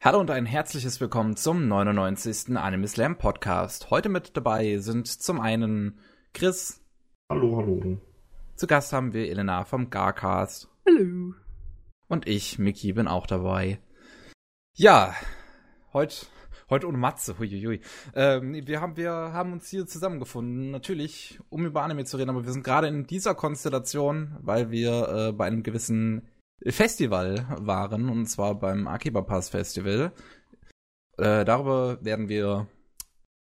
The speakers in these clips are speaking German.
Hallo und ein herzliches Willkommen zum 99. Anime Slam Podcast. Heute mit dabei sind zum einen Chris. Hallo, hallo. Zu Gast haben wir Elena vom Garcast. Hallo. Und ich, Miki, bin auch dabei. Ja, heute heute ohne Matze, huiuiui. Ähm, wir, haben, wir haben uns hier zusammengefunden, natürlich, um über Anime zu reden, aber wir sind gerade in dieser Konstellation, weil wir äh, bei einem gewissen Festival waren, und zwar beim Akiba Pass Festival. Äh, darüber werden wir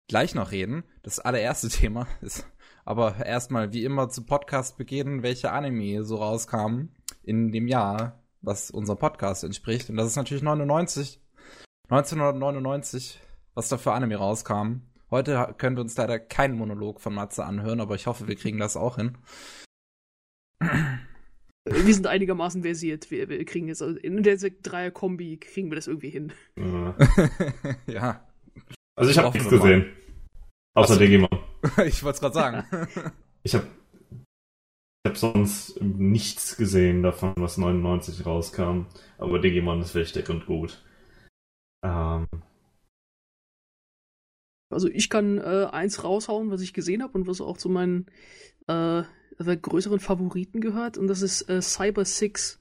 gleich noch reden. Das allererste Thema ist aber erstmal wie immer zu Podcast begehen, welche Anime so rauskamen in dem Jahr, was unserem Podcast entspricht. Und das ist natürlich 99, 1999, was da für Anime rauskam. Heute können wir uns leider keinen Monolog von Matze anhören, aber ich hoffe, wir kriegen das auch hin. Wir sind einigermaßen versiert. Wir, wir kriegen jetzt in der Dreier-Kombi kriegen wir das irgendwie hin. Ja. ja. Also ich habe nichts gesehen. Außer. Digimon. ich wollte es gerade sagen. ich habe ich hab sonst nichts gesehen davon, was 99 rauskam. Aber Digimon ist wichtig und gut. Ähm. Also ich kann äh, eins raushauen, was ich gesehen habe und was auch zu meinen äh, größeren Favoriten gehört und das ist äh, Cyber 6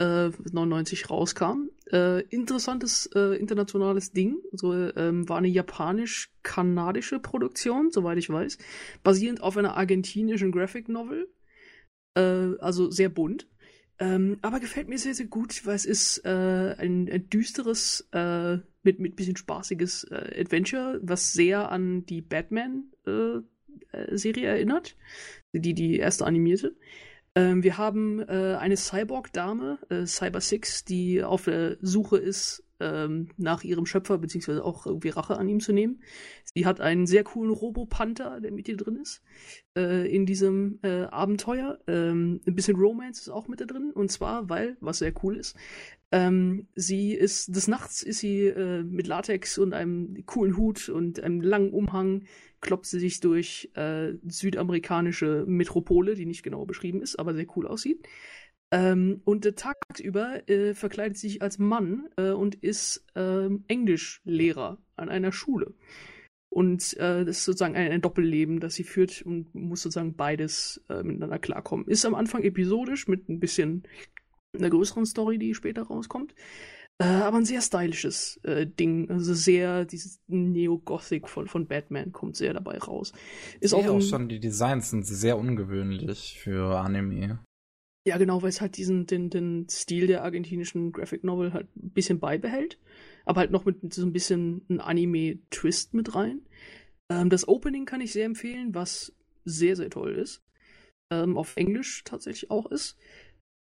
äh, 99 rauskam. Äh, interessantes äh, internationales Ding. So, ähm, war eine japanisch-kanadische Produktion, soweit ich weiß, basierend auf einer argentinischen Graphic Novel. Äh, also sehr bunt. Ähm, aber gefällt mir sehr, sehr gut, weil es ist äh, ein, ein düsteres, äh, mit, mit bisschen spaßiges äh, Adventure, was sehr an die Batman-Serie äh, erinnert die, die erste animierte. Ähm, wir haben äh, eine Cyborg-Dame, äh, Cyber Six, die auf der Suche ist ähm, nach ihrem Schöpfer, beziehungsweise auch irgendwie Rache an ihm zu nehmen. Sie hat einen sehr coolen Robo-Panther, der mit ihr drin ist, äh, in diesem äh, Abenteuer. Ähm, ein bisschen Romance ist auch mit da drin, und zwar, weil, was sehr cool ist, ähm, sie ist, des Nachts ist sie äh, mit Latex und einem coolen Hut und einem langen Umhang kloppt sie sich durch äh, südamerikanische Metropole, die nicht genau beschrieben ist, aber sehr cool aussieht. Ähm, und äh, tagsüber verkleidet sie sich als Mann äh, und ist ähm, Englischlehrer an einer Schule. Und äh, das ist sozusagen ein, ein, Doppelleben, das sie führt und muss sozusagen beides äh, miteinander klarkommen. Ist am Anfang episodisch mit ein bisschen einer größeren Story, die später rauskommt. Äh, aber ein sehr stylisches äh, Ding. Also sehr, dieses Neo-Gothic von, von Batman kommt sehr dabei raus. Ist auch, auch schon, die Designs sind sehr ungewöhnlich für Anime. Ja, genau, weil es halt diesen, den, den Stil der argentinischen Graphic Novel halt ein bisschen beibehält. Aber halt noch mit so ein bisschen ein Anime-Twist mit rein. Ähm, das Opening kann ich sehr empfehlen, was sehr, sehr toll ist. Ähm, auf Englisch tatsächlich auch ist.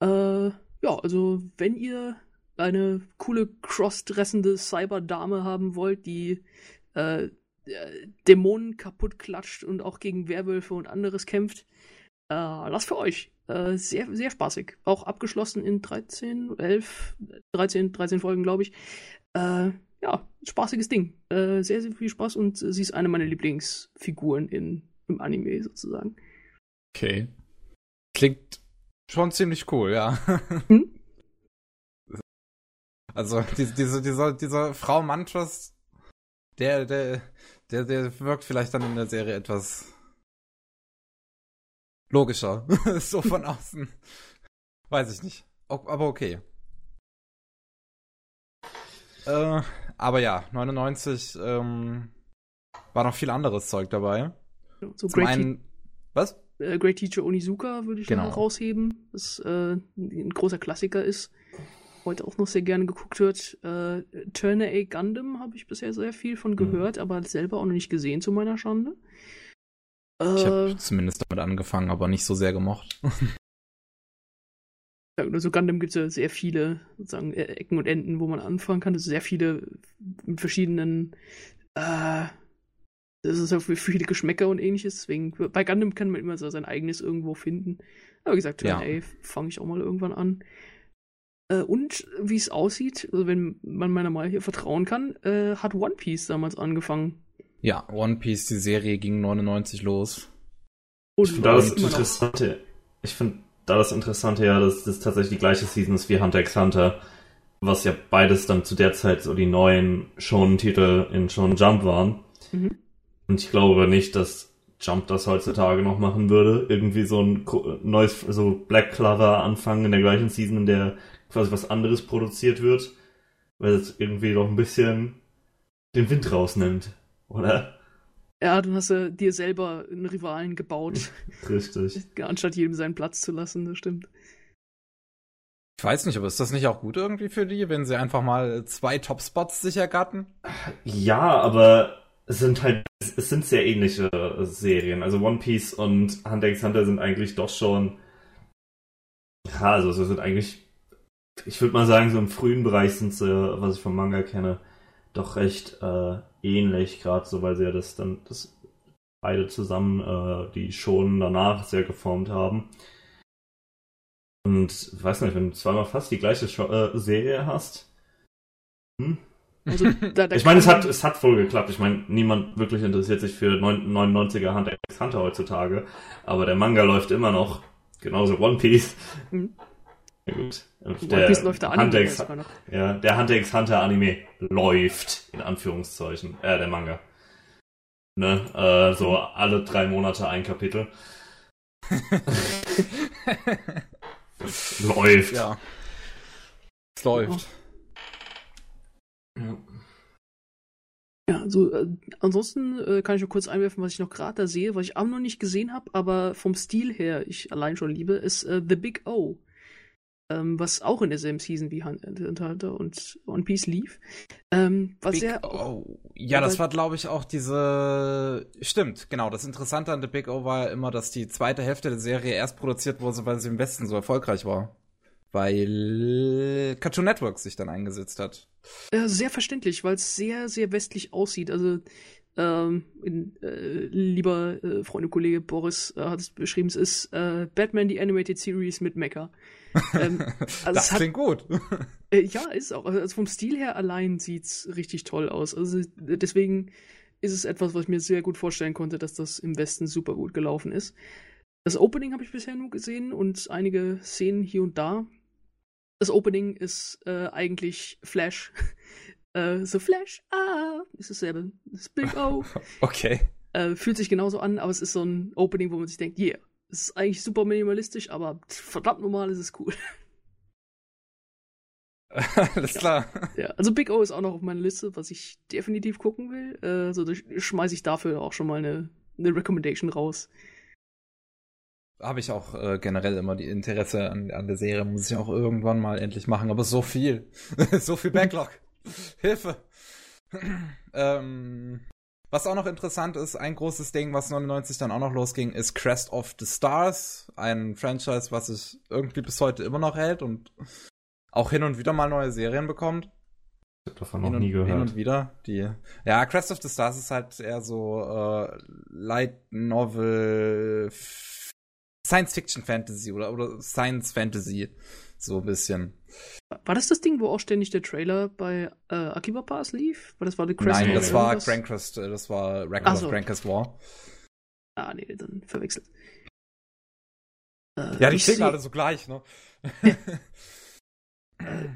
Äh, ja, also wenn ihr eine coole crossdressende Cyberdame haben wollt, die äh, äh, Dämonen kaputt klatscht und auch gegen Werwölfe und anderes kämpft, äh, das für euch. Äh, sehr, sehr spaßig. Auch abgeschlossen in 13, 11, 13, 13 Folgen, glaube ich. Äh, ja, spaßiges Ding. Äh, sehr, sehr viel Spaß und sie ist eine meiner Lieblingsfiguren in, im Anime sozusagen. Okay. Klingt schon ziemlich cool, ja. Hm? Also diese, diese, dieser, dieser Frau Mantras, der, der, der, der wirkt vielleicht dann in der Serie etwas logischer. so von außen. Weiß ich nicht. Aber okay. Äh, aber ja, 99 ähm, war noch viel anderes Zeug dabei. So Zum einen, was? Äh, Great Teacher Onizuka würde ich genau. noch rausheben, was äh, ein großer Klassiker ist heute auch noch sehr gerne geguckt wird. Äh, Turner A Gundam habe ich bisher sehr viel von mhm. gehört, mhm. aber selber auch noch nicht gesehen, zu meiner Schande. Ich habe äh, zumindest damit angefangen, aber nicht so sehr gemocht. ja, also Gundam gibt es ja sehr viele sozusagen e-, Ecken und Enden, wo man anfangen kann. Also sehr viele mit verschiedenen äh, das ist ja für viele Geschmäcker und ähnliches. Deswegen, bei Gundam kann man immer so sein eigenes irgendwo finden. Aber wie gesagt, ja. A fange ich auch mal irgendwann an. Äh, und wie es aussieht, also wenn man meiner Meinung hier vertrauen kann, äh, hat One Piece damals angefangen. Ja, One Piece, die Serie ging 99 los. Und ich finde das Interessante, ich finde da das Interessante ja, dass das tatsächlich die gleiche Season ist wie Hunter x Hunter. was ja beides dann zu der Zeit so die neuen Shonen-Titel in Shonen Jump waren. Mhm. Und ich glaube nicht, dass Jump das heutzutage noch machen würde. Irgendwie so ein neues, so Black Clover anfangen in der gleichen Season, in der quasi was anderes produziert wird. Weil es irgendwie doch ein bisschen den Wind rausnimmt. Oder? Ja, dann hast du dir selber einen Rivalen gebaut, Richtig. anstatt jedem seinen Platz zu lassen, das stimmt. Ich weiß nicht, aber ist das nicht auch gut irgendwie für die, wenn sie einfach mal zwei Topspots sich ergatten? Ja, aber es sind halt, es sind sehr ähnliche Serien. Also One Piece und Hunter x Hunter sind eigentlich doch schon, ja, also sie sind eigentlich, ich würde mal sagen, so im frühen Bereich sind sie, was ich vom Manga kenne, doch recht äh, ähnlich, gerade so, weil sie ja das dann, das beide zusammen, äh, die schon danach sehr geformt haben. Und weiß nicht, wenn du zweimal fast die gleiche Scho äh, Serie hast, hm, Also, da, da ich meine, es hat, es hat voll geklappt. Ich meine, niemand wirklich interessiert sich für 9- 99er Hunter x Hunter heutzutage. Aber der Manga läuft immer noch. Genauso One Piece. Mhm. Ja, gut. Und One Piece läuft der Anime Hunter ja x, sogar noch. ja, der Hunter x Hunter Anime läuft. In Anführungszeichen. Äh, der Manga. Ne? Äh, so alle drei Monate ein Kapitel. läuft. ja. Es läuft. Ja. Ja, also äh, ansonsten äh, kann ich nur kurz einwerfen, was ich noch gerade da sehe, was ich auch noch nicht gesehen habe, aber vom Stil her ich allein schon liebe, ist äh, The Big O. Ähm, was auch in derselben Season wie Hun- Hunter und One Piece lief. Ähm, was Big sehr O. Ja, das war, glaube ich, auch diese. Stimmt, genau. Das Interessante an The Big O war ja immer, dass die zweite Hälfte der Serie erst produziert wurde, weil sie im Westen so erfolgreich war. Weil Cartoon Network sich dann eingesetzt hat. Äh, sehr verständlich, weil es sehr, sehr westlich aussieht. Also, ähm, in, äh, lieber äh, Freund und Kollege Boris äh, hat es beschrieben, es ist äh, Batman die Animated Series mit Mecha. Ähm, also das es hat, klingt gut. äh, ja, ist auch. Also vom Stil her allein sieht's richtig toll aus. Also deswegen ist es etwas, was ich mir sehr gut vorstellen konnte, dass das im Westen super gut gelaufen ist. Das Opening habe ich bisher nur gesehen und einige Szenen hier und da. Das Opening ist äh, eigentlich Flash. äh, so Flash, ah, ist dasselbe. Das Big O. Okay. äh, fühlt sich genauso an, aber es ist so ein Opening, wo man sich denkt, yeah, es ist eigentlich super minimalistisch, aber verdammt normal ist es cool. Alles klar. Ja, also Big O ist auch noch auf meiner Liste, was ich definitiv gucken will. Äh, so da schmeiße ich dafür auch schon mal eine, eine Recommendation raus. Habe ich auch äh, generell immer die Interesse an, an der Serie. Muss ich auch irgendwann mal endlich machen. Aber so viel. so viel Backlog. Hilfe. ähm, was auch noch interessant ist, ein großes Ding, was 99 dann auch noch losging, ist Crest of the Stars. Ein Franchise, was sich irgendwie bis heute immer noch hält und auch hin und wieder mal neue Serien bekommt. Ich habe davon hin noch und, nie Hin gehört. und wieder. Die, ja, Crest of the Stars ist halt eher so äh, Light Novel, F- Science Fiction Fantasy oder, oder Science Fantasy. So ein bisschen. War das das Ding, wo auch ständig der Trailer bei äh, Akiba Pass lief? Weil das war The Crest Nein, das war? Grancrest, äh, das war Record Ach of so. Grancrest War. Ah, nee, dann verwechselt. Äh, Ja, die ich seh- alle so gleich, ne?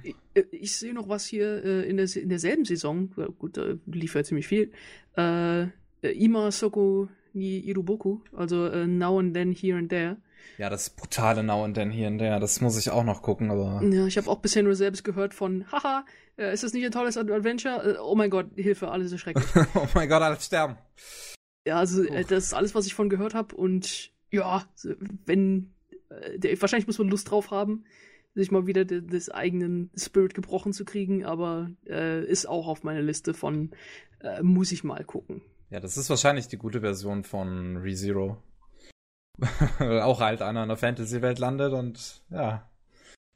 Ich, äh, ich sehe noch was hier äh, in, der, in derselben Saison, ja, gut, da lief ja ziemlich viel. Äh, äh, Ima Soko ni Iruboku, also äh, Now and Then, Here and There. ja, das brutale Now and Then hier und der, das muss ich auch noch gucken, aber. Ja, ich habe auch bisher nur selbst gehört von, haha, äh, ist das nicht ein tolles Ad- Adventure? Äh, oh mein Gott, Hilfe, alles ist schrecklich. oh mein Gott, alle sterben. ja, also Uff. das ist alles, was ich von gehört habe und ja, wenn, wahrscheinlich muss man Lust drauf haben, sich mal wieder de, des eigenen Spirit gebrochen zu kriegen, aber äh, ist auch auf meiner Liste von, äh, muss ich mal gucken. Ja, das ist wahrscheinlich die gute Version von ReZero. auch halt einer in der Fantasy-Welt landet und ja,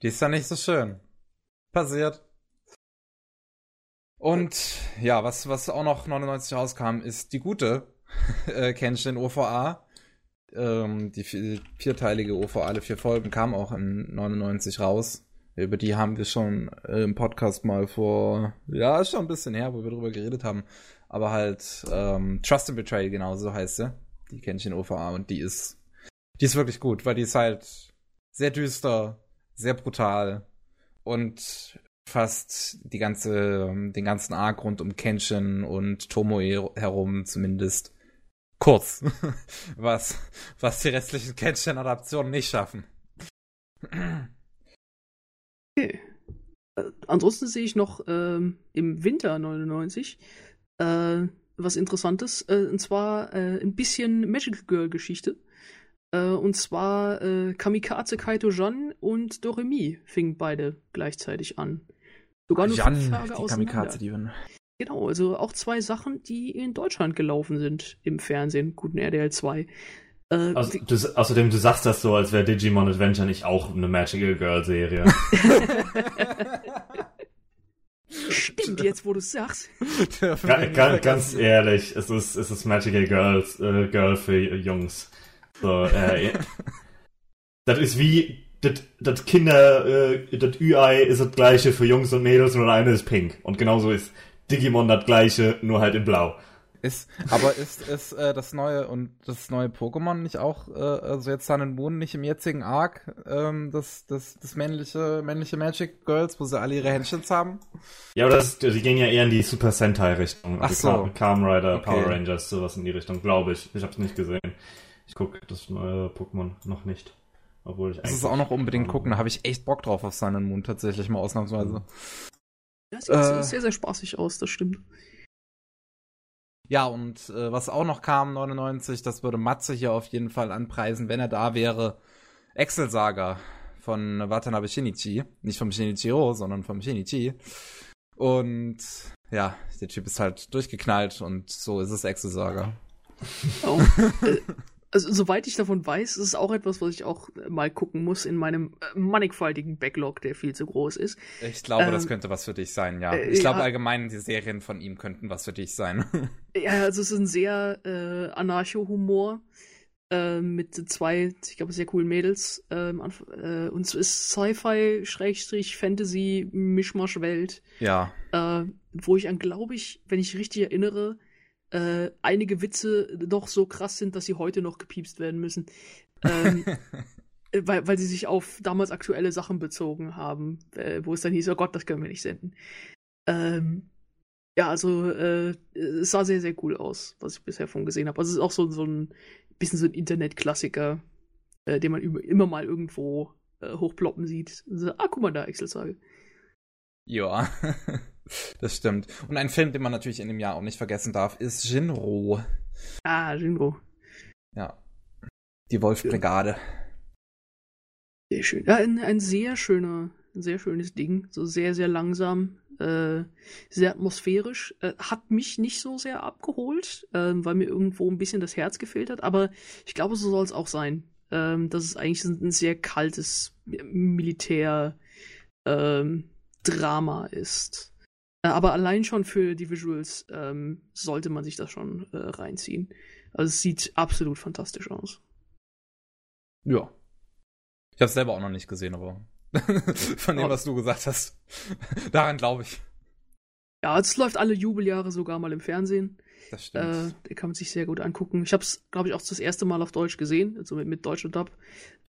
die ist dann nicht so schön. Passiert. Und ja, was, was auch noch 99 rauskam, ist die gute äh, Kenshin OVA. Ähm, die vi- vierteilige OVA, alle vier Folgen kamen auch in 99 raus. Über die haben wir schon äh, im Podcast mal vor, ja, schon ein bisschen her, wo wir drüber geredet haben. Aber halt, ähm, Trust and Betrayal, genau so heißt sie. Die kenne ich in OVA und die ist, die ist wirklich gut, weil die ist halt sehr düster, sehr brutal und fast die ganze, den ganzen Arc rund um Kenshin und Tomoe herum zumindest kurz. was, was die restlichen Kenshin-Adaptionen nicht schaffen. Okay. Äh, ansonsten sehe ich noch ähm, im Winter 99 äh, was Interessantes. Äh, und zwar äh, ein bisschen Magical Girl Geschichte. Äh, und zwar äh, Kamikaze Kaito Jan und Doremi fingen beide gleichzeitig an. Sogar nur Jan, fünf Tage die Kamikaze, die Genau, also auch zwei Sachen, die in Deutschland gelaufen sind im Fernsehen, guten RDL 2. Äh, also, du, außerdem, du sagst das so, als wäre Digimon Adventure nicht auch eine Magical Girl Serie. Stimmt, jetzt wo du es sagst. Ga, ga, ganz ehrlich, es ist, es ist Magical Girls, äh, Girl für Jungs. So, äh, das ist wie, das Kinder, äh, das UI ist das gleiche für Jungs und Mädels, nur eine ist pink. Und genauso ist Digimon das gleiche, nur halt in blau. Ist, aber ist, ist äh, das neue und das neue Pokémon nicht auch, äh, also jetzt Sun and Moon nicht im jetzigen Arc, ähm, das, das, das männliche, männliche Magic Girls, wo sie alle ihre Händchens haben? Ja, aber das, die gehen ja eher in die Super Sentai-Richtung. Ach also so. Kamen Rider, okay. Power Rangers, sowas in die Richtung, glaube ich. Ich hab's nicht gesehen. Ich gucke das neue Pokémon noch nicht. Obwohl ich Das ist auch noch unbedingt gucken, da habe ich echt Bock drauf auf Sun and Moon, tatsächlich mal ausnahmsweise. Das sieht äh, sehr, sehr spaßig aus, das stimmt. Ja, und äh, was auch noch kam, 99, das würde Matze hier auf jeden Fall anpreisen, wenn er da wäre. Excel Saga von Watanabe Shinichi. Nicht vom Shinichiro, sondern vom Shinichi. Und ja, der Typ ist halt durchgeknallt und so ist es Excel Saga. Oh, äh, also soweit ich davon weiß, ist es auch etwas, was ich auch mal gucken muss in meinem äh, mannigfaltigen Backlog, der viel zu groß ist. Ich glaube, ähm, das könnte was für dich sein, ja. Äh, ich glaube ja, allgemein, die Serien von ihm könnten was für dich sein. ja, also es ist ein sehr äh, Anarcho-Humor äh, mit zwei, ich glaube, sehr coolen Mädels. Ähm, äh, und es ist Sci-Fi, Schrägstrich, Fantasy, Mischmasch-Welt. Ja. Äh, wo ich an, glaube ich, wenn ich richtig erinnere, äh, einige Witze doch so krass sind, dass sie heute noch gepiepst werden müssen. Ähm, äh, weil, weil sie sich auf damals aktuelle Sachen bezogen haben, äh, wo es dann hieß, oh Gott, das können wir nicht senden. Ähm, ja, also äh, es sah sehr, sehr cool aus, was ich bisher von gesehen habe. Also es ist auch so, so ein bisschen so ein Internetklassiker, äh, den man immer mal irgendwo äh, hochploppen sieht. So, ah, guck mal da, Excel-Sage. Ja. Das stimmt. Und ein Film, den man natürlich in dem Jahr auch nicht vergessen darf, ist Jinro. Ah, Jinro. Ja. Die Wolfbrigade. Sehr schön. Ja, ein, ein sehr schöner, ein sehr schönes Ding. So sehr, sehr langsam. Äh, sehr atmosphärisch. Äh, hat mich nicht so sehr abgeholt, äh, weil mir irgendwo ein bisschen das Herz gefehlt hat. Aber ich glaube, so soll es auch sein. Ähm, dass es eigentlich ein, ein sehr kaltes Militär ähm, ist. Äh, aber allein schon für die Visuals ähm, sollte man sich das schon äh, reinziehen. Also es sieht absolut fantastisch aus. Ja. Ich habe es selber auch noch nicht gesehen, aber von dem, was du gesagt hast, daran glaube ich. Ja, es läuft alle Jubeljahre sogar mal im Fernsehen. Das stimmt. Äh, der kann man sich sehr gut angucken. Ich habe es, glaube ich, auch das erste Mal auf Deutsch gesehen, also mit, mit deutschem Dub.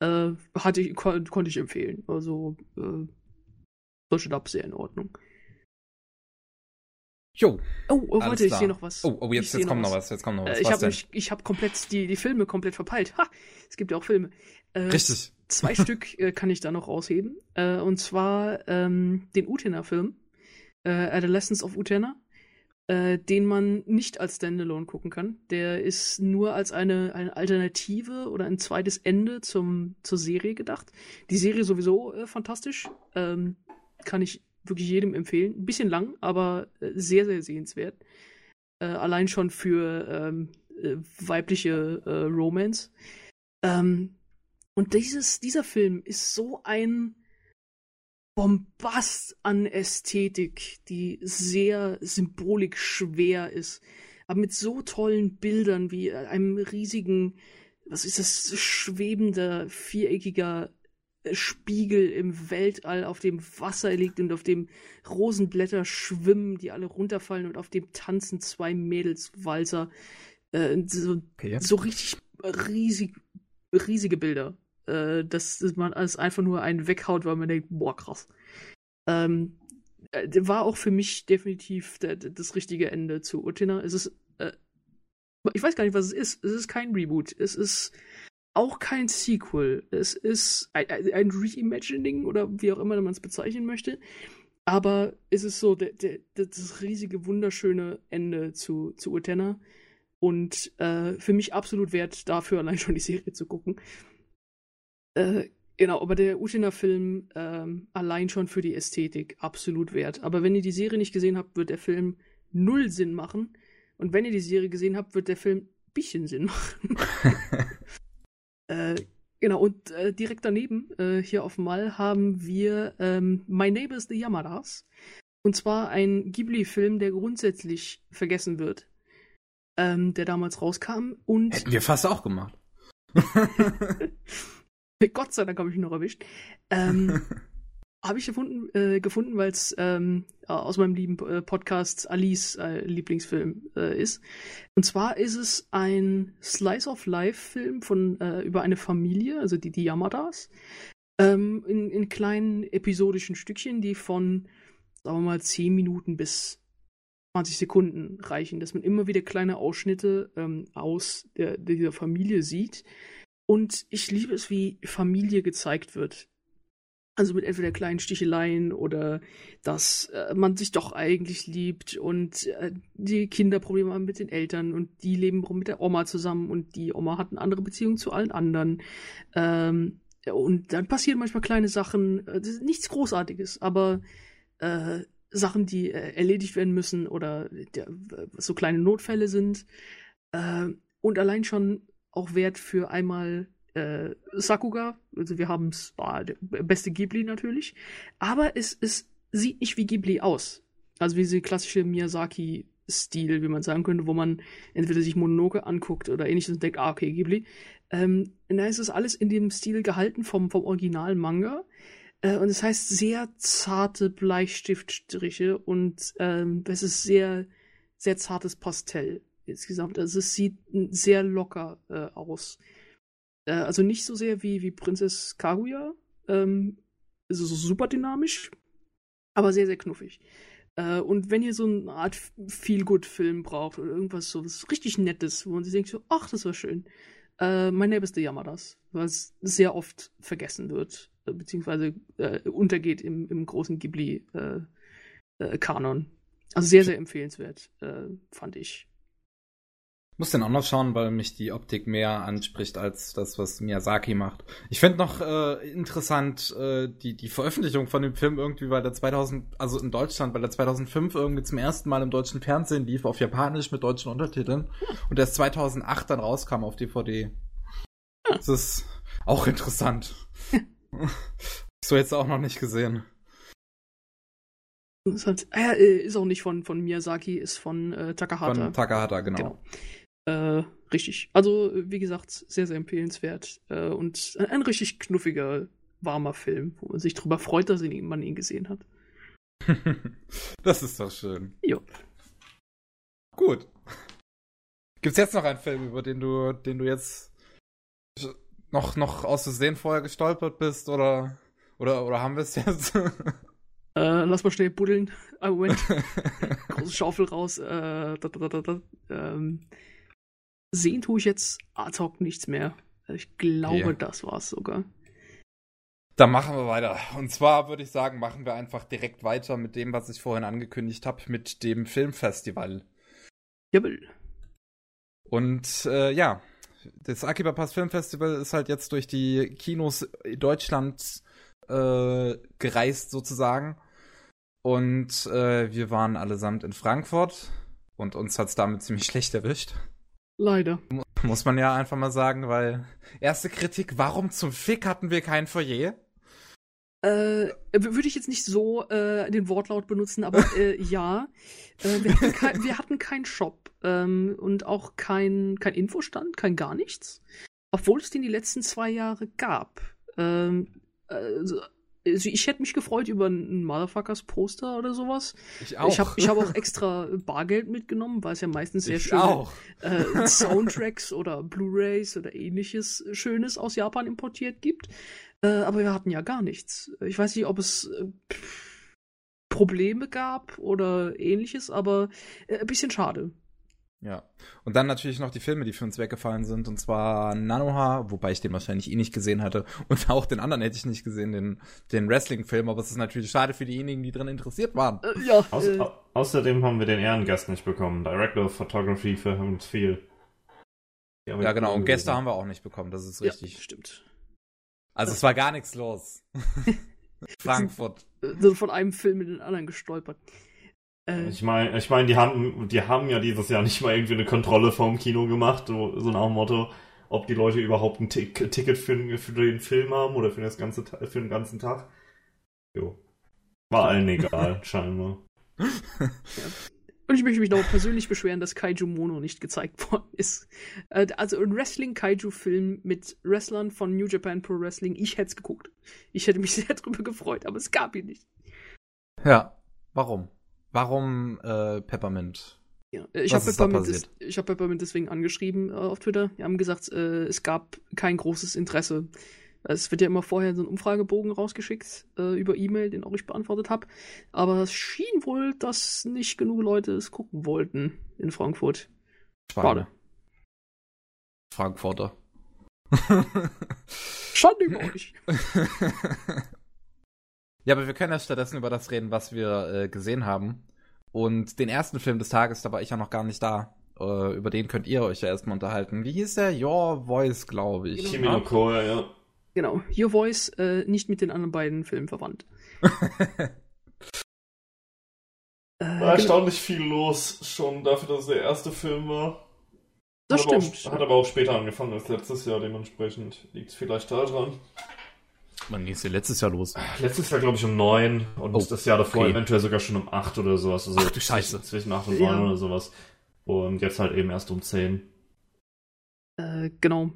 Äh, hatte ich, kon konnte ich empfehlen. Also äh, deutsche Dub sehr in Ordnung. Jo. Oh, oh warte, ich sehe noch was. Oh, oh jetzt, jetzt kommt noch was. Jetzt kommt noch was. Äh, ich habe ich hab komplett die, die Filme komplett verpeilt. Ha, es gibt ja auch Filme. Äh, Richtig. Zwei Stück äh, kann ich da noch rausheben. Äh, und zwar ähm, den Utena-Film, äh, Adolescence of Utena, äh, den man nicht als Standalone gucken kann. Der ist nur als eine, eine Alternative oder ein zweites Ende zum, zur Serie gedacht. Die Serie sowieso fantastisch. Ähm, kann ich wirklich jedem empfehlen. Ein bisschen lang, aber äh, sehr, sehr sehenswert. Äh, allein schon für ähm, äh, weibliche äh, Romance. Ähm, und dieses, dieser Film ist so ein Bombast an Ästhetik, die sehr symbolik schwer ist. Aber mit so tollen Bildern wie einem riesigen, was ist das, schwebender, viereckiger Spiegel im Weltall, auf dem Wasser liegt und auf dem Rosenblätter schwimmen, die alle runterfallen und auf dem tanzen zwei Mädelswalzer. Äh, so, okay. so richtig riesig, riesige Bilder. Äh, dass, dass man alles einfach nur einen weghaut, weil man denkt, boah, krass. Ähm, äh, war auch für mich definitiv das richtige Ende zu Utina. Es ist, äh, ich weiß gar nicht, was es ist. Es ist kein Reboot. Es ist auch kein Sequel. Es ist ein, ein Reimagining oder wie auch immer man es bezeichnen möchte. Aber es ist so der, der, das riesige, wunderschöne Ende zu, zu Utena. Und äh, für mich absolut wert, dafür allein schon die Serie zu gucken. Äh, genau, aber der Utena-Film ähm, allein schon für die Ästhetik absolut wert. Aber wenn ihr die Serie nicht gesehen habt, wird der Film null Sinn machen. Und wenn ihr die Serie gesehen habt, wird der Film ein bisschen Sinn machen. äh, genau, und äh, direkt daneben, äh, hier auf Mal, haben wir ähm, My Neighbors the Yamadas. Und zwar ein Ghibli-Film, der grundsätzlich vergessen wird, ähm, der damals rauskam. Und Hätten wir fast auch gemacht. Gott sei Dank habe ich ihn noch erwischt. Ähm, habe ich gefunden, äh, gefunden weil es ähm, aus meinem lieben äh, Podcast Alice äh, Lieblingsfilm äh, ist. Und zwar ist es ein Slice of Life Film von äh, über eine Familie, also die, die Yamadas, ähm, in, in kleinen episodischen Stückchen, die von, sagen wir mal, 10 Minuten bis 20 Sekunden reichen, dass man immer wieder kleine Ausschnitte ähm, aus der, dieser Familie sieht. Und ich liebe es, wie Familie gezeigt wird. Also mit entweder kleinen Sticheleien oder dass äh, man sich doch eigentlich liebt und äh, die Kinder Probleme haben mit den Eltern und die leben mit der Oma zusammen und die Oma hat eine andere Beziehung zu allen anderen. Ähm, und dann passieren manchmal kleine Sachen, äh, nichts Großartiges, aber äh, Sachen, die äh, erledigt werden müssen oder der, so kleine Notfälle sind. Äh, und allein schon auch Wert für einmal äh, Sakuga. Also wir haben der beste Ghibli natürlich. Aber es, es sieht nicht wie Ghibli aus. Also wie diese klassische Miyazaki-Stil, wie man sagen könnte, wo man entweder sich Mononoke anguckt oder ähnliches und denkt, ah, okay, Ghibli. Ähm, da ist es alles in dem Stil gehalten vom, vom Original-Manga. Äh, und es das heißt sehr zarte Bleistiftstriche und ähm, es ist sehr, sehr zartes Pastell insgesamt. Also es sieht sehr locker äh, aus. Äh, also nicht so sehr wie, wie Prinzess Kaguya. Ähm, also so super dynamisch, aber sehr, sehr knuffig. Äh, und wenn ihr so eine Art Feel-Good-Film braucht oder irgendwas so was richtig Nettes, wo man sich denkt so, ach, das war schön. Äh, mein Name ist the Yamadas, was sehr oft vergessen wird, äh, beziehungsweise äh, untergeht im, im großen Ghibli-Kanon. Äh, also sehr, sehr empfehlenswert, fand ich. Muss den auch noch schauen, weil mich die Optik mehr anspricht als das, was Miyazaki macht. Ich finde noch äh, interessant äh, die, die Veröffentlichung von dem Film irgendwie, weil der 2000, also in Deutschland, weil der 2005 irgendwie zum ersten Mal im deutschen Fernsehen lief, auf Japanisch mit deutschen Untertiteln und erst 2008 dann rauskam auf DVD. Das ist auch interessant. so jetzt auch noch nicht gesehen. Ist, halt, äh, ist auch nicht von, von Miyazaki, ist von äh, Takahata. Von Takahata, genau. genau. Äh, richtig. Also, wie gesagt, sehr, sehr empfehlenswert. Äh, und ein, ein, richtig knuffiger, warmer Film, wo man sich darüber freut, dass man ihn gesehen hat. das ist doch schön. Jo. Gut. Gibt's jetzt noch einen Film, über den du, den du jetzt noch, noch aus Versehen vorher gestolpert bist oder, oder, oder haben wir es jetzt? Äh, lass mal schnell buddeln. Ah, Moment. Große Schaufel raus. Äh, da, da, da, ähm, sehen tue ich jetzt ad hoc nichts mehr. Ich glaube, yeah. das war's sogar. Dann machen wir weiter. Und zwar würde ich sagen, machen wir einfach direkt weiter mit dem, was ich vorhin angekündigt habe, mit dem Filmfestival. Jawohl. Und äh, ja, das Akiba Pass Filmfestival ist halt jetzt durch die Kinos Deutschlands äh, gereist sozusagen. Und äh, wir waren allesamt in Frankfurt und uns hat's damit ziemlich schlecht erwischt. Leider. Muss man ja einfach mal sagen, weil erste Kritik, warum zum Fick hatten wir kein Foyer? Äh, würde ich jetzt nicht so äh, den Wortlaut benutzen, aber äh, ja. Äh, wir, hatten kein, wir hatten keinen Shop ähm, und auch kein, kein Infostand, kein gar nichts. Obwohl es den die letzten zwei Jahre gab. Ähm, also, also ich hätte mich gefreut über ein Motherfuckers Poster oder sowas. Ich auch. Ich habe ich hab auch extra Bargeld mitgenommen, weil es ja meistens sehr schön äh, Soundtracks oder Blu-rays oder ähnliches Schönes aus Japan importiert gibt. Äh, aber wir hatten ja gar nichts. Ich weiß nicht, ob es äh, Probleme gab oder ähnliches, aber äh, ein bisschen schade. Ja. Und dann natürlich noch die Filme, die für uns weggefallen sind. Und zwar Nanoha, wobei ich den wahrscheinlich eh nicht gesehen hatte. Und auch den anderen hätte ich nicht gesehen, den, den Wrestling-Film. Aber es ist natürlich schade für diejenigen, die dran interessiert waren. Äh, ja. Au äh, au außerdem haben wir den Ehrengast nicht bekommen. Director of Photography für Helmut Viel. Ja, genau. Und Gäste haben wir auch nicht bekommen. Das ist richtig. Ja, stimmt. Also es war gar nichts los. Frankfurt. Äh, von einem Film in den anderen gestolpert. Äh, Ich meine, ich mein, die haben, die haben ja dieses Jahr nicht mal irgendwie eine Kontrolle vom Kino gemacht, so, so nach dem Motto, ob die Leute überhaupt ein Tick Ticket für, den- für den Film haben oder für, das ganze, für den ganzen Tag. Jo. War allen egal, scheinbar. Und ich möchte mich noch persönlich beschweren, dass Kaiju Mono nicht gezeigt worden ist. Äh, Also ein Wrestling-Kaiju-Film mit Wrestlern von New Japan Pro Wrestling. Ich hätte es geguckt. Ich hätte mich sehr drüber gefreut, aber es gab ihn nicht. Ja. Warum? Warum äh, Peppermint? Ja, ich habe Peppermint, passiert? des- ich hab Peppermint deswegen angeschrieben äh, auf Twitter. Die haben gesagt, äh, es gab kein großes Interesse. Es wird ja immer vorher so ein Umfragebogen rausgeschickt äh, über E-Mail, den auch ich beantwortet habe. Aber es schien wohl, dass nicht genug Leute es gucken wollten in Frankfurt. Schade. Frankfurter. Schande über euch. ja, aber wir können ja stattdessen über das reden, was wir äh, gesehen haben. Und den ersten Film des Tages, da war ich ja noch gar nicht da. Äh, über den könnt ihr euch ja erstmal unterhalten. Wie hieß der? Your Voice, glaube ich. Kimi no Koya, ja. Genau. Your Voice äh, nicht mit den anderen beiden Filmen verwandt. Äh, War genau, erstaunlich viel los, schon dafür, dass es der erste Film war. das hat aber stimmt. Auch, hat aber auch später angefangen als letztes Jahr, dementsprechend liegt es vielleicht daran. Wann ging es denn letztes Jahr los? Letztes Jahr, glaube ich, um neun und Oh, das Jahr davor okay. eventuell sogar schon um acht oder sowas. Also Ach du Scheiße. Zwischen acht und Ja. neun oder sowas. Und jetzt halt eben erst um zehn. Äh, genau.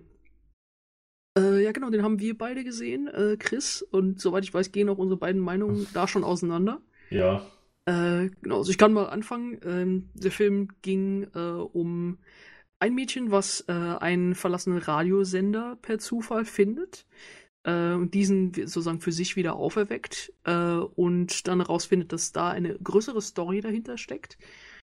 Äh, ja, genau, den haben wir beide gesehen, äh, Chris. Und soweit ich weiß, gehen auch unsere beiden Meinungen da schon auseinander. Ja. Äh, genau, also ich kann mal anfangen. Ähm, der Film ging äh, um ein Mädchen, was äh, einen verlassenen Radiosender per Zufall findet und diesen sozusagen für sich wieder auferweckt äh, und dann herausfindet, dass da eine größere Story dahinter steckt.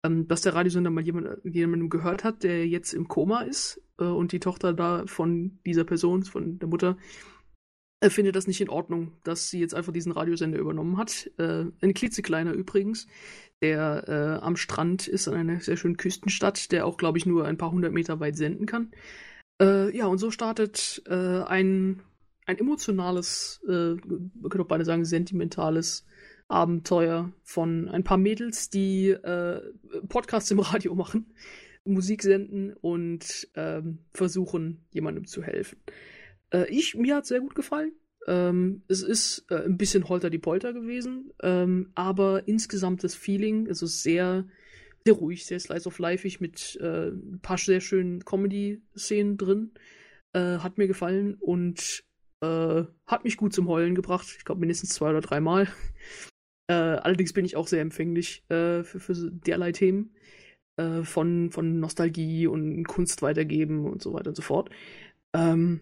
Ähm, dass der Radiosender mal jemand, jemandem gehört hat, der jetzt im Koma ist äh, und die Tochter da von dieser Person, von der Mutter, er findet das nicht in Ordnung, dass sie jetzt einfach diesen Radiosender übernommen hat. Äh, ein klitzekleiner übrigens, der äh, am Strand ist, an einer sehr schönen Küstenstadt, der auch, glaube ich, nur ein paar hundert Meter weit senden kann. Äh, ja, und so startet äh, ein, ein emotionales, äh, man könnte auch beide sagen, sentimentales Abenteuer von ein paar Mädels, die äh, Podcasts im Radio machen, Musik senden und ähm, versuchen, jemandem zu helfen. Äh, ich, mir hat sehr gut gefallen. Ähm, es ist äh, ein bisschen holter die Polter gewesen, ähm, aber insgesamt das Feeling, also sehr, sehr ruhig, sehr slice of lifeig mit äh, ein paar sehr schönen Comedy-Szenen drin. Äh, hat mir gefallen und äh, hat mich gut zum Heulen gebracht. Ich glaube mindestens zwei oder dreimal. Äh, allerdings bin ich auch sehr empfänglich äh, für, für derlei Themen äh, von, von Nostalgie und Kunst weitergeben und so weiter und so fort. Ähm,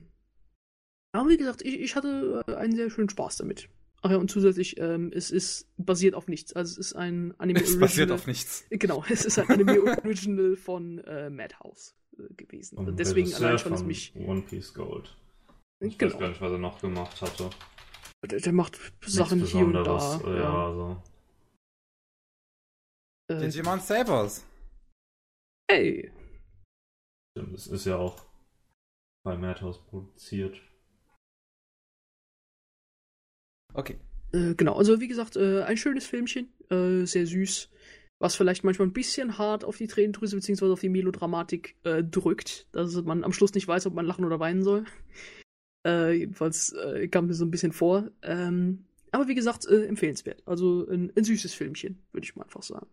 aber wie gesagt, ich, ich hatte äh, einen sehr schönen Spaß damit. Ach ja, und zusätzlich, ähm, es ist basiert auf nichts. Also es ist ein Anime Es basiert auf nichts. Genau, es ist ein Anime Original von äh, Madhouse äh, gewesen. Und Deswegen Regisseur allein schon es mich. One Piece Gold. Ich weiß Genau. gar nicht, was er noch gemacht hatte. Der, der macht Sachen hier und da. Ja, Ja. also. Äh, Digimon Sabers. hey, Stimmt, es ist ja auch bei Madhouse produziert. Okay. Äh, genau, also wie gesagt, äh, ein schönes Filmchen, äh, sehr süß, was vielleicht manchmal ein bisschen hart auf die Tränendrüse bzw. auf die Melodramatik äh, drückt, dass man am Schluss nicht weiß, ob man lachen oder weinen soll. Äh, jedenfalls äh, kam mir so ein bisschen vor. Ähm, aber wie gesagt, äh, empfehlenswert. Also ein, ein süßes Filmchen, würde ich mal einfach sagen.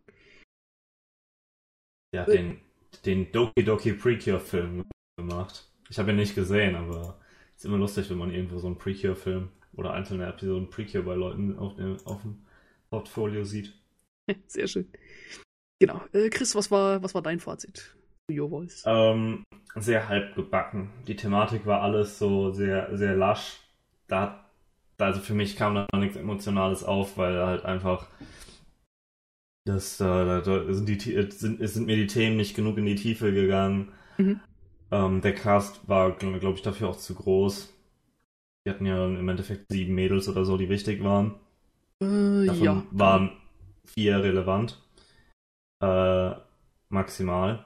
Hat Äh. den, den Doki Doki Precure-Film gemacht. Ich habe ihn nicht gesehen, aber es ist immer lustig, wenn man irgendwo so einen Precure-Film oder einzelne Episoden Precure bei Leuten auf dem, auf dem Portfolio sieht. Sehr schön. Genau. Äh, Chris, was war, was war dein Fazit Your Voice? Ähm, sehr halb gebacken. Die Thematik war alles so sehr, sehr lasch. Da, da also für mich kam da nichts Emotionales auf, weil halt einfach Das, äh, da, da sind, die, sind, sind mir die Themen nicht genug in die Tiefe gegangen. Mhm. Ähm, der Cast war, glaube ich, dafür auch zu groß. Die hatten ja im Endeffekt sieben Mädels oder so, die wichtig waren. Äh, Davon ja. waren vier relevant. Äh, maximal.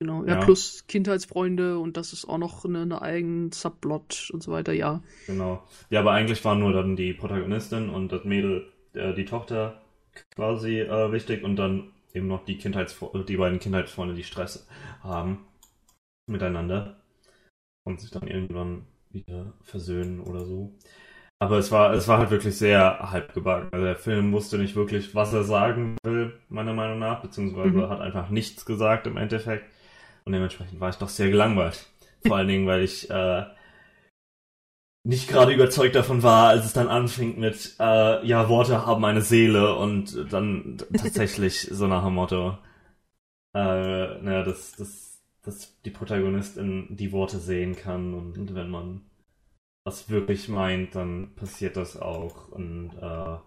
Genau, ja, ja, plus Kindheitsfreunde und das ist auch noch eine, eine eigene Subplot und so weiter, ja. Genau. Ja, aber eigentlich waren nur dann die Protagonistin und das Mädel, äh, die Tochter quasi äh, wichtig und dann eben noch die Kindheitsfreunde, die beiden Kindheitsfreunde, die Stress haben miteinander und sich dann irgendwann wieder versöhnen oder so. Aber es war, es war halt wirklich sehr halbgebacken. Also der Film wusste nicht wirklich, was er sagen will, meiner Meinung nach, beziehungsweise mhm. hat einfach nichts gesagt im Endeffekt. Und dementsprechend war ich doch sehr gelangweilt. Vor allen Dingen, weil ich äh, nicht gerade überzeugt davon war, als es dann anfing mit, äh, ja, Worte haben eine Seele und dann tatsächlich so nach dem Motto, äh, naja, dass, dass, dass die Protagonistin die Worte sehen kann und wenn man was wirklich meint, dann passiert das auch. Und äh,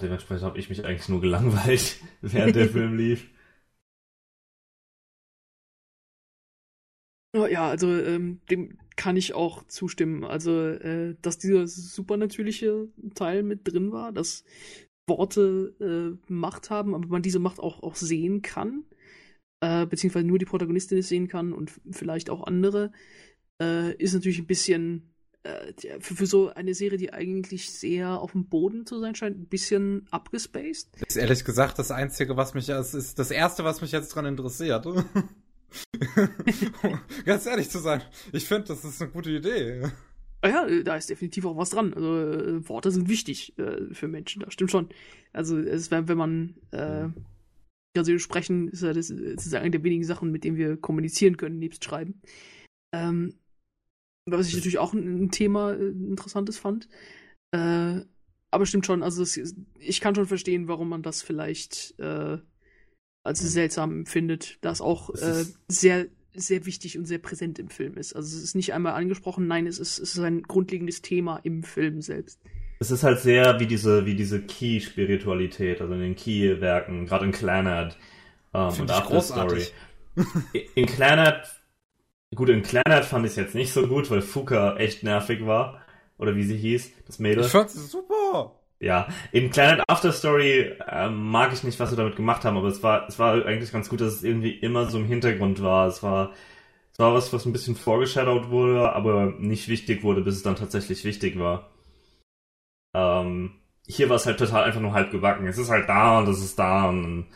dementsprechend habe ich mich eigentlich nur gelangweilt, während der Film lief. Ja, also ähm, dem kann ich auch zustimmen. Also, äh, dass dieser supernatürliche Teil mit drin war, dass Worte äh, Macht haben, aber man diese Macht auch, auch sehen kann, äh, beziehungsweise nur die Protagonistin es sehen kann und vielleicht auch andere äh, ist natürlich ein bisschen äh, für, für, so eine Serie, die eigentlich sehr auf dem Boden zu sein scheint, ein bisschen abgespaced. Das ist ehrlich gesagt das Einzige, was mich, das ist das Erste, was mich jetzt dran interessiert. Ganz ehrlich zu sein, ich finde, das ist eine gute Idee. Ah ja, da ist definitiv auch was dran. Also äh, Worte sind wichtig äh, für Menschen, das stimmt schon. Also es, wenn, wenn man äh, also sprechen, ist ja das, das ist eine der wenigen Sachen, mit denen wir kommunizieren können, nebst Schreiben. Ähm, was ich natürlich auch ein, Thema äh, interessantes fand. Äh, aber stimmt schon, also es, ich kann schon verstehen, warum man das vielleicht äh, als seltsam empfindet, da es auch äh, sehr, sehr wichtig und sehr präsent im Film ist. Also es ist nicht einmal angesprochen, nein, es ist, es ist ein grundlegendes Thema im Film selbst. Es ist halt sehr wie diese, wie diese Key-Spiritualität, also in den Key-Werken, gerade in Clannad ähm, und After Story. In Clannad Gut, in Clannad fand ich es jetzt nicht so gut, weil Fuka echt nervig war. Oder wie sie hieß, das Mädel. Ich fand es super. Ja, in Planet After Story äh, mag ich nicht, was sie damit gemacht haben, aber es war, es war eigentlich ganz gut, dass es irgendwie immer so im Hintergrund war. Es war, es war was, was ein bisschen vorgeshadowt wurde, aber nicht wichtig wurde, bis es dann tatsächlich wichtig war. Ähm, hier war es halt total einfach nur halb gebacken. Es ist halt da und es ist da und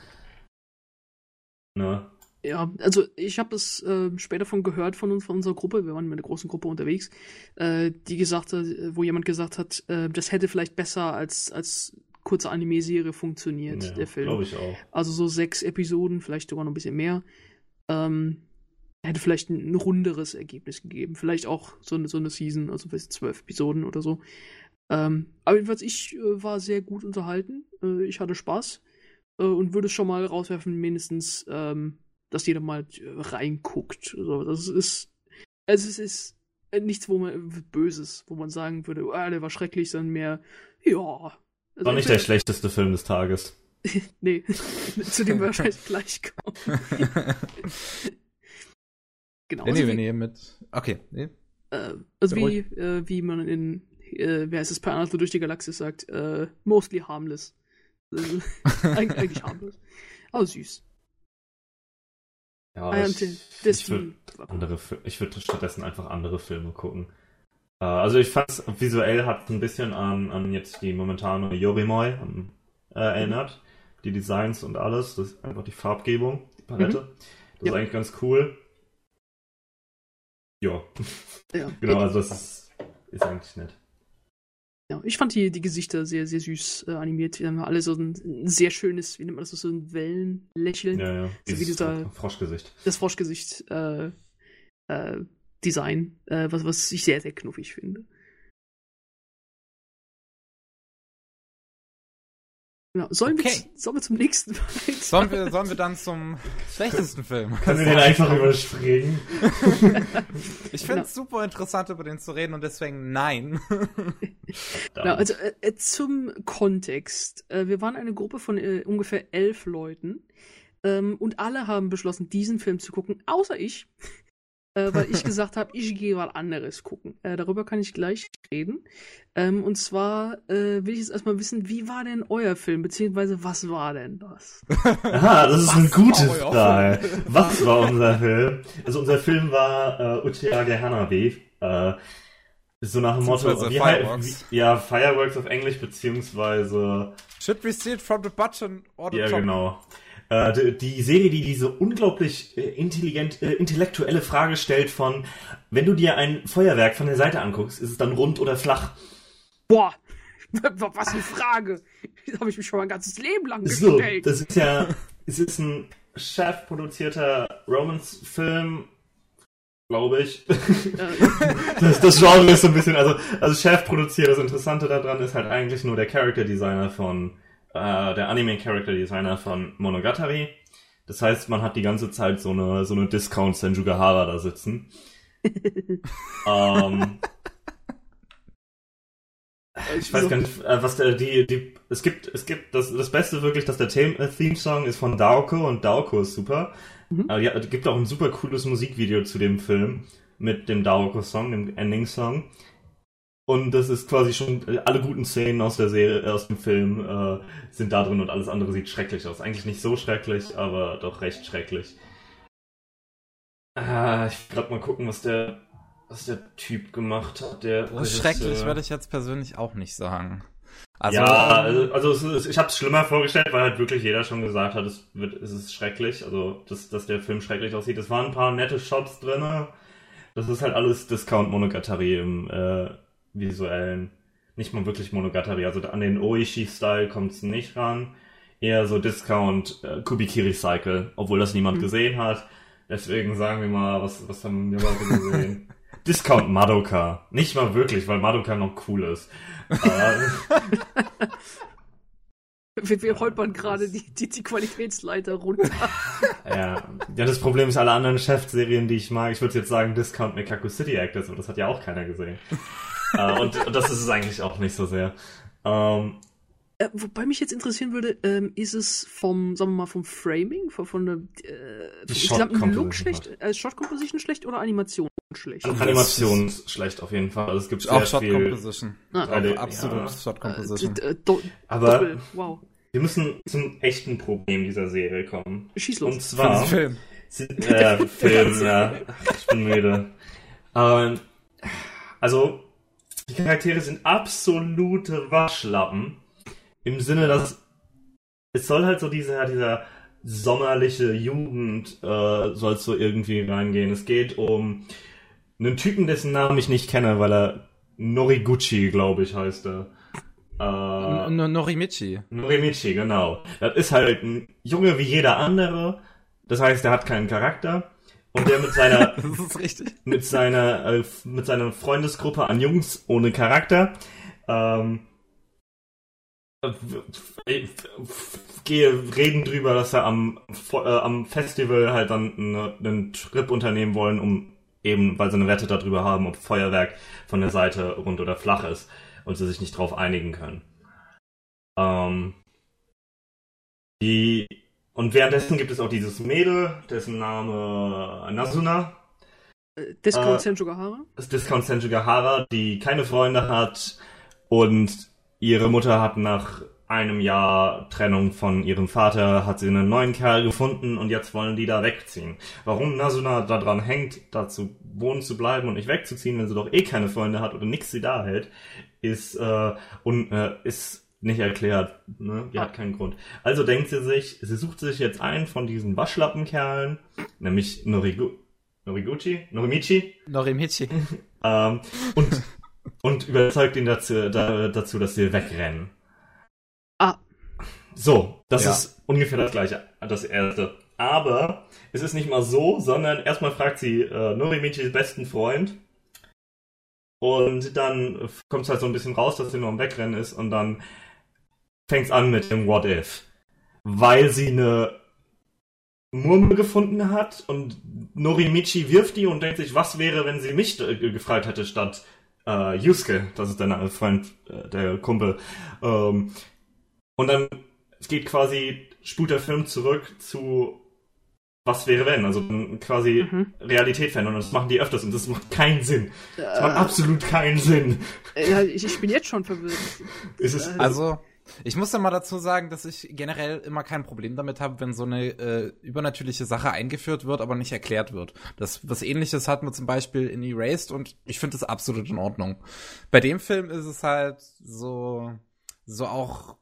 ne? Ja, also ich habe es äh, später von gehört von uns, von unserer Gruppe, wir waren mit einer großen Gruppe unterwegs, äh, die gesagt hat, wo jemand gesagt hat, äh, das hätte vielleicht besser als, als kurze Anime-Serie funktioniert, ja, der Film. Glaube ich auch. Also so sechs Episoden, vielleicht sogar noch ein bisschen mehr. Ähm, hätte vielleicht ein, runderes Ergebnis gegeben. Vielleicht auch so eine, so eine Season, also bis zwölf Episoden oder so. Ähm, aber jedenfalls, ich äh, war sehr gut unterhalten. Äh, ich hatte Spaß äh, und würde es schon mal rauswerfen, mindestens ähm, dass jeder mal reinguckt. Also, das ist, also es ist nichts, wo man Böses, wo man sagen würde, ah, der war schrecklich, sondern mehr, ja. Also war nicht der schlechteste Film des Tages. nee, zu dem wir wahrscheinlich gleich kommen. genau. Nee, also wenn ihr mit. Okay, nee. Äh, also wie, äh, wie man in, äh, wer heißt es, per Anhalter durch die Galaxis sagt, äh, mostly harmless. Eig eigentlich harmless. Aber süß. Ja, ah, ich, ich würde andere, ich würde stattdessen einfach andere Filme gucken. Äh, also ich fand visuell hat ein bisschen an, an jetzt die momentane Yorimoi ähm, äh, erinnert. Die Designs und alles, das ist einfach die Farbgebung, die Palette. Mhm. Das ja. ist eigentlich ganz cool. Ja. ja. genau, also das ist, ist eigentlich nett. Ja, ich fand die, die Gesichter sehr, sehr süß äh, animiert. Die haben alle so ein, ein, sehr schönes, wie nennt man das, so ein Wellenlächeln. Ja, ja. So wie dieser, Froschgesicht. Das Froschgesicht äh, äh, Design, äh, was, was ich sehr, sehr knuffig finde. Genau. Sollen, Okay. wir, sollen wir zum nächsten Sollen wir, sollen wir dann zum schlechtesten Film? Können wir den einfach überspringen? Ich finde es super interessant, über den zu reden und deswegen nein. Genau, also äh, äh, zum Kontext. Äh, wir waren eine Gruppe von äh, ungefähr elf Leuten ähm, und alle haben beschlossen, diesen Film zu gucken, außer ich. Äh, weil ich gesagt habe, ich gehe was anderes gucken. Äh, darüber kann ich gleich reden. Ähm, und zwar äh, will ich jetzt erstmal wissen, wie war denn euer Film, beziehungsweise was war denn das? Aha, das ist eine Was gute war euer Frage. Was war unser Film? Also unser Film war äh, Uchiage Hanabi. Äh, so nach dem Motto, wie, Fireworks. wie, ja, Fireworks auf Englisch, beziehungsweise, Should we see it from the button or the ja top? genau. Äh, die, Serie, die diese unglaublich äh, intelligent, äh, intellektuelle Frage stellt von, wenn du dir ein Feuerwerk von der Seite anguckst, ist es dann rund oder flach? Boah, was eine Frage. Das habe ich mich schon mein ganzes Leben lang So, gestellt. das ist ja, es ist ein chefproduzierter Romance-Film, glaube ich. Das, das Genre ist so ein bisschen, also, also chefproduziert, das Interessante daran ist halt eigentlich nur der Character Designer von, äh, der Anime Character Designer von Monogatari. Das heißt, man hat die ganze Zeit so eine, so eine Discount Senjugahara da sitzen. ähm, ich weiß gar nicht, äh, was der, die, die, es gibt, es gibt, das, das Beste wirklich, dass der Theme, äh, Theme Song ist von Daoko und Daoko ist super. Mhm. Äh, ja, es gibt auch ein super cooles Musikvideo zu dem Film mit dem Daoko Song, dem Ending Song. Und das ist quasi schon, äh, alle guten Szenen aus der Serie, äh, aus dem Film, äh, sind da drin und alles andere sieht schrecklich aus. Eigentlich nicht so schrecklich, aber doch recht schrecklich. Ah, ich will mal gucken, was der, was der Typ gemacht hat. Der Das ist schrecklich, Regisseur. würde ich jetzt persönlich auch nicht sagen. Also, ja, also, also es ist, ich habe es schlimmer vorgestellt, weil halt wirklich jeder schon gesagt hat, es, wird, es ist schrecklich, also dass, dass der Film schrecklich aussieht. Es waren ein paar nette Shots drinne. Das ist halt alles Discount Monogatari im äh, visuellen. Nicht mal wirklich Monogatari, also an den Oishi-Style kommt es nicht ran. Eher so Discount äh, Kubikiri Cycle, obwohl das niemand Hm. gesehen hat. Deswegen sagen wir mal, was, was haben die Leute gesehen? Discount Madoka. Nicht mal wirklich, weil Madoka noch cool ist. Äh, wir, wir holpern gerade die, die, die Qualitätsleiter runter. Ja, ja, das Problem ist, alle anderen Chef-Serien, die ich mag, ich würde jetzt sagen Discount Mekaku City Actors, aber das hat ja auch keiner gesehen. Äh, und, und das ist es eigentlich auch nicht so sehr. Ähm, Äh, wobei mich jetzt interessieren würde, ähm, ist es vom, sagen wir mal, vom Framing, von, von der äh, gesamten Look schlecht, äh, Shot Composition schlecht oder Animation schlecht? also Animation schlecht auf jeden Fall. Also es gibt sehr auch Shot viel. Composition. Ah. Auch absolut ja. Shot Äh, Composition. d- äh, do, Aber Doppel, wow. wir müssen zum echten Problem dieser Serie kommen. Schieß los. Und zwar Film. Äh, Film, ja. Ich bin müde. Ähm, also, die Charaktere sind absolute Waschlappen. Im Sinne, dass es soll halt so dieser, dieser sommerliche Jugend äh, soll so irgendwie reingehen. Es geht um einen Typen, dessen Namen ich nicht kenne, weil er Noriguchi, glaube ich, heißt er. Äh, Norimichi. Norimichi, genau. Das ist halt ein Junge wie jeder andere. Das heißt, er hat keinen Charakter. Und der mit seiner, mit seiner, äh, mit seiner Freundesgruppe an Jungs ohne Charakter, ähm, äh, gehe reden drüber, dass er am, äh, am Festival halt dann eine- einen Trip unternehmen wollen, um eben, weil sie eine Wette darüber haben, ob Feuerwerk von der Seite rund oder flach ist und sie sich nicht drauf einigen können. Ähm, die, und währenddessen gibt es auch dieses Mädel, dessen Name Nasuna Discount äh, Senjugahara? Discount Senjugahara, die keine Freunde hat und ihre Mutter hat nach einem Jahr Trennung von ihrem Vater, hat sie einen neuen Kerl gefunden und jetzt wollen die da wegziehen. Warum Nasuna daran hängt, da zu wohnen zu bleiben und nicht wegzuziehen, wenn sie doch eh keine Freunde hat oder nix sie da hält, ist, äh, un, äh, ist nicht erklärt. Ne? Die hat keinen Grund. Also denkt sie sich, sie sucht sich jetzt einen von diesen Waschlappenkerlen, nämlich Norigu Noriguchi? Norimichi? Norimichi. Ähm, und, und überzeugt ihn dazu, da, dazu, dass sie wegrennen. Ah. So, das Ja. ist ungefähr das gleiche, das erste. Aber es ist nicht mal so, sondern erstmal fragt sie äh, Norimichis besten Freund. Und dann kommt es halt so ein bisschen raus, dass sie nur am Wegrennen ist. Und dann fängt's an mit dem What If. Weil sie eine Murmel gefunden hat und Norimichi wirft die und denkt sich, was wäre, wenn sie mich äh, gefragt hätte statt äh, Yusuke, das ist der Freund, äh, der Kumpel. Ähm, und dann geht quasi, spult der Film zurück zu was wäre wenn, also quasi mhm. Realität verändern und das machen die öfters und das macht keinen Sinn. Das macht äh, absolut keinen Sinn. Ja, ich, ich bin jetzt schon verwirrt. also, ich muss dann mal dazu sagen, dass ich generell immer kein Problem damit habe, wenn so eine äh, übernatürliche Sache eingeführt wird, aber nicht erklärt wird. Das was ähnliches hatten wir zum Beispiel in Erased und ich finde das absolut in Ordnung. Bei dem Film ist es halt so, so auch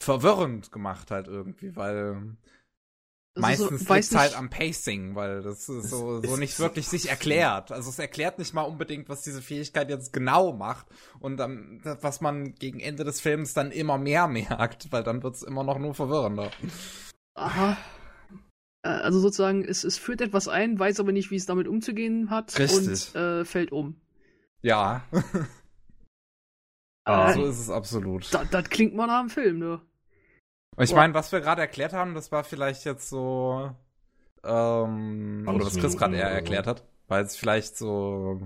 verwirrend gemacht halt irgendwie, weil Meistens so, liegt halt am Pacing, weil das ist so, so nicht wirklich sich erklärt. Also es erklärt nicht mal unbedingt, was diese Fähigkeit jetzt genau macht und dann, was man gegen Ende des Films dann immer mehr merkt, weil dann wird's immer noch nur verwirrender. Aha. Äh, also sozusagen, es, es führt etwas ein, weiß aber nicht, wie es damit umzugehen hat Richtig. und äh, fällt um. Ja. ah, so ist es absolut. Das, das klingt mal nach einem Film, ne? Ich meine, was wir gerade erklärt haben, das war vielleicht jetzt so, ähm, oder was Chris gerade eher erklärt hat, weil es vielleicht so,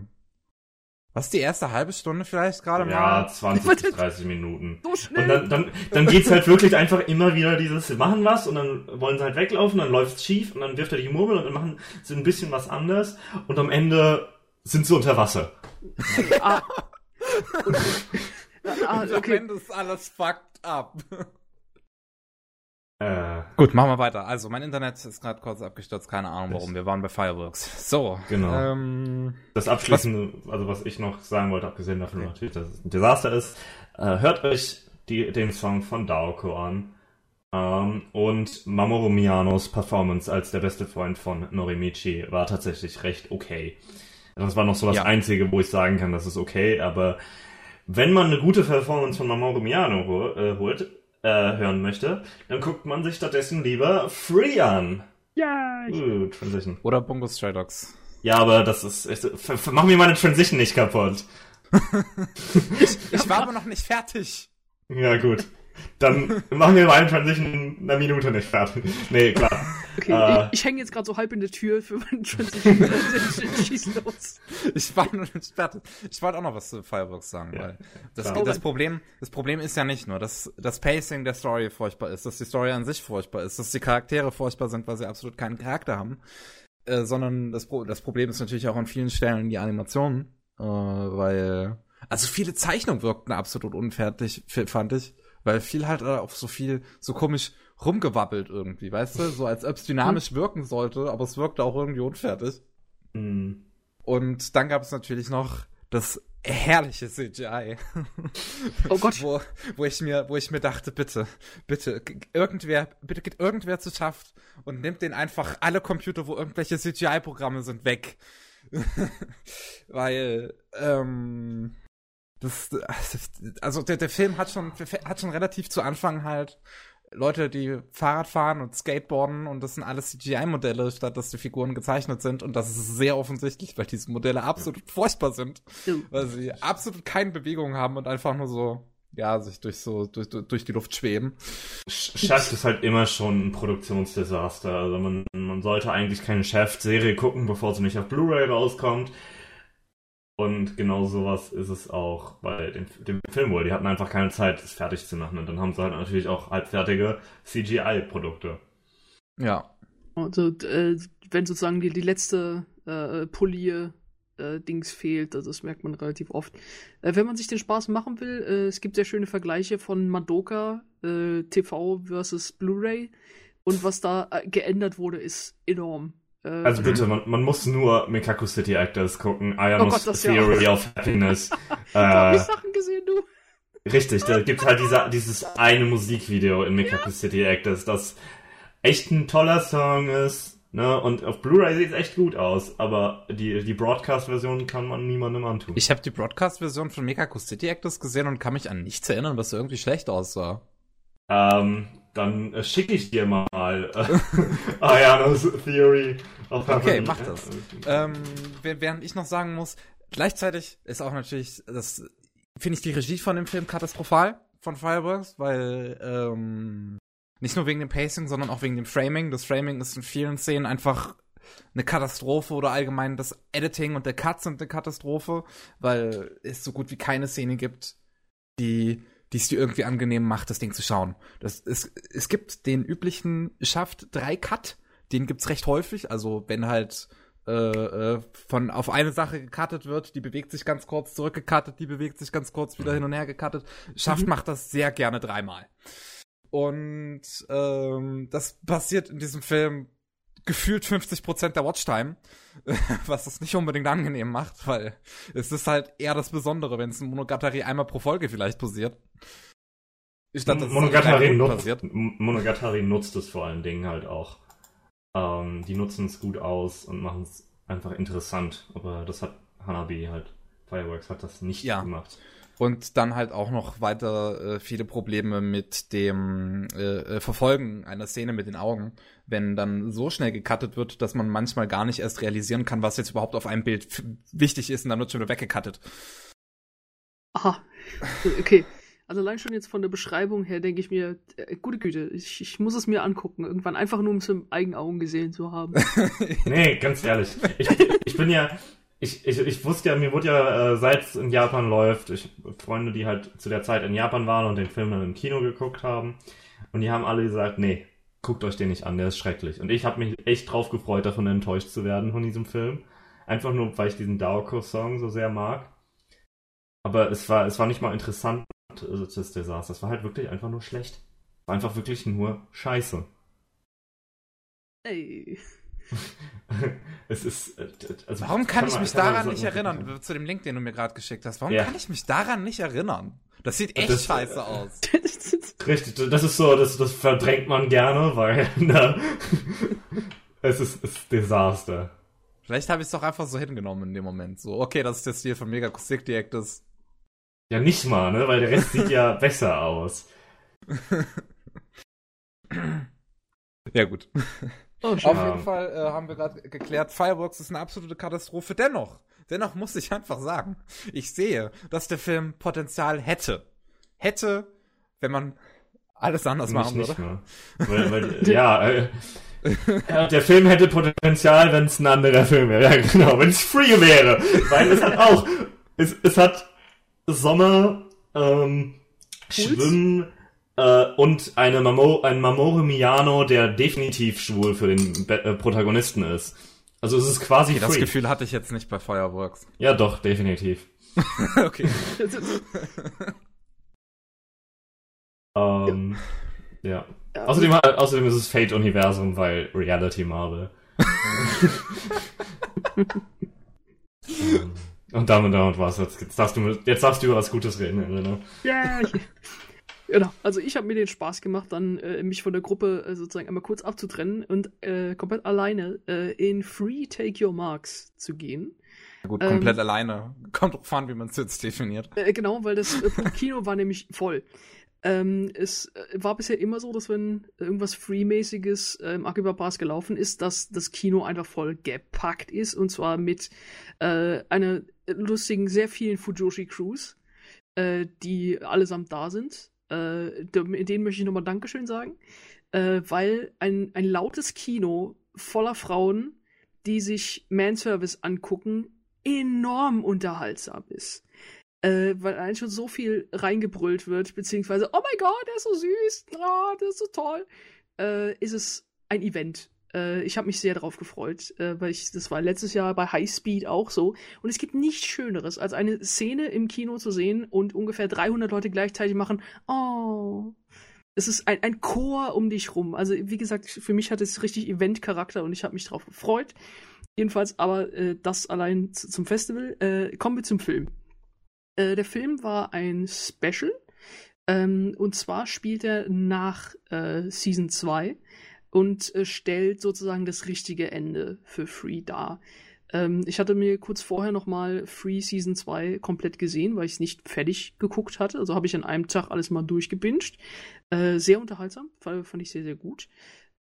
was die erste halbe Stunde vielleicht gerade mal? Ja, 20 bis 30 Minuten. So schnell. Und dann, dann, dann geht's halt wirklich einfach immer wieder dieses, wir machen was und dann wollen sie halt weglaufen, dann läuft's schief und dann wirft er die Murmel und dann machen sie ein bisschen was anders und am Ende sind sie unter Wasser. ah. ah, okay. Am Ende ist alles fucked up. Äh, Gut, machen wir weiter. Also, mein Internet ist gerade kurz abgestürzt, keine Ahnung warum. Wir waren bei Fireworks. So. Genau. Ähm, das Abschließende, was, also was ich noch sagen wollte, abgesehen davon okay. natürlich, dass es ein Desaster ist, äh, hört euch die, den Song von Daoko an. Ähm, und Mamoru Miyanos Performance als der beste Freund von Norimichi war tatsächlich recht okay. Das war noch so das ja. Einzige, wo ich sagen kann, das ist okay, aber wenn man eine gute Performance von Mamoru Miyano äh, holt, äh, hören möchte, dann guckt man sich stattdessen lieber Free an. Ja. Uh, Transition. Oder Bungo Stray Dogs. Ja, aber das ist. Ich, mach mir meine Transition nicht kaputt. ich, ich war aber noch nicht fertig. Ja, gut. Dann machen wir meine Transition in einer Minute nicht fertig. Nee, klar. Okay, äh, ich, ich hänge jetzt gerade so halb in der Tür für meinen Transition. Schieß los. Ich war wollte auch noch was zu Fireworks sagen, ja, weil das, das, Problem, das Problem ist ja nicht nur, dass das Pacing der Story furchtbar ist, dass die Story an sich furchtbar ist, dass die Charaktere furchtbar sind, weil sie absolut keinen Charakter haben, äh, sondern das, Pro das Problem ist natürlich auch an vielen Stellen die Animation, äh, weil also viele Zeichnungen wirkten absolut unfertig, fand ich, weil viel halt auf so viel so komisch rumgewabbelt irgendwie, weißt du? So als ob es dynamisch wirken sollte, aber es wirkte auch irgendwie unfertig. Mhm. Und dann gab es natürlich noch das herrliche CGI. Oh Gott. wo, wo ich mir, wo ich mir dachte, bitte, bitte, irgendwer, bitte geht irgendwer zu schafft und nimmt den einfach alle Computer, wo irgendwelche CGI-Programme sind, weg. Weil, ähm, das, also der, der Film hat schon, hat schon relativ zu Anfang halt Leute, die Fahrrad fahren und Skateboarden und das sind alles CGI-Modelle, statt dass die Figuren gezeichnet sind. Und das ist sehr offensichtlich, weil diese Modelle absolut ja. furchtbar sind. Ja. Weil sie absolut keine Bewegung haben und einfach nur so, ja, sich durch so, durch, durch die Luft schweben. Chef ist halt immer schon ein Produktionsdesaster. Also man, man sollte eigentlich keine Chef-Serie gucken, bevor sie nicht auf Blu-ray rauskommt. Und genau sowas ist es auch bei dem, dem Film wohl. Die hatten einfach keine Zeit, das fertig zu machen. Und dann haben sie halt natürlich auch halbfertige CGI-Produkte. Ja. Also, äh, wenn sozusagen die, die letzte äh, Polier äh, Dings fehlt, also das merkt man relativ oft. Äh, wenn man sich den Spaß machen will, äh, es gibt sehr schöne Vergleiche von Madoka äh, TV versus Blu-ray. Und was da geändert wurde, ist enorm. Also bitte, man, man, muss nur Mikaku City Actors gucken. Ayanos oh Gott, Theory ja. of Happiness. äh, hab ich Sachen gesehen, du. Richtig, da gibt halt diese, dieses eine Musikvideo in Mikaku ja. City Actors, das echt ein toller Song ist. Ne? Und auf Blu-ray sieht es echt gut aus, aber die, die Broadcast-Version kann man niemandem antun. Ich habe die Broadcast-Version von Mekaku City Actors gesehen und kann mich an nichts erinnern, was irgendwie schlecht aussah. Ähm, dann äh, schicke ich dir mal äh, Ayanos Theory auf Okay, mach das. ähm, während ich noch sagen muss, gleichzeitig ist auch natürlich, das finde ich die Regie von dem Film katastrophal. von Fireworks, weil ähm, nicht nur wegen dem Pacing, sondern auch wegen dem Framing. Das Framing ist in vielen Szenen einfach eine Katastrophe oder allgemein das Editing und der Cut sind eine Katastrophe, weil es so gut wie keine Szene gibt, die die es dir irgendwie angenehm macht, das Ding zu schauen. Das, es, es gibt den üblichen Schaft 3 Cut, den gibt's recht häufig, also wenn halt äh, äh, von auf eine Sache gecuttet wird, die bewegt sich ganz kurz, zurückgecuttet, die bewegt sich ganz kurz, wieder hin und her gecuttet. Schaft mhm. macht das sehr gerne dreimal. Und ähm, das passiert in diesem Film gefühlt 50% der Watchtime, was das nicht unbedingt angenehm macht, weil es ist halt eher das Besondere, wenn es in Monogatari einmal pro Folge vielleicht passiert. Statt, Monogatari, nutzt, Monogatari nutzt es vor allen Dingen halt auch. Ähm, die nutzen es gut aus und machen es einfach interessant, aber das hat Hanabi halt, Fireworks hat das nicht ja. gemacht. Und dann halt auch noch weiter äh, viele Probleme mit dem äh, äh, Verfolgen einer Szene mit den Augen, wenn dann so schnell gecuttet wird, dass man manchmal gar nicht erst realisieren kann, was jetzt überhaupt auf einem Bild wichtig ist und dann wird schon wieder weggecuttet. Aha. Okay. Also allein schon jetzt von der Beschreibung her denke ich mir, äh, gute Güte, ich, ich, muss es mir angucken, irgendwann einfach nur um es mit eigenen Augen gesehen zu haben. nee, ganz ehrlich. Ich, ich bin ja, ich, ich, ich wusste ja, mir wurde ja, äh, seit es in Japan läuft, ich, Freunde, die halt zu der Zeit in Japan waren und den Film dann im Kino geguckt haben, und die haben alle gesagt, nee, guckt euch den nicht an, der ist schrecklich. Und ich habe mich echt drauf gefreut, davon enttäuscht zu werden von diesem Film. Einfach nur, weil ich diesen Daoko-Song so sehr mag. Aber es war, es war nicht mal interessant, das Desaster. Es war halt wirklich einfach nur schlecht. War einfach wirklich nur scheiße. Ey. es ist. Äh, also Warum kann, kann ich mich daran so nicht erinnern? Machen. Zu dem Link, den du mir gerade geschickt hast. Warum ja. kann ich mich daran nicht erinnern? Das sieht echt das, scheiße aus. Richtig, das ist so, das, das verdrängt man gerne, weil na, es ist, ist Desaster. Vielleicht habe ich es doch einfach so hingenommen in dem Moment. So, okay, das ist der Stil von Mega Sick Detectives. Ja, nicht mal, ne? Weil der Rest sieht ja besser aus. ja, gut. Oh, Auf jeden Fall äh, haben wir gerade geklärt, Fireworks ist eine absolute Katastrophe. Dennoch, dennoch muss ich einfach sagen, ich sehe, dass der Film Potenzial hätte. Hätte, wenn man alles anders machen würde. Weil, weil, ja, äh, der Film hätte Potenzial, wenn es ein anderer Film wäre. Ja, genau, wenn es free wäre. Weil es hat auch, es, es hat Sommer, ähm, Schwimmen, äh, und eine Mamo ein Mamore Miyano, der definitiv schwul für den Be äh, Protagonisten ist. Also es ist quasi okay, Das Gefühl hatte ich jetzt nicht bei Fireworks. Ja, doch, definitiv. okay. ähm, ja. ja. Außerdem, außerdem ist es Fate-Universum, weil Reality Marvel. Und damit, damit war's. Jetzt, jetzt, darfst du, jetzt darfst du über was Gutes reden, Elena. Ja, yeah. Genau, also ich habe mir den Spaß gemacht, dann äh, mich von der Gruppe äh, sozusagen einmal kurz abzutrennen und äh, komplett alleine äh, in Free Take Your Marks zu gehen. gut, komplett ähm, alleine. Kommt drauf an, wie man es jetzt definiert. Äh, genau, weil das äh, Kino war nämlich voll. Ähm, es war bisher immer so, dass wenn irgendwas Free-mäßiges im Akiba Pass gelaufen ist, dass das Kino einfach voll gepackt ist und zwar mit einer lustigen, sehr vielen Fujoshi-Crews, die allesamt da sind äh, denen möchte ich nochmal Dankeschön sagen, äh, weil ein, ein lautes Kino voller Frauen, die sich Manservice angucken, enorm unterhaltsam ist. Äh, weil allein schon so viel reingebrüllt wird, beziehungsweise, oh mein Gott, der ist so süß, oh, der ist so toll, äh, ist es ein Event. Äh, ich habe mich sehr darauf gefreut, äh, weil ich, das war letztes Jahr bei High Speed auch so. Und es gibt nichts Schöneres, als eine Szene im Kino zu sehen und ungefähr 300 Leute gleichzeitig machen, oh. Es ist ein, ein Chor um dich rum. Also, wie gesagt, für mich hat es richtig Event-Charakter und ich habe mich darauf gefreut. Jedenfalls, aber äh, das allein zum Festival. Äh, kommen wir zum Film. Äh, der Film war ein Special. Ähm, und zwar spielt er nach äh, Season 2 und äh, stellt sozusagen das richtige Ende für Free dar. Ähm, ich hatte mir kurz vorher nochmal Free Season 2 komplett gesehen, weil ich es nicht fertig geguckt hatte. Also habe ich an einem Tag alles mal durchgebinged. Äh, sehr unterhaltsam, fand, fand ich sehr, sehr gut.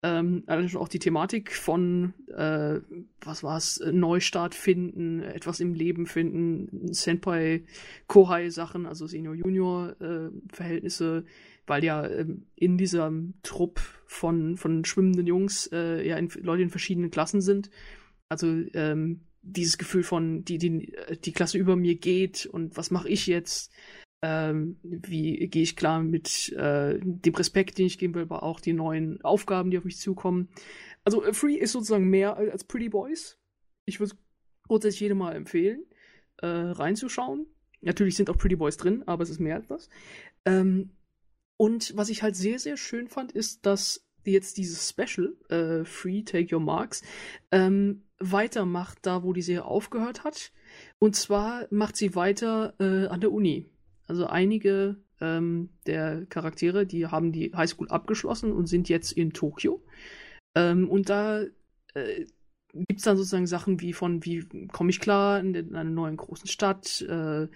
Ähm, schon auch die Thematik von, äh, was war's, Neustart finden, etwas im Leben finden, Senpai-Kohai-Sachen, also Senior-Junior-Verhältnisse, weil ja ähm, in diesem Trupp von, von schwimmenden Jungs äh, ja in, Leute in verschiedenen Klassen sind. Also ähm, dieses Gefühl von, die, die, die Klasse über mir geht und was mache ich jetzt? Ähm, wie gehe ich klar mit äh, dem Respekt, den ich geben will, aber auch die neuen Aufgaben, die auf mich zukommen. Also äh, Free ist sozusagen mehr als Pretty Boys. Ich würde grundsätzlich jedem mal empfehlen, äh, reinzuschauen. Natürlich sind auch Pretty Boys drin, aber es ist mehr als das. Ähm, und was ich halt sehr, sehr schön fand, ist, dass jetzt dieses Special, äh, Free Take Your Marks, ähm, weitermacht, da wo die Serie aufgehört hat. Und zwar macht sie weiter äh, an der Uni. Also einige ähm, der Charaktere, die haben die Highschool abgeschlossen und sind jetzt in Tokio. Ähm, und da äh, gibt es dann sozusagen Sachen wie von, wie komme ich klar in, in einer neuen großen Stadt, äh,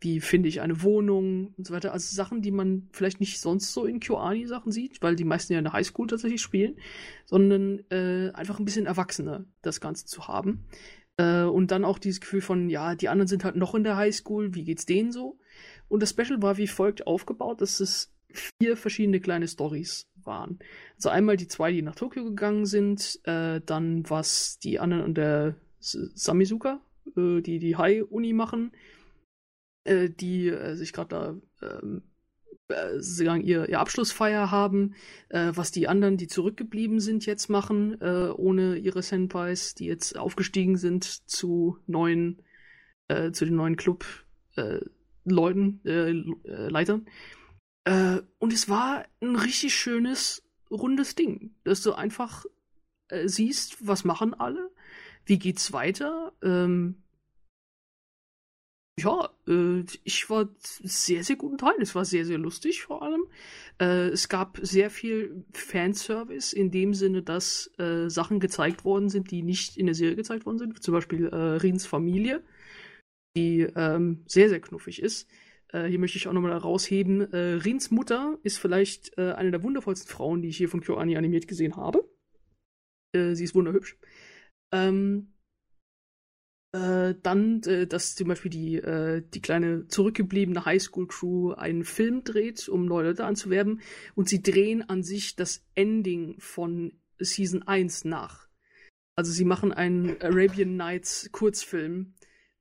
wie finde ich eine Wohnung und so weiter. Also Sachen, die man vielleicht nicht sonst so in QAni-Sachen sieht, weil die meisten ja in der Highschool tatsächlich spielen, sondern äh, einfach ein bisschen erwachsener das Ganze zu haben. Äh, und dann auch dieses Gefühl von, ja, die anderen sind halt noch in der Highschool, wie geht's denen so? Und das Special war wie folgt aufgebaut, dass es vier verschiedene kleine Stories waren. Also einmal die zwei, die nach Tokio gegangen sind, äh, dann was die anderen an der Samizuka, äh, die die High-Uni machen, äh, die äh, sich gerade da ähm, äh, sagen, ihr, ihr Abschlussfeier haben, äh, was die anderen, die zurückgeblieben sind, jetzt machen, äh, ohne ihre Senpais, die jetzt aufgestiegen sind zu neuen, äh, zu den neuen Club äh, Leuten, äh, Leitern. Äh, und es war ein richtig schönes, rundes Ding, dass du einfach siehst, was machen alle, wie geht's weiter. Ähm, ja, äh, ich war sehr, sehr guten Teil. Es war sehr, sehr lustig vor allem. Äh, es gab sehr viel Fanservice in dem Sinne, dass äh, Sachen gezeigt worden sind, die nicht in der Serie gezeigt worden sind. Zum Beispiel äh, Rins Familie die ähm, sehr, sehr knuffig ist. Äh, hier möchte ich auch nochmal herausheben. Äh, Rins Mutter ist vielleicht eine der wundervollsten Frauen, die ich hier von KyoAni animiert gesehen habe. Sie ist wunderhübsch. Ähm, äh, dann, äh, dass zum Beispiel die, äh, die kleine zurückgebliebene Highschool-Crew einen Film dreht, um neue Leute anzuwerben. Und sie drehen an sich das Ending von Season 1 nach. Also sie machen einen Arabian Nights Kurzfilm,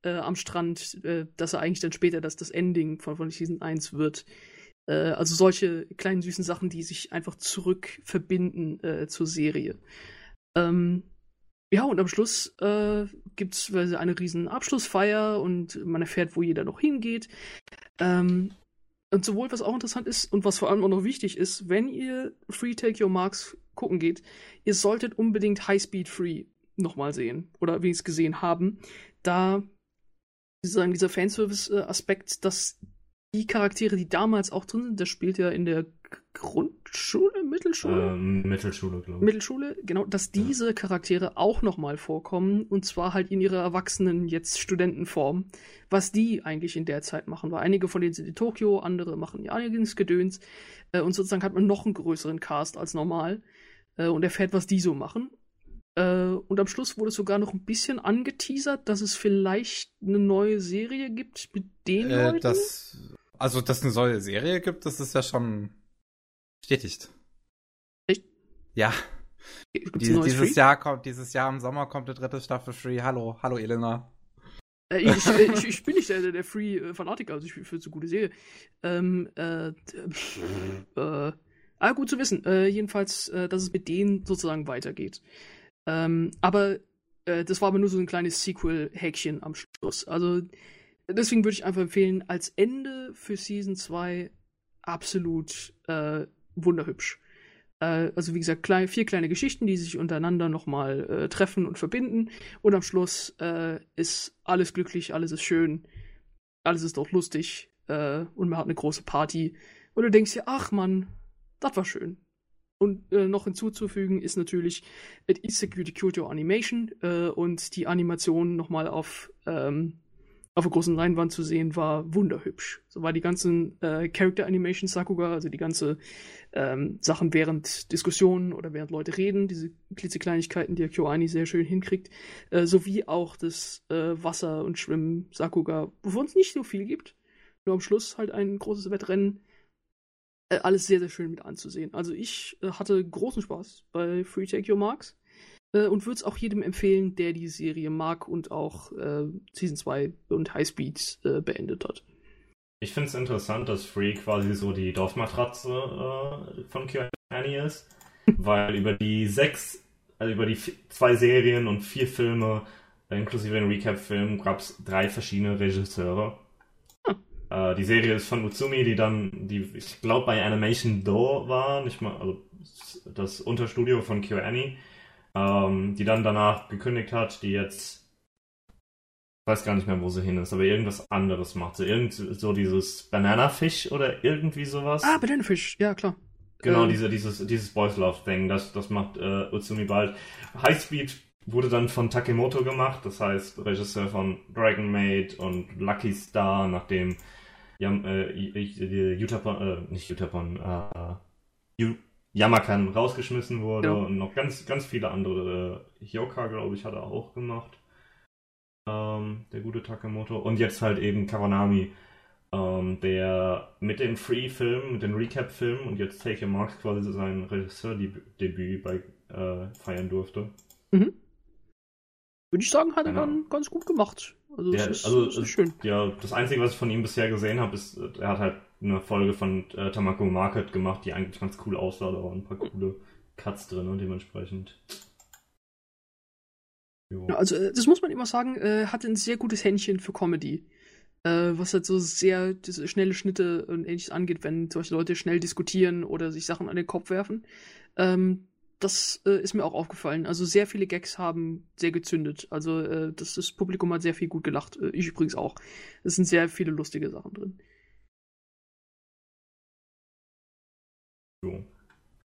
äh, am Strand, äh, dass er eigentlich dann später das, das Ending von, von Season 1 wird. Also solche kleinen süßen Sachen, die sich einfach zurück verbinden zur Serie. Ähm, ja, und am Schluss äh, gibt es eine riesen Abschlussfeier und man erfährt, wo jeder noch hingeht. Ähm, und sowohl, was auch interessant ist und was vor allem auch noch wichtig ist, wenn ihr Free Take Your Marks gucken geht, ihr solltet unbedingt High Speed Free nochmal sehen oder wenigstens gesehen haben. Da dieser Fanservice-Aspekt, dass die Charaktere, die damals auch drin sind, das spielt ja in der Grundschule, Mittelschule? Ähm, Mittelschule, glaube ich. Mittelschule, genau, dass diese ja. Charaktere auch nochmal vorkommen und zwar halt in ihrer erwachsenen, jetzt Studentenform, was die eigentlich in der Zeit machen, weil einige von denen sind in Tokio, andere machen ja einiges Gedöns äh, und sozusagen hat man noch einen größeren Cast als normal äh, und erfährt, was die so machen äh, und am Schluss wurde sogar noch ein bisschen angeteasert, dass es vielleicht eine neue Serie gibt mit den äh, Leuten. Das, also, dass es eine neue Serie gibt, das ist ja schon bestätigt. Echt? Ja. Die, dieses Free? Jahr kommt, dieses Jahr im Sommer kommt die dritte Staffel Free. Hallo, hallo Elena. Äh, ich, ich, ich, bin nicht der, der Free-Fanatiker, also ich finde es eine gute Serie. Ähm, äh, äh, ah, gut zu wissen. Äh, jedenfalls, äh, dass es mit denen sozusagen weitergeht. Ähm, aber äh, das war aber nur so ein kleines Sequel-Häkchen am Schluss. Also deswegen würde ich einfach empfehlen, als Ende für Season 2 absolut äh, wunderhübsch. Äh, also wie gesagt, klein, vier kleine Geschichten, die sich untereinander nochmal äh, treffen und verbinden. Und am Schluss äh, ist alles glücklich, alles ist schön, alles ist auch lustig äh, und man hat eine große Party. Und du denkst dir, ach man, das war schön. Und äh, noch hinzuzufügen ist natürlich It is Security Kyoto Animation äh, und die Animation nochmal auf ähm, auf der großen Leinwand zu sehen, war wunderhübsch. So war die ganzen äh, Character Animation Sakuga, also die ganze ähm, Sachen während Diskussionen oder während Leute reden, diese klitzekleinigkeiten, die der KyoAni sehr schön hinkriegt, äh, sowie auch das äh, Wasser- und Schwimmen Sakuga, wovon es nicht so viel gibt. Nur am Schluss halt ein großes Wettrennen. Äh, alles sehr, sehr schön mit anzusehen. Also ich äh, hatte großen Spaß bei Free Take Your Marks äh, und würde es auch jedem empfehlen, der die Serie mag und auch äh, Season 2 und Highspeed äh, beendet hat. Ich finde es interessant, dass Free quasi so die Dorfmatratze äh, von KyoAni ist, weil über die sechs, also über die zwei Serien und vier Filme, äh, inklusive den Recap-Film, gab es drei verschiedene Regisseure. Äh, die Serie ist von Utsumi, die dann, die ich glaube bei Animation Do war, nicht mal, also das Unterstudio von KyoAni ähm, die dann danach gekündigt hat, die jetzt ich weiß gar nicht mehr, wo sie hin ist, aber irgendwas anderes macht sie. Irgend so dieses Bananafish oder irgendwie sowas. Ah, Bananafish, ja klar. Genau, ähm. diese, dieses, dieses Boys Love Thing, das, das macht äh, Utsumi bald. Highspeed wurde dann von Takemoto gemacht, das heißt Regisseur von Dragon Maid und Lucky Star, nachdem Yam, äh, Utapon, äh, nicht Utapon, äh, Yamakan rausgeschmissen wurde ja. und noch ganz, ganz viele andere. Hyoka, glaube ich, hat er auch gemacht. Ähm, der gute Takemoto. Und jetzt halt eben Kawanami, ähm, der mit dem Free-Film, mit dem Recap-Film und jetzt Take Your Marks quasi sein Regisseur-Debüt bei äh, feiern durfte. Mhm. Würde ich sagen, hat er dann ganz gut gemacht. Also, der, ist, also ist schön. Ja, das Einzige, was ich von ihm bisher gesehen habe, ist, er hat halt eine Folge von äh, Tamako Market gemacht, die eigentlich ganz cool aussah. Da waren ein paar coole Cuts drin und dementsprechend. Ja, also, äh, das muss man immer sagen, äh, hat ein sehr gutes Händchen für Comedy. Äh, was halt so sehr schnelle Schnitte und ähnliches angeht, wenn solche Leute schnell diskutieren oder sich Sachen an den Kopf werfen. Ähm, das äh, ist mir auch aufgefallen. Also sehr viele Gags haben sehr gezündet. Also äh, das, das, Publikum hat sehr viel gut gelacht. Äh, ich übrigens auch. Es sind sehr viele lustige Sachen drin.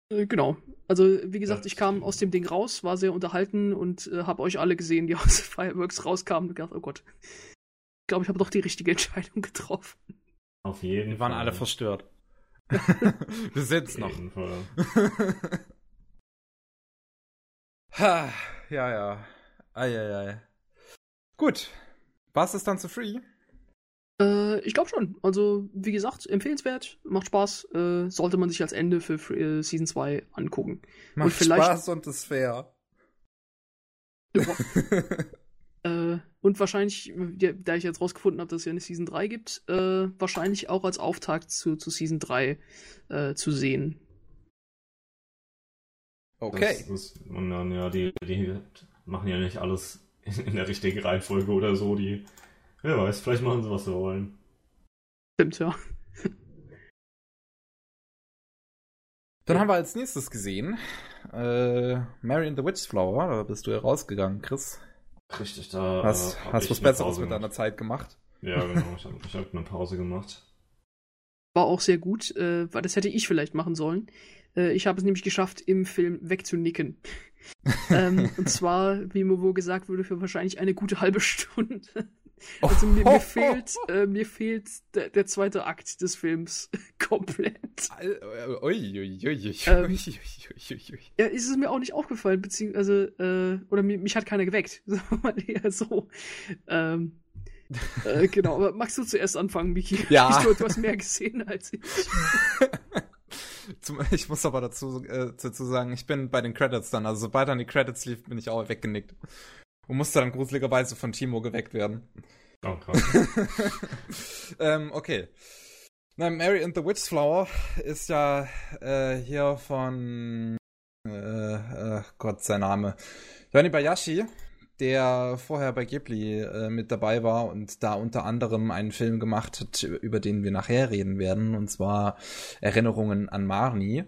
Äh, genau. Also wie gesagt, ich kam aus dem Ding raus, war sehr unterhalten und äh, habe euch alle gesehen, die aus Fireworks rauskamen und gedacht, oh Gott. Ich glaube, ich habe doch die richtige Entscheidung getroffen. Auf jeden Wir waren Fall. alle verstört. Wir sind's noch. Ha, ja, ja. Eieiei. Gut. Was ist dann zu Free? Äh, ich glaube schon. Also, wie gesagt, empfehlenswert, macht Spaß. Äh, sollte man sich als Ende für Free, äh, Season 2 angucken. Macht und vielleicht, Spaß und ist fair. Äh, und wahrscheinlich, da ich jetzt rausgefunden habe, dass es ja eine Season 3 gibt, äh, wahrscheinlich auch als Auftakt zu, zu Season 3 äh, zu sehen. Okay. Das, das, und dann, ja, die, die machen ja nicht alles in der richtigen Reihenfolge oder so. Die, wer weiß, vielleicht machen sie, was sie wollen. Stimmt, ja. Dann haben wir als nächstes gesehen äh, Mary and the Witch Flower. Da bist du ja rausgegangen, Chris. Richtig, da hast, äh, hast was Besseres mit deiner Zeit gemacht. Ja, genau. Ich habe hab eine Pause gemacht. War auch sehr gut, äh, weil das hätte ich vielleicht machen sollen. Äh, ich habe es nämlich geschafft, im Film wegzunicken. ähm, und zwar, wie mir wohl gesagt wurde, für wahrscheinlich eine gute halbe Stunde. Also mir, mir fehlt, äh, mir fehlt der, der, zweite Akt des Films komplett. Ui, ui, ui, ähm, ja, ist es mir auch nicht aufgefallen, beziehungsweise, äh, oder mich, mich hat keiner geweckt. Eher so. Ähm, äh, genau, aber magst du zuerst anfangen, Miki? Ja. Ich, du hast mehr gesehen als ich. Ich muss aber dazu, äh, dazu sagen, ich bin bei den Credits dann. Also sobald dann die Credits lief, bin ich auch weggenickt. Und musste dann gruseligerweise von Timo geweckt werden. Oh, krass. ähm, okay. Na, Mary and the Witch Flower ist ja äh, hier von äh, äh, Gott, sein Name. Yoni Bayashi, der vorher bei Ghibli äh, mit dabei war und da unter anderem einen Film gemacht hat, über den wir nachher reden werden, und zwar Erinnerungen an Marnie.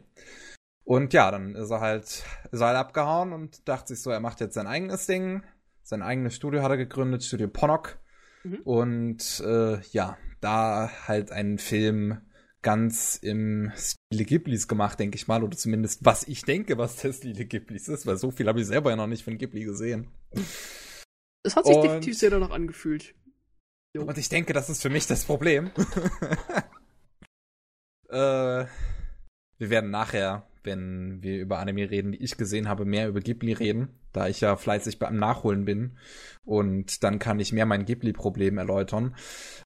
Und ja, dann ist er halt, ist er halt abgehauen und dachte sich so, er macht jetzt sein eigenes Ding. Sein eigenes Studio hat er gegründet, Studio Ponok. Mhm. Und äh, ja, da halt einen Film ganz im Stile Ghiblis gemacht, denke ich mal, oder zumindest was ich denke, was der Stile Ghiblis ist, weil so viel habe ich selber ja noch nicht von Ghibli gesehen. Es hat sich Und, definitiv sehr danach angefühlt. Und ich denke, das ist für mich das Problem. äh, wir werden nachher, wenn wir über Anime reden, die ich gesehen habe, mehr über Ghibli reden, da ich ja fleißig beim Nachholen bin. Und dann kann ich mehr mein Ghibli-Problem erläutern.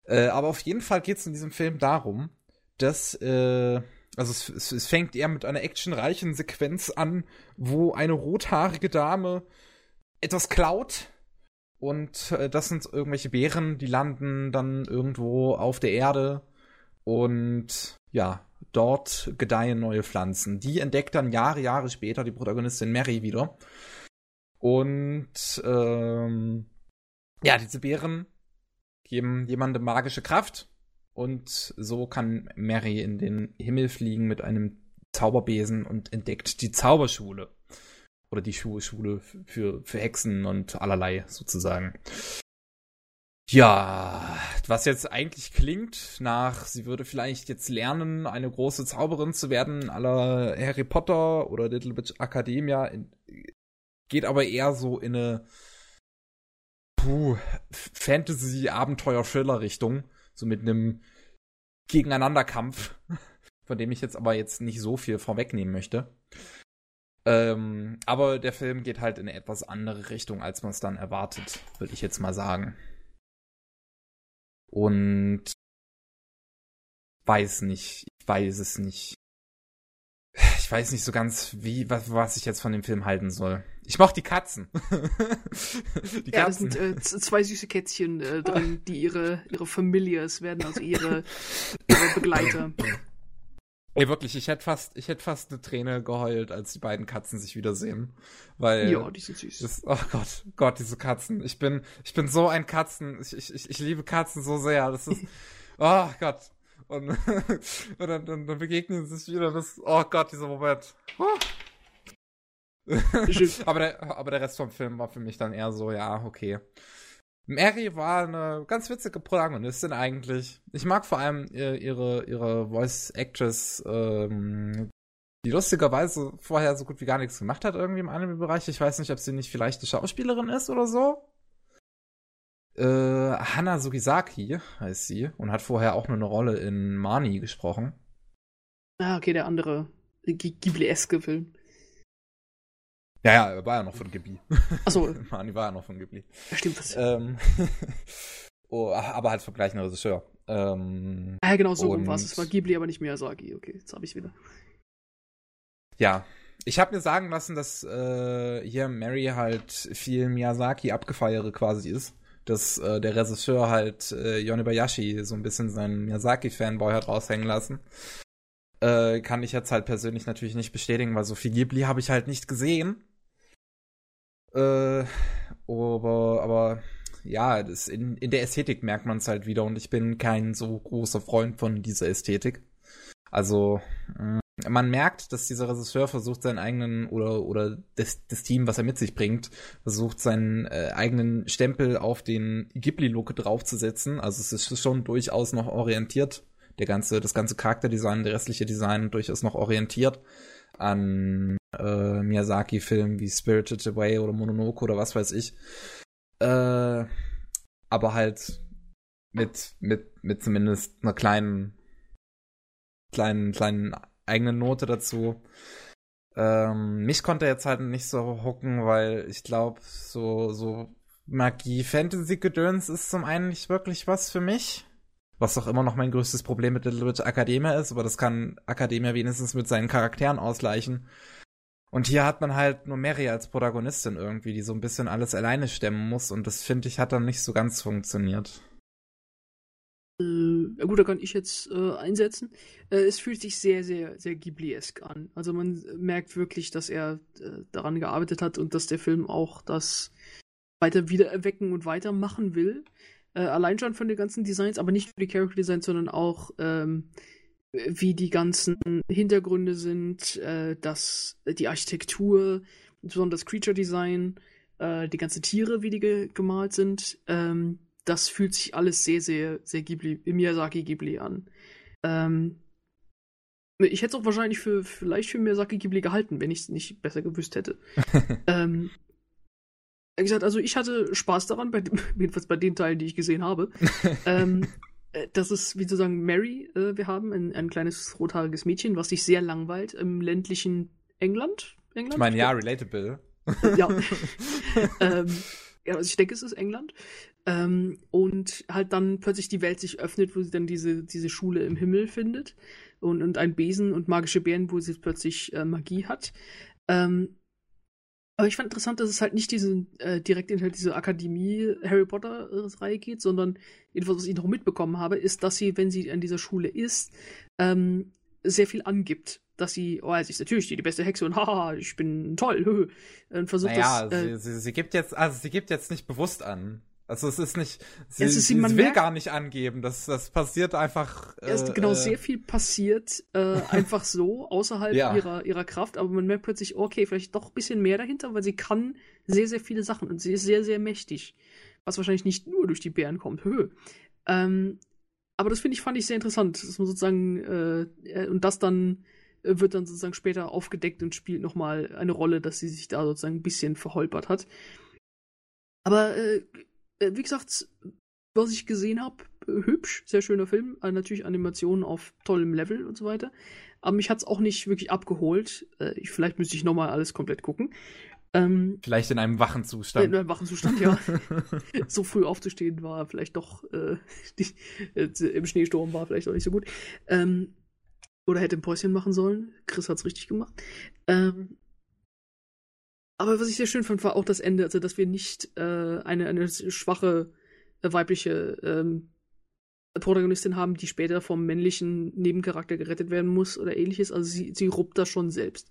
Äh, aber auf jeden Fall geht es in diesem Film darum, dass, äh, also es, es, es fängt eher mit einer actionreichen Sequenz an, wo eine rothaarige Dame etwas klaut und äh, das sind irgendwelche Bären, die landen dann irgendwo auf der Erde. Und ja, dort gedeihen neue Pflanzen. Die entdeckt dann Jahre, Jahre später die Protagonistin Mary wieder. Und ähm, ja, diese Beeren geben jemandem magische Kraft. Und so kann Mary in den Himmel fliegen mit einem Zauberbesen und entdeckt die Zauberschule oder die Schule für, für Hexen und allerlei sozusagen. Ja, was jetzt eigentlich klingt nach, sie würde vielleicht jetzt lernen, eine große Zauberin zu werden, aller Harry Potter oder Little Witch Academia, geht aber eher so in eine Fantasy-Abenteuer-Thriller-Richtung, so mit einem Gegeneinanderkampf, von dem ich jetzt aber jetzt nicht so viel vorwegnehmen möchte. Ähm, aber der Film geht halt in eine etwas andere Richtung, als man es dann erwartet, würde ich jetzt mal sagen. Und weiß nicht, ich weiß es nicht. Ich weiß nicht so ganz, wie, was, was ich jetzt von dem Film halten soll. Ich mochte die Katzen. die ja, Katzen. da sind äh, zwei süße Kätzchen äh, drin, die ihre, ihre Familias werden, also ihre, ihre Begleiter. Ey, wirklich, ich hätte fast, ich hätte fast eine Träne geheult, als die beiden Katzen sich wiedersehen. Weil. Ja, die sind süß. Das, oh Gott, Gott, diese Katzen. Ich bin, ich bin so ein Katzen. Ich, ich, ich liebe Katzen so sehr. Das ist, oh Gott. Und, und dann, dann, dann begegnen sie sich wieder. Das, oh Gott, dieser Moment. Oh. aber, der, aber der Rest vom Film war für mich dann eher so, ja, okay. Mary war eine ganz witzige Protagonistin eigentlich. Ich mag vor allem ihre, ihre Voice Actress, ähm, die lustigerweise vorher so gut wie gar nichts gemacht hat irgendwie im Anime-Bereich. Ich weiß nicht, ob sie nicht vielleicht eine Schauspielerin ist oder so. Äh, Hana Sugisaki heißt sie und hat vorher auch nur eine Rolle in Mani gesprochen. Ah, okay, der andere Ghibli-eske Film. Ja, ja, er war ja noch von Ghibli. Achso. Mani war ja noch von Ghibli. Ja, stimmt was. Ähm, oh, aber halt vom gleichen Regisseur. Ähm, ah, ja, genau, so rum war es. Es war Ghibli, aber nicht Miyazaki. Okay, jetzt habe ich wieder. Ja, ich habe mir sagen lassen, dass äh, hier Mary halt viel Miyazaki abgefeiere quasi ist. Dass äh, der Regisseur halt äh, Yonibayashi so ein bisschen seinen Miyazaki-Fanboy hat raushängen lassen. Äh, kann ich jetzt halt persönlich natürlich nicht bestätigen, weil so viel Ghibli habe ich halt nicht gesehen. Äh, aber, aber ja, das in, in der Ästhetik merkt man es halt wieder und ich bin kein so großer Freund von dieser Ästhetik. Also, mm, man merkt, dass dieser Regisseur versucht, seinen eigenen oder, oder das, das Team, was er mit sich bringt, versucht, seinen äh, eigenen Stempel auf den Ghibli-Look draufzusetzen. Also es ist schon durchaus noch orientiert, der ganze, das ganze Charakterdesign, der restliche Design durchaus noch orientiert an äh, Miyazaki-Filmen wie Spirited Away oder Mononoke oder was weiß ich. Äh, aber halt mit, mit, mit zumindest einer kleinen, kleinen, kleinen eigenen Note dazu. Ähm, mich konnte er jetzt halt nicht so hocken, weil ich glaube, so, so Magie-Fantasy-Gedöns ist zum einen nicht wirklich was für mich. Was doch immer noch mein größtes Problem mit Little Witch Academia ist, aber das kann Academia wenigstens mit seinen Charakteren ausgleichen. Und hier hat man halt nur Mary als Protagonistin irgendwie, die so ein bisschen alles alleine stemmen muss und das finde ich hat dann nicht so ganz funktioniert. Äh, gut, da kann ich jetzt äh, einsetzen. Äh, es fühlt sich sehr, sehr, sehr Ghibli-esk an. Also man merkt wirklich, dass er äh, daran gearbeitet hat und dass der Film auch das weiter wiedererwecken und weitermachen will. Äh, allein schon von den ganzen Designs, aber nicht nur die Character Designs, sondern auch ähm, wie die ganzen Hintergründe sind, äh, das, die Architektur, besonders das Creature Design, äh, die ganzen Tiere, wie die ge gemalt sind. Ähm, das fühlt sich alles sehr, sehr, sehr Ghibli, Miyazaki Ghibli an. Ähm, ich hätte es auch wahrscheinlich für vielleicht für Miyazaki Ghibli gehalten, wenn ich es nicht besser gewusst hätte. ähm, Wie gesagt, also ich hatte Spaß daran, bei, jedenfalls bei den Teilen, die ich gesehen habe. ähm, äh, das ist, wie sozusagen, Mary, äh, wir haben ein, ein kleines rothaariges Mädchen, was sich sehr langweilt im ländlichen England. England? Ich meine, ja, relatable. ja. ähm, ja, also ich denke, es ist England. Ähm, und halt dann plötzlich die Welt sich öffnet, wo sie dann diese, diese Schule im Himmel findet und, und ein Besen und magische Bären, wo sie plötzlich äh, Magie hat. Ähm, aber ich fand interessant, dass es halt nicht diese, äh, direkt in halt diese Akademie Harry Potter-Reihe geht, sondern jedenfalls, was ich noch mitbekommen habe, ist, dass sie, wenn sie an dieser Schule ist, ähm, sehr viel angibt. Dass sie, oh, sie ist natürlich die, die beste Hexe und haha, ich bin toll. Und versucht naja, das. Äh, sie, sie, sie gibt jetzt, also sie gibt jetzt nicht bewusst an. Also es ist nicht, sie, es ist, sie, will gar nicht angeben, das, das passiert einfach. Äh, es genau, äh, sehr viel passiert äh, einfach so, außerhalb ja. ihrer, ihrer Kraft, aber man merkt plötzlich, okay, vielleicht doch ein bisschen mehr dahinter, weil sie kann sehr, sehr viele Sachen und sie ist sehr, sehr mächtig. Was wahrscheinlich nicht nur durch die Bären kommt. Hö. Ähm, aber das finde ich, fand ich sehr interessant, dass man sozusagen, äh, äh und das dann wird dann sozusagen später aufgedeckt und spielt nochmal eine Rolle, dass sie sich da sozusagen ein bisschen verholpert hat. Aber äh, äh, wie gesagt, was ich gesehen habe, äh, hübsch, sehr schöner Film, äh, natürlich Animationen auf tollem Level und so weiter. Aber mich hat es auch nicht wirklich abgeholt. Äh, ich, vielleicht müsste ich nochmal alles komplett gucken. Ähm, vielleicht in einem wachen Zustand. In einem wachen Zustand, ja. so früh aufzustehen war vielleicht doch äh, die, äh, im Schneesturm war vielleicht auch nicht so gut. Ähm, oder hätte ein Päuschen machen sollen. Chris hat es richtig gemacht. Ähm, aber was ich sehr schön fand, war auch das Ende, also dass wir nicht äh, eine, eine schwache äh, weibliche ähm, Protagonistin haben, die später vom männlichen Nebencharakter gerettet werden muss oder ähnliches. Also sie, sie ruppt das schon selbst.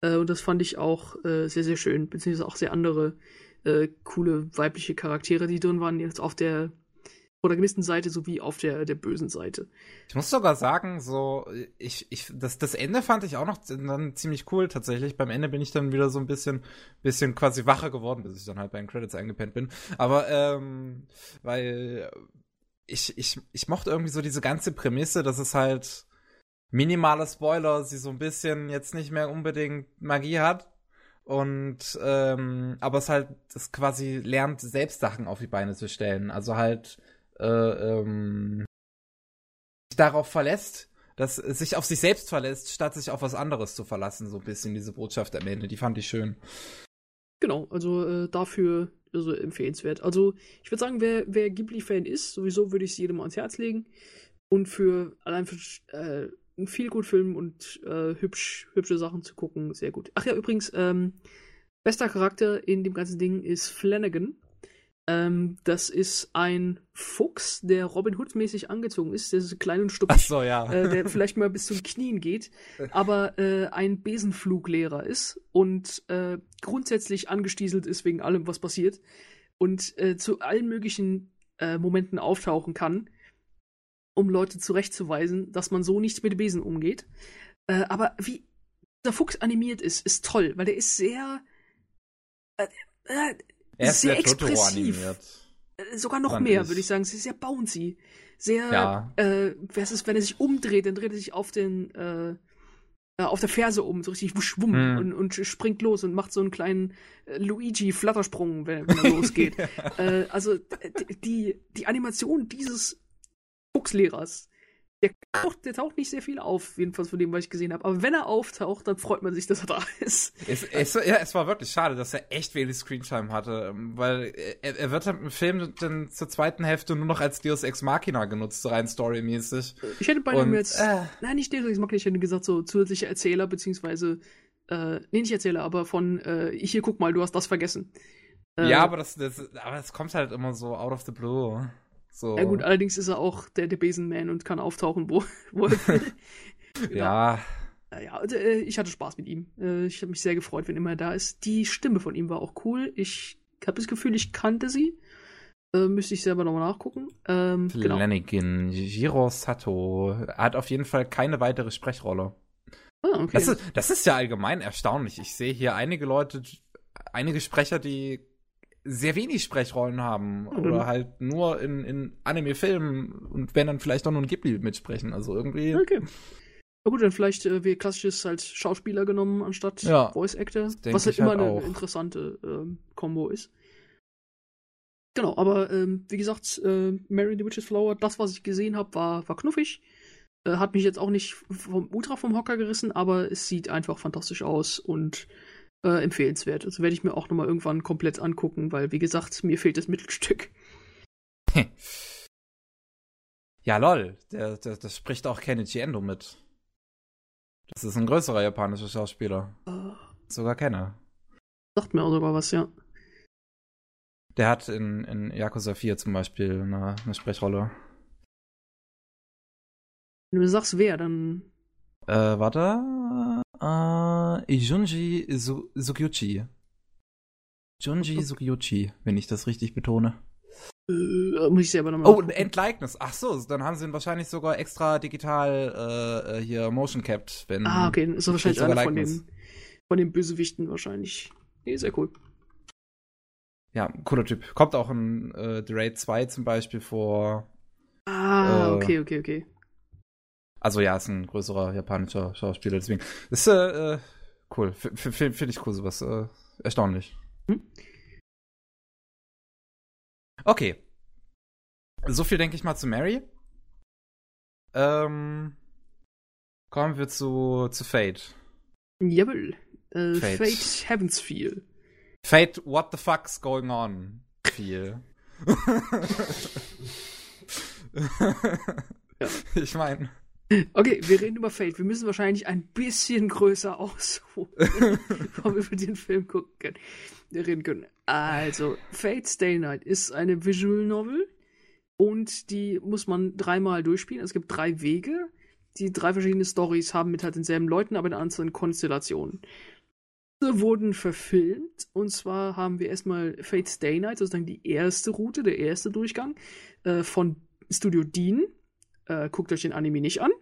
Äh, und das fand ich auch äh, sehr, sehr schön, beziehungsweise auch sehr andere äh, coole weibliche Charaktere, die drin waren, jetzt auf der Protagonistenseite sowie auf der, der bösen Seite. Ich muss sogar sagen, so, ich, ich, das, das Ende fand ich auch noch dann ziemlich cool tatsächlich. Beim Ende bin ich dann wieder so ein bisschen, bisschen quasi wacher geworden, bis ich dann halt bei den Credits eingepennt bin. Aber, ähm, weil ich, ich, ich mochte irgendwie so diese ganze Prämisse, dass es halt minimale Spoiler, sie so ein bisschen jetzt nicht mehr unbedingt Magie hat. Und ähm, aber es halt das quasi lernt, selbst Sachen auf die Beine zu stellen. Also halt äh, ähm, darauf verlässt, dass sich auf sich selbst verlässt, statt sich auf was anderes zu verlassen, so ein bisschen diese Botschaft am Ende, die fand ich schön. Genau, also äh, dafür also empfehlenswert. Also ich würde sagen, wer, wer Ghibli-Fan ist, sowieso würde ich es jedem ans Herz legen. Und für allein für äh, einen viel gut Film und äh, hübsch, hübsche Sachen zu gucken, sehr gut. Ach ja, übrigens, ähm, bester Charakter in dem ganzen Ding ist Flanagan. Ähm, das ist ein Fuchs, der Robin Hood-mäßig angezogen ist. Der ist klein und stuppig. so, ja. Äh, der vielleicht mal bis zu den Knien geht, aber äh, ein Besenfluglehrer ist und äh, grundsätzlich angestieselt ist wegen allem, was passiert. Und äh, zu allen möglichen äh, Momenten auftauchen kann, um Leute zurechtzuweisen, dass man so nicht mit Besen umgeht. Äh, aber wie der Fuchs animiert ist, ist toll, weil der ist sehr. Er ist sehr, sehr expressiv. Äh, sogar noch mehr, würde ich sagen. Sie ist sehr bouncy. Sehr, ja. äh, was ist, wenn er sich umdreht, dann dreht er sich auf den, äh, äh auf der Ferse um, so richtig schwumm hm. und, und springt los und macht so einen kleinen äh, Luigi-Flattersprung, wenn, wenn er losgeht. äh, also die, die Animation dieses Fuchslehrers der taucht, der taucht nicht sehr viel auf, jedenfalls von dem, was ich gesehen habe. Aber wenn er auftaucht, dann freut man sich, dass er da ist. Es, es, ja, es war wirklich schade, dass er echt wenig Screentime hatte, weil er, er wird im Film dann zur zweiten Hälfte nur noch als Deus Ex Machina genutzt, rein storymäßig. Ich hätte bei ihm jetzt, äh, nein, nicht Deus Ex Machina, ich hätte gesagt so zusätzliche Erzähler, beziehungsweise, äh, nee, nicht Erzähler, aber von, äh, hier, guck mal, du hast das vergessen. Äh, ja, aber das, das, aber das kommt halt immer so out of the blue. So. Ja gut, allerdings ist er auch der, der Besenman und kann auftauchen, wo, wo er will. ja. Ja, also, äh, ich hatte Spaß mit ihm. Äh, ich habe mich sehr gefreut, wenn immer er da ist. Die Stimme von ihm war auch cool. Ich habe das Gefühl, ich kannte sie. Äh, müsste ich selber nochmal nachgucken. Ähm, genau. Flanagan, genau. Jiro Sato hat auf jeden Fall keine weitere Sprechrolle. Ah, okay. Das ist, das ist ja allgemein erstaunlich. Ich sehe hier einige Leute, einige Sprecher, die sehr wenig Sprechrollen haben mhm. oder halt nur in, in Anime-Filmen und wenn dann vielleicht auch nur ein Ghibli mitsprechen. Also irgendwie. Okay. Na gut, dann vielleicht äh, wie klassisches als Schauspieler genommen anstatt ja, Voice Actor, was halt immer halt eine interessante ähm, Combo ist. Genau, aber ähm, wie gesagt, äh, Mary the Witch's Flower, das, was ich gesehen habe, war, war knuffig. Äh, hat mich jetzt auch nicht vom Ultra vom Hocker gerissen, aber es sieht einfach fantastisch aus und äh, empfehlenswert. Also werde ich mir auch nochmal irgendwann komplett angucken, weil, wie gesagt, mir fehlt das Mittelstück. ja, lol. Der, der, das spricht auch Kenichi Endo mit. Das ist ein größerer japanischer Schauspieler. Äh, Sogar Kenner. sagt mir auch sogar was, ja. Der hat in, in Yakuza 4 zum Beispiel eine, eine Sprechrolle. Wenn du mir sagst, wer, dann. Äh, warte. Äh, Junji Su Sukiuchi. Junji Sukiuchi, wenn ich das richtig betone. Äh, muss ich selber nochmal. Oh, ein Entlikeness. Ach so, dann haben sie ihn wahrscheinlich sogar extra digital äh, äh, hier motion capped. Wenn Ah, okay, ist er wahrscheinlich einer von den, von den Bösewichten wahrscheinlich. Nee, sehr cool. Ja, cooler Typ. Kommt auch in äh, The Raid 2 zum Beispiel vor. Ah, Äh, okay, okay, okay. Also ja, ist ein größerer japanischer Schauspieler, deswegen. Ist äh, äh, cool. Finde ich cool, sowas. Äh, erstaunlich. Hm? Okay. So viel denke ich mal zu Mary. Ähm, kommen wir zu, zu Fate. Jawohl. Äh, Fate. Fate. Heavens Feel. Fate, what the fuck's going on? Viel. Ja. Ich meine. Okay, wir reden über Fate. Wir müssen wahrscheinlich ein bisschen größer ausholen, bevor wir über den Film gucken können. Wir reden können. Also, Fate Stay Night ist eine Visual Novel und die muss man dreimal durchspielen. Es gibt drei Wege. Die drei verschiedene Stories haben mit halt denselben Leuten, aber in anderen Konstellationen. Diese wurden verfilmt und zwar haben wir erstmal Fate Stay Night, sozusagen die erste Route, der erste Durchgang äh, von Studio Dean. Äh, guckt euch den Anime nicht an.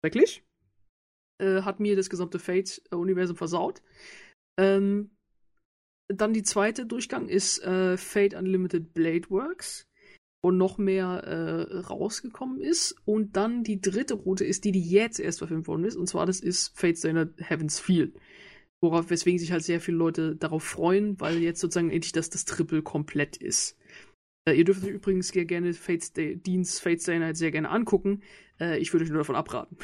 Schrecklich. Äh, hat mir das gesamte Fate-Universum versaut. Ähm, dann die zweite Durchgang ist äh, Fate Unlimited Blade Works, wo noch mehr äh, rausgekommen ist. Und dann die dritte Route ist die, die jetzt erst verfilmt worden ist. Und zwar das ist Fate Stay Heaven's Feel. Worauf, weswegen sich halt sehr viele Leute darauf freuen, weil jetzt sozusagen endlich das, das Triple komplett ist. Äh, ihr dürft euch übrigens sehr gerne Fates Day, Deans Fate Stay Night sehr gerne angucken. Äh, ich würde euch nur davon abraten.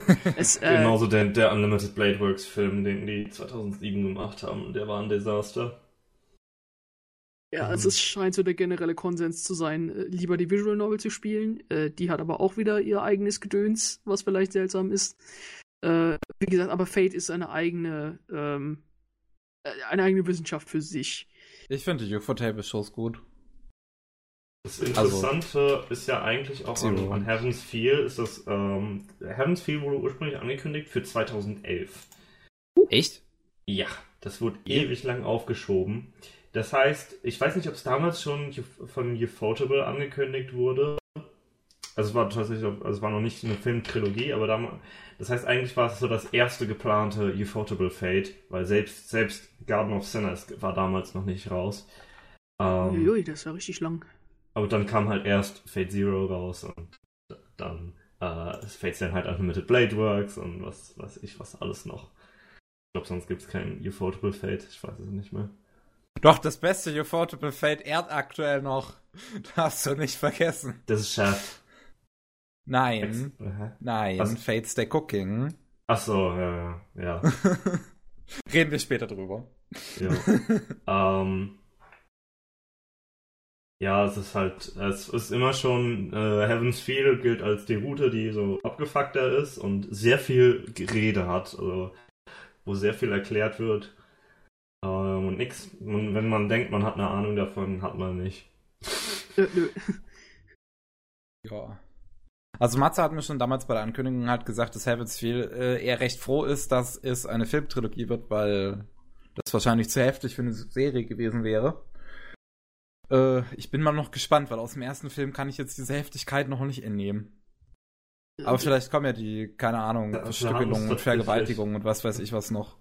es, äh, Genauso der, der Unlimited Blade Works Film, den die 2007 gemacht haben, der war ein Desaster. Ja, also es scheint so der generelle Konsens zu sein, äh, lieber die Visual Novel zu spielen. Äh, die hat aber auch wieder ihr eigenes Gedöns, was vielleicht seltsam ist. Äh, wie gesagt, aber Fate ist eine eigene, ähm, äh, eine eigene Wissenschaft für sich. Ich finde die UFO-Table-Shows gut. Das Interessante ist ja eigentlich auch an, an Heaven's Feel, ist das, ähm, Heaven's Feel wurde ursprünglich angekündigt für 2011. Echt? Ja, das wurde Ja. ewig lang aufgeschoben. Das heißt, ich weiß nicht, ob es damals schon von Ufotable angekündigt wurde. Also es war tatsächlich, also es war noch nicht eine Filmtrilogie, aber damals, das heißt eigentlich war es so das erste geplante Ufotable Fate, weil selbst, selbst Garden of Sinners war damals noch nicht raus. Ähm, Uiui, das war richtig lang. Aber dann kam halt erst Fate Zero raus und dann äh, Fate dann halt Unlimited Blade Works und was weiß ich, was alles noch. Ich glaube, sonst gibt es kein Ufotable Fate, ich weiß es nicht mehr. Doch, das beste Ufotable Fate ehrt aktuell noch. Darfst du nicht vergessen. Das ist Shaft. Nein. Hä? Nein, Was? Fate Stay Cooking. Ach so, ja, ja. Reden wir später drüber. ja. ähm, ja, es ist halt, es ist immer schon, äh, Heaven's Feel gilt als die Route, die so abgefuckter ist und sehr viel Rede hat, also wo sehr viel erklärt wird. Ähm, und nix, man, wenn man denkt, man hat eine Ahnung davon, hat man nicht. Ja. Also Matze hat mir schon damals bei der Ankündigung halt gesagt, dass Heaven's Feel äh, eher recht froh ist, dass es eine Filmtrilogie wird, weil das wahrscheinlich zu heftig für eine Serie gewesen wäre. Äh, ich bin mal noch gespannt, weil aus dem ersten Film kann ich jetzt diese Heftigkeit noch nicht entnehmen. Aber vielleicht kommen ja die, keine Ahnung, Ja, und tatsächlich. Vergewaltigung und was weiß ich was noch.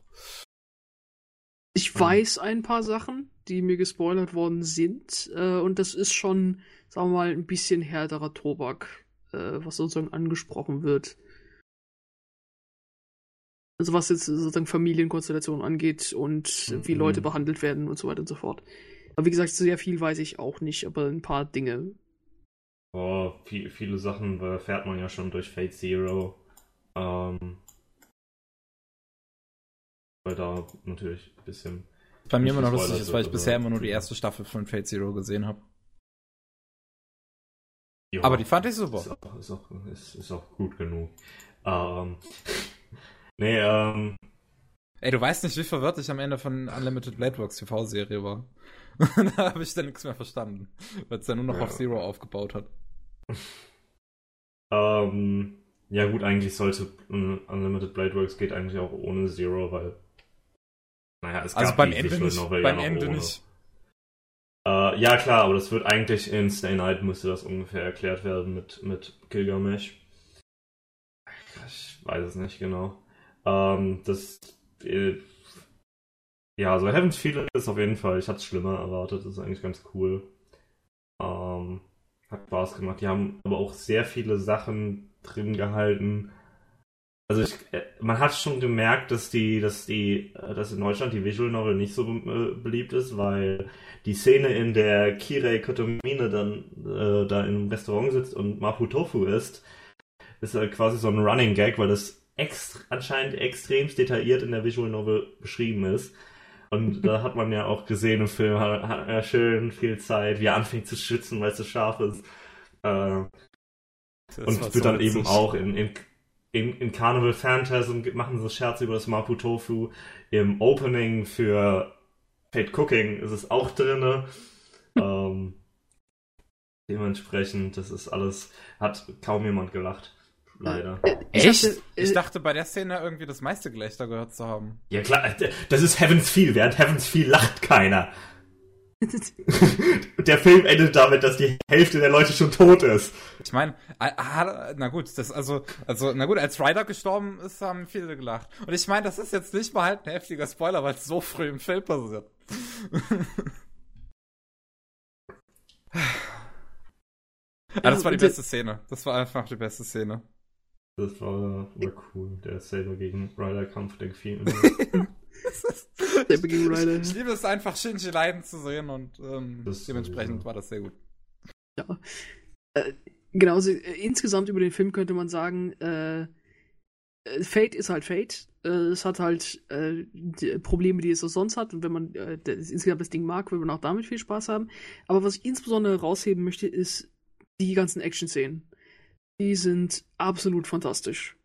Ich weiß ein paar Sachen, die mir gespoilert worden sind. Äh, und das ist schon, sagen wir mal, ein bisschen härterer Tobak, äh, was sozusagen angesprochen wird. Also was jetzt sozusagen Familienkonstellationen angeht und Mhm. wie Leute behandelt werden und so weiter und so fort. Aber wie gesagt, sehr viel weiß ich auch nicht, aber ein paar Dinge. Oh, viel, viele Sachen erfährt man ja schon durch Fate Zero. Ähm, weil da natürlich ein bisschen. Bei mir immer noch lustig ist, weil ich bisher immer nur die erste Staffel von Fate Zero gesehen habe. Ja, Aber die fand ich Ist super. auch, ist auch, ist, ist auch gut genug. Ähm, nee, ähm, Ey, du weißt nicht, wie verwirrt ich am Ende von Unlimited Blade Works TV-Serie war. da habe ich dann nichts mehr verstanden, weil es ja nur noch Ja. auf Zero aufgebaut hat. ähm, ja gut, eigentlich sollte Unlimited Blade Works geht eigentlich auch ohne Zero, weil naja, es Also gab beim die Ende nicht. Novel Beim ja Ende ohne. nicht. Äh, ja klar, aber das wird eigentlich in Stay Night müsste das ungefähr erklärt werden mit, mit Gilgamesh. Ich weiß es nicht genau. Ähm, das äh, ja, also Heaven's Feel ist auf jeden Fall, ich hatte es schlimmer erwartet, ist eigentlich ganz cool. Ähm, hat Spaß gemacht. Die haben aber auch sehr viele Sachen drin gehalten. Also ich, äh, man hat schon gemerkt, dass die, dass die, äh, dass in Deutschland die Visual Novel nicht so äh, beliebt ist, weil die Szene, in der Kirei Kotomine dann äh, da im Restaurant sitzt und Mapu Tofu isst, ist halt quasi so ein Running Gag, weil das ext anscheinend extremst detailliert in der Visual Novel beschrieben ist. Und da hat man ja auch gesehen im Film, hat, hat er schön viel Zeit, wie er anfängt zu schwitzen, weil es so scharf ist. Äh, und wird dann witzig. eben auch in, in, in, in Carnival Phantasm machen sie Scherze über das Mapu Tofu. Im Opening für Fate Cooking ist es auch drinne. ähm, dementsprechend, das ist alles, hat kaum jemand gelacht. Leider. Äh, Echt? dachte, äh, Ich dachte bei der Szene irgendwie das meiste Gelächter gehört zu haben. Ja klar, das ist Heaven's Feel. Während Heaven's Feel lacht keiner. Der Film endet damit, dass die Hälfte der Leute schon tot ist. Ich meine, na gut, das also, also, na gut, als Ryder gestorben ist, haben viele gelacht. Und ich meine, das ist jetzt nicht mal halt ein heftiger Spoiler, weil es so früh im Film passiert. ah, das war die bitte. beste Szene. Das war einfach die beste Szene. Das war, war cool. Der Saber gegen Ryder-Kampf, der gefiel mir. Saber gegen Ryder. Ich liebe es einfach, Shinji leiden zu sehen und ähm, Das dementsprechend sowieso. war das sehr gut. Ja. Äh, genau, also, äh, insgesamt über den Film könnte man sagen, äh, äh, Fate ist halt Fate. Äh, es hat halt äh, die Probleme, die es auch sonst hat. Und wenn man äh, das, insgesamt das Ding mag, wird man auch damit viel Spaß haben. Aber was ich insbesondere rausheben möchte, ist die ganzen Action-Szenen. Die sind absolut fantastisch.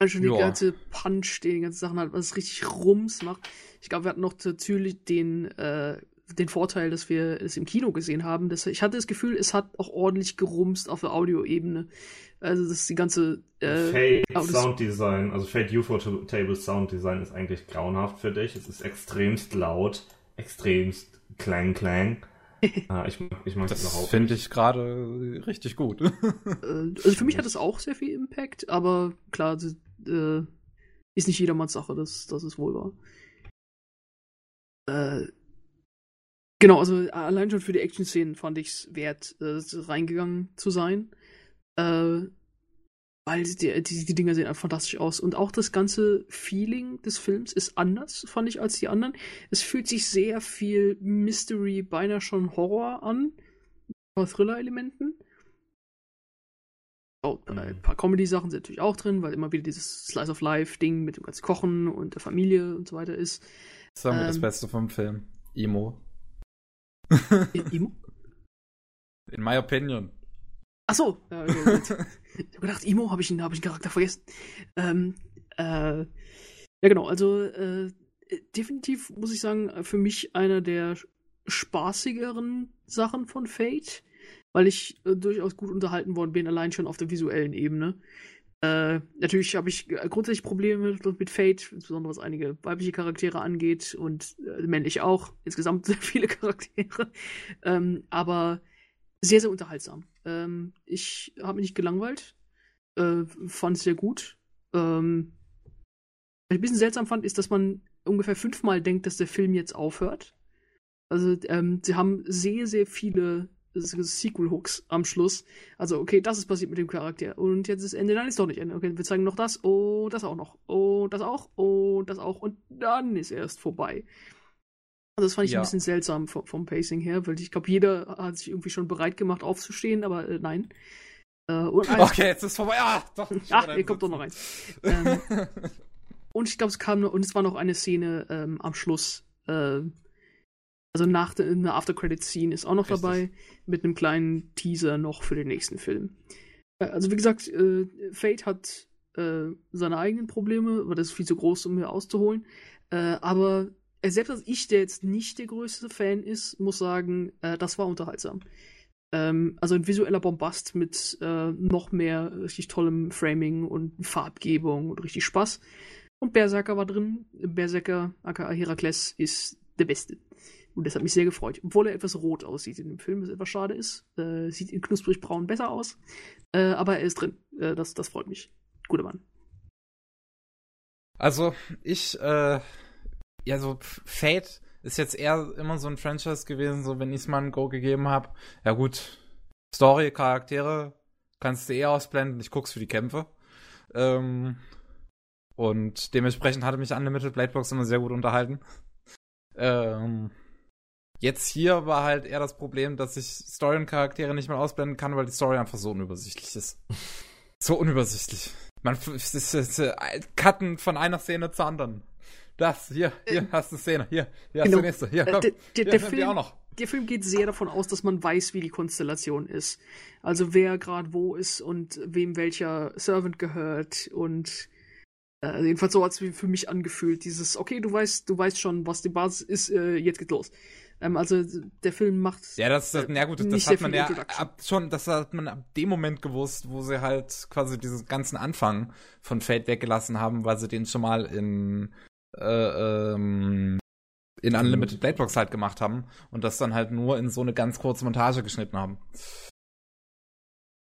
Also die ganze Punch, die ganzen Sachen halt, was richtig Rums macht. Ich glaube, wir hatten noch natürlich den, äh, den Vorteil, dass wir es im Kino gesehen haben. Dass, ich hatte das Gefühl, es hat auch ordentlich gerumst auf der Audioebene. Also, das ist die ganze. Äh, das- Sounddesign, also Fate UFO Table Sounddesign ist eigentlich grauenhaft für dich. Es ist extremst laut, extremst Klang Klang. ah, ich, ich mag das überhaupt finde ich gerade richtig gut. äh, also für mich hat es auch sehr viel Impact, aber klar, das, äh, ist nicht jedermanns Sache, das, das ist wohl wahr. Äh, genau, also allein schon für die Action-Szenen fand ich es wert, äh, reingegangen zu sein. Äh, weil die, die, die Dinger sehen einfach fantastisch aus. Und auch das ganze Feeling des Films ist anders, fand ich, als die anderen. Es fühlt sich sehr viel Mystery, beinahe schon Horror an. Ein Thriller-Elementen. Oh, Mhm. Ein paar Comedy-Sachen sind natürlich auch drin, weil immer wieder dieses Slice of Life-Ding mit dem ganzen Kochen und der Familie und so weiter ist. Das war mir das Ähm. Beste vom Film. Emo. Emo? In my opinion. Ach so. Ja, okay, ich hab gedacht, Emo, habe ich, einen- hab ich einen Charakter vergessen. Ähm, äh, ja, genau, also äh, definitiv muss ich sagen, für mich einer der spaßigeren Sachen von Fate, weil ich äh, durchaus gut unterhalten worden bin, allein schon auf der visuellen Ebene. Äh, natürlich habe ich grundsätzlich Probleme mit, mit Fate, insbesondere was einige weibliche Charaktere angeht und äh, männlich auch. Insgesamt sehr viele Charaktere. Ähm, aber sehr, sehr unterhaltsam. Ähm, ich habe mich nicht gelangweilt. Äh, fand es sehr gut. Ähm, was ich ein bisschen seltsam fand, ist, dass man ungefähr fünfmal denkt, dass der Film jetzt aufhört. Also, ähm, sie haben sehr, sehr viele Sequel-Hooks am Schluss. Also, okay, das ist passiert mit dem Charakter. Und jetzt ist Ende, dann ist doch nicht Ende. Okay, wir zeigen noch das. Oh, das auch noch. Oh, das auch. Oh, das auch. Und dann ist erst vorbei. Also das fand ich Ja. ein bisschen seltsam vom, vom Pacing her, weil ich glaube, jeder hat sich irgendwie schon bereit gemacht aufzustehen, aber äh, nein. Äh, Okay, jetzt ist vorbei. Ah, doch. ich Ach, hier kommt doch noch eins. Ähm, und ich glaube, es kam noch, und es war noch eine Szene ähm, am Schluss. Äh, also nach der After-Credit-Scene ist auch noch Richtig. dabei, mit einem kleinen Teaser noch für den nächsten Film. Äh, also wie gesagt, äh, Fate hat äh, seine eigenen Probleme, aber das ist viel zu groß, um mir auszuholen. Äh, aber selbst als ich, der jetzt nicht der größte Fan ist, muss sagen, äh, das war unterhaltsam. Ähm, also ein visueller Bombast mit äh, noch mehr richtig tollem Framing und Farbgebung und richtig Spaß. Und Berserker war drin. Berserker, aka Herakles, ist der Beste. Und das hat mich sehr gefreut. Obwohl er etwas rot aussieht in dem Film, was etwas schade ist. Äh, sieht in knusprig braun besser aus. Äh, aber er ist drin. Äh, das, das freut mich. Guter Mann. Also, ich, äh, ja, so Fate ist jetzt eher immer so ein Franchise gewesen, so wenn ich es mal ein Go gegeben habe. Ja gut, Story, Charaktere kannst du eh ausblenden, ich guck's für die Kämpfe. Ähm, und dementsprechend hatte mich Unlimited Bladebox immer sehr gut unterhalten. Ähm, jetzt hier war halt eher das Problem, dass ich Story und Charaktere nicht mehr ausblenden kann, weil die Story einfach so unübersichtlich ist. So unübersichtlich. Man es ist, es ist, äh, Cutten von einer Szene zur anderen. Das, hier, hier hast du eine Szene, hier, hier hast du Genau. nächste, hier, Äh, komm. der- der- der Film- auch noch. der Film geht sehr davon aus, dass man weiß, wie die Konstellation ist. Also wer gerade wo ist und wem welcher Servant gehört und äh, jedenfalls so hat es für mich angefühlt. Dieses, okay, du weißt, du weißt schon, was die Basis ist, äh, jetzt geht los. Ähm, also der Film macht Ja, das, das, äh, na gut, das, hat man ja ab, schon, das hat man ab dem Moment gewusst, wo sie halt quasi diesen ganzen Anfang von Fate weggelassen haben, weil sie den schon mal in, äh, ähm, in Unlimited Bladebox halt gemacht haben und das dann halt nur in so eine ganz kurze Montage geschnitten haben.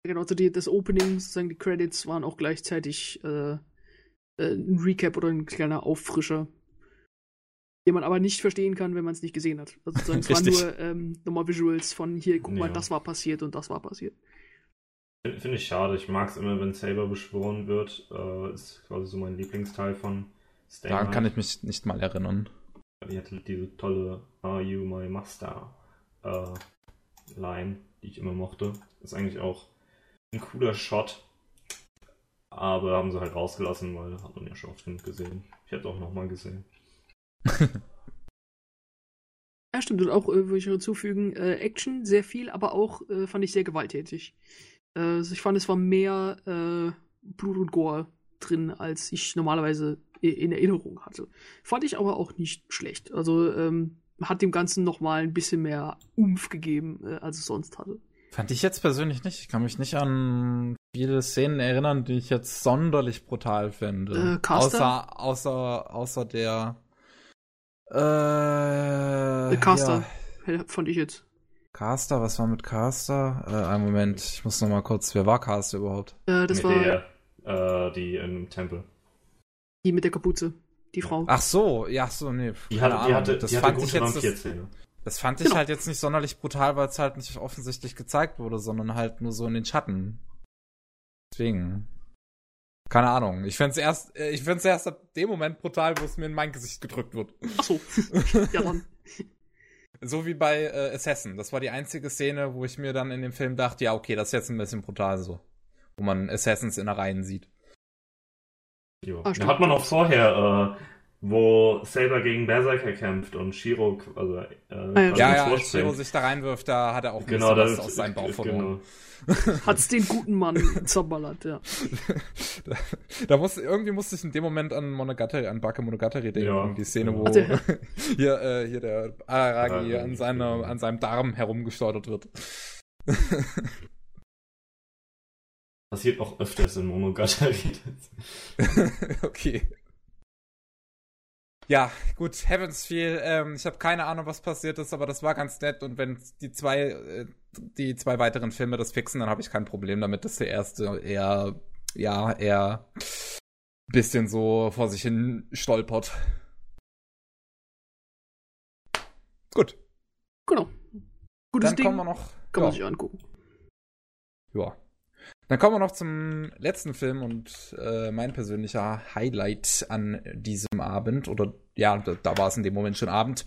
Genau, also die, das Opening, sozusagen die Credits waren auch gleichzeitig äh, äh, ein Recap oder ein kleiner Auffrischer, den man aber nicht verstehen kann, wenn man es nicht gesehen hat. Also sozusagen, es waren nur ähm, nochmal Visuals von hier, guck mal, Ja. das war passiert und das war passiert. Finde find ich schade. Ich mag es immer, wenn Saber beschworen wird. Äh, ist quasi so mein Lieblingsteil von Stay Daran kann ich mich nicht mal erinnern. Die hatte diese tolle Are You My Master äh, Line, die ich immer mochte. Ist eigentlich auch ein cooler Shot. Aber haben sie halt rausgelassen, weil hat man ja schon oft genug gesehen. Ich hätte auch nochmal gesehen. Ja, stimmt. Und auch, äh, würde ich hinzufügen, äh, Action sehr viel, aber auch äh, fand ich sehr gewalttätig. Äh, also ich fand, es war mehr äh, Blut und Gore drin, als ich normalerweise in Erinnerung hatte. Fand ich aber auch nicht schlecht. Also ähm, hat dem Ganzen nochmal ein bisschen mehr Umf gegeben, äh, als es sonst hatte. Fand ich jetzt persönlich nicht. Ich kann mich nicht an viele Szenen erinnern, die ich jetzt sonderlich brutal finde. Äh, Caster? Außer, außer, außer der. Äh, Äh, Caster, Ja. fand ich jetzt. Caster, was war mit Caster? Äh, einen Moment, ich muss noch mal kurz. Wer war Caster überhaupt? Äh, das Mit war der, äh, die im Tempel. Die mit der Kapuze, die Frau. Ach so, ja, so, nee. Die hatte, die hatte, das die hatte fand ich gute jetzt. Das, das fand ich Genau. halt jetzt nicht sonderlich brutal, weil es halt nicht offensichtlich gezeigt wurde, sondern halt nur so in den Schatten. Deswegen. Keine Ahnung. Ich find's erst, äh, ich find's erst ab dem Moment brutal, wo es mir in mein Gesicht gedrückt wird. Ach so. ja, dann. So wie bei äh, Assassin. Das war die einzige Szene, wo ich mir dann in dem Film dachte, ja, okay, das ist jetzt ein bisschen brutal so. Wo man Assassins in der Reihen sieht. Jo. Ah, hat man auch vorher, äh, wo Saber gegen Berserker kämpft und Shiro, also äh, ja, quasi Ja, ja, als Shiro sich da reinwirft, da hat er auch ein Genau, bisschen das was aus seinem Bauch verloren. genau. Hat's den guten Mann zerballert, ja. da, da muss, irgendwie musste ich in dem Moment an Monogatari, an Bake Monogatari denken. Ja. Die Szene, wo Ach, der- hier, äh, hier der Araragi Araragi, an, seiner, genau. an seinem Darm herumgesteuert wird. Passiert auch öfters in Monogatari. okay. Ja, gut, Heavens Feel, ähm, ich habe keine Ahnung, was passiert ist, aber das war ganz nett und wenn die zwei, äh, die zwei weiteren Filme das fixen, dann habe ich kein Problem damit, dass der erste eher, ja, eher bisschen so vor sich hin stolpert. Gut, Genau. Gutes dann Ding. kommen wir noch. Kann ja. man sich angucken. Ja. Dann kommen wir noch zum letzten Film und äh, mein persönlicher Highlight an diesem Abend, oder ja, da, da war es in dem Moment schon Abend,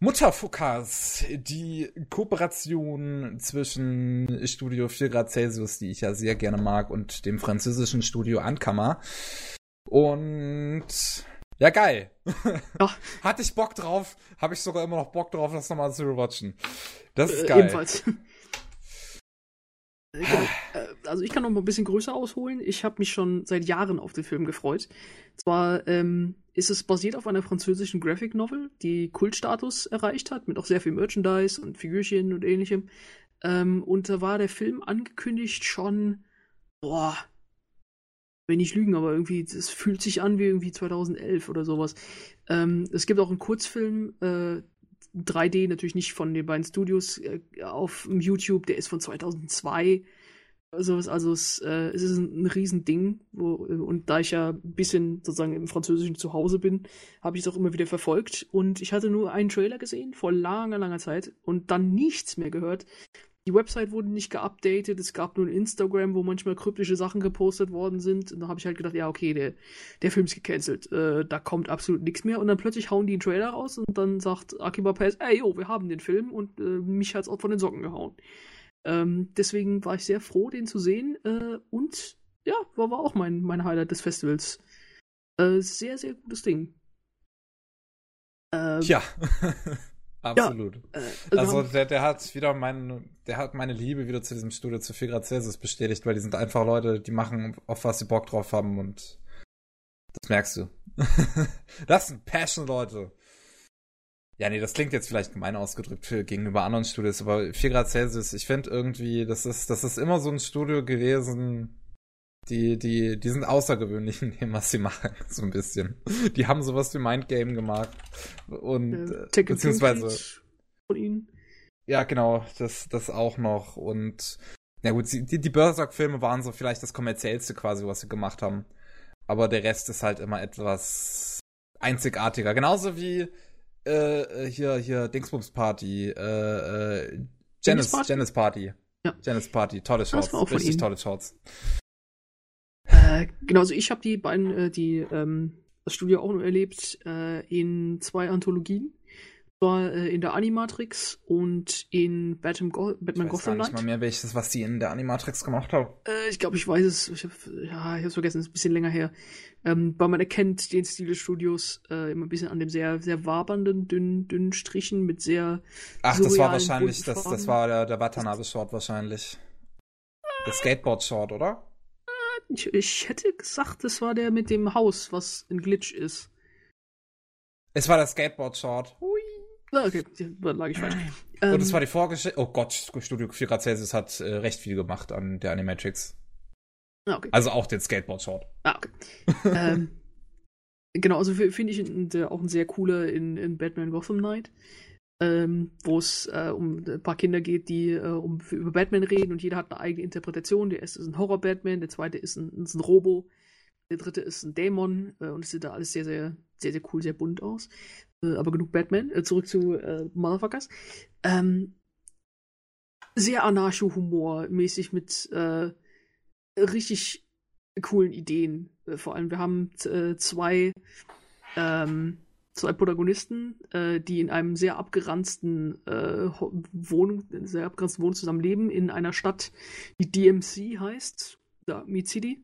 Mutterfuckers, die Kooperation zwischen Studio 4 Grad Celsius, die ich ja sehr gerne mag, und dem französischen Studio Ankammer. Und ja, geil. Ja. Hatte ich Bock drauf, habe ich sogar immer noch Bock drauf, das nochmal zu rewatchen. Das ist geil. ebenfalls. Äh, genau. Äh, Also ich kann noch mal ein bisschen größer ausholen. Ich habe mich schon seit Jahren auf den Film gefreut. Zwar ähm, ist es basiert auf einer französischen Graphic Novel, die Kultstatus erreicht hat, mit auch sehr viel Merchandise und Figürchen und ähnlichem. Ähm, und da war der Film angekündigt schon, boah, wenn ich lügen, aber irgendwie, es fühlt sich an wie irgendwie 2011 oder sowas. Ähm, es gibt auch einen Kurzfilm, äh, 3D natürlich nicht von den beiden Studios äh, auf YouTube, der ist von 2002. Also, es- also es, äh, es ist ein, ein Riesending. Wo, äh, und da ich ja ein bisschen sozusagen im Französischen zu Hause bin, habe ich es auch immer wieder verfolgt. Und ich hatte nur einen Trailer gesehen vor langer, langer Zeit und dann nichts mehr gehört. Die Website wurde nicht geupdatet, es gab nur ein Instagram, wo manchmal kryptische Sachen gepostet worden sind. Und da habe ich halt gedacht, ja, okay, der, der Film ist gecancelt. Äh, da kommt absolut nichts mehr. Und dann plötzlich hauen die einen Trailer raus und dann sagt Akiba Pace, ey, yo, wir haben den Film und äh, mich hat's auch von den Socken gehauen. Ähm, deswegen war ich sehr froh, den zu sehen. Äh, und ja, war, war auch mein, mein Highlight des Festivals. Äh, sehr, sehr gutes Ding. Äh, Ja. Absolut. äh, wir Also haben- der, der hat wieder mein, der hat meine Liebe wieder zu diesem Studio zu 4 Grad Celsius bestätigt, weil die sind einfach Leute, die machen, auf was sie Bock drauf haben und das merkst du. das sind Passion-Leute. Ja, nee, das klingt jetzt vielleicht gemein ausgedrückt für, gegenüber anderen Studios, aber 4 Grad Celsius, ich finde irgendwie, das ist, das ist immer so ein Studio gewesen, die, die, die sind außergewöhnlich in dem, was sie machen, so ein bisschen. Die haben sowas wie Mindgame gemacht und, äh, äh, beziehungsweise, von ihnen. ja, genau, das, das auch noch. Und na gut, die, die Berserk-Filme waren so vielleicht das kommerziellste quasi, was sie gemacht haben. Aber der Rest ist halt immer etwas einzigartiger. Genauso wie äh, äh, hier, hier, Dingsbums Party, äh, äh, Janice, Party? Janice Party. Ja. Janice Party, tolle Shots, richtig tolle Shots. Äh, genau, also ich habe die beiden, äh, die, ähm, das Studio auch nur erlebt äh, in zwei Anthologien. Zwar äh, in der Animatrix und in Batman, Go Batman Ich weiß Gotham gar nicht Knight. mal mehr, welches, was die in der Animatrix gemacht haben. Äh, ich glaube, ich weiß es. Ich hab, ja, ich habe vergessen, es ist ein bisschen länger her. Ähm, weil man erkennt den Stil des Studios immer ein bisschen an dem sehr, sehr wabernden, dünnen, dünnen Strichen mit sehr. Ach, das war wahrscheinlich, das, das war der, der Watanabe-Short wahrscheinlich. Der Skateboard-Short, oder? Ich, ich hätte gesagt, das war der mit dem Haus, was ein Glitch ist. Es war der Skateboard-Short. Ah, okay, da lag ich falsch. Und es Ähm, war die Vorgeschichte. Oh Gott, Studio 4 Grad Celsius hat äh, recht viel gemacht an der Animatrix. ah, okay. Also auch den Skateboard-Short. Ah, okay. ähm, genau, also finde ich der- auch ein sehr cooler in, in Batman Gotham Knight, ähm, wo es äh, um ein paar Kinder geht, die äh, um, über Batman reden und jeder hat eine eigene Interpretation. Der erste ist ein Horror-Batman, der zweite ist ein, ist ein Robo, der dritte ist ein Dämon äh, und es sieht da alles sehr, sehr, sehr, sehr cool, sehr bunt aus. Äh, aber genug Batman. Äh, zurück zu äh, Motherfuckers. Ähm, sehr Anarcho-Humor mäßig mit äh, richtig coolen Ideen. Äh, vor allem, wir haben äh, zwei, ähm, zwei Protagonisten, äh, die in einem sehr abgeranzten äh, Wohnung, sehr abgeranzten Wohnung zusammenleben, in einer Stadt, die DMC heißt, da Meat City.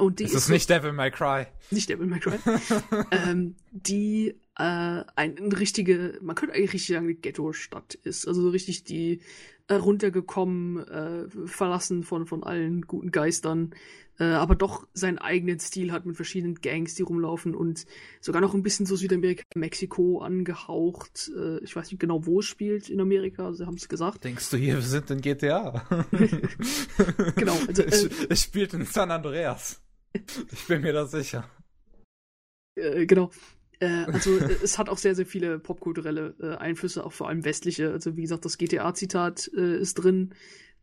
Und die ist es so- nicht Devil May Cry? nicht Devil May Cry, ähm, die äh, ein, eine richtige, man könnte eigentlich richtig sagen, eine Ghetto-Stadt ist. Also so richtig die runtergekommen, äh, verlassen von, von allen guten Geistern, äh, aber doch seinen eigenen Stil hat mit verschiedenen Gangs, die rumlaufen und sogar noch ein bisschen so Südamerika, Mexiko angehaucht. Äh, ich weiß nicht genau, wo es spielt in Amerika, sie haben es gesagt. Denkst du hier, wir sind in GTA? Genau, also, äh, es, es spielt in San Andreas. Ich bin mir da sicher. Äh, genau. Äh, also äh, es hat auch sehr, sehr viele popkulturelle äh, Einflüsse, auch vor allem westliche. Also wie gesagt, das GTA-Zitat äh, ist drin,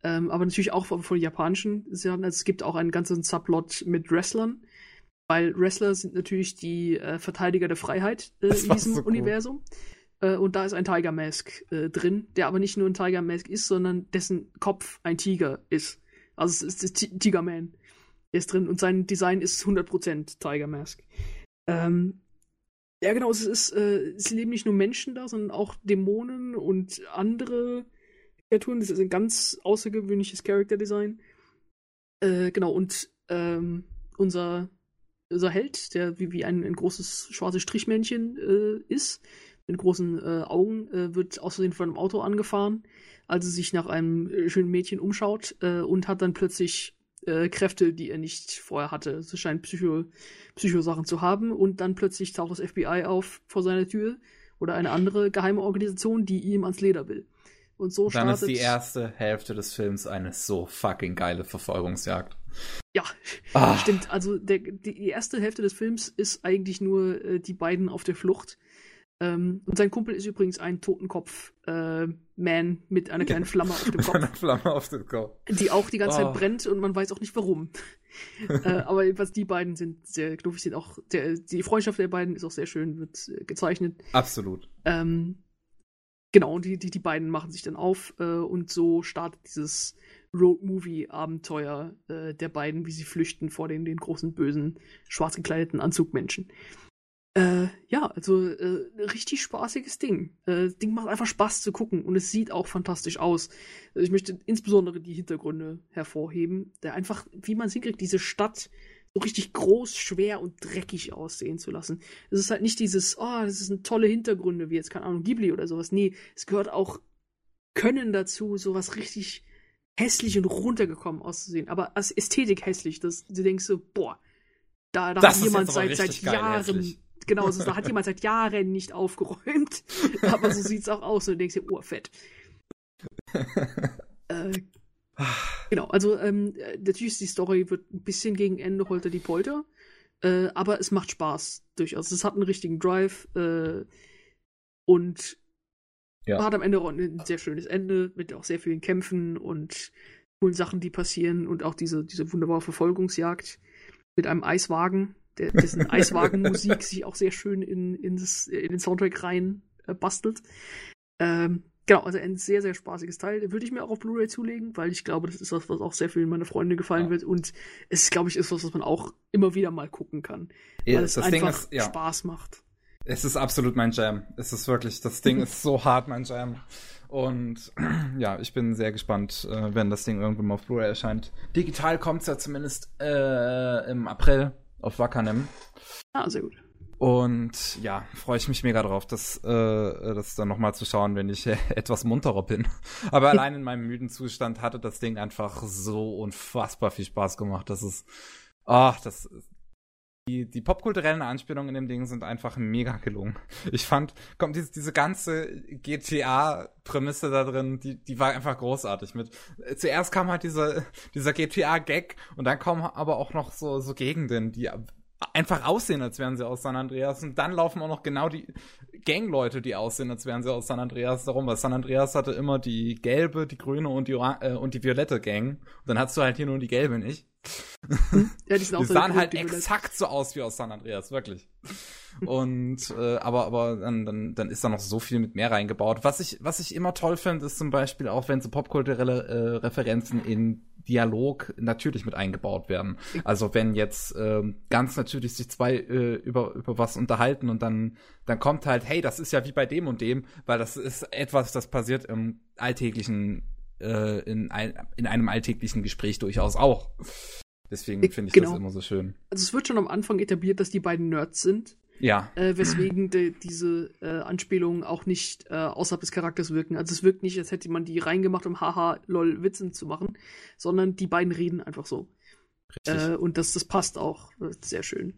ähm, aber natürlich auch von, von japanischen Sachen. Also es gibt auch einen ganzen Subplot mit Wrestlern, weil Wrestler sind natürlich die äh, Verteidiger der Freiheit äh, in diesem so cool. Universum. Äh, und da ist ein Tiger Mask drin, der aber nicht nur ein Tiger Mask ist, sondern dessen Kopf ein Tiger ist. Also es ist Ti- Tiger Man. Der ist drin und sein Design ist 100% Tiger Mask. Ähm, Ja, genau, es ist, äh, es leben nicht nur Menschen da, sondern auch Dämonen und andere Kreaturen. Das ist ein ganz außergewöhnliches Character-Design. Äh, genau, und ähm, unser, unser Held, der wie, wie ein, ein großes schwarzes Strichmännchen äh, ist, mit großen äh, Augen, äh, wird außerdem von einem Auto angefahren, als er sich nach einem äh, schönen Mädchen umschaut und hat dann plötzlich äh, Kräfte, die er nicht vorher hatte. Es scheint Psycho, Psychosachen zu haben und dann plötzlich taucht das FBI auf vor seiner Tür oder eine andere geheime Organisation, die ihm ans Leder will. Und so Dann startet. ist die erste Hälfte des Films eine so fucking geile Verfolgungsjagd. Ja, Ah. stimmt. Also der, die, die erste Hälfte des Films ist eigentlich nur äh, die beiden auf der Flucht. Ähm, und sein Kumpel ist übrigens ein Totenkopf-Man mit einer kleinen Flamme auf dem Mit einer Kopf, Flamme auf dem Kopf. die auch die ganze Oh. Zeit brennt und man weiß auch nicht warum. äh, aber jedenfalls die beiden sind sehr knuffig, sind auch der, die Freundschaft der beiden ist auch sehr schön, wird äh, gezeichnet. Absolut. Ähm, genau, und die, die, die beiden machen sich dann auf äh, und so startet dieses Road-Movie-Abenteuer äh, der beiden, wie sie flüchten vor den, den großen, bösen, schwarz gekleideten Anzugmenschen. Äh, ja, also äh, richtig spaßiges Ding. Äh, das Ding macht einfach Spaß zu gucken und es sieht auch fantastisch aus. Also ich möchte insbesondere die Hintergründe hervorheben, der einfach, wie man es hinkriegt, diese Stadt so richtig groß, schwer und dreckig aussehen zu lassen. Es ist halt nicht dieses, oh, das sind tolle Hintergründe, wie jetzt, keine Ahnung, Ghibli oder sowas. Nee, es gehört auch Können dazu, sowas richtig hässlich und runtergekommen auszusehen. Aber als Ästhetik hässlich, dass du denkst so, boah, da, da Das hat jemand seit, seit Jahren, hässlich. Genau, so, da hat jemand seit Jahren nicht aufgeräumt. Aber so sieht's auch aus und du denkst dir, oh, fett. äh, genau, also ähm, äh, natürlich ist die Story wird ein bisschen gegen Ende holter die Polter, äh, aber es macht Spaß durchaus. Es hat einen richtigen Drive äh, und Ja. hat am Ende auch ein sehr schönes Ende mit auch sehr vielen Kämpfen und coolen Sachen, die passieren und auch diese, diese wunderbare Verfolgungsjagd mit einem Eiswagen, dessen Eiswagenmusik sich auch sehr schön in, in, das, in den Soundtrack rein äh, bastelt. Ähm, genau, also ein sehr, sehr spaßiges Teil. Würde ich mir auch auf Blu-ray zulegen, weil ich glaube, das ist was, was auch sehr vielen meiner Freunde gefallen Ja. wird und es, glaube ich, ist was, was man auch immer wieder mal gucken kann. Ja, weil es das Ding einfach ist, ja. Spaß macht. Es ist absolut mein Jam. Es ist wirklich, das Ding ist so hart mein Jam. Und ja, ich bin sehr gespannt, äh, wenn das Ding irgendwann mal auf Blu-ray erscheint. Digital kommt's ja zumindest äh, im April auf Wakanim. Ah, sehr gut. Und ja, freue ich mich mega drauf, das, äh, das dann nochmal zu schauen, wenn ich äh, etwas munterer bin. Aber allein in meinem müden Zustand hatte das Ding einfach so unfassbar viel Spaß gemacht. Das ist, ach, das, die, die popkulturellen Anspielungen in dem Ding sind einfach mega gelungen. Ich fand, kommt diese, diese ganze GTA-Prämisse da drin, die, die war einfach großartig mit. Zuerst kam halt dieser, dieser GTA-Gag und dann kommen aber auch noch so, so Gegenden, die einfach aussehen, als wären sie aus San Andreas. Und dann laufen auch noch genau die Gangleute, die aussehen, als wären sie aus San Andreas darum. Weil San Andreas hatte immer die gelbe, die grüne und die, äh, und die violette Gang. Und dann hast du halt hier nur die gelbe nicht. Ja, die sind auch Die so sahen halt exakt so aus wie aus San Andreas, wirklich. Und äh, aber aber dann, dann dann ist da noch so viel mit mehr reingebaut. Was ich was ich immer toll finde, ist zum Beispiel auch wenn so popkulturelle äh, Referenzen in Dialog natürlich mit eingebaut werden. Also wenn jetzt ähm, ganz natürlich sich zwei äh, über über was unterhalten und dann dann kommt halt hey das ist ja wie bei dem und dem, weil das ist etwas das passiert im alltäglichen äh, in, ein, in einem alltäglichen Gespräch durchaus auch. Deswegen finde ich genau. das immer so schön. Also es wird schon am Anfang etabliert, dass die beiden Nerds sind, Ja, äh, weswegen de, diese äh, Anspielungen auch nicht äh, außerhalb des Charakters wirken. Also es wirkt nicht, als hätte man die reingemacht, um haha, lol, Witzen zu machen, sondern die beiden reden einfach so. richtig. Äh, und das, das passt auch. Äh, Sehr schön.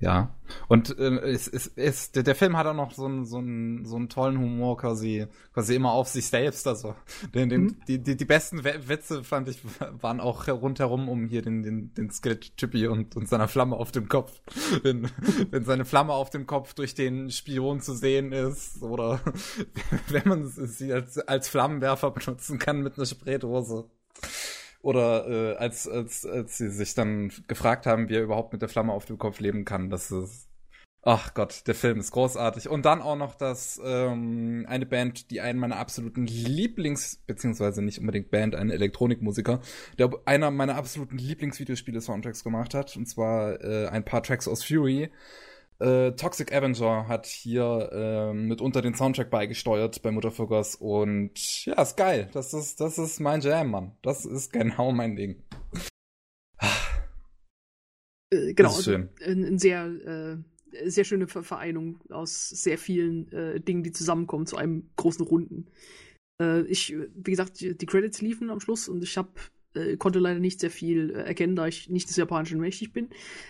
Ja. Und äh, es, es, es, der, der Film hat auch noch so einen, so einen, so einen tollen Humor quasi, quasi immer auf sich selbst. Also den, den, Mhm. die, die, die besten Witze fand ich waren auch rundherum um hier den, den, den Sketch-Chippy und, und seiner Flamme auf dem Kopf. Wenn, wenn seine Flamme auf dem Kopf durch den Spion zu sehen ist oder wenn man sie als, als Flammenwerfer benutzen kann mit einer Spraydose. Oder äh, als, als, als sie sich dann gefragt haben, wie er überhaupt mit der Flamme auf dem Kopf leben kann. Das ist. Ach Gott, der Film ist großartig. Und dann auch noch das, ähm, eine Band, die einen meiner absoluten Lieblings, beziehungsweise nicht unbedingt Band, ein Elektronikmusiker, der einer meiner absoluten Lieblingsvideospiele-Soundtracks gemacht hat. Und zwar äh, ein paar Tracks aus Fury. Äh, Toxic Avenger hat hier äh, mitunter den Soundtrack beigesteuert bei Mutterfuckers und ja, ist geil. Das ist, das ist mein Jam, Mann. Das ist genau mein Ding. Äh, genau, schön. Ein, ein sehr, äh, sehr schöne Ver- Vereinung aus sehr vielen äh, Dingen, die zusammenkommen zu einem großen Runden. Äh, ich, wie gesagt, die, die Credits liefen am Schluss und ich hab, äh, konnte leider nicht sehr viel äh, erkennen, da ich nicht des Japanischen mächtig bin.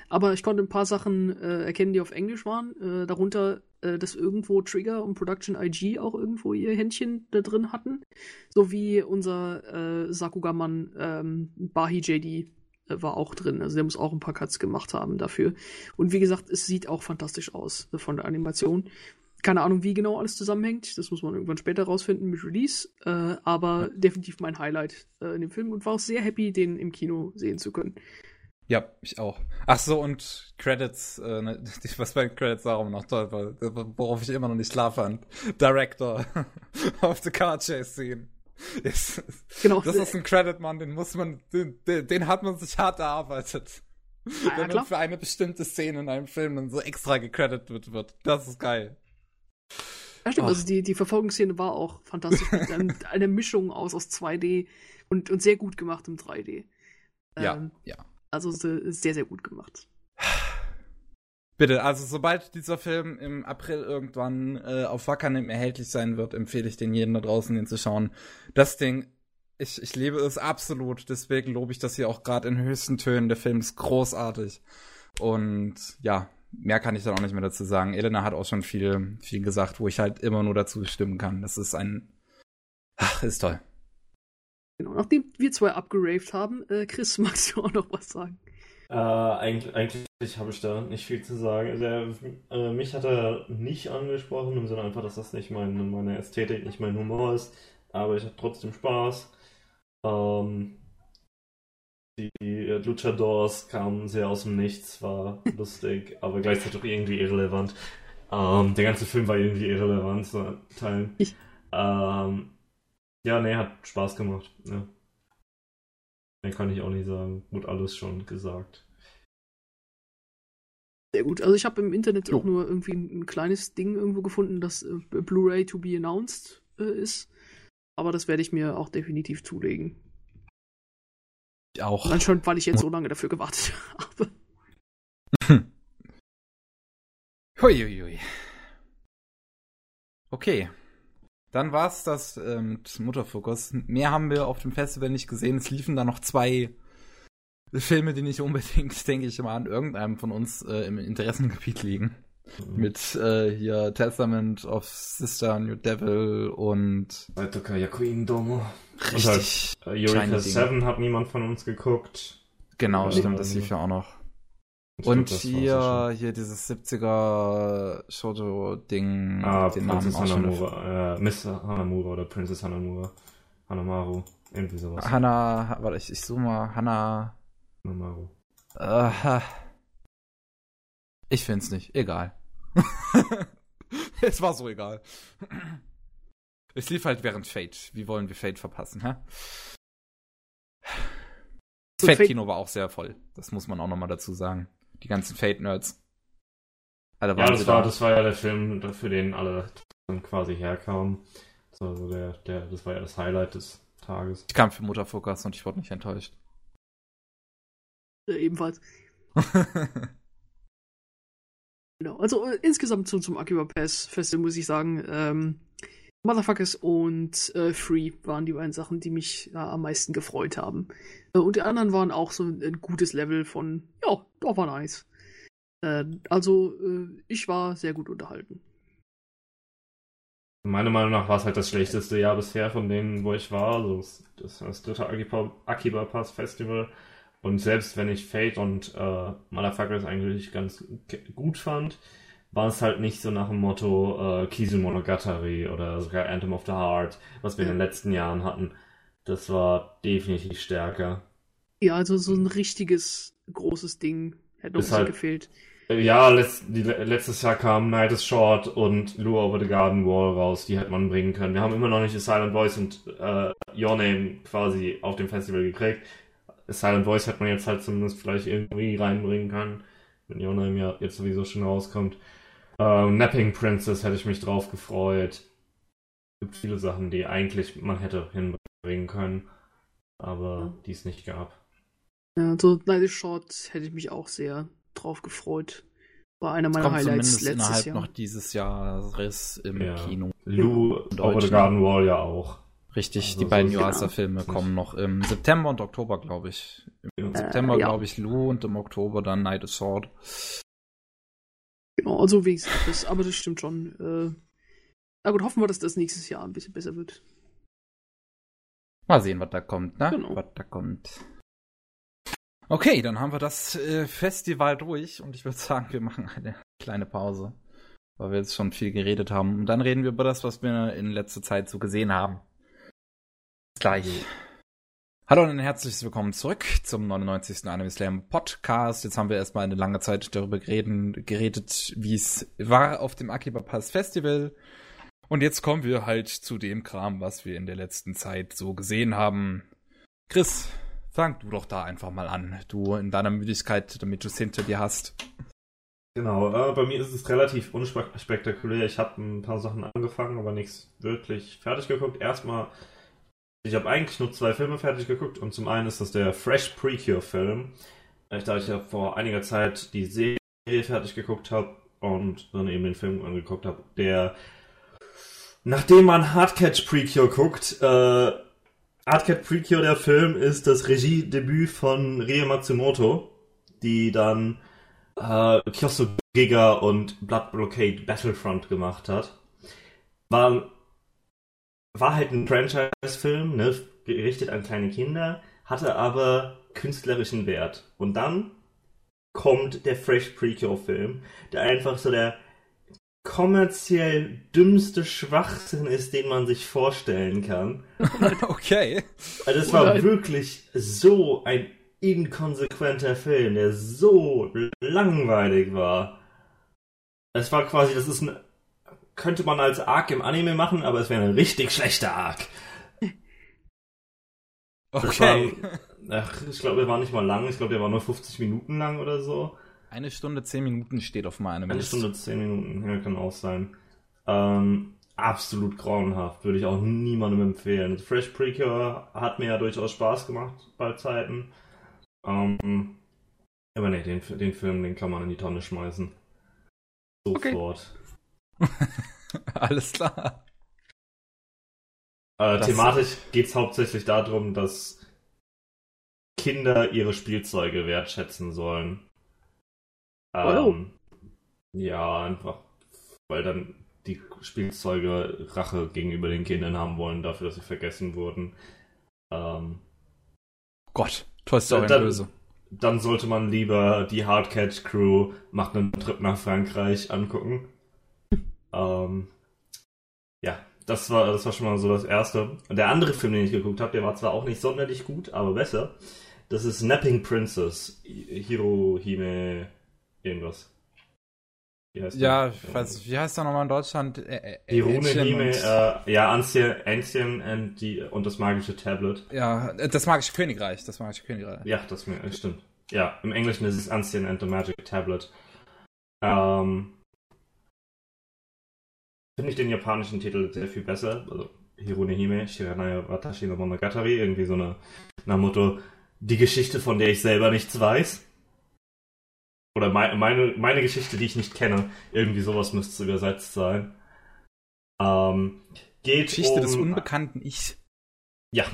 Aber ich konnte ein paar Sachen äh, erkennen, die auf Englisch waren. Äh, darunter, äh, dass irgendwo Trigger und Production IG auch irgendwo ihr Händchen da drin hatten. Sowie unser äh, Sakuga-Mann ähm, Bahi JD war auch drin. Also der muss auch ein paar Cuts gemacht haben dafür. Und wie gesagt, es sieht auch fantastisch aus von der Animation. Keine Ahnung, wie genau alles zusammenhängt. Das muss man irgendwann später rausfinden mit Release. Äh, aber definitiv mein Highlight äh, in dem Film und war auch sehr happy, den im Kino sehen zu können. Ja, ich auch. Ach so, und Credits, äh, ne, was bei Credits darum noch toll war, worauf ich immer noch nicht klar fand. Director of the Car Chase Scene. Ist, Genau. das ist ein Credit, Mann, den muss man, den, den hat man sich hart erarbeitet. ja, Wenn klar. man für eine bestimmte Szene in einem Film dann so extra gecredited wird. Das ist geil. Ja, stimmt. Ach. Also die, die Verfolgungsszene war auch fantastisch. mit einem, einer Mischung aus, aus 2D und, und sehr gut gemacht im 3D. Ja, Ähm, ja. Also se- sehr, sehr gut gemacht. Bitte, also sobald dieser Film im April irgendwann äh, auf Wakanim erhältlich sein wird, empfehle ich den jedem da draußen, den zu schauen. Das Ding, ich, ich liebe es absolut, deswegen lobe ich das hier auch gerade in höchsten Tönen. Der Film ist großartig. Und ja, mehr kann ich dann auch nicht mehr dazu sagen. Elena hat auch schon viel, viel gesagt, wo ich halt immer nur dazu stimmen kann. Das ist ein. Ach, ist toll. Genau. Nachdem wir zwei abgeraved haben, äh, Chris, magst du auch noch was sagen? Äh, eigentlich eigentlich habe ich da nicht viel zu sagen. Der, äh, mich hat er nicht angesprochen, im Sinne einfach, dass das nicht mein, meine Ästhetik, nicht mein Humor ist. Aber ich hatte trotzdem Spaß. Ähm, die äh, Luchadors kamen sehr aus dem Nichts, war lustig, aber gleichzeitig auch irgendwie irrelevant. Ähm, der ganze Film war irgendwie irrelevant zu Teilen. Ähm, ja, nee, hat Spaß gemacht. Ja. Mehr kann ich auch nicht sagen. Wurde alles schon gesagt. Sehr gut. Also ich habe im Internet Jo. auch nur irgendwie ein, ein kleines Ding irgendwo gefunden, das äh, Blu-ray to be announced äh, ist. Aber das werde ich mir auch definitiv zulegen. Auch. Allein schon, weil ich jetzt so lange dafür gewartet habe. Huiuiui. Okay. Dann war's das äh, mit Mutterfokus. Mehr haben wir auf dem Festival nicht gesehen. Es liefen da noch zwei Filme, die nicht unbedingt, denke ich mal, an irgendeinem von uns äh, im Interessengebiet liegen. Mit äh, hier Testament of Sister New Devil und Saitoka Yakuin Domo. richtig. Äh, Eureka Kleine Dinge. 7 hat niemand von uns geguckt. Genau, Ja, stimmt, das also- lief ja auch noch. Ich Und glaub, hier, hier dieses 70er Shoujo-Ding, schon. Ah, den Namen Princess schon. Hanamura. Äh, Miss Hanamura oder Princess Hanamura. Hanamaru. Irgendwie sowas. Hanna, warte, ich, ich zoome mal, Hanna, Hanamaru. Äh, ich find's nicht. Egal. es war so egal. Es lief halt während Fate. Wie wollen wir Fate verpassen, hä? Das Fate-Kino war auch sehr voll. Das muss man auch nochmal dazu sagen. Die ganzen Fate-Nerds. Alle Ja, waren das sie war, da. das war ja der Film, für den alle dann quasi herkamen. Das war, so der, der, das war ja das Highlight des Tages. Ich kam für Mutterfokus und ich wurde nicht enttäuscht. Äh, ebenfalls. Genau. Also äh, insgesamt zum, zum Akiba Pass Festival muss ich sagen, ähm, Motherfuckers und äh, Free waren die beiden Sachen, die mich äh, am meisten gefreut haben. Äh, und die anderen waren auch so ein, ein gutes Level von, ja, doch war nice. Äh, also äh, ich war sehr gut unterhalten. Meiner Meinung nach war es halt das schlechteste Jahr bisher von denen, wo ich war. Also das, das, das dritte Akiba, Akiba Pass Festival. Und selbst wenn ich Fate und äh, Motherfuckers eigentlich ganz gut fand, war es halt nicht so nach dem Motto äh, Kizu Monogatari oder sogar Anthem of the Heart, was wir in den letzten Jahren hatten. Das war definitiv stärker. Ja, also so ein richtiges großes Ding hätte uns halt- gefehlt. Äh, Ja, letzt, die, letztes Jahr kamen Night is Short und Lure Over the Garden Wall raus, die hätte man bringen können. Wir haben immer noch nicht A Silent Voice und äh, Your Name quasi auf dem Festival gekriegt. Silent Voice hätte man jetzt halt zumindest vielleicht irgendwie reinbringen können. wenn Jonaim ja jetzt sowieso schon rauskommt. Äh, Napping Princess hätte ich mich drauf gefreut. Es gibt viele Sachen, die eigentlich man hätte hinbringen können, aber Ja. die es nicht gab. Ja, so Night Short hätte ich mich auch sehr drauf gefreut. War einer meiner Kommt Highlights zumindest letztes innerhalb Jahr. noch dieses Jahres im Ja. Kino. Lou Und Over the. Garden Wall ja auch. Richtig, Also die so beiden genau. Yuasa-Filme Ist kommen noch im September und Oktober, glaube ich. Im Ja. September, Äh, ja. glaube ich, Lou und im Oktober dann Night is Sword. Genau, also wenigstens das, aber das stimmt schon. Äh, na gut, hoffen wir, dass das nächstes Jahr ein bisschen besser wird. Mal sehen, was da kommt, ne? Genau. Was da kommt. Okay, dann haben wir das äh, Festival durch und ich würde sagen, wir machen eine kleine Pause, weil wir jetzt schon viel geredet haben. Und dann reden wir über das, was wir in letzter Zeit so gesehen haben. Bis Gleich. Hallo und ein herzliches Willkommen zurück zum 99. Anime Slam Podcast. Jetzt haben wir erstmal eine lange Zeit darüber gereden, geredet, wie es war auf dem Akiba Pass Festival. Und jetzt kommen wir halt zu dem Kram, was wir in der letzten Zeit so gesehen haben. Chris, fang du doch da einfach mal an. Du in deiner Müdigkeit, damit du es hinter dir hast. Genau, äh, bei mir ist es relativ unspektakulär. Ich habe ein paar Sachen angefangen, aber nichts wirklich fertig geguckt. Erstmal, ich habe eigentlich nur zwei Filme fertig geguckt und zum einen ist das der Fresh Precure-Film. Äh, Da ich ja vor einiger Zeit die Serie fertig geguckt habe und dann eben den Film angeguckt habe, der nachdem man Hardcatch Precure guckt, äh, Hardcatch Precure, der Film, ist das Regiedebüt von Rie Matsumoto, die dann äh, Kyoso Giga und Blood Blockade Battlefront gemacht hat. War, war halt ein Franchise-Film, ne, gerichtet an kleine Kinder, hatte aber künstlerischen Wert. Und dann kommt der Fresh Precure-Film, der einfach so der kommerziell dümmste Schwachsinn ist, den man sich vorstellen kann. okay. Also es war wirklich so ein inkonsequenter Film, der so langweilig war. Es war quasi, das ist ein, könnte man als Arc im Anime machen, aber es wäre ein richtig schlechter Arc. Okay. War, ach, ich glaube, der war nicht mal lang. Ich glaube, der war nur 50 Minuten lang oder so. Eine Stunde, zehn Minuten steht auf meinem Eine List. Stunde, 10 Minuten, ja, kann auch sein. Ähm, absolut grauenhaft, würde ich auch niemandem empfehlen. Fresh Precure hat mir ja durchaus Spaß gemacht bei Zeiten. Ähm, aber nee, den, den Film, den kann man in die Tonne schmeißen. Okay. Alles klar. Äh, thematisch geht es hauptsächlich darum, dass Kinder ihre Spielzeuge wertschätzen sollen. Ähm, Ja, einfach, weil dann die Spielzeuge Rache gegenüber den Kindern haben wollen, dafür, dass sie vergessen wurden. Ähm, Gott, Toy Story Dann- böse. dann sollte man lieber die Hardcatch Crew macht einen Trip nach Frankreich angucken. Ähm, ja, das war, das war schon mal so das erste. Und der andere Film, den ich geguckt habe, der war zwar auch nicht sonderlich gut, aber besser. Das ist Napping Princess. Hirohime irgendwas. Wie heißt Ja, der? ich weiß, wie heißt der nochmal in Deutschland? Ä- Ä- Hirone Ancient Hime, und- äh, ja, Ancien, and, die, und das magische Tablet. Ja, das magische Königreich, das magische Königreich. Ja, das stimmt. Ja, im Englischen ist es Ancien and the Magic Tablet. Ähm, Finde ich den japanischen Titel sehr viel besser. Also Hirone Hime, Shiranaya Watashi no Monogatari. Irgendwie so eine, nach Motto, die Geschichte, von der ich selber nichts weiß. Oder mei- meine, meine Geschichte, die ich nicht kenne. Irgendwie sowas müsste übersetzt sein. Ähm, geht Geschichte um, des unbekannten Ich. Ja,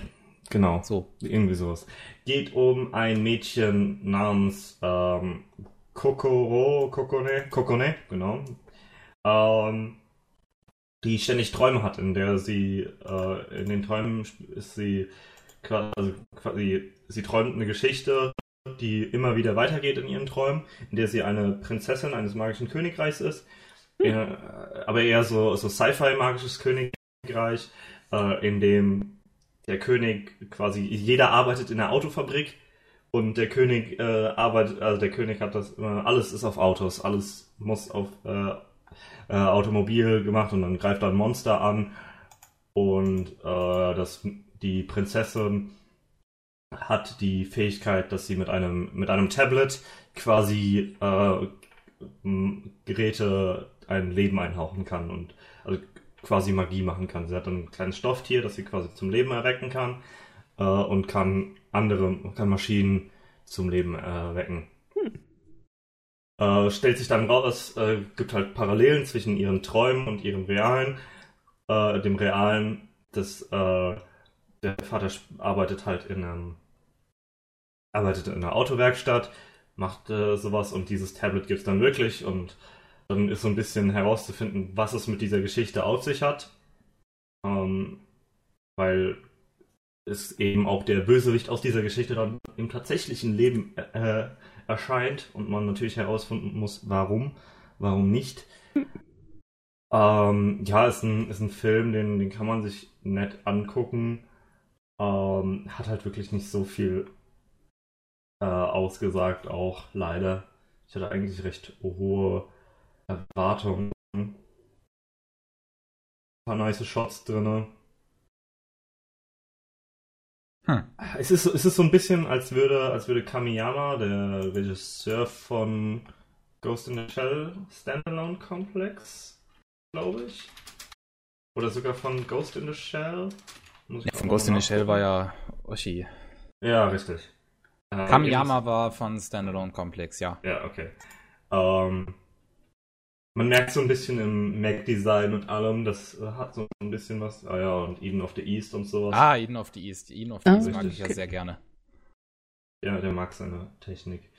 genau. So. Irgendwie sowas. Geht um ein Mädchen namens ähm, Kokoro, Kokone, Kokone, genau. Ähm, die ständig Träume hat, in der sie, äh, in den Träumen ist sie quasi, also quasi, sie träumt eine Geschichte, die immer wieder weitergeht in ihren Träumen, in der sie eine Prinzessin eines magischen Königreichs ist. Äh, aber eher so, so Sci-Fi magisches Königreich, äh, in dem der König quasi, jeder arbeitet in der Autofabrik und der König äh, arbeitet, also der König hat das immer, alles ist auf Autos, alles muss auf äh, äh, Automobil gemacht und dann greift ein Monster an und äh, das, die Prinzessin hat die Fähigkeit, dass sie mit einem, mit einem Tablet quasi äh, Geräte ein Leben einhauchen kann und also quasi Magie machen kann. Sie hat ein kleines Stofftier, das sie quasi zum Leben erwecken kann äh, und kann andere, kann Maschinen zum Leben erwecken. Äh, stellt sich dann raus, es äh, gibt halt Parallelen zwischen ihren Träumen und ihrem Realen. Äh, dem Realen, das, äh, der Vater arbeitet halt in einem, arbeitet in einer Autowerkstatt, macht äh, sowas und dieses Tablet gibt es dann wirklich und dann ist so ein bisschen herauszufinden, was es mit dieser Geschichte auf sich hat. Ähm, weil es eben auch der Bösewicht aus dieser Geschichte dann im tatsächlichen Leben äh, erscheint und man natürlich herausfinden muss, warum, warum nicht. ähm, ja, ist ein, ist ein Film, den, den kann man sich nett angucken. Ähm, hat halt wirklich nicht so viel äh, ausgesagt, auch leider. Ich hatte eigentlich recht hohe Erwartungen. Ein paar nice Shots drin. Hm. Es, ist, es ist so ein bisschen, als würde, als würde Kamiyama, der Regisseur von Ghost in the Shell Standalone Complex, glaube ich. Oder sogar von Ghost in the Shell. Ja, von Ghost in the Shell war ja Oshi. Ja, richtig. Äh, Kamiyama war von Standalone Complex, ja. Ja, okay. Ähm, man merkt so ein bisschen im Mac-Design und allem, das äh, hat so ein bisschen was. Ah ja, und Eden of the East und sowas. Ah, Eden of the East. Eden of the ah, East mag ich ja sehr gerne. Ja, der mag seine Technik.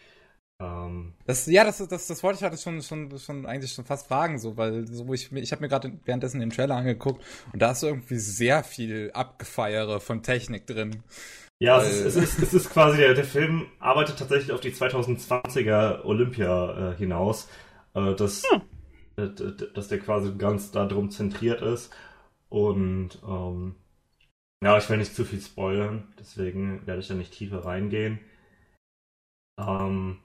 Ähm, das, ja, das, das, das wollte ich halt schon, schon, schon eigentlich schon fast fragen, so, weil so wo ich, ich habe mir gerade währenddessen den Trailer angeguckt und da ist so irgendwie sehr viel Abgefeiere von Technik drin. Ja, weil, es, ist, es, ist, es ist quasi, der, der Film arbeitet tatsächlich auf die 2020er Olympia äh, hinaus. Äh, das, hm. Äh, dass der quasi ganz darum zentriert ist. Und ähm, ja, ich will nicht zu viel spoilern, deswegen werde ich da nicht tiefer reingehen. Ähm,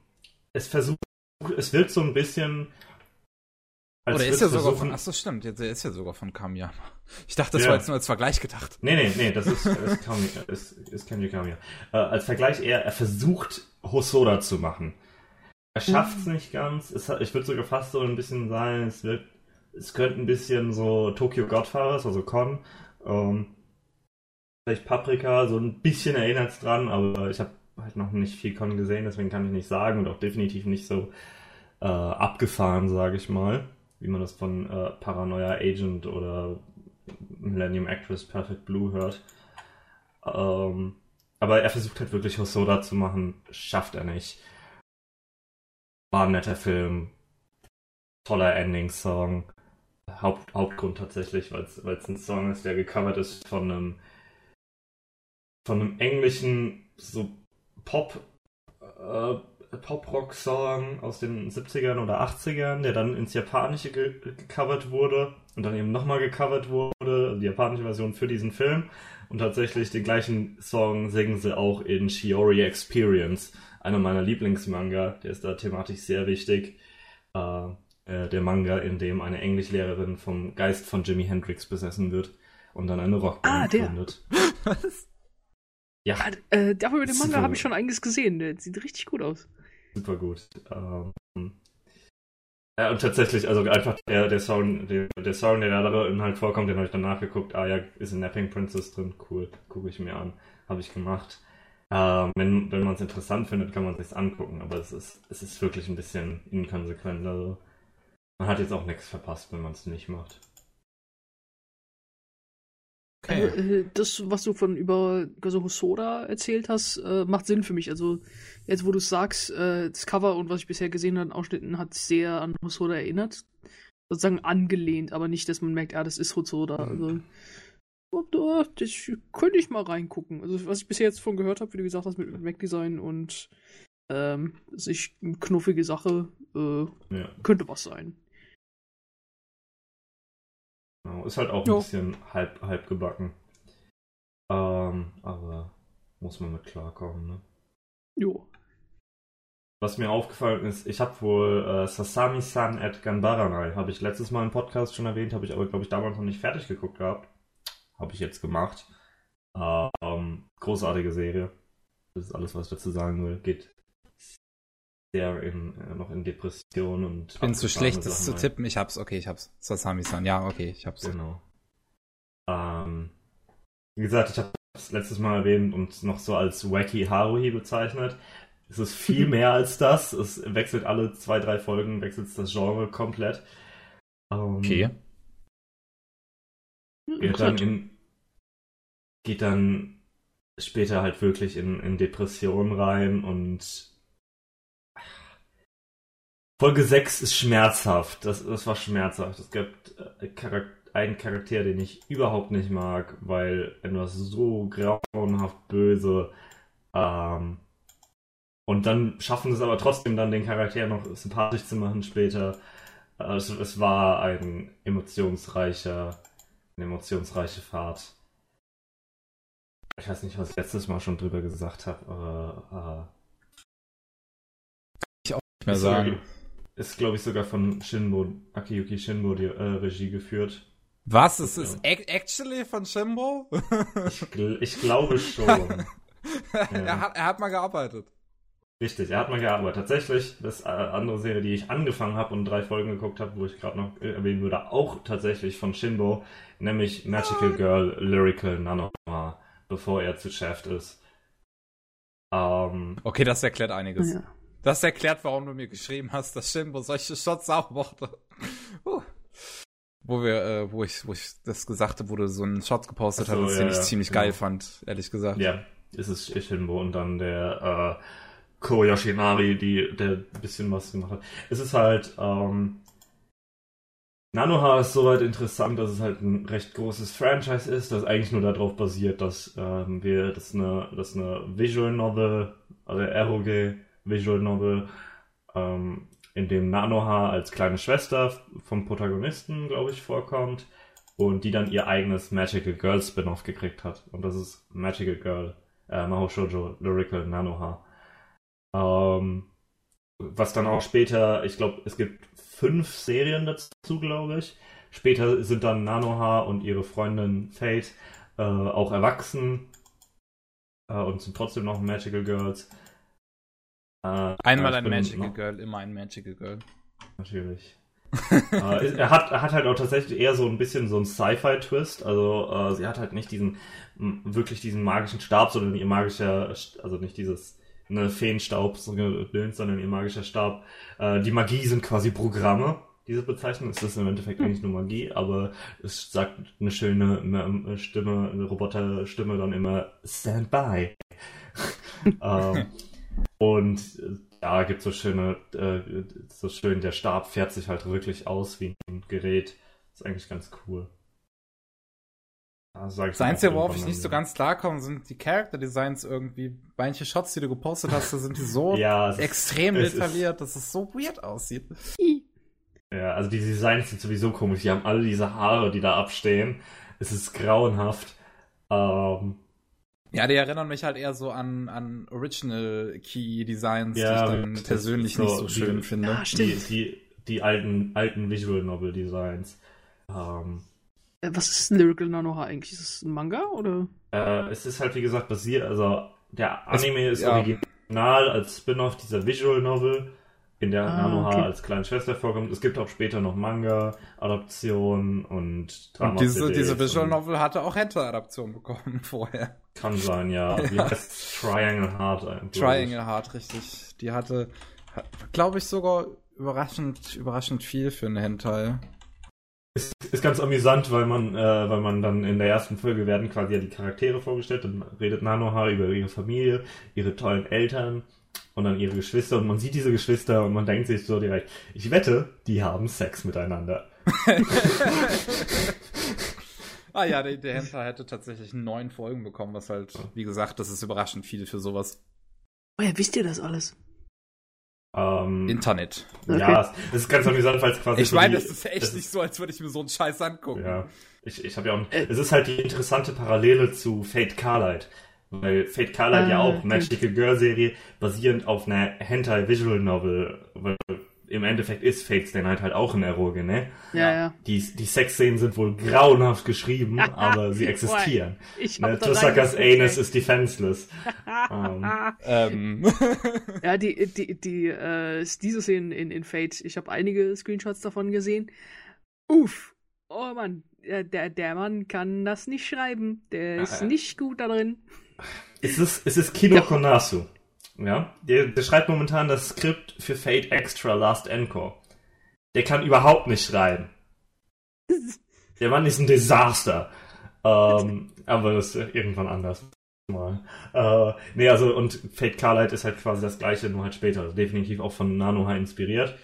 es versucht, es wirkt so ein bisschen. Als Oder ist ja sogar von. Achso, stimmt, der ist ja sogar von Kamiya. Ich dachte, das ja. war jetzt nur als Vergleich gedacht. Nee, nee, nee, das ist, ist, Kamiya, ist, ist Kenji Kamiya. Äh, als Vergleich eher, er versucht, Hosoda zu machen. Er schafft es mhm. nicht ganz. Es, ich würde sogar fast so ein bisschen sagen, es wird, es könnte ein bisschen so Tokyo Godfathers, also Con, ähm, vielleicht Paprika, so ein bisschen erinnert es dran, aber ich habe halt noch nicht viel Con gesehen, deswegen kann ich nicht sagen und auch definitiv nicht so äh, abgefahren, sage ich mal, wie man das von äh, Paranoia Agent oder Millennium Actress Perfect Blue hört. Ähm, aber er versucht halt wirklich Hosoda zu machen, schafft er nicht. War ein netter Film. Toller Ending-Song. Haupt, Hauptgrund tatsächlich, weil es ein Song ist, der gecovert ist von einem von einem englischen so Pop äh, Pop-Rock-Song aus den 70ern oder 80ern, der dann ins Japanische ge gecovert wurde und dann eben nochmal gecovert wurde, die japanische Version für diesen Film. Und tatsächlich den gleichen Song singen sie auch in Shiori Experience einer meiner Lieblingsmanga, der ist da thematisch sehr wichtig. Äh, äh, der Manga, in dem eine Englischlehrerin vom Geist von Jimi Hendrix besessen wird und dann eine Rockband ah, der. gründet. Was? Ja. Ah, äh, mit dem Manga habe ich schon einiges gesehen. Der sieht richtig gut aus. Super gut. Ähm, ja, und tatsächlich, also einfach der, der Song, der, der Song, der da darin halt vorkommt, den habe ich dann nachgeguckt. Ah ja, ist ein Napping Princess drin. Cool, gucke ich mir an. Habe ich gemacht. Ähm, wenn wenn man es interessant findet, kann man es sich angucken, aber es ist, es ist wirklich ein bisschen inkonsequent. Also man hat jetzt auch nichts verpasst, wenn man es nicht macht. Okay. Also, äh, das, was du von über Soda erzählt hast, äh, macht Sinn für mich. Also jetzt, wo du sagst, äh, das Cover und was ich bisher gesehen habe, Ausschnitten, hat sehr an Hosoda erinnert. Sozusagen angelehnt, aber nicht, dass man merkt, ah, das ist Hosoda. Mhm. Also das könnte ich mal reingucken. Also, was ich bisher jetzt von gehört habe, wie du gesagt hast, mit Mac-Design und ähm, sich eine knuffige Sache, äh, ja. könnte was sein. Genau, ist halt auch ein jo. bisschen halb, halb gebacken. Ähm, aber muss man mit klarkommen, ne? Jo. Was mir aufgefallen ist, ich habe wohl äh, Sasami-san at Ganbaranai, habe ich letztes Mal im Podcast schon erwähnt, habe ich aber, glaube ich, damals noch nicht fertig geguckt gehabt. Habe ich jetzt gemacht. Ähm, großartige Serie. Das ist alles, was ich dazu sagen will. Geht sehr in, äh, noch in Depression und. Ich bin zu schlecht, das zu tippen. Ich hab's, okay, ich hab's. Sasami-san, ja, okay, ich hab's. Genau. Ähm, wie gesagt, ich habe es letztes Mal erwähnt und noch so als Wacky Haruhi bezeichnet. Es ist viel mehr als das. Es wechselt alle zwei, drei Folgen, wechselt das Genre komplett. Ähm, okay. Geht dann, in, geht dann später halt wirklich in, in Depressionen rein und Folge 6 ist schmerzhaft. Das, das war schmerzhaft. Es gibt äh, einen Charakter, den ich überhaupt nicht mag, weil etwas so grauenhaft böse. Ähm, und dann schaffen sie es aber trotzdem dann den Charakter noch sympathisch zu machen später. Also es war ein emotionsreicher, emotionsreiche Fahrt. Ich weiß nicht, was ich letztes Mal schon drüber gesagt habe, aber äh, ich auch nicht mehr sagen. Ist, glaube ich, sogar von Shinbo, Akiyuki Shinbo die äh, Regie geführt. Was? Ist es actually von Shimbo? ich, ich, glaube schon. ja. er, hat, er hat mal gearbeitet. Richtig, er hat mal gearbeitet. Tatsächlich, das äh, andere Serie, die ich angefangen habe und drei Folgen geguckt habe, wo ich gerade noch erwähnen würde, auch tatsächlich von Shinbo, nämlich Magical Girl Lyrical Nanoma, bevor er zu Shaft ist. Ähm, okay, das erklärt einiges. Ja. Das erklärt, warum du mir geschrieben hast, dass Shinbo solche Shots auch mochte. Uh wo wir, äh, wo ich, wo ich das gesagt habe, wo du so einen Shot gepostet so, hast, ja, den ich ziemlich genau. geil fand, ehrlich gesagt. Ja, ist es Shinbo und dann der äh, Ko die, der ein bisschen was gemacht hat. Es ist halt, ähm, Nanoha ist soweit interessant, dass es halt ein recht großes Franchise ist, das eigentlich nur darauf basiert, dass ähm, wir, das eine, das eine Visual Novel, also ROG Visual Novel, ähm, in dem Nanoha als kleine Schwester vom Protagonisten, glaube ich, vorkommt und die dann ihr eigenes Magical Girl Spin-off gekriegt hat. Und das ist Magical Girl, äh, Maho Shoujo Lyrical Nanoha. Ähm, was dann auch später, ich glaube, es gibt fünf Serien dazu, glaube ich. Später sind dann Nanoha und ihre Freundin Fate äh, auch erwachsen äh, und sind trotzdem noch Magical Girls. Äh, Einmal ein Magical noch... Girl, immer ein Magical Girl. Natürlich. äh, er, hat, er hat halt auch tatsächlich eher so ein bisschen so einen Sci-Fi-Twist. Also äh, sie hat halt nicht diesen wirklich diesen magischen Stab, sondern ihr magischer, also nicht dieses ne, Feenstaub, sondern ihr magischer Stab. Äh, die Magie sind quasi Programme. Diese Bezeichnung Es ist im Endeffekt eigentlich nur Magie, aber es sagt eine schöne Stimme, eine Roboterstimme dann immer Stand by. ähm, und äh, ja, gibt so schöne, äh, so schön, der Stab fährt sich halt wirklich aus wie ein Gerät. Ist eigentlich ganz cool. Also das Einzige, worauf ich nicht so ganz klarkomme, sind die Character Designs irgendwie. Manche Shots, die du gepostet hast, da sind die so ja, extrem detailliert, dass es so weird aussieht. Ja, also die Designs sind sowieso komisch. Die haben alle diese Haare, die da abstehen. Es ist grauenhaft. Ähm, ja, die erinnern mich halt eher so an, an Original Key Designs, ja, die ich dann persönlich so, nicht so schön die, finde. Ja, stimmt. Die, die, die, alten, alten Visual Novel Designs. Ähm, äh, Was ist Lyrical Nanoha eigentlich? Ist es ein Manga oder? Äh, es ist halt wie gesagt basiert, also der Anime es, ist ja. original als Spin-off dieser Visual Novel in der ah, Nanoha okay. als kleine Schwester vorkommt. Es gibt auch später noch Manga, Adaptionen und Drama. Und diese, diese Visual Novel hatte auch Hentai-Adaptionen bekommen vorher. Kann sein, ja. Wie ja. heißt Triangle Heart eigentlich? Triangle Heart, richtig. Die hatte, glaube ich, sogar überraschend, überraschend viel für eine Hentai. Ist, ist ganz amüsant, weil man, äh, weil man dann in der ersten Folge werden quasi ja die Charaktere vorgestellt. Dann redet Nanoha über ihre Familie, ihre tollen Eltern und dann ihre Geschwister und man sieht diese Geschwister und man denkt sich so direkt, ich wette, die haben Sex miteinander. ah ja, der, der Hentai hätte tatsächlich neun Folgen bekommen, was halt, wie gesagt, das ist überraschend viel für sowas. Woher oh wisst ihr das alles? Ähm, Internet. Okay. Ja, das ist ganz amüsant, weil es quasi. Ich meine, es ist echt es nicht so, als würde ich mir so einen Scheiß angucken. Ja. Ich, ich habe ja auch. Äh, es ist halt die interessante Parallele zu Fate Carlight. Weil Fate Carlight ah, ja auch okay. Magical Girl Serie basierend auf einer Hentai Visual Novel. Im Endeffekt ist Fate Stay Night halt auch ein Eroge, ne? Ja, ja. Die, die Sexszenen sind wohl grauenhaft geschrieben, aber sie existieren. Ich Ne? reingeguckt, Anus ist defenseless. ähm, Ähm, Ja, die, die, die, äh, diese Szenen in, in Fate, ich habe einige Screenshots davon gesehen. Uff, oh Mann, der, der, Mann kann das nicht schreiben. Der ist Ah. nicht gut da drin. es ist, es ist Kino Ja. Konasu. Ja, der, der schreibt momentan das Skript für Fate Extra Last Encore. Der kann überhaupt nicht schreiben. Der Mann ist ein Desaster. Ähm, aber das ist irgendwann anders. Mal. Äh, nee, also, und Fate Carlight ist halt quasi das gleiche, nur halt später. Also definitiv auch von Nanoha inspiriert.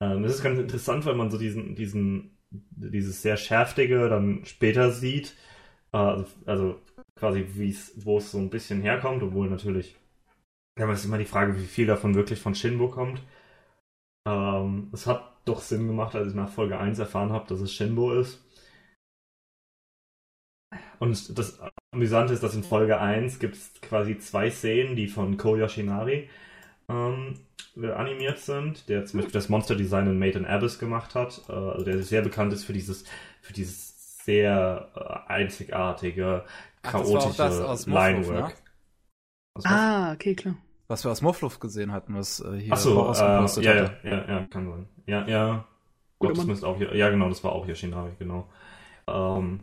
Ähm, das ist ganz interessant, weil man so diesen, diesen, dieses sehr schärftige dann später sieht. Äh, also, quasi, wo es so ein bisschen herkommt, obwohl natürlich, ja, es ist immer die Frage, wie viel davon wirklich von Shinbo kommt. Ähm, es hat doch Sinn gemacht, als ich nach Folge 1 erfahren habe, dass es Shinbo ist. Und das Amüsante ist, dass in Folge 1 gibt es quasi zwei Szenen, die von Ko Yoshinari ähm, animiert sind, der zum Beispiel das Monster-Design in Made in Abyss gemacht hat, äh, also der sehr bekannt ist für dieses, für dieses sehr äh, einzigartige, Ach, das war auch chaotische das aus Morphluf, Linework. ne? Ah, okay, klar. Was wir aus Morphluf gesehen hatten, was äh, hier Ach so, äh, ja, ja, hatte. ja, ja, kann sein. Ja, ja. Gott, das müsste auch hier, ja genau, das war auch Yoshinari, genau. Ähm,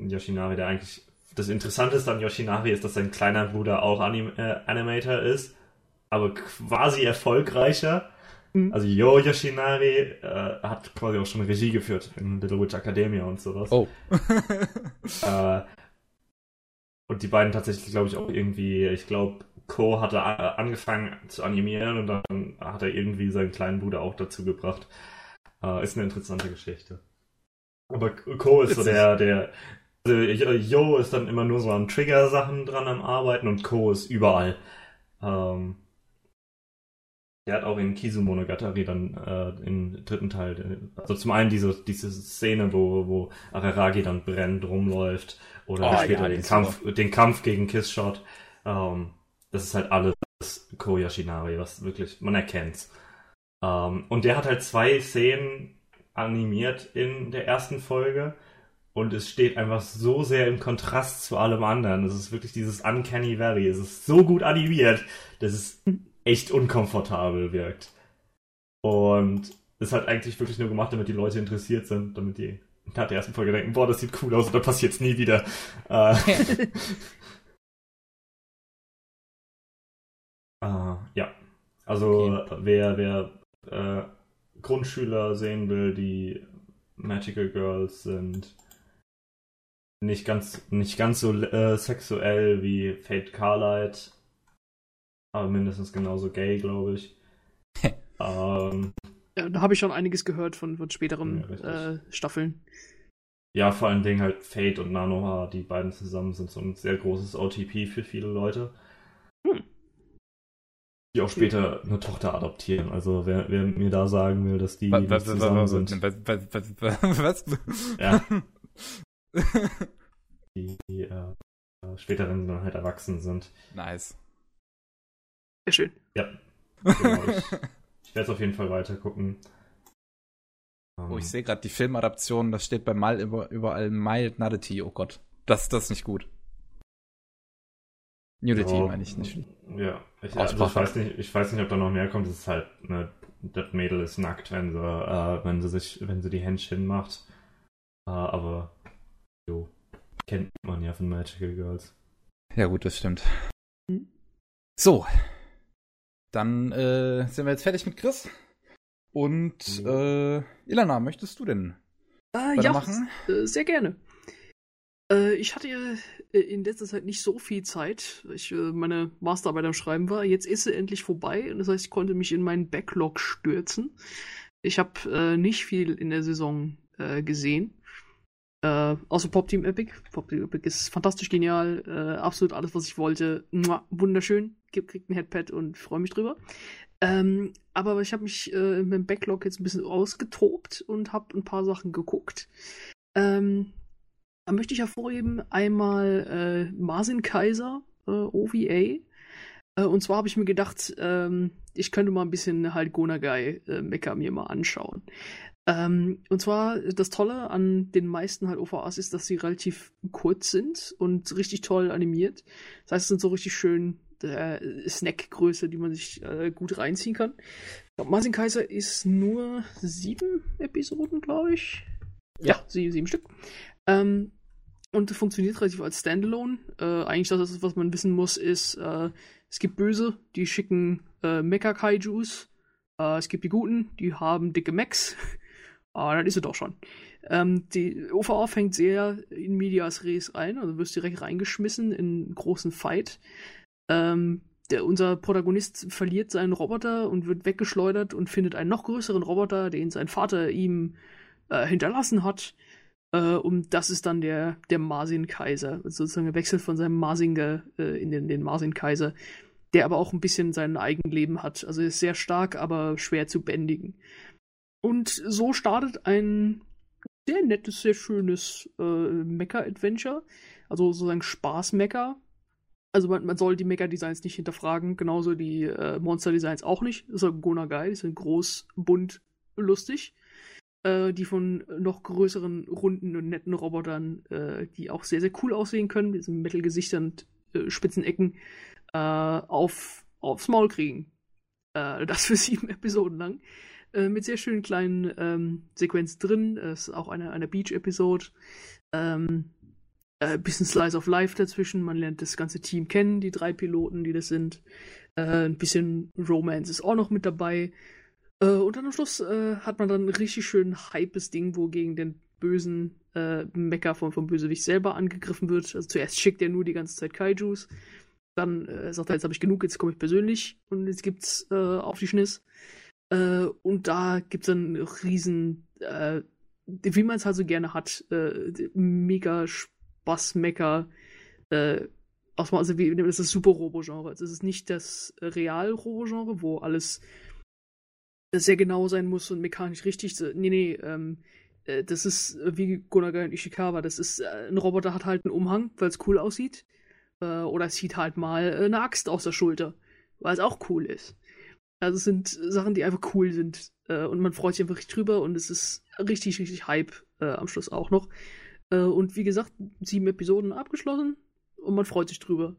Yoshinari, der eigentlich, das Interessante ist an Yoshinari ist, dass sein kleiner Bruder auch Anim äh, Animator ist, aber quasi erfolgreicher. Mhm. Also Yo Yoshinari äh, hat quasi auch schon Regie geführt in Little Witch Academia und sowas. Oh. Äh, und die beiden tatsächlich, glaube ich, auch irgendwie, ich glaube, Ko hatte a- angefangen zu animieren und dann hat er irgendwie seinen kleinen Bruder auch dazu gebracht. Äh, ist eine interessante Geschichte. Aber Ko ist so der, der, also Yo ist dann immer nur so an Trigger-Sachen dran am Arbeiten und Ko ist überall. Ähm, der hat auch in Kizumonogatari dann äh, im dritten Teil, äh, also zum einen diese, diese Szene, wo, wo Araragi dann brennt, rumläuft, oder Oh, später ja, den, Kampf, den Kampf gegen Kissshot. Ähm, das ist halt alles Koyashinari, was wirklich, man erkennt's. Ähm, und der hat halt zwei Szenen animiert in der ersten Folge und es steht einfach so sehr im Kontrast zu allem anderen. Es ist wirklich dieses Uncanny Valley. Es ist so gut animiert, dass es echt unkomfortabel wirkt. Und es hat eigentlich wirklich nur gemacht, damit die Leute interessiert sind, damit die nach der ersten Folge denken, boah, das sieht cool aus und dann passiert's nie wieder. Äh, Also wer, wer äh, Grundschüler sehen will, die Magical Girls sind, nicht ganz, nicht ganz so äh, sexuell wie Fate Carlight, aber mindestens genauso gay, glaube ich. ähm, Ja, da habe ich schon einiges gehört von, von späteren Ja, äh, Staffeln. ja, vor allen Dingen halt Fate und Nanoha, die beiden zusammen sind so ein sehr großes OTP für viele Leute. Hm. Die auch später eine Tochter adoptieren. Also wer, wer mir da sagen will, dass die Was, nicht was, zusammen was, sind, was, was, was, was? Ja. die äh, später, wenn sie dann halt erwachsen sind. nice. Sehr schön. Ja, genau. ich ich werde es auf jeden Fall weiter gucken. Oh, ich sehe gerade die Filmadaption, das steht bei Mal über, überall Mild Nudity. Oh Gott. Das, das ist nicht gut. Nudity Ja, meine ich nicht. Ja, ich, also ich, weiß nicht, ich weiß nicht, ob da noch mehr kommt. Es ist halt, ne, das Mädel ist nackt, wenn sie, äh, wenn sie sich, wenn sie die Händchen macht. Äh, aber jo, kennt man ja von Magical Girls. Ja gut, das stimmt. So. Dann äh, sind wir jetzt fertig mit Chris. Und äh, Ilana, möchtest du denn Äh, ja, weitermachen? äh, sehr gerne. Äh, ich hatte äh, in letzter Zeit nicht so viel Zeit, weil ich äh, meine Masterarbeit am Schreiben war. Jetzt ist sie endlich vorbei und das heißt, ich konnte mich in meinen Backlog stürzen. Ich habe nicht viel in der Saison gesehen. Äh, außer Pop Team Epic. Pop Team Epic ist fantastisch genial. Äh, absolut alles, was ich wollte. Mua, wunderschön. Gib, kriegt ein Headpad und freue mich drüber. Ähm, aber ich habe mich äh, mit dem Backlog jetzt ein bisschen ausgetobt und habe ein paar Sachen geguckt. Ähm, da möchte ich hervorheben einmal äh, Marsin Kaiser, äh, OVA. Äh, und zwar habe ich mir gedacht, ähm, ich könnte mal ein bisschen halt Gonagai äh, Mecha mir mal anschauen. Ähm, und zwar, das Tolle an den meisten halt OVAs ist, dass sie relativ kurz sind und richtig toll animiert. Das heißt, es sind so richtig schön äh, Snackgröße, die man sich äh, gut reinziehen kann. Martin Kaiser ist nur sieben Episoden, glaube ich. Ja, ja sieben, sieben Stück. Ähm, und funktioniert relativ als Standalone. Äh, eigentlich das, was man wissen muss, ist, äh, es gibt Böse, die schicken äh, Mecha-Kaijus. Äh, es gibt die Guten, die haben dicke Mechs. Ah, dann ist es doch schon. Ähm, die OVA fängt sehr in Medias Res ein, also wirst direkt reingeschmissen in einen großen Fight. Ähm, der, unser Protagonist verliert seinen Roboter und wird weggeschleudert und findet einen noch größeren Roboter, den sein Vater ihm äh, hinterlassen hat. Äh, und das ist dann der, der Marsin-Kaiser. Also sozusagen er wechselt von seinem Marsinger äh, in den, den Marsin-Kaiser, der aber auch ein bisschen sein Eigenleben hat. Also ist sehr stark, aber schwer zu bändigen. Und so startet ein sehr nettes, sehr schönes äh, Mecha-Adventure. Also sozusagen Spaß-Mecha. Also man, man, soll die Mecha-Designs nicht hinterfragen, genauso die äh, Monster-Designs auch nicht. Das ist halt Gona geil, die sind groß, bunt, lustig. Äh, die von noch größeren, runden und netten Robotern, äh, die auch sehr, sehr cool aussehen können, mit diesen Metal-Gesichtern und äh, spitzen Ecken, äh, auf, aufs Maul kriegen. Äh, das für sieben Episoden lang. Äh, mit sehr schönen kleinen ähm, Sequenzen drin. Es ist auch eine, eine Beach-Episode. Ähm, äh, bisschen Slice of Life dazwischen. Man lernt das ganze Team kennen, die drei Piloten, die das sind. Äh, ein bisschen Romance ist auch noch mit dabei. Äh, und dann am Schluss äh, hat man dann ein richtig schön hypes Ding, wo gegen den bösen äh, Mecha vom, vom Bösewicht selber angegriffen wird. Also zuerst schickt er nur die ganze Zeit Kaijus. Dann äh, sagt er, jetzt habe ich genug, jetzt komme ich persönlich und jetzt gibt's äh, auf die Schniss. Äh, und da gibt es dann riesen, äh, wie man es halt so gerne hat, mega Spaß-Mecker. Also wie, das ist das Super-Robo-Genre. Also es ist nicht das Real-Robo-Genre, wo alles sehr genau sein muss und mechanisch richtig. Nee, nee, ähm, äh, das ist wie Gonagai und Ishikawa. Das ist, äh, ein Roboter hat halt einen Umhang, weil es cool aussieht. Äh, oder es zieht halt mal eine Axt aus der Schulter, weil es auch cool ist. Also es sind Sachen, die einfach cool sind. Äh, und man freut sich einfach richtig drüber und es ist richtig, richtig Hype äh, am Schluss auch noch. Äh, und wie gesagt, sieben Episoden abgeschlossen und man freut sich drüber.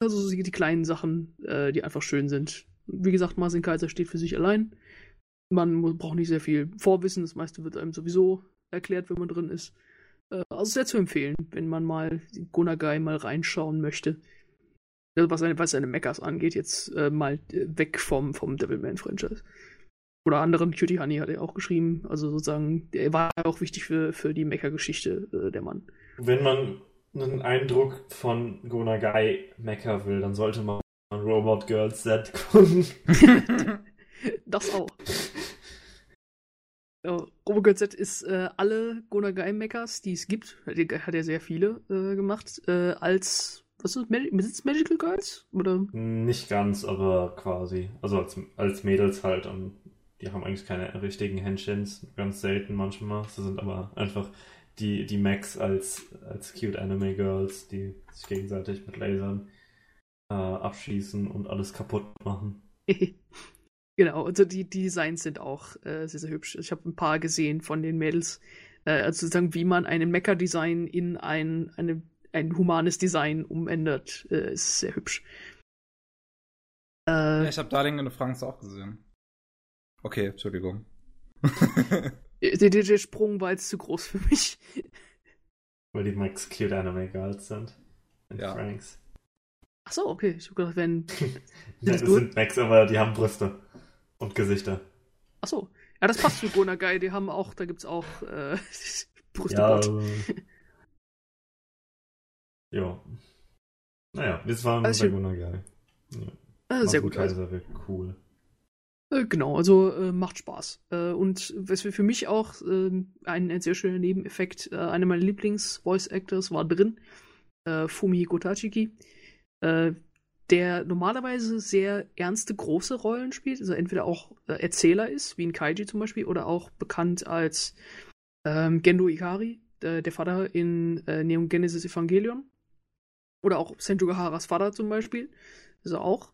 Also die kleinen Sachen, äh, die einfach schön sind. Wie gesagt, Marcin Kaiser steht für sich allein. Man muss, braucht nicht sehr viel Vorwissen, das meiste wird einem sowieso erklärt, wenn man drin ist. Äh, also sehr zu empfehlen, wenn man mal Gonagai mal reinschauen möchte was seine, was seine Mechas angeht, jetzt äh, mal äh, weg vom, vom Devilman-Franchise. Oder anderen, Cutie Honey hat er auch geschrieben. Also sozusagen, er war auch wichtig für, für die Mecha-Geschichte, äh, der Mann. Wenn man einen Eindruck von Gonagai Mecha will, dann sollte man Robot Girls Set gucken. das auch. Ja, Robot Girls Z ist äh, alle Gonagai Mechas, die es gibt, hat er sehr viele äh, gemacht, äh, als was ist besitzt Magical Girls? Oder? Nicht ganz, aber quasi. Also als, als Mädels halt und die haben eigentlich keine richtigen Henshins, ganz selten manchmal. Sie sind aber einfach die, die Max als, als cute Anime Girls, die sich gegenseitig mit Lasern äh, abschießen und alles kaputt machen. genau, also die, die Designs sind auch äh, sehr, sehr hübsch. Ich habe ein paar gesehen von den Mädels. Äh, also sozusagen, wie man einen Mecha-Design in ein, eine ein humanes Design umändert. Äh, ist sehr hübsch. Äh, ja, ich habe Darling in France auch gesehen. Okay, Entschuldigung. der, der, der, Sprung war jetzt zu groß für mich. Weil die Max Cute Anime Girls sind. In ja. Franks. Ach so, okay. Ich hab gedacht, wenn. das sind Max, aber die haben Brüste. Und Gesichter. Ach so. Ja, das passt zu Gonagai. Die haben auch, da gibt's auch äh, Brüste. Ja, ja. Naja, das war also, sehr geil. Ja. Äh, sehr gut. Kaiser wäre cool. Äh, genau, also äh, macht Spaß. Äh, und was für mich auch ähm, ein, ein, sehr schöner Nebeneffekt, äh, einer meiner Lieblings-Voice-Actors war drin, äh, Fumihiko Tachiki, der normalerweise sehr ernste, große Rollen spielt, also entweder auch Erzähler ist, wie in Kaiji zum Beispiel, oder auch bekannt als ähm, Gendo Ikari, der Vater in Neon Genesis Evangelion Oder auch Senju Gaharas Vater zum Beispiel. Er auch.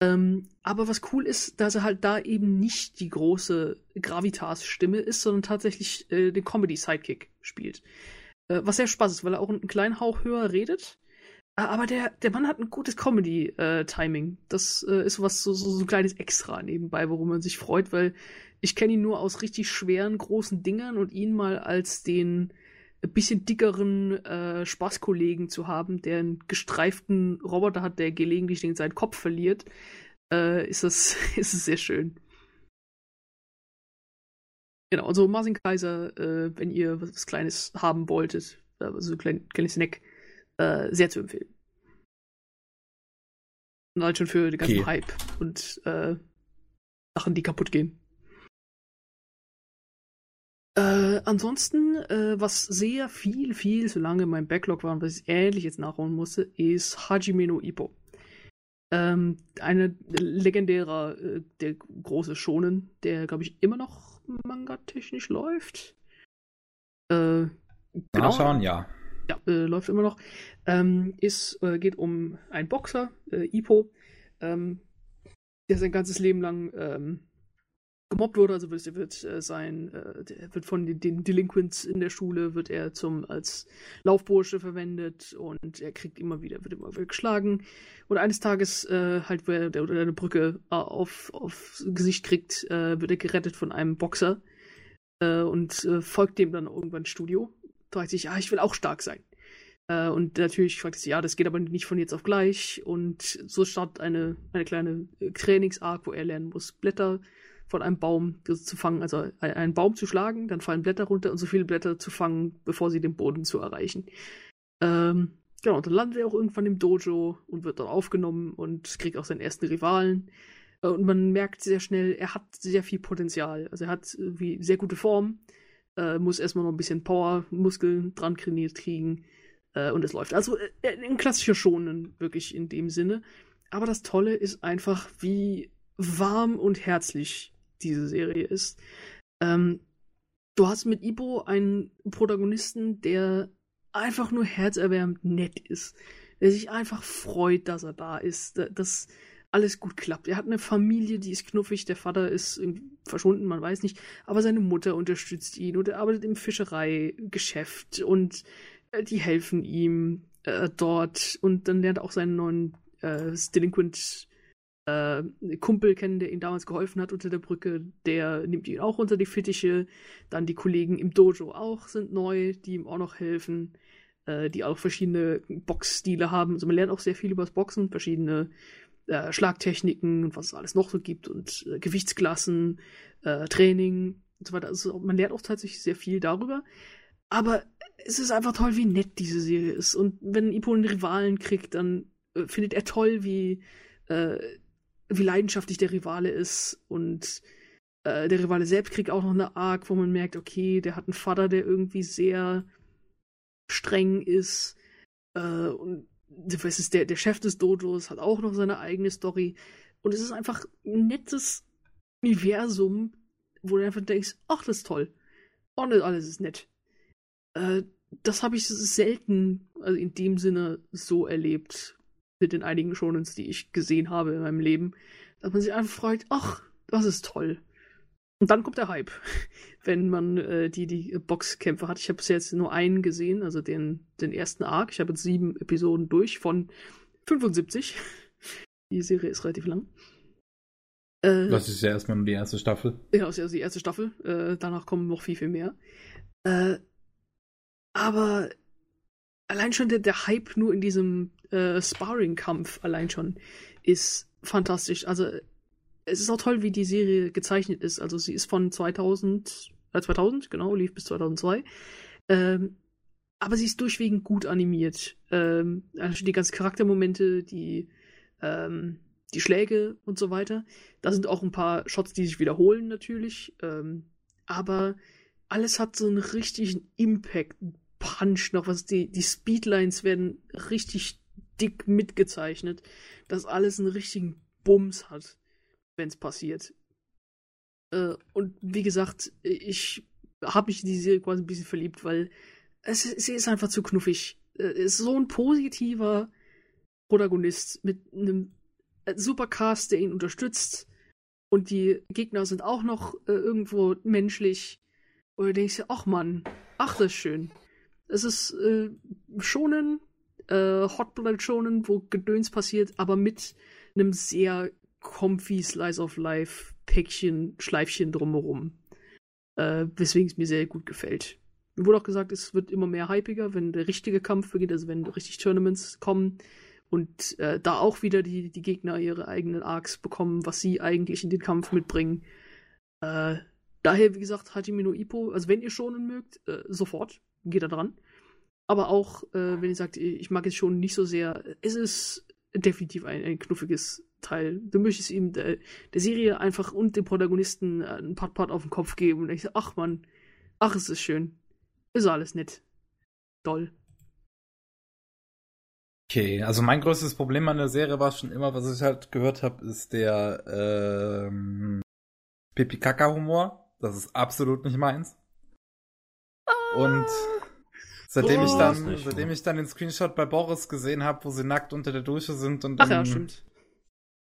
Ähm, aber was cool ist, dass er halt da eben nicht die große Gravitas-Stimme ist, sondern tatsächlich äh, den Comedy-Sidekick spielt. Äh, was sehr Spaß ist, weil er auch einen kleinen Hauch höher redet. Äh, aber der, der Mann hat ein gutes Comedy-Timing. Das äh, ist was so, so, so ein kleines Extra nebenbei, worum man sich freut, weil ich kenne ihn nur aus richtig schweren, großen Dingern und ihn mal als den bisschen dickeren äh, Spaßkollegen zu haben, der einen gestreiften Roboter hat, der gelegentlich den seinen Kopf verliert, äh, ist das ist es sehr schön. Genau, also Martin Kaiser, äh, wenn ihr was, was, Kleines haben wolltet, also ein klein, kleines Snack, äh, sehr zu empfehlen. Und halt schon für den ganzen okay. Hype und äh, Sachen, die kaputt gehen. Äh, ansonsten, äh, was sehr viel, viel zu lange mein Backlog war und was ich ähnlich jetzt nachholen musste, ist Hajime no Ippo. Ähm, eine legendärer, äh, der große Shonen, der, glaube ich, immer noch manga-technisch läuft. Äh, genau. Nachschauen, ja. Ja, äh, läuft immer noch. Ähm, ist, äh, geht um einen Boxer, äh, Ippo, ähm, der sein ganzes Leben lang ähm, gemobbt wurde, also wird, wird äh, sein, äh, wird von den, den, Delinquents in der Schule, wird er zum, als Laufbursche verwendet und er kriegt immer wieder, wird immer wieder geschlagen. Und eines Tages, äh, halt, wo er der, eine Brücke äh, auf, aufs Gesicht kriegt, äh, wird er gerettet von einem Boxer äh, und folgt dem dann irgendwann Studio. Fragt sich, ja, ich will auch stark sein. Äh, und natürlich fragt sie, ja, das geht aber nicht von jetzt auf gleich. Und so startet eine, eine kleine Trainingsarg, wo er lernen muss, Blätter von einem Baum zu fangen, also einen Baum zu schlagen, dann fallen Blätter runter und so viele Blätter zu fangen, bevor sie den Boden zu erreichen. Ähm, genau, dann landet er auch irgendwann im Dojo und wird dort aufgenommen und kriegt auch seinen ersten Rivalen. Äh, und man merkt sehr schnell, er hat sehr viel Potenzial. Also er hat wie sehr gute Form, äh, muss erstmal noch ein bisschen Power, Muskeln dran trainiert kriegen äh, und es läuft. Also äh, ein klassischer Schonen, wirklich in dem Sinne. Aber das Tolle ist einfach, wie warm und herzlich diese Serie ist. Ähm, du hast mit Ibo einen Protagonisten, der einfach nur herzerwärmend nett ist. Der sich einfach freut, dass er da ist, dass alles gut klappt. Er hat eine Familie, die ist knuffig, der Vater ist verschwunden, man weiß nicht, aber seine Mutter unterstützt ihn und er arbeitet im Fischereigeschäft und äh, die helfen ihm äh, dort und dann lernt er auch seinen neuen äh, Delinquent äh, Kumpel kennen, der ihm damals geholfen hat unter der Brücke, der nimmt ihn auch unter die Fittiche. Dann die Kollegen im Dojo auch sind neu, die ihm auch noch helfen, äh, die auch verschiedene Boxstile haben. Also man lernt auch sehr viel über das Boxen, verschiedene äh, Schlagtechniken und was es alles noch so gibt und äh, Gewichtsklassen, äh, Training und so weiter. Also man lernt auch tatsächlich sehr viel darüber. Aber es ist einfach toll, wie nett diese Serie ist. Und wenn Ipo einen Rivalen kriegt, dann äh, findet er toll, wie äh, wie leidenschaftlich der Rivale ist und äh, der Rivale selbst kriegt auch noch eine Arc, wo man merkt, okay, der hat einen Vater, der irgendwie sehr streng ist und was ist der, der Chef des Dojos hat auch noch seine eigene Story und es ist einfach ein nettes Universum, wo du einfach denkst, ach, das ist toll. Oh, das alles ist nett. Äh, das habe ich selten, also in dem Sinne so erlebt mit den einigen Shonens, die ich gesehen habe in meinem Leben, dass man sich einfach freut, ach, das ist toll. Und dann kommt der Hype, wenn man äh, die, die Boxkämpfe hat. Ich habe bis jetzt nur einen gesehen, also den, den ersten Arc. Ich habe jetzt sieben Episoden durch von 75. Die Serie ist relativ lang. Äh, das ist ja erstmal nur die erste Staffel. Ja, das ist ja die erste Staffel. Äh, danach kommen noch viel, viel mehr. Äh, aber allein schon der, der Hype nur in diesem äh, Sparring-Kampf allein schon ist fantastisch. Also es ist auch toll, wie die Serie gezeichnet ist. Also sie ist von 2000, äh, 2000, genau, lief bis 2002. Ähm, aber sie ist durchwegend gut animiert. Ähm, also die ganzen Charaktermomente, die, ähm, die Schläge und so weiter. Da sind auch ein paar Shots, die sich wiederholen natürlich. Ähm, aber alles hat so einen richtigen Impact, Punch noch, was die, die Speedlines werden richtig dick mitgezeichnet, dass alles einen richtigen Bums hat, wenn es passiert. Äh, und wie gesagt, ich habe mich in die Serie quasi ein bisschen verliebt, weil es, sie ist einfach zu knuffig. Äh, es ist so ein positiver, Protagonist mit einem äh, Supercast, der ihn unterstützt. Und die Gegner sind auch noch äh, irgendwo menschlich. Und du denkst dir, ach Mann, ach, das ist schön. Es ist äh, schonen, äh, Hotblood schonen, wo Gedöns passiert, aber mit einem sehr comfy Slice of Life Päckchen, Schleifchen drumherum. Äh, weswegen es mir sehr gut gefällt. Mir wurde auch gesagt, es wird immer mehr hypiger, wenn der richtige Kampf beginnt, also wenn richtig Tournaments kommen und äh, da auch wieder die, die Gegner ihre eigenen Arcs bekommen, was sie eigentlich in den Kampf mitbringen. Äh, daher, wie gesagt, Hajime no Ippo, also wenn ihr schonen mögt, äh, sofort, geht da dran. Aber auch, äh, wenn ihr sagt, ich mag es schon nicht so sehr, es ist definitiv ein, ein knuffiges Teil. Du möchtest ihm der, der Serie einfach und dem Protagonisten äh, ein Pat-Pat auf den Kopf geben und ich sage, ach man, ach, es ist schön. Ist alles nett. Toll. Okay, also mein größtes Problem an der Serie war schon immer, was ich halt gehört habe, ist der ähm, Pipi-Kaka-Humor. Das ist absolut nicht meins. Und seitdem Oh. ich dann, nicht, seitdem ich dann den Screenshot bei Boris gesehen habe, wo sie nackt unter der Dusche sind und Ach ja, dann- stimmt.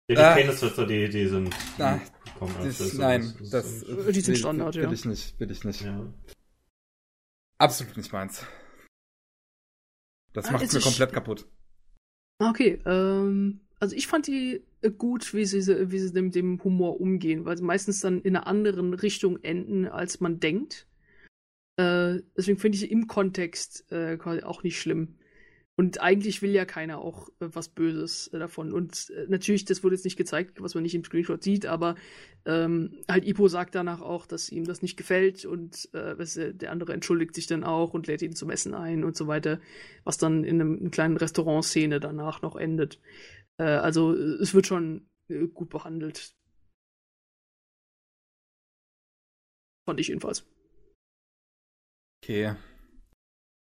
Ja, die Ah. Peniswitzer, die, die sind. Ah, kommen Das, öfters, nein, ist- das, ist- Die sind will- Standard, will ja. ich nicht, will ich nicht. ja. Absolut nicht meins. Das Ah, macht es mir komplett kaputt. Ah, Okay, ähm, also ich fand die äh, gut, wie sie, wie sie mit dem Humor umgehen, weil sie meistens dann in einer anderen Richtung enden, als man denkt. Äh, deswegen finde ich sie im Kontext äh, quasi auch nicht schlimm. Und eigentlich will ja keiner auch äh, was Böses äh, davon. Und äh, natürlich, das wurde jetzt nicht gezeigt, was man nicht im Screenshot sieht, aber ähm, halt Ipo sagt danach auch, dass ihm das nicht gefällt und äh, äh, der andere entschuldigt sich dann auch und lädt ihn zum Essen ein und so weiter, was dann in einem, einer kleinen Restaurantszene danach noch endet. Äh, also es wird schon gut behandelt. Fand ich jedenfalls. Okay.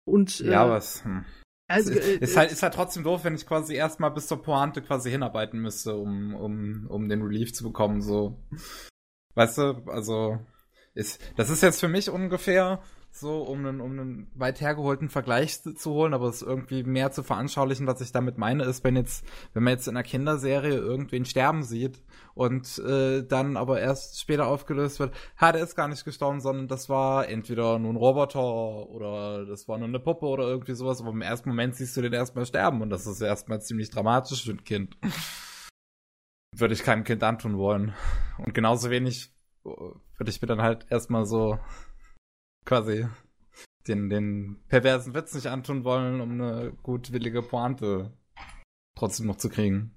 Und Ja, was. Hm. Also, äh, ist, halt, ist halt trotzdem doof, wenn ich quasi erstmal bis zur Pointe quasi hinarbeiten müsste, um, um, um den Relief zu bekommen, so. Weißt du, also, ist, das ist jetzt für mich ungefähr so, um einen, um einen weit hergeholten Vergleich zu, holen, aber es irgendwie mehr zu veranschaulichen, was ich damit meine, ist, wenn jetzt, wenn man jetzt in einer Kinderserie irgendwen sterben sieht und äh, dann aber erst später aufgelöst wird, ha, der ist gar nicht gestorben, sondern das war entweder nur ein Roboter oder das war nur eine Puppe oder irgendwie sowas, aber im ersten Moment siehst du den erstmal sterben und das ist erstmal ziemlich dramatisch für ein Kind. Würde ich keinem Kind antun wollen. Und genauso wenig äh, würde ich mir dann halt erstmal so quasi den, den perversen Witz nicht antun wollen, um eine gutwillige Pointe trotzdem noch zu kriegen.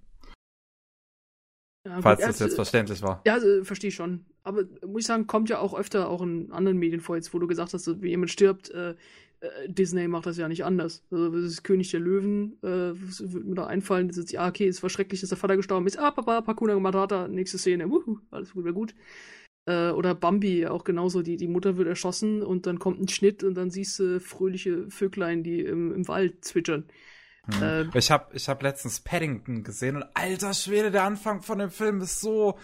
ja, gut, Falls ja, das jetzt äh, verständlich war. Ja, also, verstehe ich schon. Aber muss ich sagen, kommt ja auch öfter auch in anderen Medien vor, jetzt wo du gesagt hast, wie jemand stirbt, äh, äh, Disney macht das ja nicht anders. Also das ist König der Löwen, äh, was würde mir da einfallen, das ist, ja, okay, es war schrecklich, dass der Vater gestorben ist. Ah, Papa, Pakuna Matata, nächste Szene, wuhu, alles gut, wäre gut. Äh, oder Bambi, auch genauso, die, die Mutter wird erschossen und dann kommt ein Schnitt und dann siehst du fröhliche Vöglein, die im, im Wald zwitschern. Hm. äh, ich habe ich hab letztens Paddington gesehen und alter Schwede, der Anfang von dem Film ist so,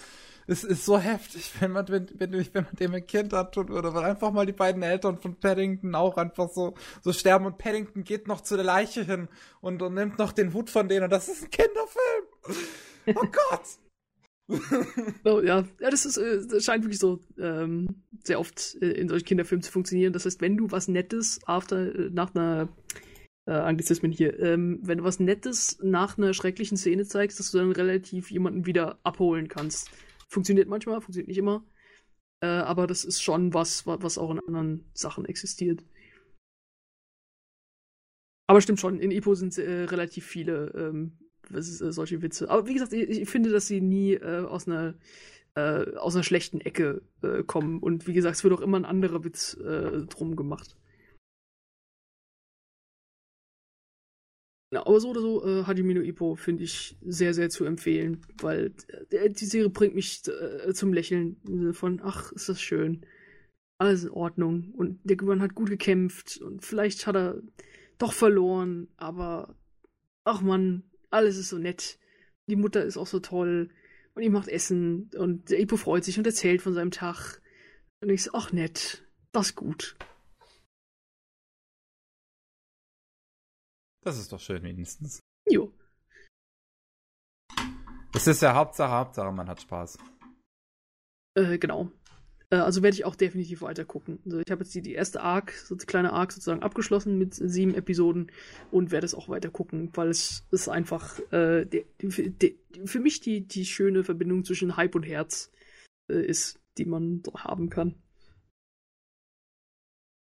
ist, ist so heftig, wenn man, wenn, wenn, wenn man dem ein Kind antun würde, weil einfach mal die beiden Eltern von Paddington auch einfach so, so sterben und Paddington geht noch zu der Leiche hin und, und nimmt noch den Hut von denen und das ist ein Kinderfilm. Oh Gott! Oh, ja, ja, das ist, äh, das scheint wirklich so ähm, sehr oft äh, in solchen Kinderfilmen zu funktionieren. Das heißt, wenn du was Nettes after, äh, nach einer äh, Anglizismen hier, ähm, wenn du was Nettes nach einer schrecklichen Szene zeigst, dass du dann relativ jemanden wieder abholen kannst. Funktioniert manchmal, funktioniert nicht immer. Äh, aber das ist schon was, wa- was auch in anderen Sachen existiert. Aber stimmt schon, in Ipo sind äh, relativ viele ähm, äh, solche Witze. Aber wie gesagt, ich, ich finde, dass sie nie äh, aus einer äh, aus einer schlechten Ecke äh, kommen. Und wie gesagt, es wird auch immer ein anderer Witz äh, drum gemacht. Ja, aber so oder so, äh, Hajime no Ippo finde ich sehr, sehr zu empfehlen, weil äh, die Serie bringt mich äh, zum Lächeln von, ach, ist das schön. Alles in Ordnung. Und der Mann hat gut gekämpft und vielleicht hat er doch verloren, aber ach man, alles ist so nett. Die Mutter ist auch so toll und ihm macht Essen und der Ipo freut sich und erzählt von seinem Tag. Und ich so, ach nett, das ist gut. Das ist doch schön wenigstens. Jo. Es ist ja Hauptsache, Hauptsache, man hat Spaß. Äh, genau. Äh, also werde ich auch definitiv weiter gucken. Also ich habe jetzt die, die erste Arc, so die kleine Arc sozusagen abgeschlossen mit sieben Episoden und werde es auch weiter gucken, weil es ist einfach äh, der, der, der, für mich die, die schöne Verbindung zwischen Hype und Herz äh, ist, die man haben kann.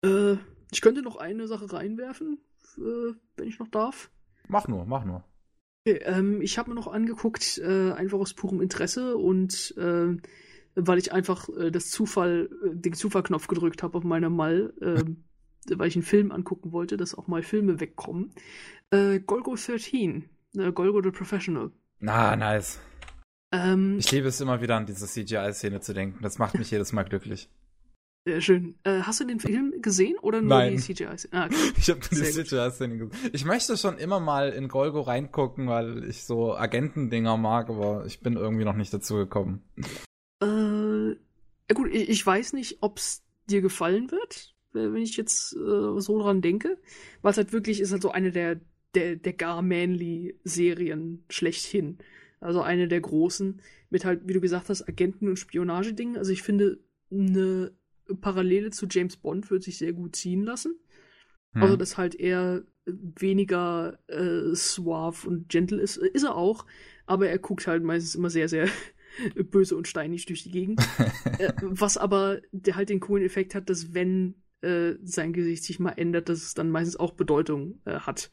Äh, ich könnte noch eine Sache reinwerfen, äh, wenn ich noch darf. Mach nur, mach nur. Okay, ähm, ich habe mir noch angeguckt, äh, einfach aus purem Interesse und weil ich einfach äh, das Zufall, äh, den Zufallknopf gedrückt habe auf meiner Mal, äh, weil ich einen Film angucken wollte, dass auch mal Filme wegkommen. Äh, Golgo 13, äh, Golgo the Professional. Na, nice. Ähm, Ich liebe es immer wieder an diese CGI-Szene zu denken. Das macht mich jedes Mal glücklich. sehr schön. Äh, hast du den Film gesehen oder nur Nein. die CGI? Ah, okay. Ich habe die Sehr gut. CGI-Szene gesehen. Ich möchte schon immer mal in Golgo reingucken, weil ich so Agentendinger mag, aber ich bin irgendwie noch nicht dazu gekommen. Äh, ja gut, ich, weiß nicht, ob es dir gefallen wird, äh, wenn ich jetzt äh, so dran denke, weil es halt wirklich ist halt so eine der der der gar manly Serien schlechthin. Also eine der großen mit halt, wie du gesagt hast, Agenten und Spionagedingen. Also ich finde eine Parallele zu James Bond wird sich sehr gut ziehen lassen. Hm. Also, dass halt er weniger äh, suave und gentle ist. Ist er auch, aber er guckt halt meistens immer sehr, sehr böse und steinig durch die Gegend. äh, was aber der halt den coolen Effekt hat, dass wenn äh, sein Gesicht sich mal ändert, dass es dann meistens auch Bedeutung äh, hat.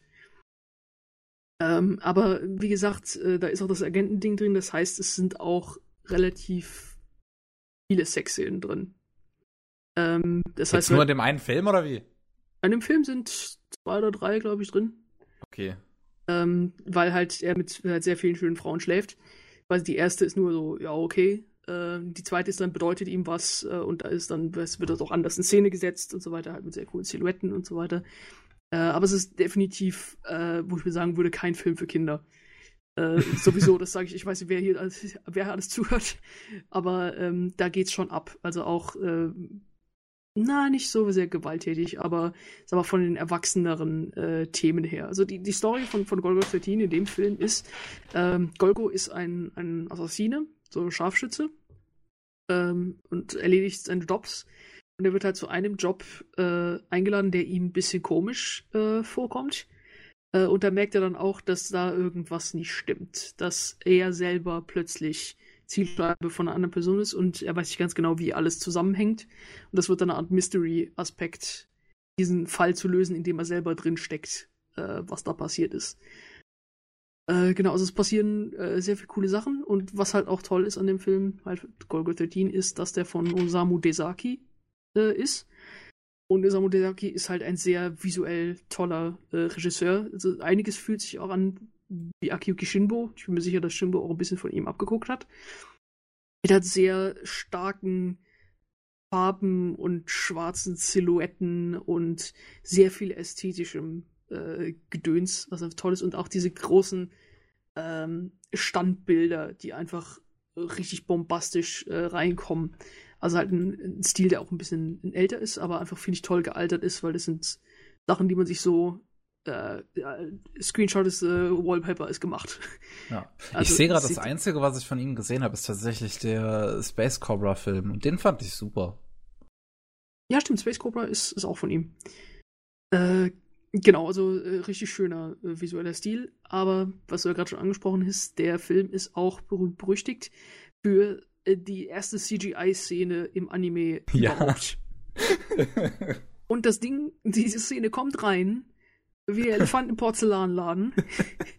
Ähm, aber wie gesagt, äh, da ist auch das Agentending drin, das heißt, es sind auch relativ viele Sexszenen drin. Ähm, das Jetzt heißt, nur in dem einen Film oder wie? an dem Film sind zwei oder drei, glaube ich, drin. Okay. Ähm, weil halt er mit halt sehr vielen schönen Frauen schläft. Weil die erste ist nur so, ja, okay. Ähm, die zweite ist dann, bedeutet ihm was äh, und da ist dann, es wird das auch anders in Szene gesetzt und so weiter, halt mit sehr coolen Silhouetten und so weiter. Äh, aber es ist definitiv, äh, wo ich mir sagen würde, kein Film für Kinder. Äh, sowieso, das sage ich, ich weiß nicht, wer hier alles, wer alles zuhört, aber ähm, da geht's schon ab. Also auch, äh, na, nicht so sehr gewalttätig, aber sag mal von den erwachseneren äh, Themen her. Also die, die Story von, von Golgo 13 in dem Film ist, ähm, Golgo ist ein, ein Assassine, so ein Scharfschütze, ähm, und erledigt seine Jobs. Und er wird halt zu einem Job äh, eingeladen, der ihm ein bisschen komisch äh, vorkommt. Äh, und da merkt er dann auch, dass da irgendwas nicht stimmt. Dass er selber plötzlich Zielscheibe von einer anderen Person ist und er weiß nicht ganz genau, wie alles zusammenhängt. Und das wird dann eine Art Mystery-Aspekt, diesen Fall zu lösen, in dem er selber drin steckt, äh, was da passiert ist. Äh, genau, also es passieren äh, sehr viele coole Sachen und was halt auch toll ist an dem Film, halt Golgo 13, ist, dass der von Osamu Dezaki äh, ist. Und Osamu Dezaki ist halt ein sehr visuell toller äh, Regisseur. Also einiges fühlt sich auch an wie Akiyuki Shinbo. Ich bin mir sicher, dass Shinbo auch ein bisschen von ihm abgeguckt hat. Mit halt sehr starken Farben und schwarzen Silhouetten und sehr viel ästhetischem äh, Gedöns, was einfach toll ist. Und auch diese großen ähm, Standbilder, die einfach richtig bombastisch äh, reinkommen. Also halt ein, ein Stil, der auch ein bisschen älter ist, aber einfach, finde ich, toll gealtert ist, weil das sind Sachen, die man sich so äh, äh, Screenshot ist, äh, Wallpaper ist gemacht. Ja. Also, ich sehe gerade, das Einzige, was ich von ihm gesehen habe, ist tatsächlich der Space Cobra Film. Und den fand ich super. Ja, stimmt, Space Cobra ist, ist auch von ihm. Äh, genau, also äh, richtig schöner äh, visueller Stil. Aber was du ja gerade schon angesprochen hast, der Film ist auch berühmt berüchtigt für die erste CGI-Szene im Anime Ja. überhaupt. Und das Ding, diese Szene kommt rein, wie Porzellanladen,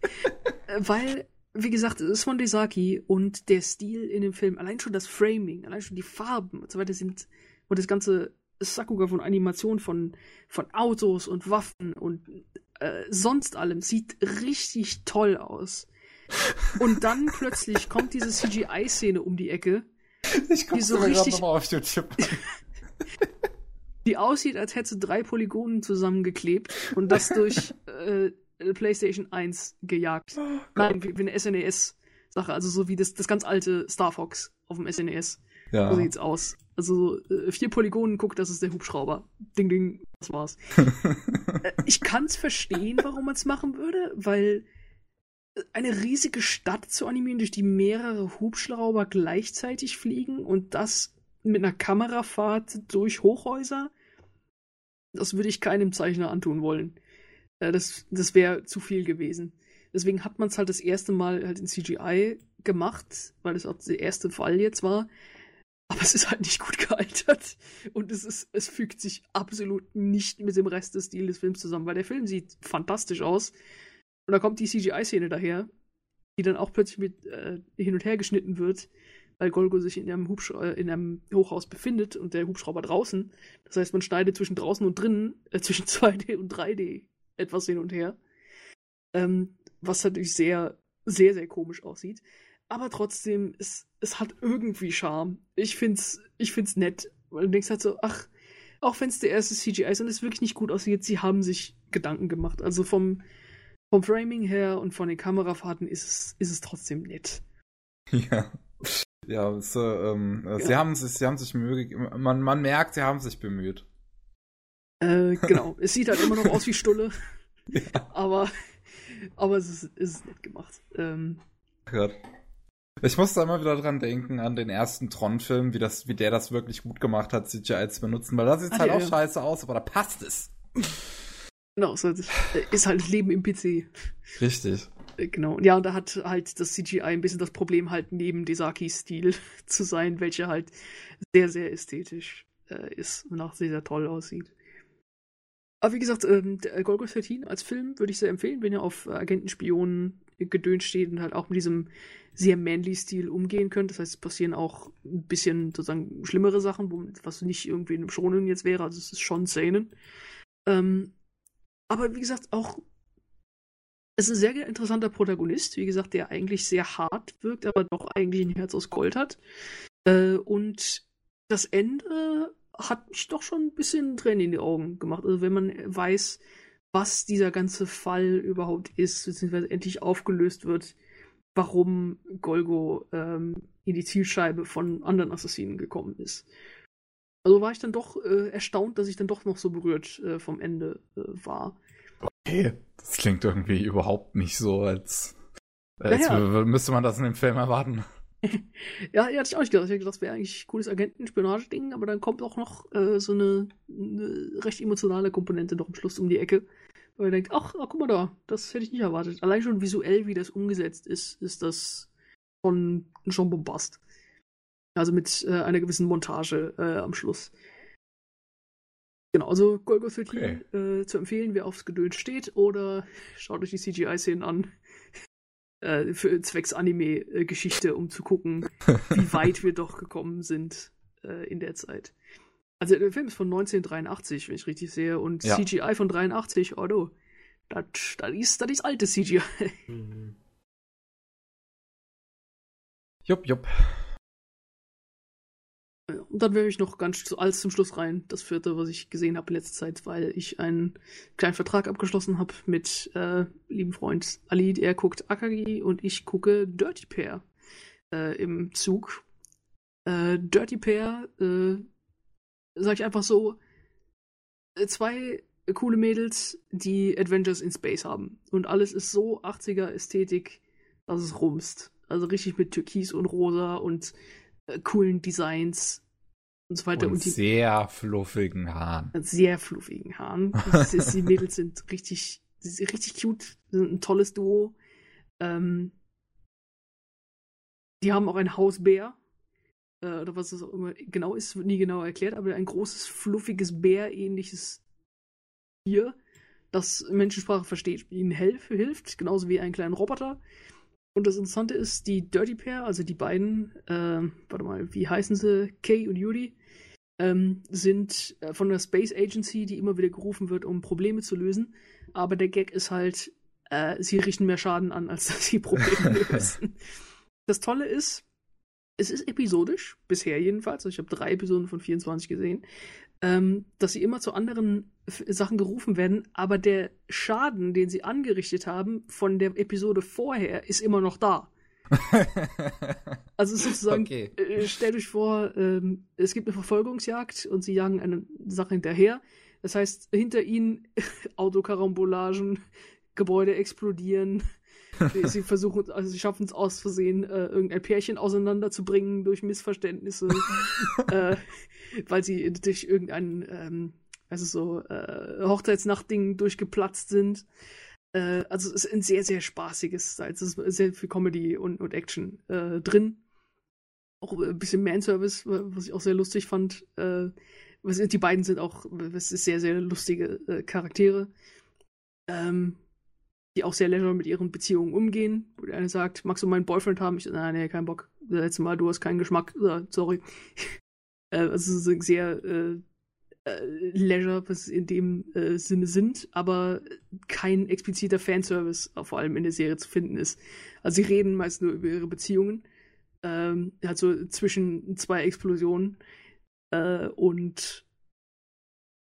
weil, wie gesagt, es ist von Desaki und der Stil in dem Film, allein schon das Framing, allein schon die Farben und so weiter sind, und das ganze Sakuga von Animation von, von Autos und Waffen und äh, sonst allem sieht richtig toll aus. Und dann plötzlich kommt diese CGI-Szene um die Ecke, Ich guck's so richtig- noch mal auf YouTube. die aussieht, als hätte sie drei Polygonen zusammengeklebt und das durch äh, PlayStation 1 gejagt. Nein, wie, wie eine SNES-Sache, also so wie das, das ganz alte Star Fox auf dem SNES. So Ja. sieht's aus. Also äh, vier Polygonen, guck, das ist der Hubschrauber. Ding, ding, das war's. äh, ich kann's verstehen, warum man's machen würde, weil eine riesige Stadt zu animieren, durch die mehrere Hubschrauber gleichzeitig fliegen und das mit einer Kamerafahrt durch Hochhäuser, das würde ich keinem Zeichner antun wollen. Äh, das das wäre zu viel gewesen. Deswegen hat man es halt das erste Mal halt in CGI gemacht, weil es auch der erste Fall jetzt war. Aber es ist halt nicht gut gealtert. Und es, ist, es fügt sich absolut nicht mit dem Rest des Stils des Films zusammen, weil der Film sieht fantastisch aus. Und da kommt die CGI-Szene daher, die dann auch plötzlich mit äh, hin und her geschnitten wird, weil Golgo sich in einem, Hubsch äh, in einem Hochhaus befindet und der Hubschrauber draußen. Das heißt, man schneidet zwischen draußen und drinnen, äh, zwischen 2D und 3D etwas hin und her. Ähm, was natürlich sehr, sehr, sehr komisch aussieht. Aber trotzdem, es, es hat irgendwie Charme. Ich find's, ich find's nett. Weil du denkst halt so, ach, auch wenn es der erste CGI ist und es wirklich nicht gut aussieht, sie haben sich Gedanken gemacht. Also vom, vom Framing her und von den Kamerafahrten ist es, ist es trotzdem nett. Ja. Ja, es, ähm, ja. sie haben sich, sie haben sich Mühe man, man merkt, sie haben sich bemüht. Äh, genau. es sieht halt immer noch aus wie Stulle. Ja. Aber, aber es ist, es ist nett gemacht. Ähm, Gott. Ich musste immer wieder dran denken, an den ersten Tron-Film, wie, wie der das wirklich gut gemacht hat, CGI zu benutzen, weil da sieht es halt ja, auch ja. scheiße aus, aber da passt es. Genau, so, ist halt Leben im PC. Richtig. Äh, genau. Ja, und da hat halt das CGI ein bisschen das Problem, halt neben Desakis Stil zu sein, welcher halt sehr, sehr ästhetisch äh, ist und auch sehr, sehr toll aussieht. Aber wie gesagt, ähm, der Golgo 13 als Film würde ich sehr empfehlen, wenn ihr auf Agentenspionen gedönt steht und halt auch mit diesem sehr manly Stil umgehen könnt. Das heißt, es passieren auch ein bisschen sozusagen schlimmere Sachen, wo, was nicht irgendwie in einem Schonen jetzt wäre. Also es ist schon Szenen. Ähm, aber wie gesagt, auch es ist ein sehr interessanter Protagonist, wie gesagt, der eigentlich sehr hart wirkt, aber doch eigentlich ein Herz aus Gold hat. Äh, und das Ende hat mich doch schon ein bisschen Tränen in die Augen gemacht. Also wenn man weiß, was dieser ganze Fall überhaupt ist, beziehungsweise endlich aufgelöst wird, warum Golgo ähm, in die Zielscheibe von anderen Assassinen gekommen ist. Also war ich dann doch äh, erstaunt, dass ich dann doch noch so berührt äh, vom Ende äh, war. Okay, das klingt irgendwie überhaupt nicht so, als, als naja. müsste man das in dem Film erwarten. ja, ja, hatte ich auch nicht gedacht. Ich hätte gedacht, das wäre eigentlich ein cooles Agenten-Spionage-Ding, aber dann kommt auch noch äh, so eine, eine, recht emotionale Komponente noch am Schluss um die Ecke. Weil ihr denkt, ach, ach, guck mal da, das hätte ich nicht erwartet. Allein schon visuell, wie das umgesetzt ist, ist das schon, schon Bombast. Also mit äh, einer gewissen Montage äh, am Schluss. Genau, also Golgo 13 okay. äh, zu empfehlen, wer aufs Geduld steht, oder schaut euch die CGI-Szenen an äh, für zwecks Anime-Geschichte, um zu gucken, wie weit wir doch gekommen sind äh, in der Zeit. Also der Film ist von 1983, wenn ich richtig sehe, und ja. CGI von 83, oh du, das ist, das ist alte CGI. Mhm. Jupp, jupp. Und dann wäre ich noch ganz alles zum Schluss rein. Das vierte, was ich gesehen habe in letzter Zeit, weil ich einen kleinen Vertrag abgeschlossen habe mit äh, lieben Freund Ali. Er guckt Akagi und ich gucke Dirty Pair äh, im Zug. Äh, Dirty Pair, äh, sag ich einfach so, äh, zwei coole Mädels, die Adventures in Space haben. Und alles ist so 80er Ästhetik, dass es rumst. Also richtig mit Türkis und Rosa und äh, coolen Designs und so weiter. Und, und die sehr fluffigen Haaren. Sehr fluffigen Haaren. Ist, die Mädels sind richtig, sind richtig cute, sind ein tolles Duo. Ähm, die haben auch ein Hausbär. Äh, oder was es auch immer genau ist, wird nie genau erklärt, aber ein großes, fluffiges, bärähnliches Tier, das Menschensprache versteht, ihnen helf, hilft, genauso wie ein kleiner Roboter. Und das Interessante ist, die Dirty Pair, also die beiden, äh, warte mal, wie heißen sie? Kay und Yuri, ähm, sind äh, von der Space Agency, die immer wieder gerufen wird, um Probleme zu lösen. Aber der Gag ist halt, äh, sie richten mehr Schaden an, als dass sie Probleme lösen. Das Tolle ist, es ist episodisch, bisher jedenfalls, also ich habe drei Episoden von 24 gesehen, ähm, dass sie immer zu anderen Sachen gerufen werden, aber der Schaden, den sie angerichtet haben von der Episode vorher, ist immer noch da. also sozusagen, okay. äh, stellt euch vor, ähm, es gibt eine Verfolgungsjagd und sie jagen eine Sache hinterher. Das heißt, hinter ihnen Autokarambolagen, Gebäude explodieren, sie versuchen, also sie schaffen es aus Versehen, äh, irgendein Pärchen auseinanderzubringen durch Missverständnisse, äh, weil sie durch irgendein, ähm, also so, äh, Hochzeitsnachtding durchgeplatzt sind. Äh, also es ist ein sehr, sehr spaßiges, es ist sehr viel Comedy und, und Action äh, drin. Auch ein bisschen Manservice, was ich auch sehr lustig fand. Äh, was, die beiden sind auch, es ist sehr, sehr lustige äh, Charaktere. Ähm, die auch sehr leger mit ihren Beziehungen umgehen. Wo der eine sagt, magst du meinen Boyfriend haben? Ich sage, nein, nee, kein Bock. Das letzte Mal, du hast keinen Geschmack. sorry. äh, also sehr äh, äh, Leisure, was in dem äh, Sinne sind, aber kein expliziter Fanservice vor allem in der Serie zu finden ist. Also sie reden meist nur über ihre Beziehungen. Ähm, also zwischen zwei Explosionen. Äh, und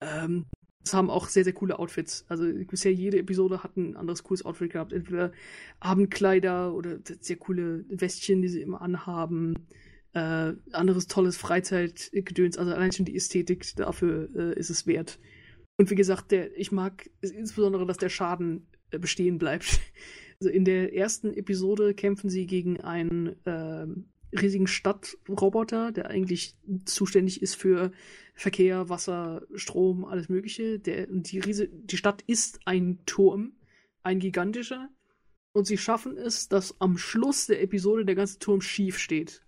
ähm, es haben auch sehr, sehr coole Outfits. Also bisher jede Episode hat ein anderes cooles Outfit gehabt. Entweder Abendkleider oder sehr coole Westchen, die sie immer anhaben. Äh, anderes tolles Freizeitgedöns. Also allein schon die Ästhetik dafür äh, ist es wert. Und wie gesagt, der, ich mag insbesondere, dass der Schaden äh, bestehen bleibt. Also in der ersten Episode kämpfen sie gegen einen ähm, riesigen Stadtroboter, der eigentlich zuständig ist für Verkehr, Wasser, Strom, alles Mögliche. Der, die, Riese, die Stadt ist ein Turm, ein gigantischer. Und sie schaffen es, dass am Schluss der Episode der ganze Turm schief steht.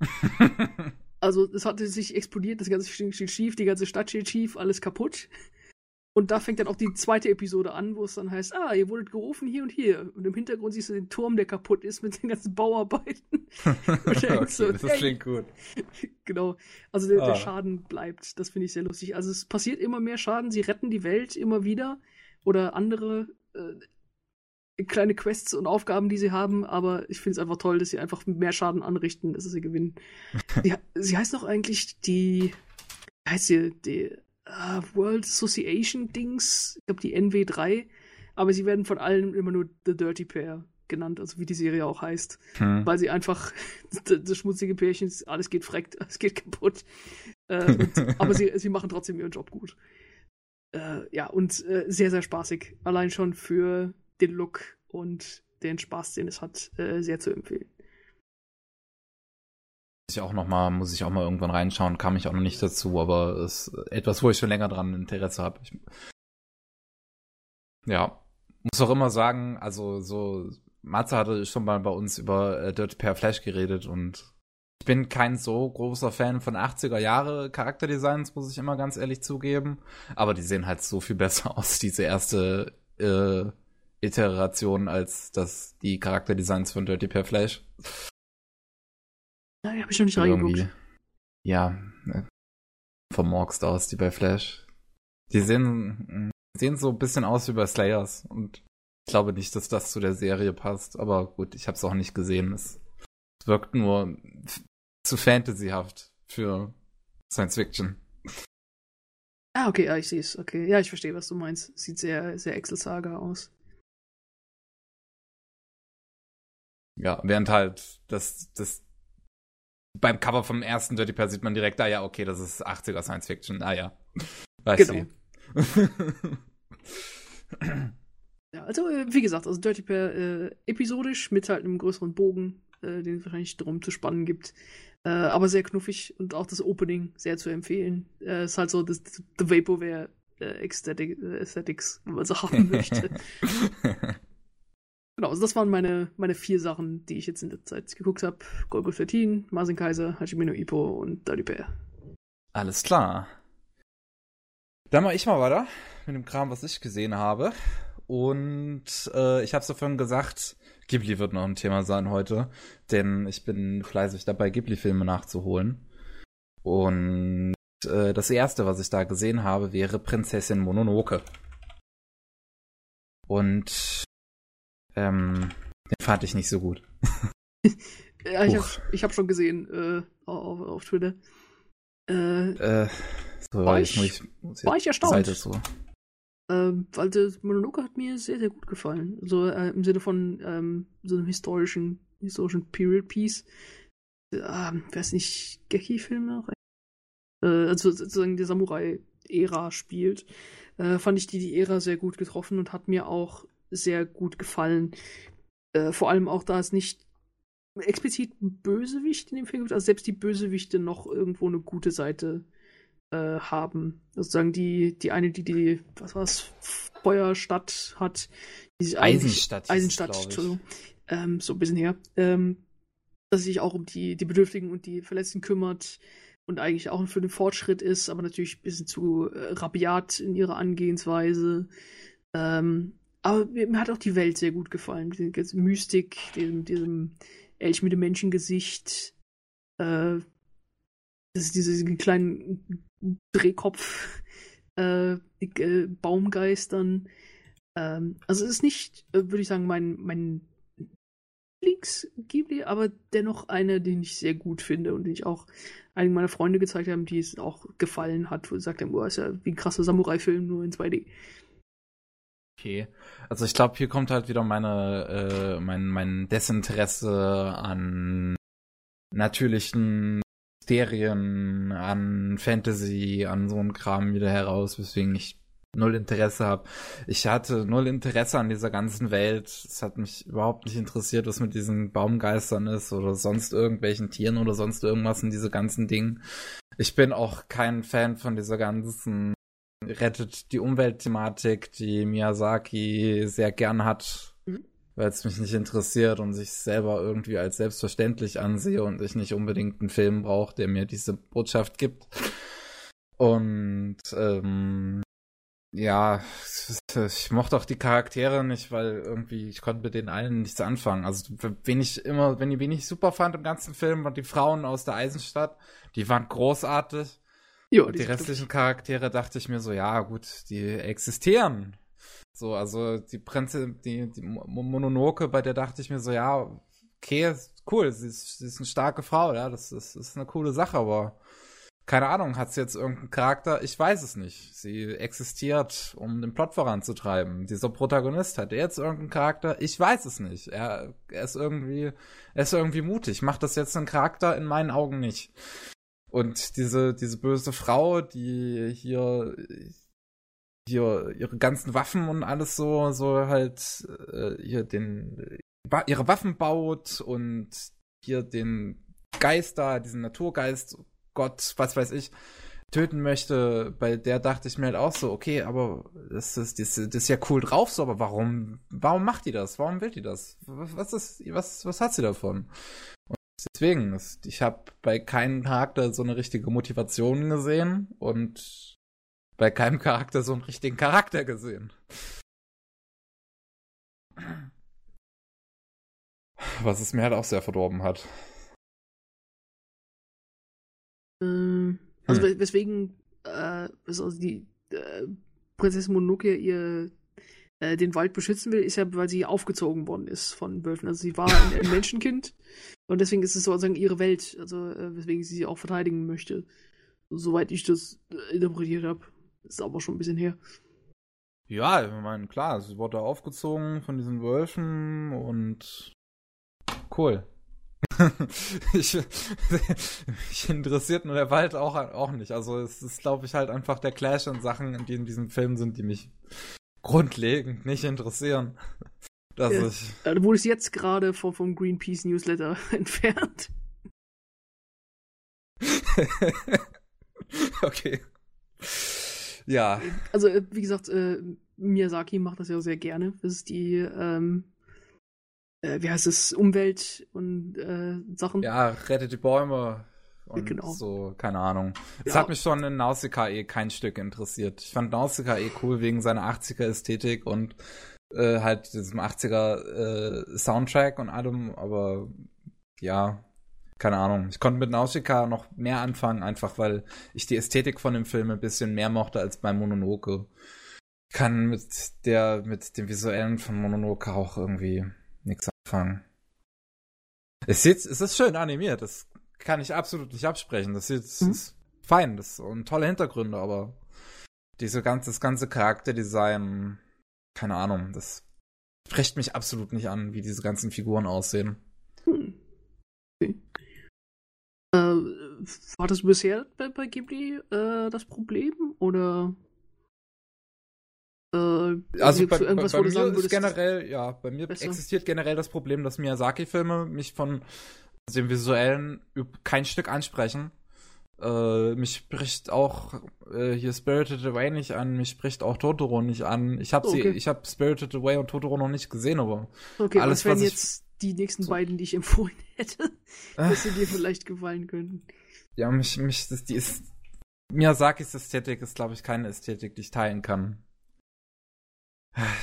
also es hatte sich explodiert, das ganze steht schief, die ganze Stadt steht schief, alles kaputt. Und da fängt dann auch die zweite Episode an, wo es dann heißt, ah, ihr wurdet gerufen hier und hier. Und im Hintergrund siehst du den Turm, der kaputt ist mit den ganzen Bauarbeiten. okay, so, das hey. klingt gut. genau. Also der, ah. der Schaden bleibt. Das finde ich sehr lustig. Also es passiert immer mehr Schaden. Sie retten die Welt immer wieder. Oder andere äh, kleine Quests und Aufgaben, die sie haben. Aber ich finde es einfach toll, dass sie einfach mehr Schaden anrichten, dass sie gewinnen. sie, sie heißt doch eigentlich die, heißt sie, die uh, World Association Dings, ich glaube die NW3, aber sie werden von allen immer nur The Dirty Pair genannt, also wie die Serie auch heißt, hm. weil sie einfach das schmutzige Pärchen, alles geht freckt, alles geht kaputt, äh, und, aber sie, sie machen trotzdem ihren Job gut. Äh, ja, und äh, sehr, sehr spaßig, allein schon für den Look und den Spaß, den es hat, äh, sehr zu empfehlen ich auch noch mal, muss ich auch mal irgendwann reinschauen, kam ich auch noch nicht dazu, aber es ist etwas, wo ich schon länger dran Interesse habe. ja, muss auch immer sagen, also so, Matze hatte schon mal bei uns über äh, Dirty Pair Flash geredet und ich bin kein so großer Fan von 80er Jahre Charakterdesigns, muss ich immer ganz ehrlich zugeben. Aber die sehen halt so viel besser aus, diese erste äh, Iteration, als das die Charakterdesigns von Dirty Pair Flash. Ja, habe ich noch nicht reingeguckt. Ja, äh, vermorkst aus, die bei Flash. Die sehen, sehen so ein bisschen aus wie bei Slayers und ich glaube nicht, dass das zu der Serie passt, aber gut, ich habe es auch nicht gesehen. Es, es wirkt nur zu fantasyhaft für Science Fiction. Ah, okay, ja, ich sehe es. Okay, ja, ich verstehe, was du meinst. Sieht sehr, sehr Excel-Saga aus. Ja, während halt das, das beim Cover vom ersten Dirty Pair sieht man direkt, ah ja, okay, das ist 80er Science Fiction. Ah ja. Weiß genau. ja, also äh, wie gesagt, also Dirty Pair äh, episodisch mit halt einem größeren Bogen, äh, den es wahrscheinlich drum zu spannen gibt. Äh, aber sehr knuffig und auch das Opening sehr zu empfehlen. Äh, ist halt so das, das The Vaporware äh, Aesthetic, Aesthetics, wenn man so haben möchte. Genau, also das waren meine, meine vier Sachen, die ich jetzt in der Zeit geguckt habe. Golgo 13, Marsin Kaiser, Hajime no Ippo und Bear. Alles klar. Dann mache ich mal weiter mit dem Kram, was ich gesehen habe. Und äh, ich habe es vorhin gesagt, Ghibli wird noch ein Thema sein heute, denn ich bin fleißig dabei, Ghibli-Filme nachzuholen. Und äh, das erste, was ich da gesehen habe, wäre Prinzessin Mononoke. Und ähm, den fand ich nicht so gut. ja, ich habe hab schon gesehen äh, auf, auf Twitter. Äh, äh, so, war ich, ich, muss war ich erstaunt. So. Ähm, weil das Mononoke hat mir sehr, sehr gut gefallen. So äh, im Sinne von ähm, so einem historischen, historischen Period Piece. Äh, weiß nicht, Geki-Filme? Äh, also sozusagen die Samurai-Ära spielt. Äh, fand ich die, die Ära sehr gut getroffen und hat mir auch sehr gut gefallen. Äh, vor allem auch, da es nicht explizit Bösewicht in dem Film gibt, also selbst die Bösewichte noch irgendwo eine gute Seite äh, haben. Sozusagen die, die eine, die die, was war's, Feuerstadt hat. Die Eisenstadt. Eisenstadt, Entschuldigung. Ähm, so ein bisschen her. Ähm, dass sich auch um die, die Bedürftigen und die Verletzten kümmert und eigentlich auch für den Fortschritt ist, aber natürlich ein bisschen zu äh, rabiat in ihrer Angehensweise. Ähm, aber mir, hat auch die Welt sehr gut gefallen. Die Mystik, diesem, diesem Elch mit dem Menschengesicht. Äh, das ist diese, diesen kleinen Drehkopf äh, äh, Baumgeistern. Ähm, also es ist nicht, äh, würde ich sagen, mein, mein Lieblings-Ghibli, aber dennoch eine, den ich sehr gut finde und den ich auch einigen meiner Freunde gezeigt haben, die es auch gefallen hat, wo sie gesagt haben, oh, ist ja wie ein krasser Samurai-Film, nur in 2D. Okay. Also ich glaube, hier kommt halt wieder meine, äh, mein, mein Desinteresse an natürlichen Mysterien, an Fantasy, an so ein Kram wieder heraus, weswegen ich null Interesse habe. Ich hatte null Interesse an dieser ganzen Welt. Es hat mich überhaupt nicht interessiert, was mit diesen Baumgeistern ist oder sonst irgendwelchen Tieren oder sonst irgendwas in diese ganzen Dingen. Ich bin auch kein Fan von dieser ganzen rettet die Umweltthematik, die Miyazaki sehr gern hat, mhm. weil es mich nicht interessiert und sich selber irgendwie als selbstverständlich ansehe und ich nicht unbedingt einen Film brauche, der mir diese Botschaft gibt. Und ähm, ja, ich mochte auch die Charaktere nicht, weil irgendwie ich konnte mit den allen nichts anfangen. Also wen ich immer, wenn ich wen ich super fand im ganzen Film, waren die Frauen aus der Eisenstadt. Die waren großartig. Jo, die, die restlichen Charaktere dachte ich mir so, ja gut, die existieren. So, also die Prinzessin, die, die Mononoke, bei der dachte ich mir so, ja, okay, cool, sie ist, sie ist eine starke Frau, ja, das ist, das ist eine coole Sache, aber keine Ahnung, hat sie jetzt irgendeinen Charakter? Ich weiß es nicht. Sie existiert, um den Plot voranzutreiben. Dieser Protagonist hat er jetzt irgendeinen Charakter? Ich weiß es nicht. Er, er ist irgendwie, er ist irgendwie mutig. Macht das jetzt einen Charakter? In meinen Augen nicht. Und diese, diese böse Frau, die hier, hier ihre ganzen Waffen und alles so, so halt äh, hier den, ihre Waffen baut und hier den Geist da, diesen Naturgeist, Gott, was weiß ich, töten möchte, bei der dachte ich mir halt auch so, okay, aber das ist, das, das ist ja cool drauf so, aber warum, warum macht die das? Warum will die das? Was ist, was, was hat sie davon? Deswegen, ich habe bei keinem Charakter so eine richtige Motivation gesehen und bei keinem Charakter so einen richtigen Charakter gesehen. Was es mir halt auch sehr verdorben hat. Ähm, also hm. weswegen äh, also die äh, Prinzessin Mononoke ihr äh, den Wald beschützen will, ist ja, weil sie aufgezogen worden ist von Wölfen. Also sie war ein, ein Menschenkind und deswegen ist es sozusagen ihre Welt, also äh, weswegen sie sie auch verteidigen möchte. Soweit ich das äh, interpretiert habe. Ist aber schon ein bisschen her. Ja, ich meine, klar, sie wurde aufgezogen von diesen Wölfen und cool. ich, mich interessiert nur der Wald auch, auch nicht. Also es ist, glaube ich, halt einfach der Clash an Sachen, die in diesem Film sind, die mich grundlegend nicht interessieren. Dass ja, ich. Du wurdest jetzt gerade vom, vom Greenpeace Newsletter entfernt. okay. Ja. Also, äh, wie gesagt, äh, Miyazaki macht das ja sehr gerne. Das ist die, ähm, äh, wie heißt es, Umwelt und äh, Sachen. Ja, rettet die Bäume, und genau. so, keine Ahnung. Es ja. hat mich schon in Nausicaa eh kein Stück interessiert. Ich fand Nausicaa eh cool wegen seiner 80er-Ästhetik und äh, halt diesem 80er äh, Soundtrack und allem, aber ja, keine Ahnung. Ich konnte mit Nausicaa noch mehr anfangen, einfach weil ich die Ästhetik von dem Film ein bisschen mehr mochte als bei Mononoke. Ich kann mit der, mit dem Visuellen von Mononoke auch irgendwie nichts anfangen. Es, sieht, es ist schön animiert, das kann ich absolut nicht absprechen. Das ist, mhm. ist fein, das sind tolle Hintergründe, aber diese ganze, das ganze Charakterdesign, keine Ahnung, das spricht mich absolut nicht an, wie diese ganzen Figuren aussehen. Hm. Okay. Äh, war das bisher bei, bei Ghibli äh, das Problem oder? Äh, Also bei, gibt's bei, bei du mir sagen ist generell, ja, bei mir besser? existiert generell das Problem, dass Miyazaki-Filme mich von dem visuellen üb- kein Stück ansprechen. Äh, mich spricht auch äh, hier Spirited Away nicht an, mich spricht auch Totoro nicht an. Ich habe sie, Okay. ich habe Spirited Away und Totoro noch nicht gesehen, aber Okay, Alles, was ich- jetzt die nächsten beiden, die ich empfohlen hätte, dass sie dir vielleicht gefallen könnten? ja, mich, mich, das, die ist Miyazakis Ästhetik ist, glaube ich, keine Ästhetik, die ich teilen kann.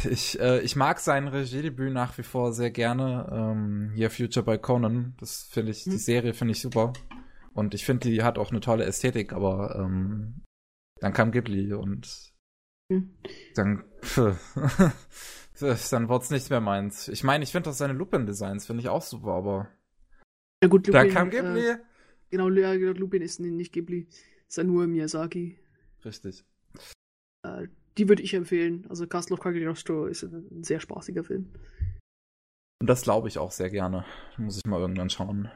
Ich, äh, ich mag sein Regiedebüt nach wie vor sehr gerne. Ähm, hier Future by Conan. Das finde ich, die Hm. Serie finde ich super. Und ich finde, die hat auch eine tolle Ästhetik, aber ähm, dann kam Ghibli und Hm. dann, pff, dann wird's nicht mehr meins. Ich meine, ich finde auch seine Lupin-Designs finde ich auch super, aber Ja gut, dann Lupin, kam Ghibli. Äh, genau, ja, genau, Lupin ist nicht Ghibli, ist ja nur Miyazaki. Richtig. Äh, die würde ich empfehlen. Also Castle of Cagliostro ist ein, sehr spaßiger Film. Und das glaube ich auch sehr gerne. Muss ich mal irgendwann schauen.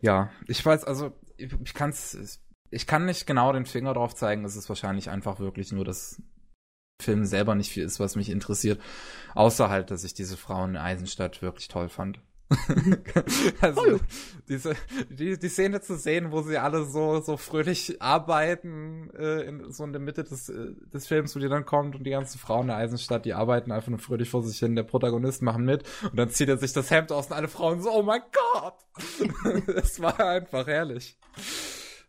Ja, ich weiß, also ich, ich kann's, ich kann nicht genau den Finger drauf zeigen. Es ist wahrscheinlich einfach wirklich nur, dass Film selber nicht viel ist, was mich interessiert. Außer halt, dass ich diese Frauen in Eisenstadt wirklich toll fand. also, Oh ja. diese, die, die Szene zu sehen, wo sie alle so, so fröhlich arbeiten, äh, in, so in der Mitte des, äh, des Films, wo die dann kommt und die ganzen Frauen der Eisenstadt, die arbeiten einfach nur fröhlich vor sich hin, der Protagonist machen mit und dann zieht er sich das Hemd aus und alle Frauen so, oh mein Gott! das war einfach herrlich.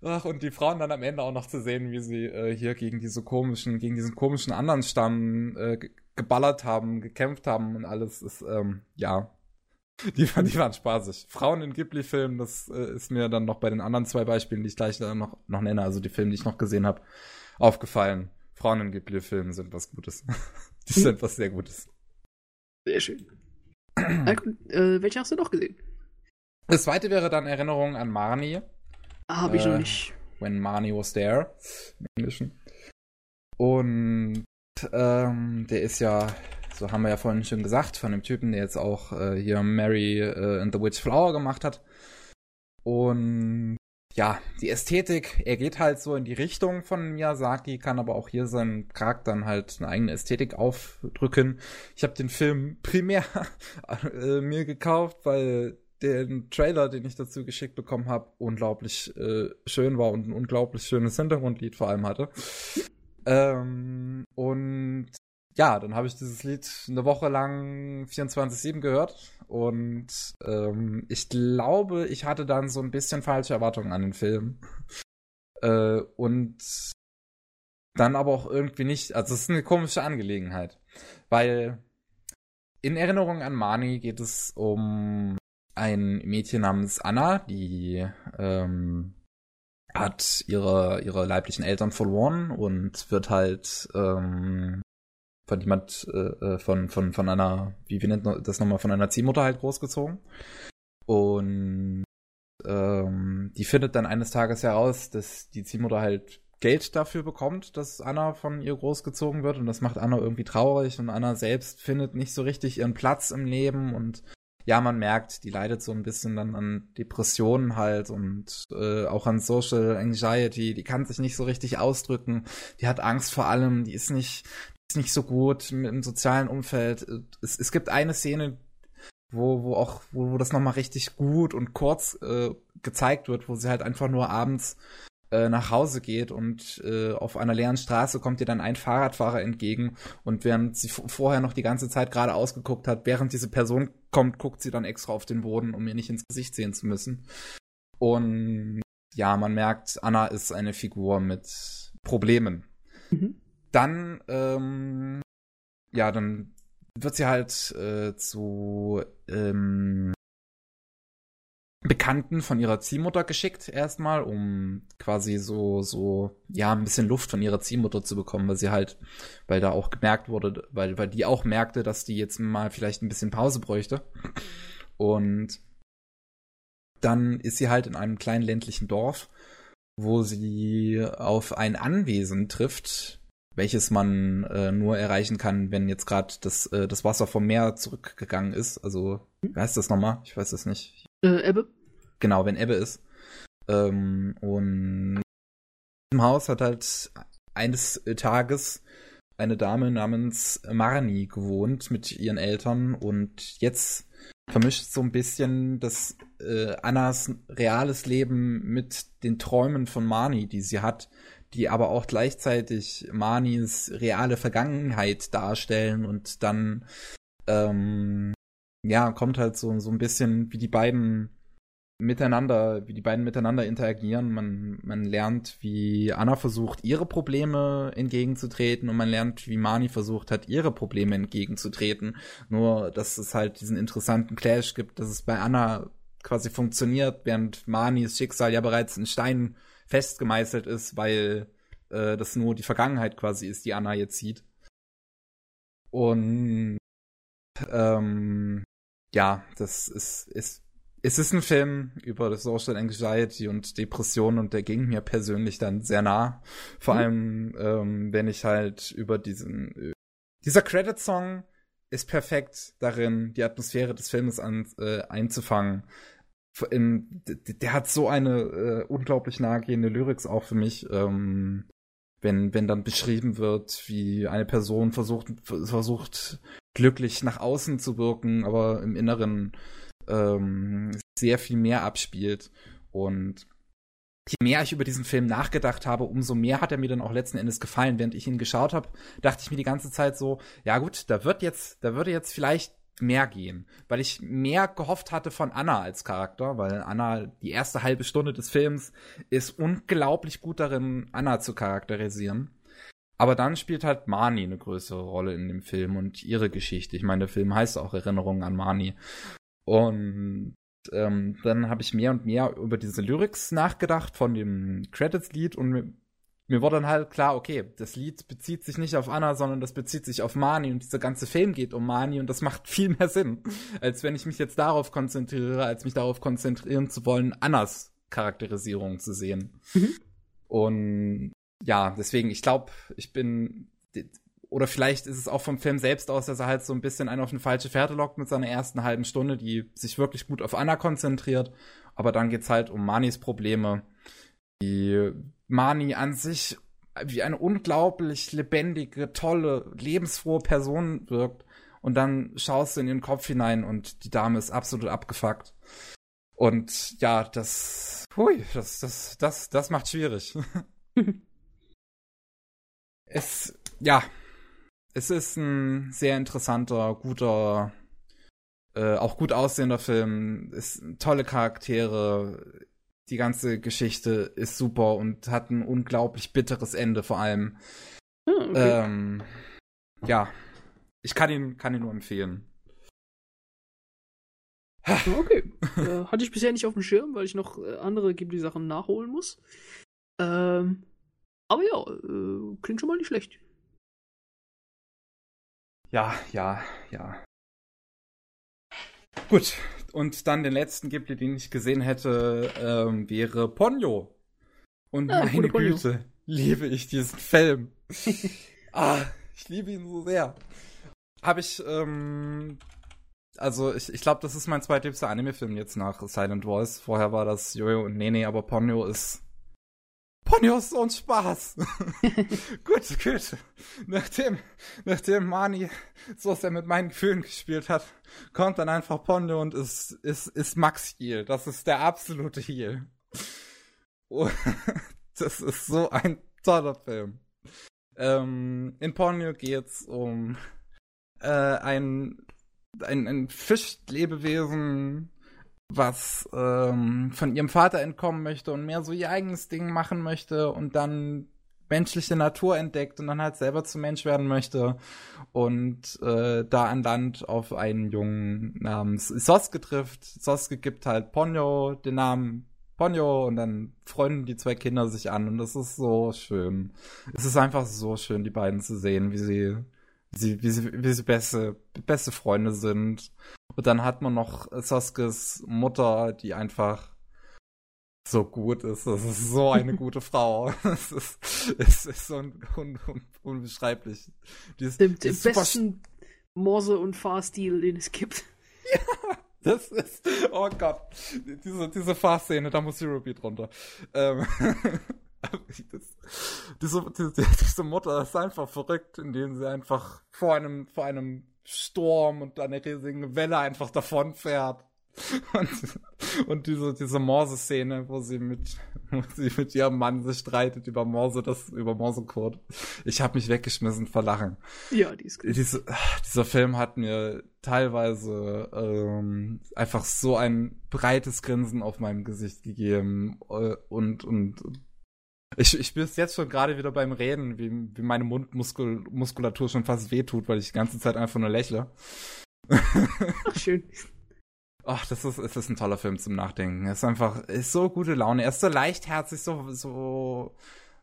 Ach, und die Frauen dann am Ende auch noch zu sehen, wie sie äh, hier gegen diese komischen, gegen diesen komischen anderen Stamm äh, ge- geballert haben, gekämpft haben und alles ist, ähm, ja. Die, waren- die waren spaßig. Frauen in Ghibli-Filmen, das äh, ist mir dann noch bei den anderen zwei Beispielen, die ich gleich dann noch, noch nenne, also die Filme, die ich noch gesehen habe, aufgefallen. Frauen in Ghibli-Filmen sind was Gutes. die sind was sehr Gutes. Sehr schön. Äh, welche hast du noch gesehen? Das zweite wäre dann Erinnerung an Marnie. Ah, habe ich Äh, noch nicht. When Marnie Was There im Englischen. Und ähm, der ist ja, so haben wir ja vorhin schon gesagt, von dem Typen, der jetzt auch äh, hier Mary äh, and the Witch Flower gemacht hat. Und ja, die Ästhetik, er geht halt so in die Richtung von Miyazaki, kann aber auch hier seinen Charakteren halt eine eigene Ästhetik aufdrücken. Ich habe den Film primär äh, mir gekauft, weil den Trailer, den ich dazu geschickt bekommen habe, unglaublich äh, schön war und ein unglaublich schönes Hintergrundlied vor allem hatte. Ähm, und ja, dann habe ich dieses Lied eine Woche lang 24-7 gehört und ähm, ich glaube, ich hatte dann so ein bisschen falsche Erwartungen an den Film. Äh, und dann aber auch irgendwie nicht, also es ist eine komische Angelegenheit, weil in Erinnerung an Mani geht es um ein Mädchen namens Anna, die ähm, hat ihre, ihre leiblichen Eltern verloren und wird halt ähm, von jemand, äh, äh, von, von, von einer, wie, nennt man das nochmal, von einer Ziehmutter halt großgezogen. Und ähm, die findet dann eines Tages heraus, dass die Ziehmutter halt Geld dafür bekommt, dass Anna von ihr großgezogen wird und das macht Anna irgendwie traurig und Anna selbst findet nicht so richtig ihren Platz im Leben und ja, man merkt, die leidet so ein bisschen dann an Depressionen halt und äh, auch an Social Anxiety. Die kann sich nicht so richtig ausdrücken. Die hat Angst vor allem. Die ist nicht, ist nicht so gut im, im sozialen Umfeld. Es, es gibt eine Szene, wo, wo auch, wo, wo das nochmal richtig gut und kurz äh, gezeigt wird, wo sie halt einfach nur abends äh, nach Hause geht und äh, auf einer leeren Straße kommt ihr dann ein Fahrradfahrer entgegen und während sie vorher noch die ganze Zeit gerade ausgeguckt hat, während diese Person kommt, guckt sie dann extra auf den Boden, um ihr nicht ins Gesicht sehen zu müssen. Und ja, man merkt, Anna ist eine Figur mit Problemen. Mhm. Dann, ähm, ja, dann wird sie halt äh, zu ähm, Bekannten von ihrer Ziehmutter geschickt erstmal, um quasi so so ja ein bisschen Luft von ihrer Ziehmutter zu bekommen, weil sie halt, weil da auch gemerkt wurde, weil weil die auch merkte, dass die jetzt mal vielleicht ein bisschen Pause bräuchte. Und dann ist sie halt in einem kleinen ländlichen Dorf, wo sie auf ein Anwesen trifft, welches man äh, nur erreichen kann, wenn jetzt gerade das äh, das Wasser vom Meer zurückgegangen ist. Also wie heißt das nochmal? Ich weiß es nicht. Äh, Ebbe? Genau, wenn Ebbe ist. Ähm, und im Haus hat halt eines Tages eine Dame namens Marnie gewohnt mit ihren Eltern und jetzt vermischt so ein bisschen das äh, Annas reales Leben mit den Träumen von Marnie, die sie hat, die aber auch gleichzeitig Marnies reale Vergangenheit darstellen und dann ähm, ja kommt halt so so ein bisschen wie die beiden miteinander, wie die beiden miteinander interagieren. Man, man lernt, wie Anna versucht, ihre Probleme entgegenzutreten und man lernt, wie Mani versucht hat, ihre Probleme entgegenzutreten. Nur, dass es halt diesen interessanten Clash gibt, dass es bei Anna quasi funktioniert, während Manis Schicksal ja bereits in Stein festgemeißelt ist, weil äh, das nur die Vergangenheit quasi ist, die Anna jetzt sieht. Und ähm, ja, das ist, ist es ist ein Film über das Social Anxiety und Depression und der ging mir persönlich dann sehr nah. Vor mhm. allem, ähm, wenn ich halt über diesen, dieser Credit-Song ist perfekt darin, die Atmosphäre des Filmes an, äh, einzufangen. In, der hat so eine äh, unglaublich nahegehende Lyrics auch für mich. Ähm, wenn, wenn dann beschrieben wird, wie eine Person versucht, versucht, glücklich nach außen zu wirken, aber im Inneren ähm, sehr viel mehr abspielt. Und je mehr ich über diesen Film nachgedacht habe, umso mehr hat er mir dann auch letzten Endes gefallen. Während ich ihn geschaut habe, dachte ich mir die ganze Zeit so, ja gut, da wird jetzt, da würde jetzt vielleicht mehr gehen, weil ich mehr gehofft hatte von Anna als Charakter, weil Anna die erste halbe Stunde des Films ist unglaublich gut darin, Anna zu charakterisieren. Aber dann spielt halt Marnie eine größere Rolle in dem Film und ihre Geschichte. Ich meine, der Film heißt auch Erinnerungen an Marnie. Und ähm, dann habe ich mehr und mehr über diese Lyrics nachgedacht von dem Credits-Lied und mir, wurde dann halt klar, okay, das Lied bezieht sich nicht auf Anna, sondern das bezieht sich auf Mani und dieser ganze Film geht um Mani und das macht viel mehr Sinn, als wenn ich mich jetzt darauf konzentriere, als mich darauf konzentrieren zu wollen, Annas Charakterisierung zu sehen. Mhm. Und ja, deswegen, ich glaube, ich bin oder vielleicht ist es auch vom Film selbst aus, dass er halt so ein bisschen einen auf eine falsche Fährte lockt mit seiner ersten halben Stunde, die sich wirklich gut auf Anna konzentriert. Aber dann geht's halt um Manis Probleme, die Mani an sich wie eine unglaublich lebendige, tolle, lebensfrohe Person wirkt. Und dann schaust du in ihren Kopf hinein und die Dame ist absolut abgefuckt. Und ja, das, hui, das, das, das, das macht schwierig. es, ja, es ist ein sehr interessanter, guter, äh, auch gut aussehender Film. Es tolle Charaktere. Die ganze Geschichte ist super und hat ein unglaublich bitteres Ende vor allem. Hm, okay. Ähm, ja, ich kann ihn, kann ihn nur empfehlen. Okay. äh, hatte ich bisher nicht auf dem Schirm, weil ich noch äh, andere Ghibli-Sachen nachholen muss. Ähm, aber ja, äh, klingt schon mal nicht schlecht. Ja, ja, ja. Gut, und dann den letzten Ghibli, den ich gesehen hätte, ähm, wäre Ponyo. Und ah, meine Güte, liebe ich diesen Film. ah, ich liebe ihn so sehr. Habe ich, ähm, also ich, ich glaube, das ist mein zweitliebster Anime-Film jetzt nach Silent Voice. Vorher war das Jojo und Nene, aber Ponyo ist So ein Spaß. gut, gut. Nachdem, nachdem Mani so sehr mit meinen Gefühlen gespielt hat, kommt dann einfach Ponyo und ist, ist, ist Max Heal. Das ist der absolute Heal. Oh, das ist so ein toller Film. Ähm, in Ponyo geht's um äh, ein, ein, ein Fischlebewesen, was ähm, von ihrem Vater entkommen möchte und mehr so ihr eigenes Ding machen möchte und dann menschliche Natur entdeckt und dann halt selber zum Mensch werden möchte und äh, da an Land auf einen Jungen namens Soske trifft. Soske gibt halt Ponyo den Namen Ponyo und dann freunden die zwei Kinder sich an und das ist so schön. Es ist einfach so schön, die beiden zu sehen, wie sie, sie, wie sie, wie sie beste, beste Freunde sind und dann hat man noch Soskes Mutter, die einfach so gut ist. Das ist so eine gute Frau. Es ist, es ist so un, un, un, unbeschreiblich. Die ist, Dem, den besten Morse- und Fahrstil, den es gibt. Ja, das ist, oh Gott. Diese, diese Fahrszene, da muss Zero Beat runter. Ähm, diese, diese, diese Mutter ist einfach verrückt, indem sie einfach vor einem, vor einem Sturm und einer riesigen Welle einfach davonfährt. Und, und diese, diese Morse-Szene, wo sie mit, wo sie mit ihrem Mann sich streitet über Morse, das, über Morse-Code. Ich habe mich weggeschmissen vor Lachen. Ja, die ist gut. Diese, dieser Film hat mir teilweise ähm, einfach so ein breites Grinsen auf meinem Gesicht gegeben äh, und, und ich, ich spüre es jetzt schon gerade wieder beim Reden, wie, wie meine Mundmuskulatur schon fast wehtut, weil ich die ganze Zeit einfach nur lächle. Ach, schön. Ach, das ist, es ist ein toller Film zum Nachdenken. Es ist einfach, ist so gute Laune. Er ist so leichtherzig, so, so,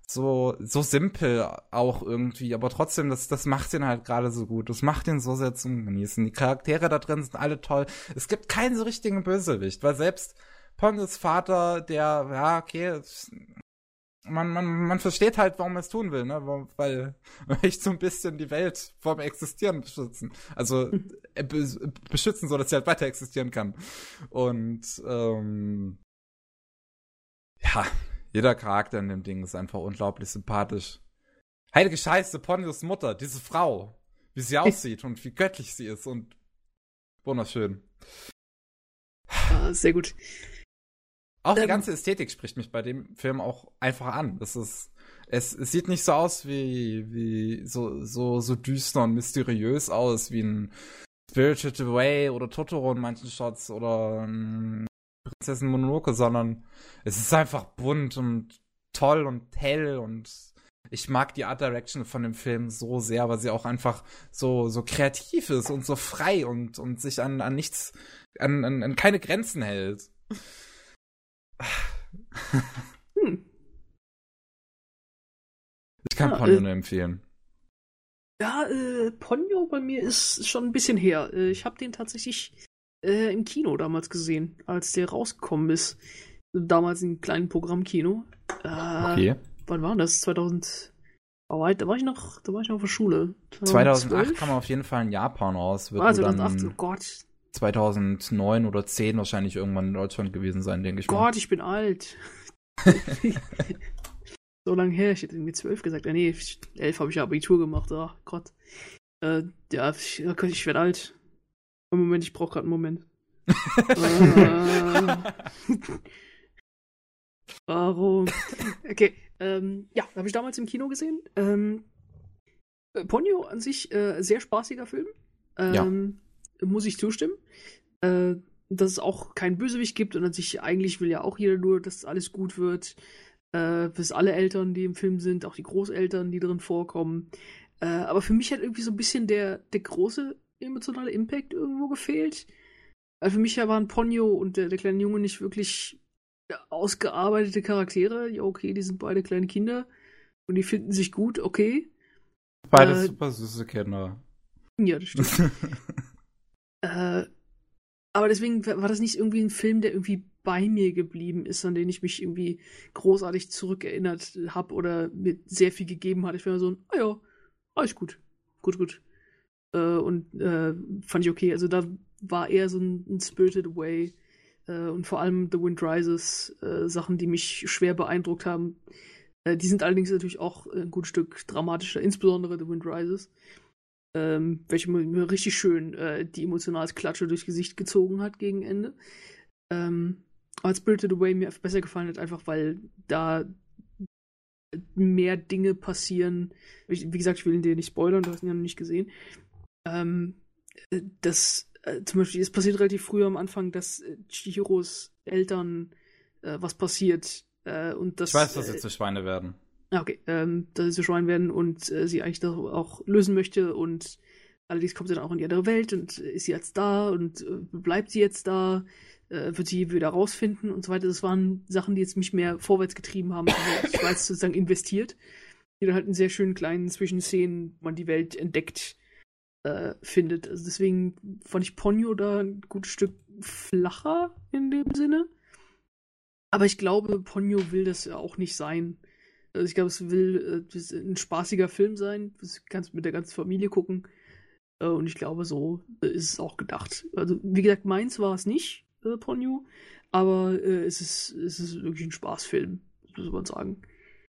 so, so simpel auch irgendwie, aber trotzdem, das, das macht ihn halt gerade so gut. Das macht ihn so sehr zum Genießen. Die Charaktere da drin sind alle toll. Es gibt keinen so richtigen Bösewicht, weil selbst Ponges Vater, der, ja, okay, man, man, man versteht halt, warum er es tun will, ne? Weil, ich so ein bisschen die Welt vom Existieren beschützen. Also äh, be beschützen, so dass sie halt weiter existieren kann. Und ähm, ja, jeder Charakter in dem Ding ist einfach unglaublich sympathisch. Heilige Scheiße, Ponios Mutter, diese Frau, wie sie aussieht und wie göttlich sie ist und wunderschön. Ah, sehr gut. Auch die ähm, ganze Ästhetik spricht mich bei dem Film auch einfach an. Das ist, es, es sieht nicht so aus wie, wie so, so, so düster und mysteriös aus wie ein Spirited Away oder Totoro in manchen Shots oder ein Prinzessin Mononoke, sondern es ist einfach bunt und toll und hell und ich mag die Art Direction von dem Film so sehr, weil sie auch einfach so, so kreativ ist und so frei und, und sich an, an nichts, an, an, an keine Grenzen hält. Hm. Ich kann ja, Ponyo äh, nur empfehlen. Ja, äh, Ponyo bei mir ist schon ein bisschen her. Äh, ich habe den tatsächlich äh, im Kino damals gesehen, als der rausgekommen ist. Damals im kleinen Programmkino. Äh, okay. Wann war das? 2000. Oh, da war ich noch, da war ich noch auf der Schule. 2008 2012? kam auf jeden Fall in Japan raus. Wird ah, 2008, oh Gott. 2009 oder 10 wahrscheinlich irgendwann in Deutschland gewesen sein, denke ich Gott, mal. Gott, ich bin alt. so lange her, ich hätte irgendwie 12 gesagt. Ja, nee, 11 habe ich ja Abitur gemacht. Ach Gott. Äh, ja, ich, ich werde alt. Moment, ich brauche gerade einen Moment. äh, warum? Okay, ähm, ja, habe ich damals im Kino gesehen. Ähm, äh, Ponyo an sich äh, sehr spaßiger Film. Ähm, ja muss ich zustimmen. Äh, dass es auch keinen Bösewicht gibt und an sich eigentlich will ja auch jeder nur, dass alles gut wird. Äh, bis alle Eltern, die im Film sind, auch die Großeltern, die drin vorkommen. Äh, aber für mich hat irgendwie so ein bisschen der, der große emotionale Impact irgendwo gefehlt. Weil für mich ja waren Ponyo und der, der kleine Junge nicht wirklich ausgearbeitete Charaktere. Ja, okay, die sind beide kleine Kinder und die finden sich gut, okay. Beide äh, super süße Kinder. Ja, das stimmt. Äh, aber deswegen war das nicht irgendwie ein Film, der irgendwie bei mir geblieben ist, an den ich mich irgendwie großartig zurückerinnert habe oder mir sehr viel gegeben hat. Ich war so ein, ah ja, alles gut. Gut, gut. Äh, und äh, fand ich okay. Also da war eher so ein, ein Spirited Away äh, und vor allem The Wind Rises äh, Sachen, die mich schwer beeindruckt haben. Äh, die sind allerdings natürlich auch ein gutes Stück dramatischer, insbesondere The Wind Rises ähm, welche mir richtig schön äh, die emotionale Klatsche durchs Gesicht gezogen hat gegen Ende. Ähm, aber Spirited Away mir besser gefallen hat, einfach weil da mehr Dinge passieren. Ich, wie gesagt, ich will ihn dir nicht spoilern, du hast ihn ja noch nicht gesehen. Ähm, äh, das äh, zum Beispiel, es passiert relativ früh am Anfang, dass äh, Chihiros Eltern äh, was passiert. Äh, und das, ich weiß, dass sie zu Schweine werden. Ah, okay, ähm, dass sie zu Schwein werden und äh, sie eigentlich das auch lösen möchte und allerdings kommt sie dann auch in die andere Welt und äh, ist sie jetzt da und äh, bleibt sie jetzt da, äh, wird sie wieder rausfinden und so weiter. Das waren Sachen, die jetzt mich mehr vorwärts getrieben haben. Also ich war jetzt sozusagen investiert, die dann halt in sehr schönen kleinen Zwischenszenen, man die Welt entdeckt, äh, findet. Also deswegen fand ich Ponyo da ein gutes Stück flacher in dem Sinne. Aber ich glaube, Ponyo will das ja auch nicht sein. Also ich glaube, es will äh, ein spaßiger Film sein. Das kannst du mit der ganzen Familie gucken. Äh, und ich glaube, so äh, ist es auch gedacht. Also, wie gesagt, meins war es nicht, äh, Ponyo. Aber äh, es, ist, es ist wirklich ein Spaßfilm, muss man sagen.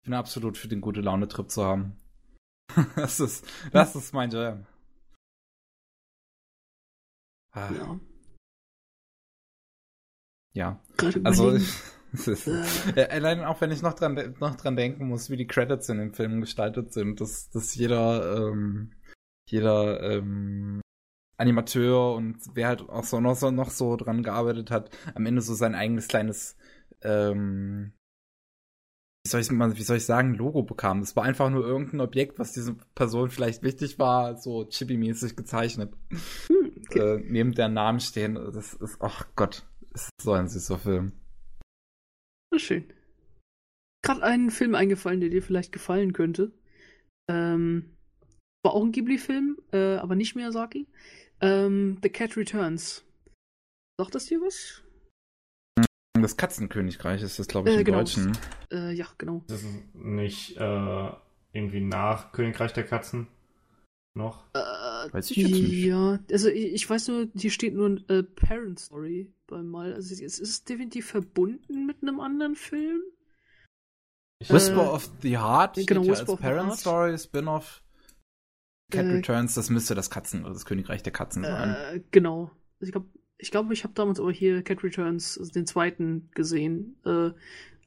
bin absolut für den gute Laune-Trip zu haben. das ist, das ist mein Jam. Ah, Ja. ja. Also, überlegen. Es ist, allein auch wenn ich noch dran, noch dran denken muss, wie die Credits in dem Film gestaltet sind, dass, dass jeder, ähm, jeder ähm, Animateur und wer halt auch so noch, so noch so dran gearbeitet hat, am Ende so sein eigenes kleines, ähm, wie soll ich wie soll ich sagen, Logo bekam. Das war einfach nur irgendein Objekt, was diese Person vielleicht wichtig war, so chibi-mäßig gezeichnet. Hm, okay. Äh, neben der Namen stehen. Das ist, ach Gott, das ist so ein süßer Film. Na schön. Gerade einen Film eingefallen, der dir vielleicht gefallen könnte. Ähm, war auch ein Ghibli-Film, äh, aber nicht Miyazaki. Ähm, The Cat Returns. Sagt das dir was? Das Katzenkönigreich ist das, glaube ich, Äh, im genau. Deutschen. Äh, ja, genau. Das ist nicht äh, irgendwie nach Königreich der Katzen noch. Äh, Weiß ich jetzt nicht. Ja, also ich, ich weiß nur, hier steht nur äh, Parent Story beim Mal. Also es es ist definitiv verbunden mit einem anderen Film. Whisper Äh, of the Heart steht genau, ja Whisper als of the Parent Heart. Story, Spin-off. Cat Äh, Returns, das müsste das Katzen, oder das Königreich der Katzen sein. Äh, genau. Also ich glaube, ich, glaub, ich habe damals aber hier Cat Returns, also den zweiten, gesehen. Äh,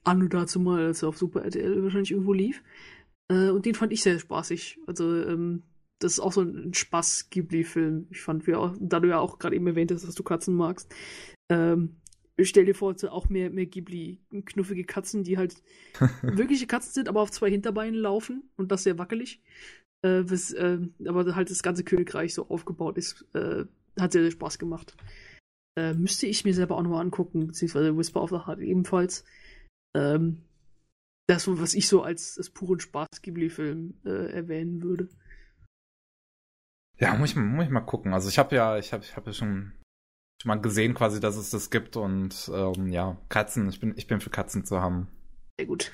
anno dazu mal, als er auf Super RTL wahrscheinlich irgendwo lief. Äh, und den fand ich sehr spaßig. Also, ähm, das ist auch so ein Spaß-Ghibli-Film. Ich fand, wir auch, da du ja auch gerade eben erwähnt hast, dass du Katzen magst. Ähm, stell dir vor, es sind auch mehr, mehr Ghibli, knuffige Katzen, die halt wirkliche Katzen sind, aber auf zwei Hinterbeinen laufen und das sehr wackelig. Äh, bis, äh, aber halt das ganze Königreich so aufgebaut ist. Äh, hat sehr, sehr Spaß gemacht. Äh, müsste ich mir selber auch nochmal angucken, beziehungsweise Whisper of the Heart ebenfalls. Ähm, das, was ich so als, als puren Spaß-Ghibli-Film äh, erwähnen würde. Ja, muss ich, mal- muss ich mal gucken. Also ich habe ja, ich habe ich hab ja schon, schon mal gesehen quasi, dass es das gibt und ähm, ja, Katzen, ich bin, ich bin für Katzen zu haben. Sehr gut.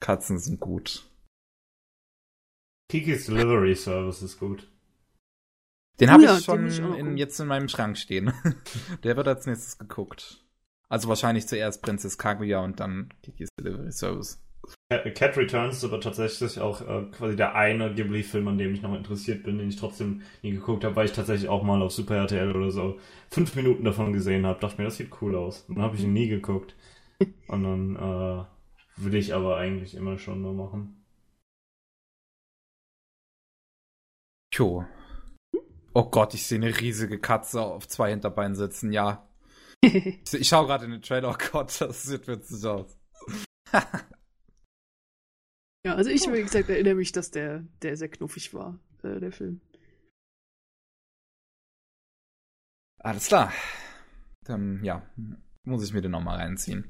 Katzen sind gut. Kiki's Delivery Service ist gut. Den habe ja, ich schon in, jetzt in meinem Schrank stehen. Der wird als nächstes geguckt. Also wahrscheinlich zuerst Prinzess Kaguya und dann Kiki's Delivery Service. Cat Cat Returns ist aber tatsächlich auch äh, quasi der eine Ghibli-Film, an dem ich noch interessiert bin, den ich trotzdem nie geguckt habe, weil ich tatsächlich auch mal auf Super RTL oder so fünf Minuten davon gesehen habe. Dachte mir, das sieht cool aus. Dann habe ich ihn nie geguckt. Und dann äh, will ich aber eigentlich immer schon nur machen. Jo. Oh Gott, ich sehe eine riesige Katze auf zwei Hinterbeinen sitzen, ja. ja, Ich, ich schaue gerade in den Trailer, oh Gott, das sieht witzig aus. also ich, wie gesagt, erinnere mich, dass der, der sehr knuffig war, äh, der Film. Alles klar. Dann, ja, muss ich mir den nochmal reinziehen.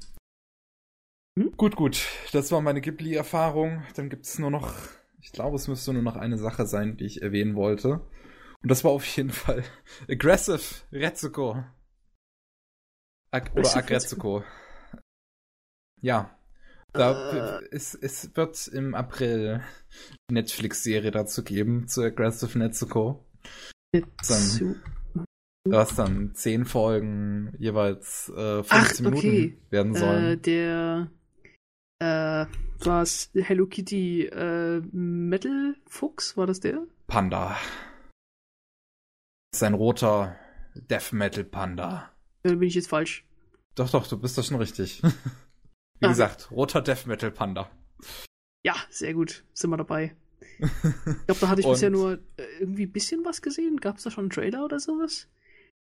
Hm? Gut, gut. Das war meine Ghibli-Erfahrung. Dann gibt es nur noch, ich glaube, es müsste nur noch eine Sache sein, die ich erwähnen wollte. Und das war auf jeden Fall Aggressive Retsuko. Ag oder Aggressive. Ja. Da Äh. es, es wird im April Netflix-Serie dazu geben, zu Aggressive Netsuko. Zu, Was dann zehn Folgen jeweils äh, 15 Ach, Minuten okay. werden äh, sollen. der äh, was Hello Kitty äh, Metal Fuchs, war das der? Panda. Das ist ein roter Death Metal Panda. Oder bin ich jetzt falsch? Doch, doch, du bist da schon richtig. Wie Ah. gesagt, roter Death Metal Panda. Ja, sehr gut. Sind wir dabei. Ich glaube, da hatte ich Und- bisher nur äh, irgendwie ein bisschen was gesehen. Gab es da schon einen Trailer oder sowas?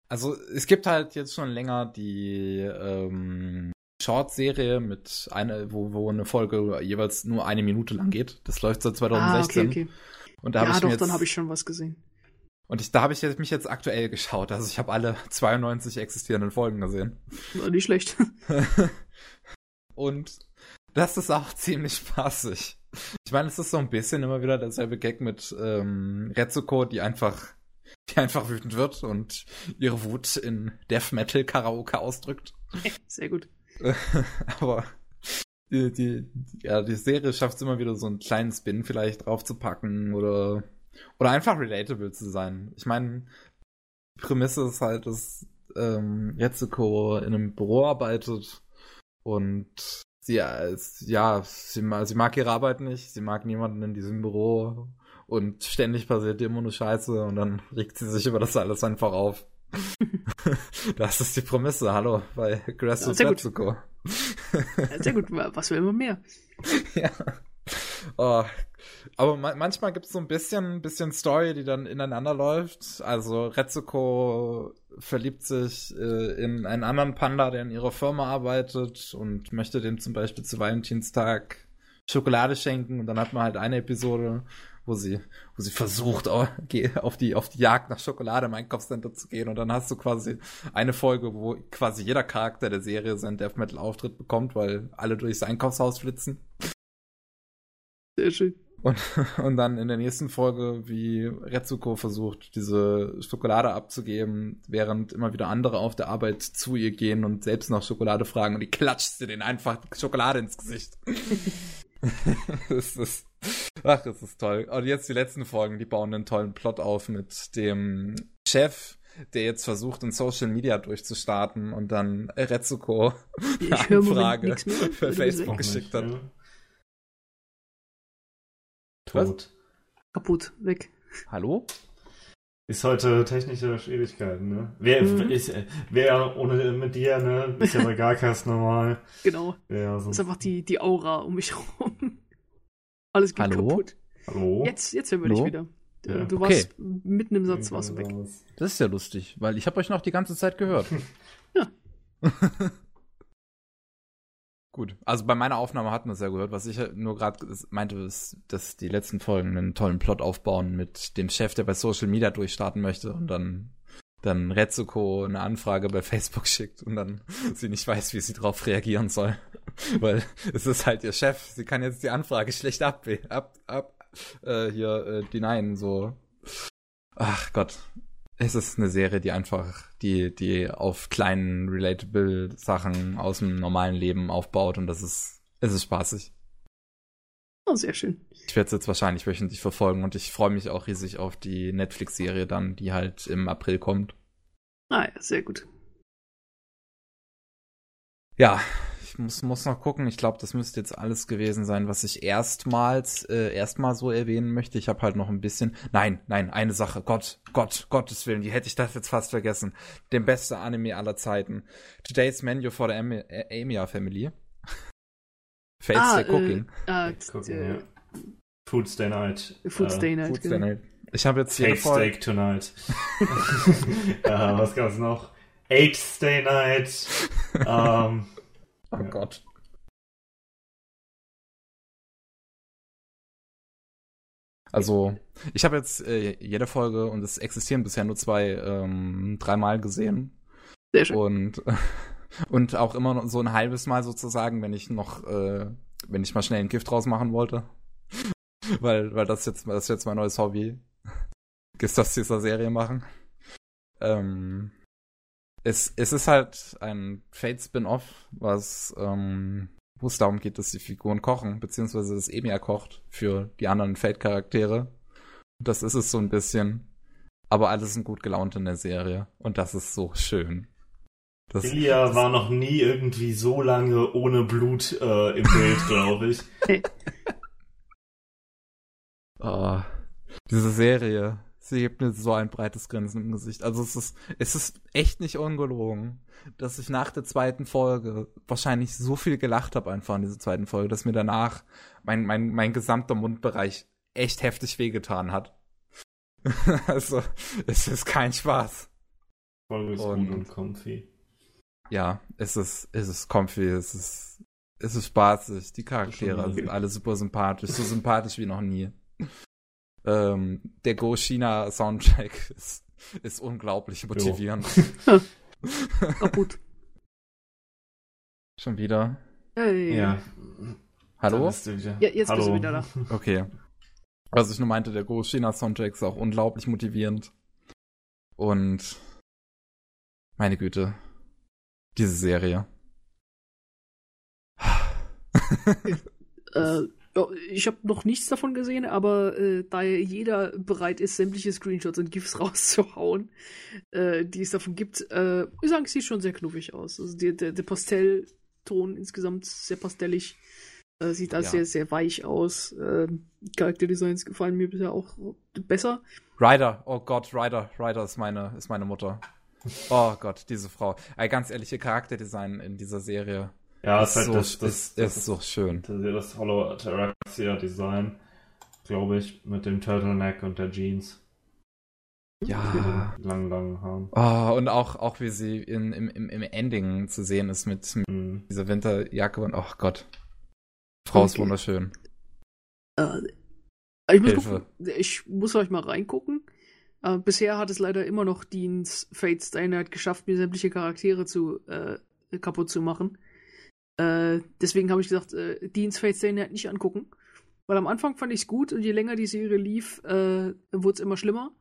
Also es gibt halt jetzt schon länger die ähm, Short-Serie mit einer, wo, wo eine Folge jeweils nur eine Minute lang geht. Das läuft seit 2016. Ah, okay, okay. Und da habe Ja, ich doch, jetzt, dann habe ich schon was gesehen. und ich, da habe ich jetzt, mich jetzt aktuell geschaut. Also ich habe alle 92 existierenden Folgen gesehen. War nicht schlecht. Und das ist auch ziemlich spaßig. Ich meine, es ist so ein bisschen immer wieder derselbe Gag mit ähm, Retsuko, die einfach, die einfach wütend wird und ihre Wut in Death Metal Karaoke ausdrückt. sehr gut. Aber die, die, ja, die Serie schafft es immer wieder so einen kleinen Spin vielleicht draufzupacken oder, oder einfach relatable zu sein. Ich meine, die Prämisse ist halt, dass ähm, Retsuko in einem Büro arbeitet und sie, äh, ja, sie, sie mag ihre Arbeit nicht, sie mag niemanden in diesem Büro und ständig passiert immer nur Scheiße und dann regt sie sich über das alles einfach auf. das ist die Prämisse, hallo, bei Grass Ja, sehr gut. Tetsuko. Ja, Sehr gut, was will man mehr? ja. Oh. Aber ma manchmal gibt es so ein bisschen, bisschen Story, die dann ineinander läuft. Also Retsuko verliebt sich äh, in einen anderen Panda, der in ihrer Firma arbeitet und möchte dem zum Beispiel zu Valentinstag Schokolade schenken. Und dann hat man halt eine Episode, wo sie, wo sie versucht, auf die, auf die Jagd nach Schokolade im Einkaufscenter zu gehen. Und dann hast du quasi eine Folge, wo quasi jeder Charakter der Serie seinen Death Metal Auftritt bekommt, weil alle durchs Einkaufshaus flitzen. Sehr schön. Und, und dann in der nächsten Folge, wie Retsuko versucht, diese Schokolade abzugeben, während immer wieder andere auf der Arbeit zu ihr gehen und selbst nach Schokolade fragen und die klatscht sie denen einfach Schokolade ins Gesicht. das ist, ach, das ist toll. Und jetzt die letzten Folgen, die bauen einen tollen Plot auf mit dem Chef, der jetzt versucht, in Social Media durchzustarten und dann Retsuko Moment Anfrage mehr. für Facebook. geschickt hat. ja. Was? Tot. Kaputt, weg. Hallo? Ist heute technische Schwierigkeiten, ne? Wer, Mhm. ist, äh, wer ohne mit dir, ne? Ist ja bei Garcast normal. Genau. Ja, Das ist sonst, einfach die, die Aura um mich herum. Alles geht Hallo? kaputt. hallo? Jetzt, jetzt hören wir dich Hallo? wieder. Ja. Du Okay. warst mitten im Satz, warst du weg. Das ist ja lustig, weil ich habe euch noch die ganze Zeit gehört. Ja. Gut, also bei meiner Aufnahme hatten wir es ja gehört. Was ich halt nur gerade meinte, ist, dass die letzten Folgen einen tollen Plot aufbauen mit dem Chef, der bei Social Media durchstarten möchte und dann dann Retsuko eine Anfrage bei Facebook schickt und dann sie nicht weiß, wie sie darauf reagieren soll. Weil es ist halt ihr Chef. Sie kann jetzt die Anfrage schlecht ab, ab, ab äh, hier äh, denyen, so. Ach Gott. Es ist eine Serie, die einfach, die, die auf kleinen, relatable Sachen aus dem normalen Leben aufbaut und das ist, es ist spaßig. Oh, sehr schön. Ich werde es jetzt wahrscheinlich wöchentlich verfolgen und ich freue mich auch riesig auf die Netflix-Serie dann, die halt im April kommt. Ah ja, sehr gut. Ja, ich muss, muss noch gucken. Ich glaube, das müsste jetzt alles gewesen sein, was ich erstmals, äh, erstmal so erwähnen möchte. Ich habe halt noch ein bisschen. Nein, nein, eine Sache. Gott, Gott, Gottes Willen, die hätte ich das jetzt fast vergessen. Den beste Anime aller Zeiten. Today's Menu for the äh, Amia Family. Fates ah, Day Cooking. Äh, ah, Gucken, äh, ja. Food Stay Night. Food Äh, Stay Night. Food's genau. Day Night. Ich habe jetzt Folge. Steak Tonight. äh, was gab's noch? Eight Stay Night. ähm, Oh Gott. Also, ich habe jetzt äh, jede Folge und es existieren bisher nur zwei, ähm, dreimal gesehen. Sehr schön. Und, und auch immer noch so ein halbes Mal sozusagen, wenn ich noch, äh, wenn ich mal schnell ein Gift draus machen wollte. weil, weil das jetzt, das ist jetzt mein neues Hobby. Ist das dieser Serie machen. Ähm, es, es ist halt ein Fate-Spin-Off, was, ähm, wo es darum geht, dass die Figuren kochen, beziehungsweise dass Emia kocht für die anderen Fate-Charaktere. Das ist es so ein bisschen. Aber alle sind gut gelaunt in der Serie. Und das ist so schön. Das, Ilia war noch nie irgendwie so lange ohne Blut äh, im Bild, glaube ich. Oh, diese Serie, sie gibt mir so ein breites Grinsen im Gesicht. Also es ist, es ist echt nicht ungelogen, dass ich nach der zweiten Folge wahrscheinlich so viel gelacht habe einfach in dieser zweiten Folge, dass mir danach mein, mein, mein gesamter Mundbereich echt heftig wehgetan hat. also, es ist kein Spaß. Folge ist Und- gut und comfy. Ja, es ist, es ist comfy, es ist, es ist spaßig. Die Charaktere sind alle super sympathisch, so sympathisch wie noch nie. Ähm, der Go China Soundtrack ist, ist unglaublich motivierend. Kaputt. Schon wieder. Hey. Ja. Hallo? Da bist du wieder. Ja, jetzt Hallo. bist du wieder da. Okay. Was ich nur meinte, der Go China Soundtrack ist auch unglaublich motivierend. Und meine Güte, diese Serie. Äh, ich habe noch nichts davon gesehen, aber äh, da jeder bereit ist, sämtliche Screenshots und GIFs rauszuhauen, äh, die es davon gibt, äh, muss ich sagen, es sieht schon sehr knuffig aus. Also die, der, der Postell, Farbton insgesamt sehr pastellig. Äh, sieht alles Ja. sehr, sehr weich aus. Äh, Charakterdesigns gefallen mir bisher auch besser. Ryder, oh Gott, Ryder, Ryder ist meine, ist meine Mutter. Oh Gott, diese Frau. Ein ganz ehrliche Charakterdesign in dieser Serie. Ja, ist ist halt so, das, das, ist, das, ist so schön. das, das Hollow Terraxia Design, glaube ich, mit dem Turtleneck und der Jeans. Ja. Langen, langen Haaren. Oh, und auch, auch wie sie in, im, im, im Ending zu sehen ist mit, mit Hm. dieser Winterjacke und, oh Gott. Frau ist Okay. wunderschön. Äh, ich, muss gucken, ich muss euch mal reingucken. Äh, bisher hat es leider immer noch Deans Fate Night geschafft, mir sämtliche Charaktere zu äh, kaputt zu machen. Äh, deswegen habe ich gesagt, äh, Deans Fate Stay Night nicht angucken. Weil am Anfang fand ich es gut und je länger die Serie lief, äh, wurde es immer schlimmer,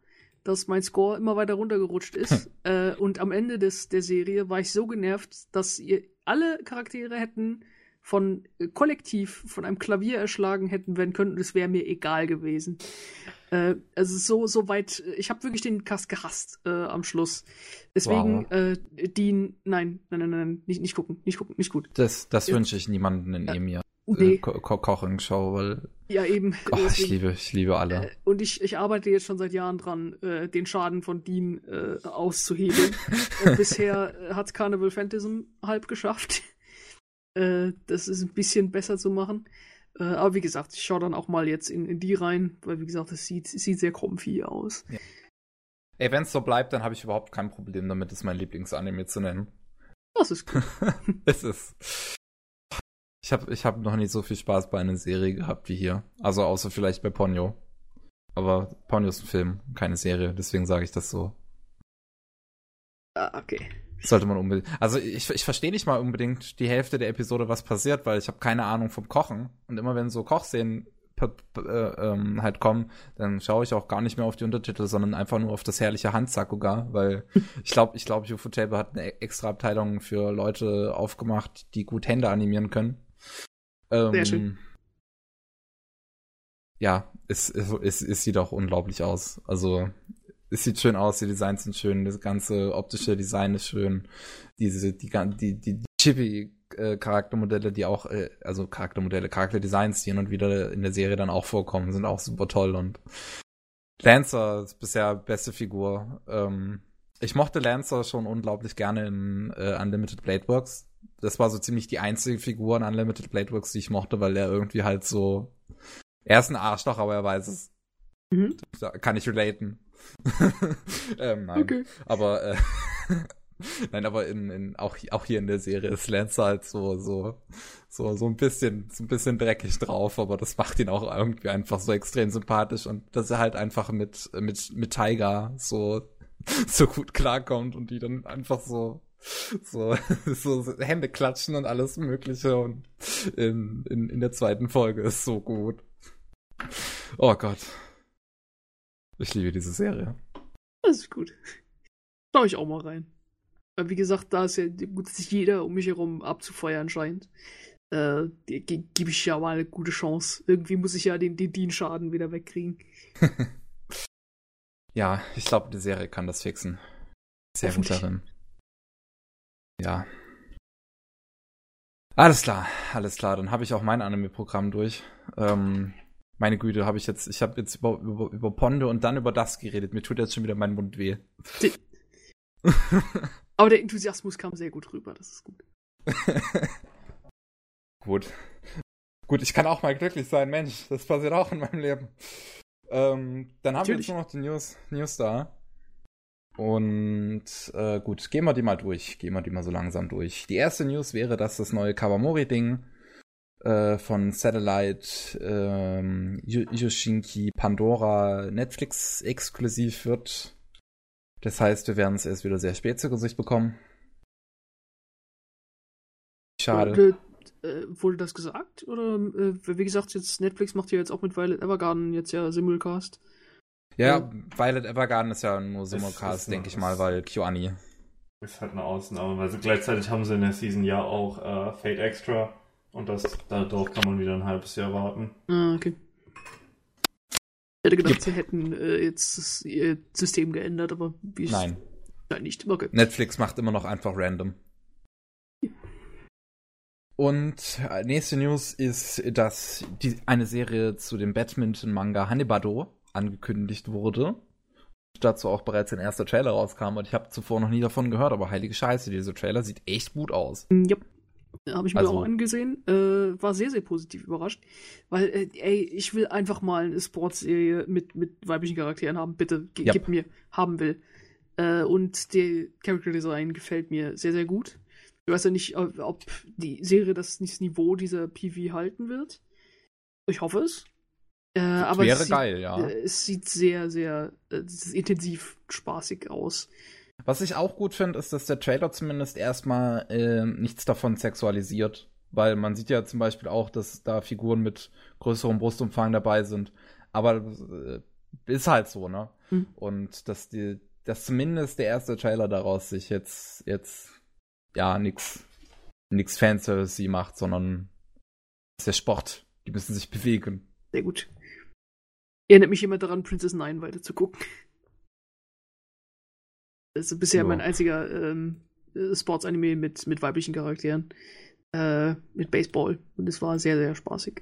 dass mein Score immer weiter runtergerutscht ist. äh, und am Ende des, der Serie war ich so genervt, dass ihr alle Charaktere hätten von äh, kollektiv von einem Klavier erschlagen hätten werden können und es wäre mir egal gewesen. Äh, also so so weit, ich habe wirklich den Cast gehasst äh, am Schluss. Deswegen Wow. äh, Dean, nein, nein, nein, nein, nicht, nicht gucken, nicht gucken, nicht gut. Das, das Ja. wünsche ich niemanden in Ja. Emir. Nee, Äh, Ko Ko Koching-Show, weil ja eben. oh, ich liebe, ich liebe alle. Äh, und ich, ich arbeite jetzt schon seit Jahren dran, äh, den Schaden von Dean äh, auszuhebeln. und bisher äh, hat Carnival Phantasm halb geschafft. äh, das ist ein bisschen besser zu machen. Äh, aber wie gesagt, ich schaue dann auch mal jetzt in, in die rein, weil wie gesagt, es sieht, sieht sehr comfy aus. Ey, wenn es so bleibt, dann habe ich überhaupt kein Problem damit, es mein Lieblingsanime zu nennen. Das ist gut. es ist. Ich habe ich hab noch nie so viel Spaß bei einer Serie gehabt wie hier. Also außer vielleicht bei Ponyo. Aber Ponyo ist ein Film, keine Serie, deswegen sage ich das so. ah, okay. Sollte man unbedingt. Also ich, ich verstehe nicht mal unbedingt die Hälfte der Episode, was passiert, weil ich habe keine Ahnung vom Kochen. Und immer wenn so Kochszenen äh, ähm, halt kommen, dann schaue ich auch gar nicht mehr auf die Untertitel, sondern einfach nur auf das herrliche Handsakuga, weil ich glaube, ich glaube, Ufotable hat eine extra Abteilung für Leute aufgemacht, die gut Hände animieren können. Ähm, Sehr schön. Ja, es, es, es, es sieht auch unglaublich aus. Also es sieht schön aus, die Designs sind schön, das ganze optische Design ist schön. Diese, die, die, die, Chibi-Charaktermodelle, die auch, äh, also Charaktermodelle, Charakterdesigns, die hin und wieder in der Serie dann auch vorkommen, sind auch super toll und Lancer ist bisher beste Figur. Ähm, ich mochte Lancer schon unglaublich gerne in äh, Unlimited Blade Works. Das war so ziemlich die einzige Figur in Unlimited Blade Works, die ich mochte, weil er irgendwie halt so. Er ist ein Arschloch, aber er weiß es. Mhm. Kann ich relaten. ähm, nein. Okay. Aber äh, nein, aber in, in auch, auch hier in der Serie ist Lancer halt so so so so ein bisschen so ein bisschen dreckig drauf, aber das macht ihn auch irgendwie einfach so extrem sympathisch und dass er halt einfach mit mit mit Tiger so so gut klarkommt und die dann einfach so so, so Hände klatschen und alles Mögliche und in, in, in der zweiten Folge ist so gut. Oh Gott. Ich liebe diese Serie. Das ist gut. Schau ich auch mal rein. Weil, Wie gesagt, da ist ja gut, dass sich jeder um mich herum abzufeuern scheint. Äh, gebe ich ja mal eine gute Chance. Irgendwie muss ich ja den, den Dean-Schaden wieder wegkriegen. Ja, ich glaube, die Serie kann das fixen. Sehr gut darin. Ja. Alles klar, alles klar. Dann habe ich auch mein Anime-Programm durch. Ähm, meine Güte, habe ich jetzt, ich habe jetzt über, über, über Ponde und dann über das geredet. Mir tut jetzt schon wieder mein Mund weh. Die- Aber der Enthusiasmus kam sehr gut rüber, das ist gut. Gut. Gut, ich kann auch mal glücklich sein, Mensch. Das passiert auch in meinem Leben. Ähm, dann haben Natürlich. wir jetzt nur noch die News, News da. Und äh, gut, gehen wir die mal durch. Gehen wir die mal so langsam durch. Die erste News wäre, dass das neue Kawamori-Ding äh, von Satellite ähm, Yoshinki Pandora Netflix exklusiv wird. Das heißt, wir werden es erst wieder sehr spät zu Gesicht bekommen. Schade. Äh, äh, wurde das gesagt? Oder, äh, wie gesagt, jetzt Netflix macht ja jetzt auch mit Violet Evergarden jetzt ja Simulcast. Ja, Violet Evergarden ist ja nur Simulcast, denke ich mal, weil QAni. Ist halt eine Ausnahme, weil sie gleichzeitig haben sie in der Season ja auch äh, Fate Extra und das darauf kann man wieder ein halbes Jahr warten. Ah, okay. Ich hätte gedacht, sie hätten äh, jetzt das, ihr System geändert, aber wie Nein, Nein, nicht. Okay. Netflix macht immer noch einfach random. Und äh, nächste News ist, dass die, eine Serie zu dem Badminton-Manga Hanebado angekündigt wurde. Dazu auch bereits ein erster Trailer rauskam und ich habe zuvor noch nie davon gehört, aber heilige Scheiße, dieser Trailer sieht echt gut aus. Ja, habe ich mir Also- auch angesehen. Äh, war sehr, sehr positiv überrascht. Weil, äh, ey, ich will einfach mal eine Sportserie mit, mit weiblichen Charakteren haben. Bitte, Ja. gib mir, haben will. Äh, und der Character Design gefällt mir sehr, sehr gut. Ich weiß ja nicht, ob die Serie das, das Niveau dieser PV halten wird. Ich hoffe es. Äh, aber Wäre es sieht, geil, ja. Äh, es sieht sehr, sehr äh, intensiv spaßig aus. Was ich auch gut finde, ist, dass der Trailer zumindest erstmal ähm, nichts davon sexualisiert. Weil man sieht ja zum Beispiel auch, dass da Figuren mit größerem Brustumfang dabei sind. Aber äh, ist halt so, ne? Hm. Und dass die, dass zumindest der erste Trailer daraus sich jetzt, jetzt, ja, nix, nix Fanservice macht, sondern ist der Sport. Die müssen sich bewegen. Sehr gut. Erinnert mich immer daran, Princess Nine weiter zu gucken. Das ist bisher Ja. mein einziger ähm, äh, Sports-Anime mit, mit weiblichen Charakteren. Äh, mit Baseball. Und es war sehr, sehr spaßig.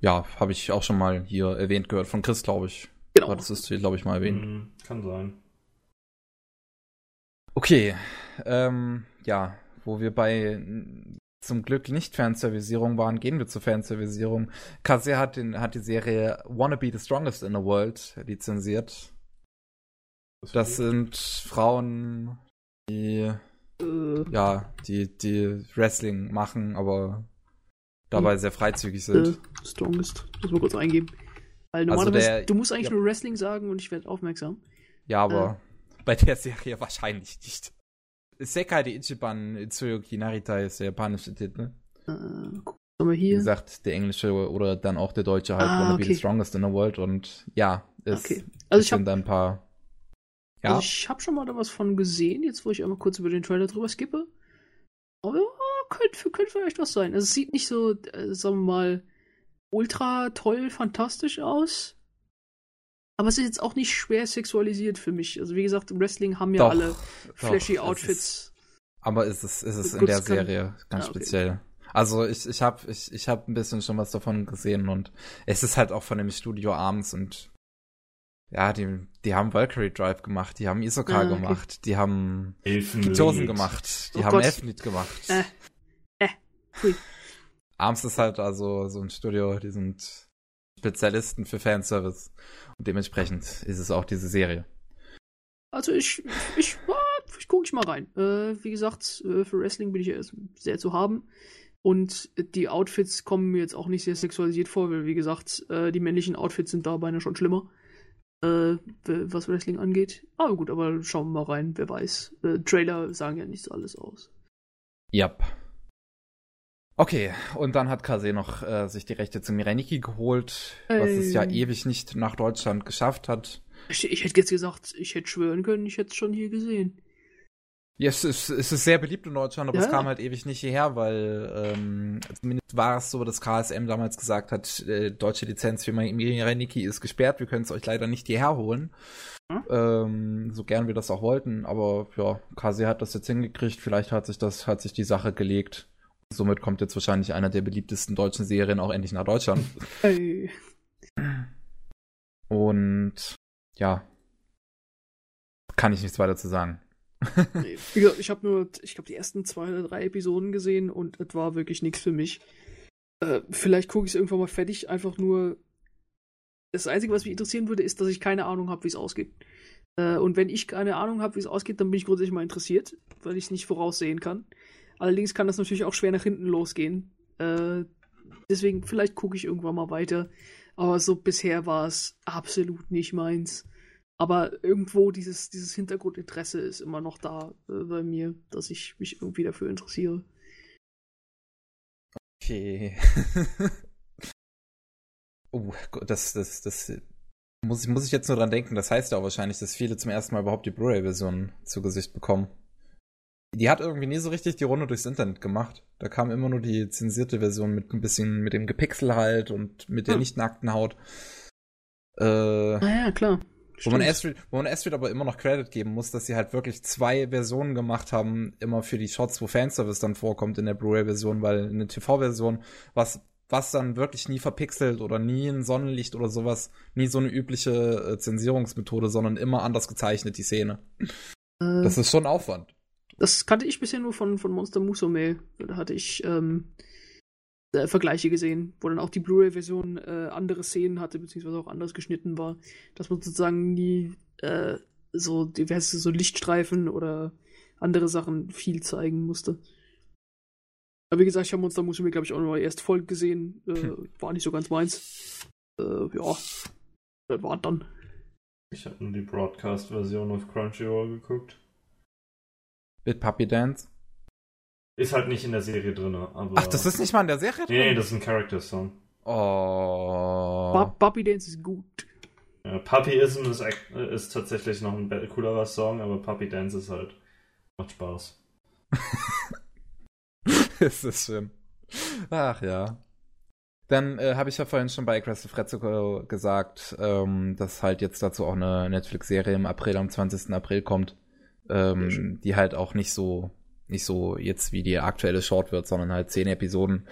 Ja, habe ich auch schon mal hier erwähnt gehört von Chris, glaube ich. Genau. Das ist, glaube ich, mal erwähnt. Hm, kann sein. Okay, ähm, ja, wo wir bei zum Glück nicht Fanservisierung waren, gehen wir zur Fanservisierung. Kase hat, den, hat die Serie Wanna Be the Strongest in the World lizenziert. Das sind Frauen, die, Äh, ja, die, die Wrestling machen, aber dabei sehr freizügig äh, sind. strongest. Muss mal kurz eingeben. Weil Also normalerweise, der- du musst eigentlich ja. nur Wrestling sagen und ich werde aufmerksam. Ja, aber bei der Serie wahrscheinlich nicht. Sekai de Ichiban Itsuyoki Narita ist der japanische Titel. Äh, gucken wir Wie hier. gesagt, der englische oder dann auch der deutsche halt Ah, Wanna Be okay. the Strongest in the World und ja, es Okay. Also ich sind ein paar. Ja, Also ich habe schon mal da was von gesehen, jetzt wo ich einmal kurz über den Trailer drüber skippe. Aber ja, könnte, könnte vielleicht was sein. Also es sieht nicht so, äh, sagen wir mal, ultra toll, fantastisch aus. Aber es ist jetzt auch nicht schwer sexualisiert für mich. Also wie gesagt, im Wrestling haben ja Doch, alle doch, flashy es Outfits. Ist, aber ist es ist es in der kann- Serie ganz Ah, okay. speziell. Also ich ich habe ich, ich habe ein bisschen schon was davon gesehen und es ist halt auch von dem Studio Arms und ja, die die haben Valkyrie Drive gemacht, die haben Isoka Ah, okay. gemacht, die haben. Chosen gemacht, die Oh haben. Elfenlied gemacht. Äh. Äh. Hui. Arms ist halt also so ein Studio, die sind Spezialisten für Fanservice. Dementsprechend ist es auch diese Serie. Also ich, ich, ich gucke ich mal rein. Äh, wie gesagt, äh, für Wrestling bin ich ja sehr zu haben. Und die Outfits kommen mir jetzt auch nicht sehr sexualisiert vor, weil wie gesagt, äh, die männlichen Outfits sind da beinahe schon schlimmer. Äh, was Wrestling angeht. Aber gut, aber schauen wir mal rein, wer weiß. Äh, Trailer sagen ja nicht so alles aus. Yep. Okay, und dann hat Kase noch äh, sich die Rechte zu Mireniki geholt, was es ja Ey. ewig nicht nach Deutschland geschafft hat. Ich, ich hätte jetzt gesagt, ich hätte schwören können, ich hätte es schon hier gesehen. Ja, es ist, es ist sehr beliebt in Deutschland, aber Ja. es kam halt ewig nicht hierher, weil ähm, zumindest war es so, dass KSM damals gesagt hat, äh, deutsche Lizenz für Mireniki ist gesperrt, wir können es euch leider nicht hierher holen. Hm? Ähm, so gern wir das auch wollten, aber ja, Kase hat das jetzt hingekriegt, vielleicht hat sich das, hat sich die Sache gelegt. Somit kommt jetzt wahrscheinlich einer der beliebtesten deutschen Serien auch endlich nach Deutschland. Ey. Und ja, kann ich nichts weiter zu sagen. Nee, ich habe nur, ich glaube, die ersten zwei oder drei Episoden gesehen und es war wirklich nichts für mich. Äh, vielleicht gucke ich es irgendwann mal fertig, einfach nur. Das Einzige, was mich interessieren würde, ist, dass ich keine Ahnung habe, wie es ausgeht. Äh, und wenn ich keine Ahnung habe, wie es ausgeht, dann bin ich grundsätzlich mal interessiert, weil ich es nicht voraussehen kann. Allerdings kann das natürlich auch schwer nach hinten losgehen. Äh, deswegen, vielleicht gucke ich irgendwann mal weiter. Aber so bisher war es absolut nicht meins. Aber irgendwo dieses, dieses Hintergrundinteresse ist immer noch da äh, bei mir, dass ich mich irgendwie dafür interessiere. Okay. oh, das, das, das muss, ich- muss ich jetzt nur dran denken. Das heißt ja auch wahrscheinlich, dass viele zum ersten Mal überhaupt die Blu-ray-Version zu Gesicht bekommen. Die hat irgendwie nie so richtig die Runde durchs Internet gemacht. Da kam immer nur die zensierte Version mit ein bisschen mit dem Gepixel halt und mit der Hm. nicht nackten Haut. Äh, Ah ja, klar. Wo man, Astrid, wo man Astrid aber immer noch Credit geben muss, dass sie halt wirklich zwei Versionen gemacht haben, immer für die Shots, wo Fanservice dann vorkommt in der Blu-ray-Version, weil eine TV-Version, was, was dann wirklich nie verpixelt oder nie in Sonnenlicht oder sowas, nie so eine übliche äh, Zensierungsmethode, sondern immer anders gezeichnet, die Szene. Äh, das ist schon Aufwand. Das kannte ich bisher nur von, von Monster Musume. Da hatte ich ähm, äh, Vergleiche gesehen, wo dann auch die Blu-ray-Version äh, andere Szenen hatte, beziehungsweise auch anders geschnitten war, dass man sozusagen nie äh, so diverse so Lichtstreifen oder andere Sachen viel zeigen musste. Aber wie gesagt, ich habe Monster Musume, glaube ich, auch noch erst voll gesehen. Äh, hm. War nicht so ganz meins. Äh, ja, das war dann. Ich habe nur die Broadcast-Version auf Crunchyroll geguckt. Mit Puppy Dance? Ist halt nicht in der Serie drin, aber. Ach, das ist nicht mal in der Serie drin? Nee, das ist ein Character-Song. Oh. Puppy Dance ist gut. Ja, Puppyism ist, ist tatsächlich noch ein coolerer Song, aber Puppy Dance ist halt. macht Spaß. ist das schön. Ach ja. Dann äh, habe ich ja vorhin schon bei Aggressive Retsuko gesagt, ähm, dass halt jetzt dazu auch eine Netflix-Serie im April, am 20. April kommt, ähm, die halt auch nicht so nicht so jetzt wie die aktuelle Short wird, sondern halt zehn Episoden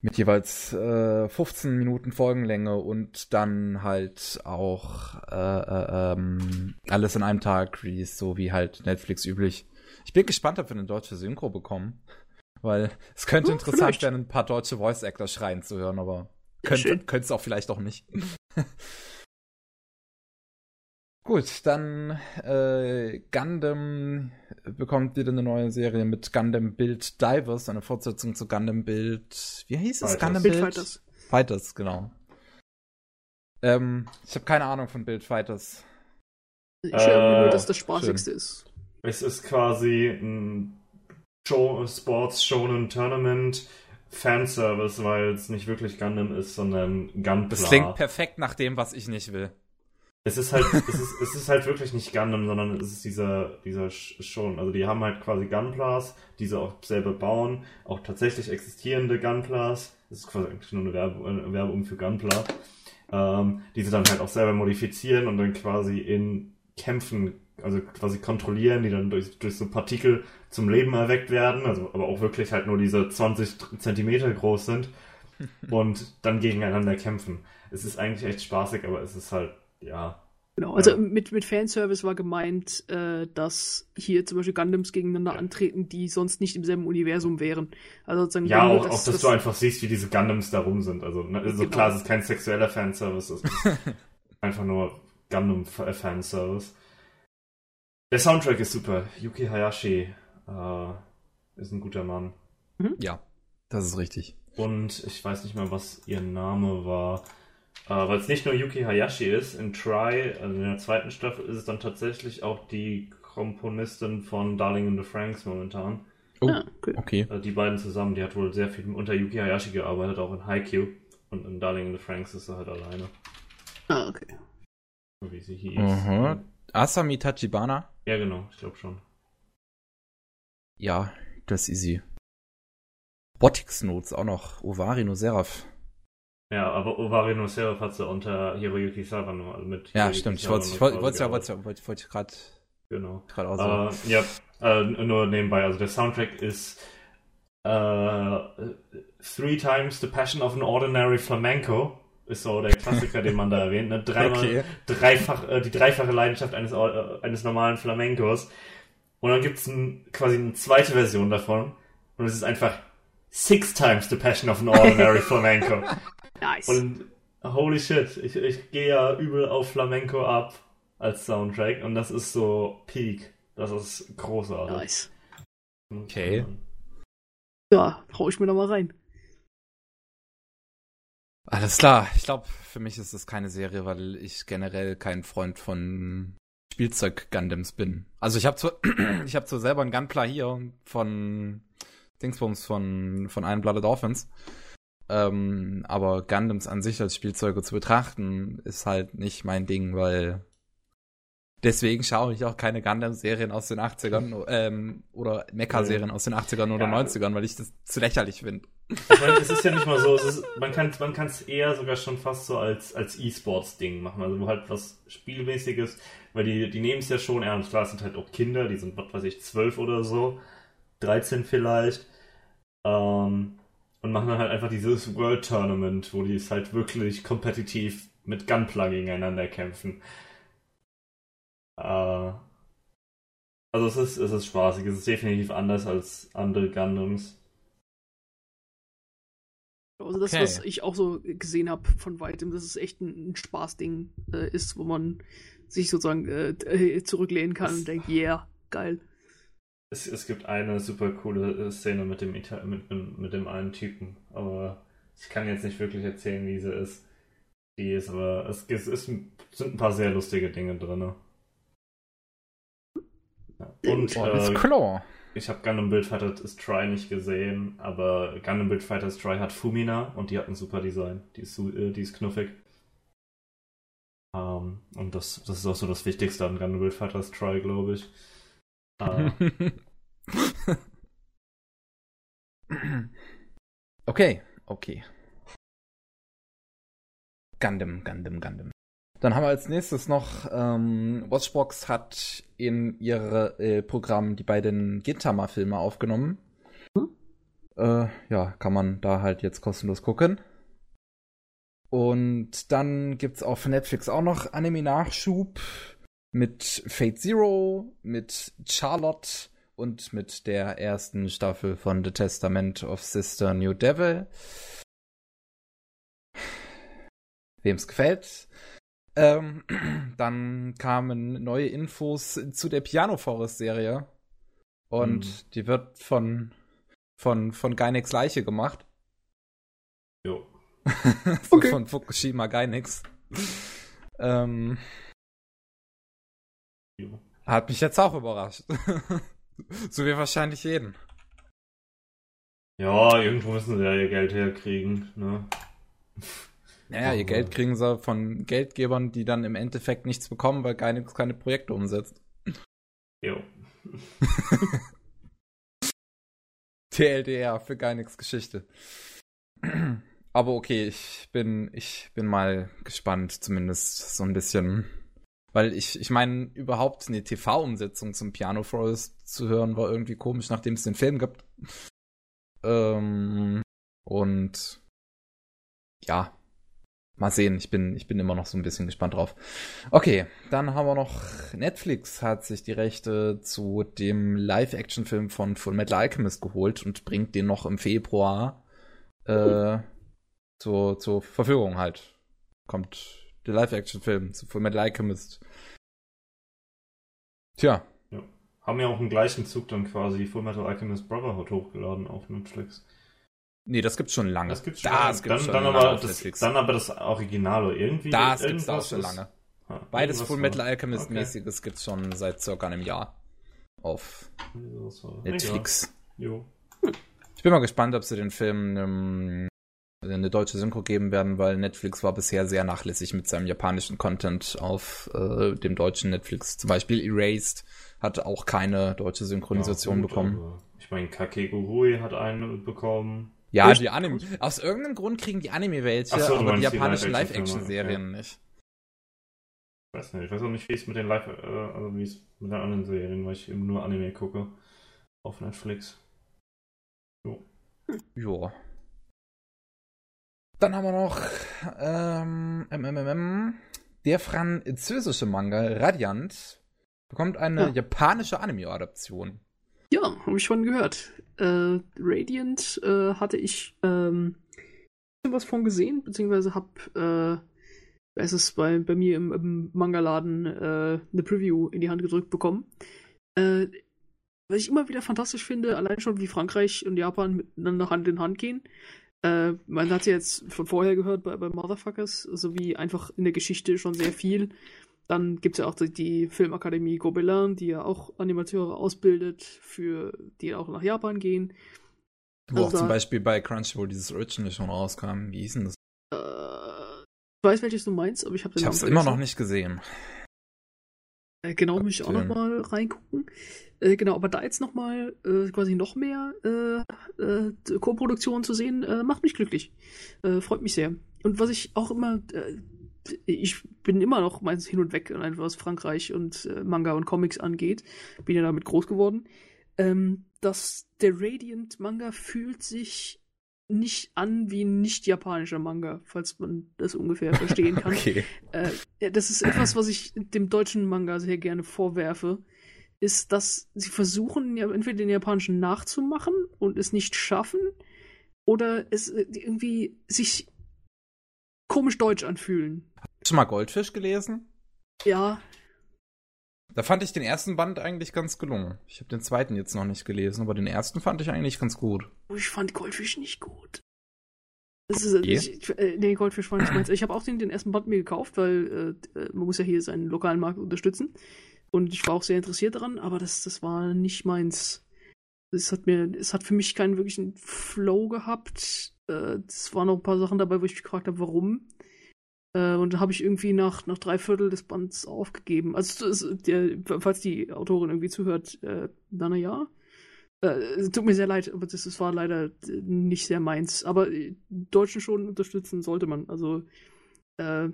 mit jeweils äh, 15 Minuten Folgenlänge und dann halt auch äh, äh, ähm, alles in einem Tag Release, so wie halt Netflix üblich. Ich bin gespannt, ob wir eine deutsche Synchro bekommen, weil es könnte hm, interessant werden, ein paar deutsche Voice Actor schreien zu hören, aber könnte es auch vielleicht auch nicht. Gut, dann äh, Gundam bekommt wieder eine neue Serie mit Gundam Build Divers, eine Fortsetzung zu Gundam Build. Wie hieß es? Gundam Build Fighters. Fighters, genau. Ähm, ich habe keine Ahnung von Build Fighters. Ich höre nur, dass das Spaßigste schön. ist. Es ist quasi ein Show Sports Shonen Tournament Fanservice, weil es nicht wirklich Gundam ist, sondern Gunpla. Das klingt perfekt nach dem, was ich nicht will. Es ist halt, es ist, es ist halt wirklich nicht Gundam, sondern es ist dieser, dieser schon. Also die haben halt quasi Gunplas, die sie auch selber bauen, auch tatsächlich existierende Gunplas. Das ist quasi eigentlich nur eine, Werbe, eine Werbung für Gunpla. Ähm, die sie dann halt auch selber modifizieren und dann quasi in Kämpfen, also quasi kontrollieren, die dann durch, durch so Partikel zum Leben erweckt werden, also aber auch wirklich halt nur diese 20 Zentimeter groß sind und dann gegeneinander kämpfen. Es ist eigentlich echt spaßig, aber es ist halt ja. Genau, also ja. mit, mit Fanservice war gemeint, äh, dass hier zum Beispiel Gundams gegeneinander antreten, die sonst nicht im selben Universum wären. Also sozusagen ja, auch, das, auch, dass das, du einfach siehst, wie diese Gundams da rum sind. Also, ne, also genau. klar, es ist kein sexueller Fanservice, es ist einfach nur Gundam-Fanservice. Der Soundtrack ist super. Yuki Hayashi äh, ist ein guter Mann. Mhm. Ja, das ist richtig. Und ich weiß nicht mehr, was ihr Name war. Äh, Weil es nicht nur Yuki Hayashi ist, in Try, also in der zweiten Staffel, ist es dann tatsächlich auch die Komponistin von Darling in the Franks momentan. Oh, ah, okay. Also die beiden zusammen, die hat wohl sehr viel unter Yuki Hayashi gearbeitet, auch in Haikyuu. Und in Darling in the Franks ist sie halt alleine. Ah, okay. Wie sie hieß. Uh Asami Tachibana? Ja, genau, ich glaube schon. Ja, das ist sie. Botics Notes auch noch. Ovari no Seraph. Ja, aber Ovari no Seraph hat sie unter Hiroyuki Sawano also mit. Ja, stimmt. Ich wollte, ich wollte, wollte, wollte, wollte, wollte gerade. Genau. Gerade auch so. Uh, ja, uh, nur nebenbei. Also der Soundtrack ist uh, Three Times the Passion of an Ordinary Flamenco. Ist so der Klassiker, den man da erwähnt. Ne? Dreimal, okay. dreifach, die dreifache Leidenschaft eines, eines normalen Flamencos. Und dann gibt's ein, quasi eine zweite Version davon. Und es ist einfach Six Times the Passion of an Ordinary Flamenco. Nice. Und holy shit, ich, ich gehe ja übel auf Flamenco ab als Soundtrack und das ist so Peak. Das ist großartig. Nice. Okay. Ja, hau ich mir da mal rein. Alles klar. Ich glaube, für mich ist das keine Serie, weil ich generell kein Freund von Spielzeug-Gundams bin. Also ich habe zwar, ich habe zwar selber einen Gunpla hier von Dingsbums von, von Iron Blooded Orphans. Ähm, aber Gundams an sich als Spielzeuge zu betrachten, ist halt nicht mein Ding, weil Deswegen schaue ich auch keine Gundam-Serien aus den 80ern ähm, oder Mecha-Serien aus den 80ern oder ja. 90ern, weil ich das zu lächerlich finde. Ich meine, es ist ja nicht mal so, es ist, man kann man es eher sogar schon fast so als, als E-Sports-Ding machen, also halt was Spielmäßiges, weil die, die nehmen es ja schon ernst. Klar, es sind halt auch Kinder, die sind, was weiß ich, 12 oder so, 13 vielleicht. Ähm, und machen dann halt einfach dieses World Tournament, wo die es halt wirklich kompetitiv mit Gunpla gegeneinander kämpfen. Äh, also es ist, es ist spaßig, es ist definitiv anders als andere Gundams. Also das, okay. was ich auch so gesehen habe von weitem, dass es echt ein, ein Spaßding äh, ist, wo man sich sozusagen äh, äh zurücklehnen kann es, und denkt, yeah, geil. Es, es gibt eine super coole äh, Szene mit dem, Ita mit, mit dem einen Typen, aber ich kann jetzt nicht wirklich erzählen, wie sie ist. Die ist, aber es, es, es sind ein paar sehr lustige Dinge drin. Und oh, äh, klar. ich habe Gundam Build Fighters Try nicht gesehen, aber Gundam Build Fighters Try hat Fumina und die hat ein super Design. Die ist, äh, die ist knuffig. Um, ähm, und das, das ist auch so das Wichtigste an Gundam Build Fighters Try, glaube ich. Uh. okay, okay. Gundam, Gundam, Gundam. Dann haben wir als nächstes noch, ähm, Watchbox hat in ihr äh, Programm die beiden Gintama-Filme aufgenommen. Hm? Äh, ja, kann man da halt jetzt kostenlos gucken. Und dann gibt's auf Netflix auch noch Anime-Nachschub mit Fate Zero, mit Charlotte und mit der ersten Staffel von The Testament of Sister New Devil. Wem's gefällt. Ähm, dann kamen neue Infos zu der Piano Forest Serie. Und mhm. die wird von, von, von Gainax Leiche gemacht. Jo. so okay. Von Fukushima Gainax. ähm. Hat mich jetzt auch überrascht. so wie wahrscheinlich jeden. Ja, irgendwo müssen sie ja ihr Geld herkriegen, ne? Naja, ihr Geld kriegen sie von Geldgebern, die dann im Endeffekt nichts bekommen, weil keine, keine Projekte umsetzt. Jo. TLDR für Geinix Geschichte. Aber okay, ich bin, ich bin mal gespannt, zumindest so ein bisschen. Weil ich, ich meine, überhaupt eine TV-Umsetzung zum Piano Forest zu hören, war irgendwie komisch, nachdem es den Film gibt. Ähm, und ja, Mal sehen, ich bin, ich bin immer noch so ein bisschen gespannt drauf. Okay, dann haben wir noch Netflix hat sich die Rechte zu dem Live-Action-Film von Full Metal Alchemist geholt und bringt den noch im Februar äh, zur, zur Verfügung halt. Kommt der Live-Action-Film zu Full Metal Alchemist. Tja. Ja. Haben ja auch im gleichen Zug dann quasi Full Metal Alchemist Brotherhood hochgeladen auf Netflix. Nee, das gibt's schon lange. Das gibt's schon, das gibt's dann, schon dann, aber das, dann aber das Original oder irgendwie. Das gibt's auch schon lange. Ha, Beides Full Metal Alchemist okay. gibt's schon seit circa einem Jahr auf Netflix. Jo. Ich bin mal gespannt, ob sie den Film ähm, eine deutsche Synchro geben werden, weil Netflix war bisher sehr nachlässig mit seinem japanischen Content auf äh, dem deutschen Netflix. Zum Beispiel Erased hat auch keine deutsche Synchronisation ja, gut, bekommen. Ich meine, Kakegurui hat eine bekommen. Ja, Echt? die Anime. Aus irgendeinem Grund kriegen die Anime welche, so, aber die japanischen Live-Action-Serien okay. nicht. Ich weiß nicht, ich weiß auch nicht, wie es mit den Live, äh, also wie es mit den anderen Serien, weil ich eben nur Anime gucke. Auf Netflix. Jo. Jo. Dann haben wir noch ähm, MMM, der französische Manga Radiant bekommt eine ja. japanische Anime-Adaption. Ja, habe ich schon gehört. Äh, Radiant äh, hatte ich ähm, was von gesehen, beziehungsweise habe äh, es ist bei, bei mir im, im Manga-Laden äh, eine Preview in die Hand gedrückt bekommen. Äh, was ich immer wieder fantastisch finde, allein schon wie Frankreich und Japan miteinander Hand in Hand gehen. Äh, man hat ja jetzt von vorher gehört bei, bei Motherfuckers, sowie einfach in der Geschichte schon sehr viel. Dann gibt es ja auch die Filmakademie Gobelin, die ja auch Animateure ausbildet, für die auch nach Japan gehen. Wo also auch zum Beispiel bei Crunchyroll dieses Original schon rauskam. Wie hieß denn das? Äh, ich weiß, welches du meinst, aber ich habe den Ich habe es immer noch nicht gesehen. Äh, genau, muss ich auch noch mal reingucken. Äh, genau, aber da jetzt noch mal äh, quasi noch mehr äh, äh, Co-Produktionen zu sehen, äh, macht mich glücklich. freut mich sehr. Und was ich auch immer, ich bin immer noch meins hin und weg, einfach was Frankreich und Manga und Comics angeht. Bin ja damit groß geworden. Ähm, dass der Radiant Manga fühlt sich nicht an wie ein nicht japanischer Manga, falls man das ungefähr verstehen kann. okay. Äh, das ist etwas, was ich dem deutschen Manga sehr gerne vorwerfe, ist, dass sie versuchen, ja, entweder den japanischen nachzumachen und es nicht schaffen, oder es äh, irgendwie sich komisch deutsch anfühlen. Hast du mal Goldfisch gelesen? Ja. Da fand ich den ersten Band eigentlich ganz gelungen. Ich habe den zweiten jetzt noch nicht gelesen, aber den ersten fand ich eigentlich ganz gut. Oh, ich fand Goldfisch nicht gut. Das ist, okay. ich, äh, nee, Goldfisch fand ich meins. Ich habe auch den, den ersten Band mir gekauft, weil äh, äh, man muss ja hier seinen lokalen Markt unterstützen. Und ich war auch sehr interessiert daran, aber das, das war nicht meins. Es hat mir, es hat für mich keinen wirklichen Flow gehabt. Äh, es waren noch ein paar Sachen dabei, wo ich mich gefragt habe, warum. Äh, und da habe ich irgendwie nach, nach drei Viertel des Bands aufgegeben. Also, es, der, falls die Autorin irgendwie zuhört, äh, dann ja. Äh, tut mir sehr leid, aber das, das war leider nicht sehr meins. Aber äh, Deutschen schon unterstützen sollte man. Also, äh,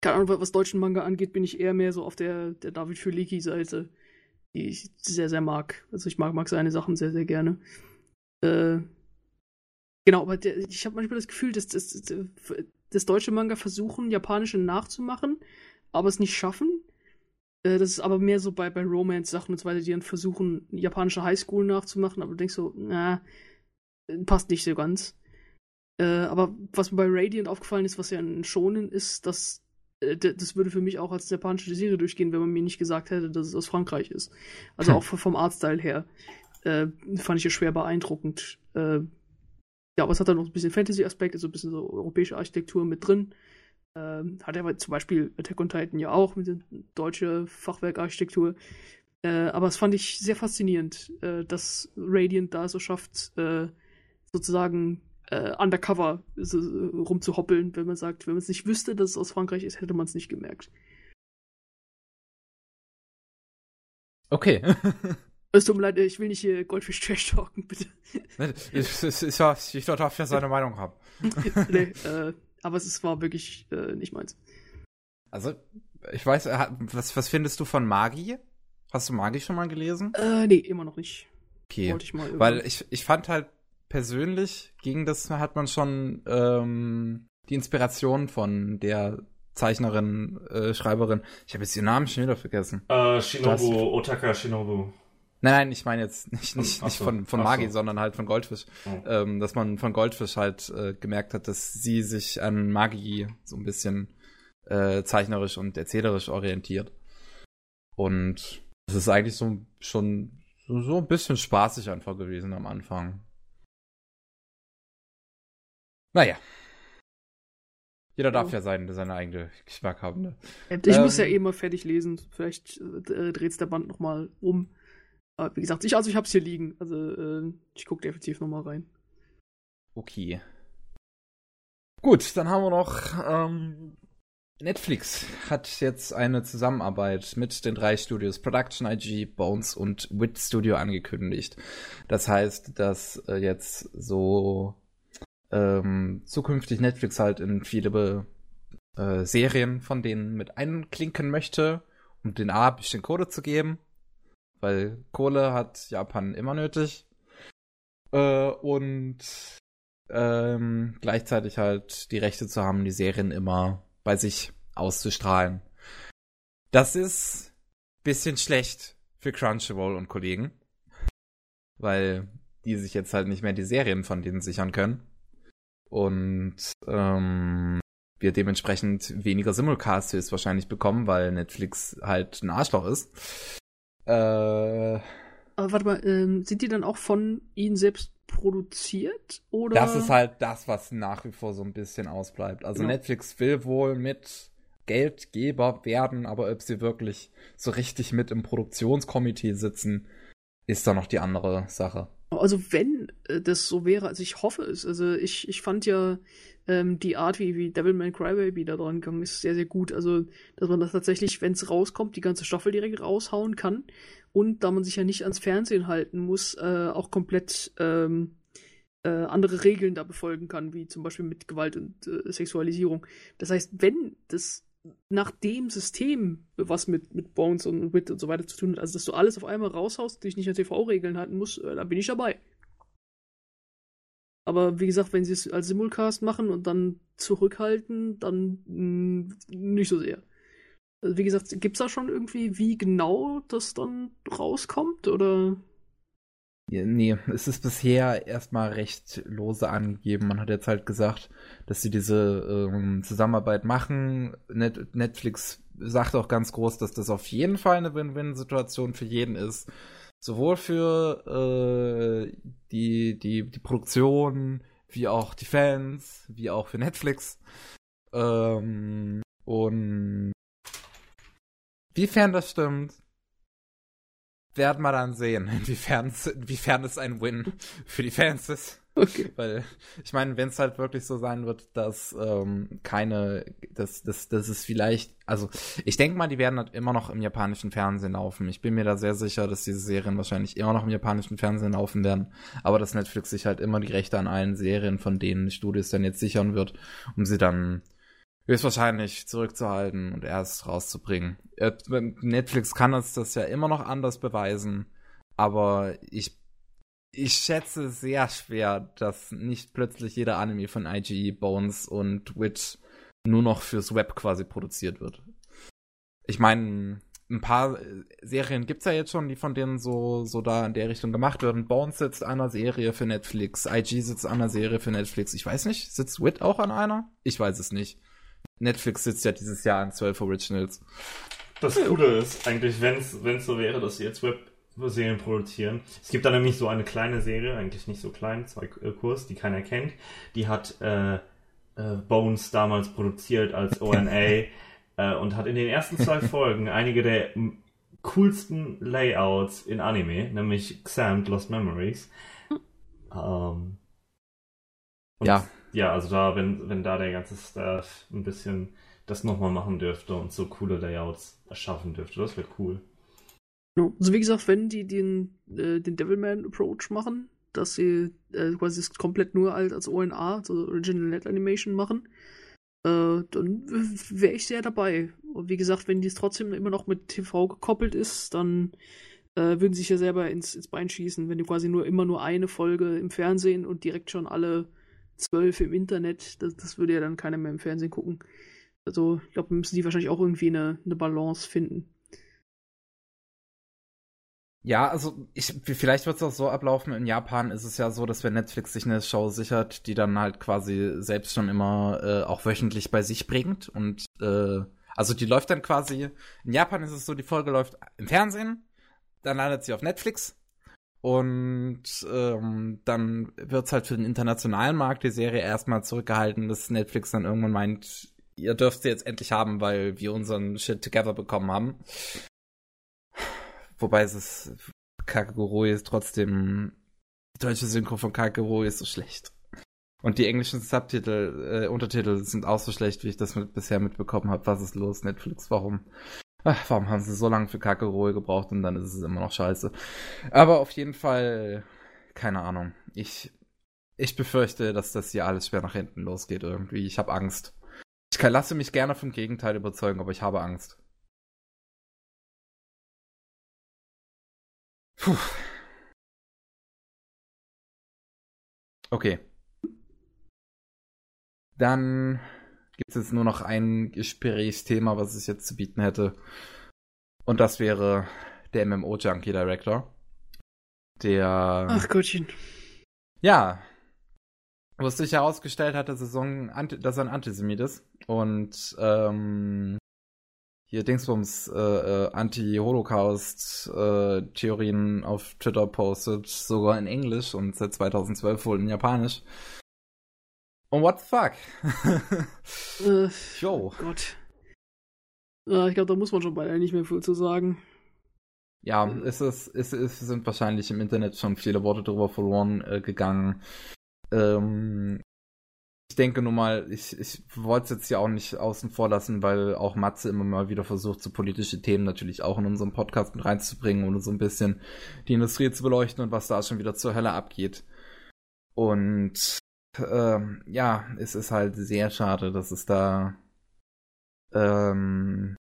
keine Ahnung, was deutschen Manga angeht, bin ich eher mehr so auf der, der David Füliki-Seite, die ich sehr, sehr mag. Also ich mag, mag seine Sachen sehr, sehr gerne. Äh, genau, aber der, ich habe manchmal das Gefühl, dass, dass, dass deutsche Manga versuchen, japanische nachzumachen, aber es nicht schaffen. Äh, das ist aber mehr so bei, bei Romance-Sachen und so weiter, die dann versuchen, japanische Highschool nachzumachen, aber du denkst so, na, passt nicht so ganz. Äh, aber was mir bei Radiant aufgefallen ist, was ja ein Shonen ist, dass äh, das würde für mich auch als japanische Serie durchgehen, wenn man mir nicht gesagt hätte, dass es aus Frankreich ist. Also hm. auch vom Artstyle her. Äh, fand ich ja schwer beeindruckend. Äh, ja, aber es hat dann noch ein bisschen Fantasy-Aspekt, also ein bisschen so europäische Architektur mit drin. Ähm, hat er zum Beispiel Attack on Titan ja auch mit der deutsche Fachwerkarchitektur. Äh, aber es fand ich sehr faszinierend, äh, dass Radiant da so schafft, äh, sozusagen äh, undercover so, rumzuhoppeln, wenn man sagt, wenn man es nicht wüsste, dass es aus Frankreich ist, hätte man es nicht gemerkt. Okay. Es tut mir leid, ich will nicht hier Goldfisch Trash talken, bitte. Ich, ich, ich, ich darf ja seine Meinung haben. nee, äh, aber es war wirklich äh, nicht meins. Also, ich weiß, was, was findest du von Magi? Hast du Magi schon mal gelesen? Äh, nee, immer noch nicht. Okay. Wollte ich mal Weil ich, ich fand halt persönlich, gegen das hat man schon ähm, die Inspiration von der Zeichnerin, äh, Schreiberin. Ich habe jetzt ihren Namen schon wieder vergessen. Äh, Shinobu, Otaka Shinobu. Nein, nein, ich meine jetzt nicht, nicht, nicht so, von, von Magi, so. sondern halt von Goldfisch. Oh. Ähm, dass man von Goldfisch halt äh, gemerkt hat, dass sie sich an Magi so ein bisschen äh, zeichnerisch und erzählerisch orientiert. Und es ist eigentlich so schon so, so ein bisschen spaßig einfach gewesen am Anfang. Naja. Jeder darf oh. ja sein, seine eigene Geschmack haben. Ne? Ich ähm, muss ja eh mal fertig lesen. Vielleicht äh, dreht's der Band nochmal um. Aber wie gesagt, ich, also ich hab's hier liegen. Also äh, ich gucke definitiv nochmal rein. Okay. Gut, dann haben wir noch ähm, Netflix hat jetzt eine Zusammenarbeit mit den drei Studios Production IG, Bones und Wit Studio angekündigt. Das heißt, dass äh, jetzt so ähm, zukünftig Netflix halt in viele äh, Serien von denen mit einklinken möchte, um den A ein bisschen Code zu geben weil Kohle hat Japan immer nötig. Äh, und ähm, gleichzeitig halt die Rechte zu haben, die Serien immer bei sich auszustrahlen. Das ist bisschen schlecht für Crunchyroll und Kollegen, weil die sich jetzt halt nicht mehr die Serien von denen sichern können und ähm, wir dementsprechend weniger Simulcasts wahrscheinlich bekommen, weil Netflix halt ein Arschloch ist. Äh, Aber warte mal, ähm, sind die dann auch von ihnen selbst produziert? Oder? Das ist halt das, was nach wie vor so ein bisschen ausbleibt. Also genau. Netflix will wohl mit Geldgeber werden, aber ob sie wirklich so richtig mit im Produktionskomitee sitzen, ist da noch die andere Sache. Also wenn äh, das so wäre, also ich hoffe es. Also ich, ich fand ja ähm, die Art, wie, wie Devilman Crybaby da dran gegangen ist, sehr, sehr gut. Also, dass man das tatsächlich, wenn es rauskommt, die ganze Staffel direkt raushauen kann. Und da man sich ja nicht ans Fernsehen halten muss, äh, auch komplett ähm, äh, andere Regeln da befolgen kann, wie zum Beispiel mit Gewalt und äh, Sexualisierung. Das heißt, wenn das nach dem System, was mit, mit Bones und Wit und so weiter zu tun hat, also dass du alles auf einmal raushaust, dich nicht an TV-Regeln halten musst, äh, da bin ich dabei. Aber wie gesagt, wenn sie es als Simulcast machen und dann zurückhalten, dann mh, hm, nicht so sehr. Also wie gesagt, gibt es da schon irgendwie, wie genau das dann rauskommt? Oder? Nee, es ist bisher erstmal recht lose angegeben. Man hat jetzt halt gesagt, dass sie diese ähm, Zusammenarbeit machen. Net Netflix sagt auch ganz groß, dass das auf jeden Fall eine Win-Win-Situation für jeden ist sowohl für äh, die, die, die Produktion, wie auch die Fans, wie auch für Netflix. Ähm, und wiefern das stimmt, werden wir dann sehen, inwiefern, inwiefern es ein Win für die Fans ist. Okay. Weil, ich meine, wenn es halt wirklich so sein wird, dass ähm, keine, dass, dass, dass es vielleicht, also ich denke mal, die werden halt immer noch im japanischen Fernsehen laufen. Ich bin mir da sehr sicher, dass diese Serien wahrscheinlich immer noch im japanischen Fernsehen laufen werden, aber dass Netflix sich halt immer die Rechte an allen Serien von denen Studios dann jetzt sichern wird, um sie dann höchstwahrscheinlich zurückzuhalten und erst rauszubringen. Äh, Netflix kann uns das ja immer noch anders beweisen, aber ich ich schätze sehr schwer, dass nicht plötzlich jeder Anime von IGE, Bones und Witch nur noch fürs Web quasi produziert wird. Ich meine, ein paar Serien gibt's ja jetzt schon, die von denen so, so da in der Richtung gemacht werden. Bones sitzt an einer Serie für Netflix, IG sitzt an einer Serie für Netflix. Ich weiß nicht, sitzt Wit auch an einer? Ich weiß es nicht. Netflix sitzt ja dieses Jahr an 12 Originals. Das Coole ist eigentlich, wenn es so wäre, dass sie jetzt Web Serien produzieren. Es gibt da nämlich so eine kleine Serie, eigentlich nicht so klein, zwei äh, Kurs, die keiner kennt. Die hat äh, äh, Bones damals produziert als ONA äh, und hat in den ersten zwei Folgen einige der coolsten Layouts in Anime, nämlich Xamt Lost Memories. Ähm, ja. Ja, also da, wenn, wenn da der ganze Staff ein bisschen das nochmal machen dürfte und so coole Layouts erschaffen dürfte, das wäre cool. Also wie gesagt, wenn die den, äh, den Devilman-Approach machen, dass sie äh, quasi es komplett nur als, als ONA, also Original Net Animation machen, äh, dann wäre ich sehr dabei. Und wie gesagt, wenn dies trotzdem immer noch mit TV gekoppelt ist, dann äh, würden sie sich ja selber ins, ins Bein schießen, wenn du quasi nur immer nur eine Folge im Fernsehen und direkt schon alle zwölf im Internet, das, das würde ja dann keiner mehr im Fernsehen gucken. Also ich glaube, müssen die wahrscheinlich auch irgendwie eine, eine Balance finden. Ja, also ich, vielleicht wird es auch so ablaufen. In Japan ist es ja so, dass wenn Netflix sich eine Show sichert, die dann halt quasi selbst schon immer äh, auch wöchentlich bei sich bringt. Und äh, also die läuft dann quasi. In Japan ist es so, die Folge läuft im Fernsehen, dann landet sie auf Netflix. Und ähm, dann wird es halt für den internationalen Markt die Serie erstmal zurückgehalten, dass Netflix dann irgendwann meint, ihr dürft sie jetzt endlich haben, weil wir unseren Shit together bekommen haben. Wobei es ist, Kakegurui ist trotzdem, die deutsche Synchro von Kakegurui ist so schlecht. Und die englischen Subtitel, äh, Untertitel sind auch so schlecht, wie ich das mit, bisher mitbekommen habe. Was ist los, Netflix? Warum? Ach, warum haben sie so lange für Kakegurui gebraucht und dann ist es immer noch scheiße. Aber auf jeden Fall, keine Ahnung. Ich, ich befürchte, dass das hier alles schwer nach hinten losgeht irgendwie. Ich habe Angst. Ich kann, lasse mich gerne vom Gegenteil überzeugen, aber ich habe Angst. Puh. Okay. Dann gibt es jetzt nur noch ein Gesprächsthema, was ich jetzt zu bieten hätte. Und das wäre der MMO-Junkie Director. Der. Ach Gottchen. Ja. Wo es sich herausgestellt hat, dass er, ein Antisemit ist. Und ähm, hier Dingsbums äh, äh, Anti-Holocaust-Theorien äh, auf Twitter postet, sogar in Englisch und seit 2012 wohl in Japanisch. Und what the fuck? äh, jo. Gott. Äh, ich glaube, da muss man schon beide nicht mehr viel zu sagen. Ja, es, ist, es, es sind wahrscheinlich im Internet schon viele Worte darüber verloren äh, gegangen. Ähm, ich denke nur mal, ich, ich wollte es jetzt ja auch nicht außen vor lassen, weil auch Matze immer mal wieder versucht, so politische Themen natürlich auch in unserem Podcast mit reinzubringen und so ein bisschen die Industrie zu beleuchten und was da schon wieder zur Hölle abgeht. Und ähm, ja, es ist halt sehr schade, dass es da ähm,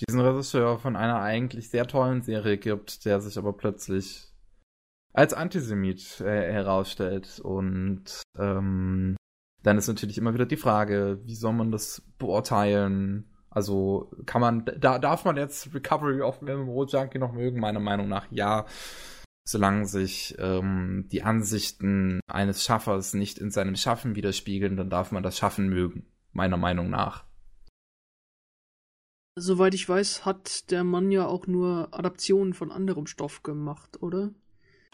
diesen Regisseur von einer eigentlich sehr tollen Serie gibt, der sich aber plötzlich als Antisemit äh, herausstellt. Und ähm, dann ist natürlich immer wieder die Frage, wie soll man das beurteilen? Also kann man, da darf man jetzt Recovery of MMO Junkie noch mögen? Meiner Meinung nach ja. Solange sich ähm, die Ansichten eines Schaffers nicht in seinem Schaffen widerspiegeln, dann darf man das Schaffen mögen, meiner Meinung nach. Soweit ich weiß, hat der Mann ja auch nur Adaptionen von anderem Stoff gemacht, oder?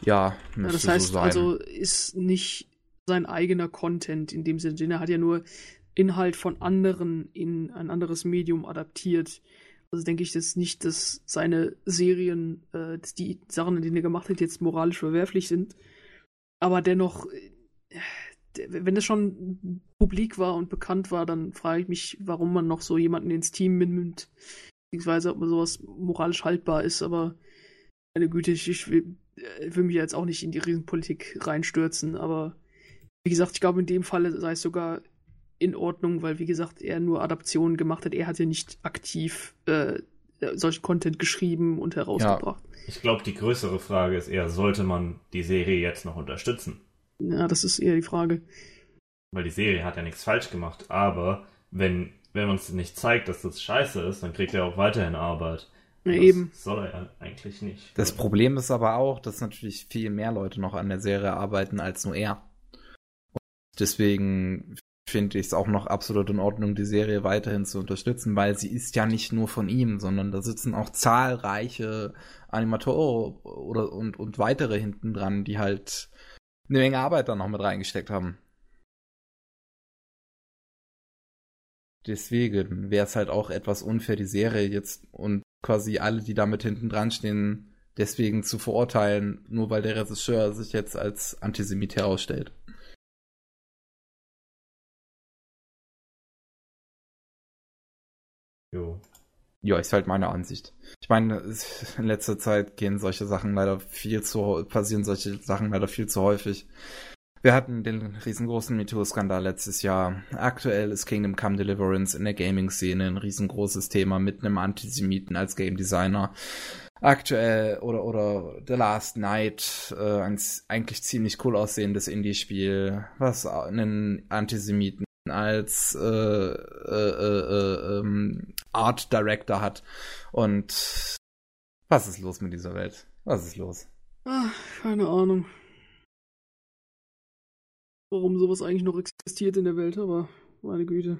Ja, ja das heißt so also ist nicht sein eigener Content in dem Sinne. Er hat ja nur Inhalt von anderen in ein anderes Medium adaptiert. Also denke ich das nicht, dass seine Serien, äh, die Sachen, die er gemacht hat, jetzt moralisch verwerflich sind. Aber dennoch, äh, wenn das schon publik war und bekannt war, dann frage ich mich, warum man noch so jemanden ins Team mitnimmt, beziehungsweise ob man sowas moralisch haltbar ist, aber eine Güte, ich will, äh, will mich jetzt auch nicht in die Riesenpolitik reinstürzen, aber wie gesagt, ich glaube, in dem Fall sei es sogar in Ordnung, weil, wie gesagt, er nur Adaptionen gemacht hat. Er hat ja nicht aktiv äh, solchen Content geschrieben und herausgebracht. Ja. Ich glaube, die größere Frage ist eher, sollte man die Serie jetzt noch unterstützen? Ja, das ist eher die Frage. Weil die Serie hat ja nichts falsch gemacht, aber wenn, wenn uns nicht zeigt, dass das scheiße ist, dann kriegt er auch weiterhin Arbeit. Ja, eben. soll er ja eigentlich nicht. Das Problem ist aber auch, dass natürlich viel mehr Leute noch an der Serie arbeiten als nur er. Und deswegen finde ich es auch noch absolut in Ordnung, die Serie weiterhin zu unterstützen, weil sie ist ja nicht nur von ihm, sondern da sitzen auch zahlreiche Animatoren oder und, und weitere hinten dran, die halt eine Menge Arbeit da noch mit reingesteckt haben. Deswegen wäre es halt auch etwas unfair, die Serie jetzt und quasi alle, die damit hinten dran stehen, deswegen zu verurteilen, nur weil der Regisseur sich jetzt als Antisemit herausstellt. Jo. Ja, ist halt meine Ansicht. Ich meine, in letzter Zeit gehen solche Sachen leider viel zu, passieren solche Sachen leider viel zu häufig. Wir hatten den riesengroßen MeToo-Skandal letztes Jahr. Aktuell ist Kingdom Come Deliverance in der Gaming-Szene ein riesengroßes Thema mit einem Antisemiten als Game Designer. Aktuell oder oder The Last Night, äh, ein eigentlich ziemlich cool aussehendes Indie-Spiel, was einen Antisemiten als äh, äh, äh, ähm, Art Director hat. Und was ist los mit dieser Welt? Was ist los? Ach, keine Ahnung. Warum sowas eigentlich noch existiert in der Welt, aber meine Güte.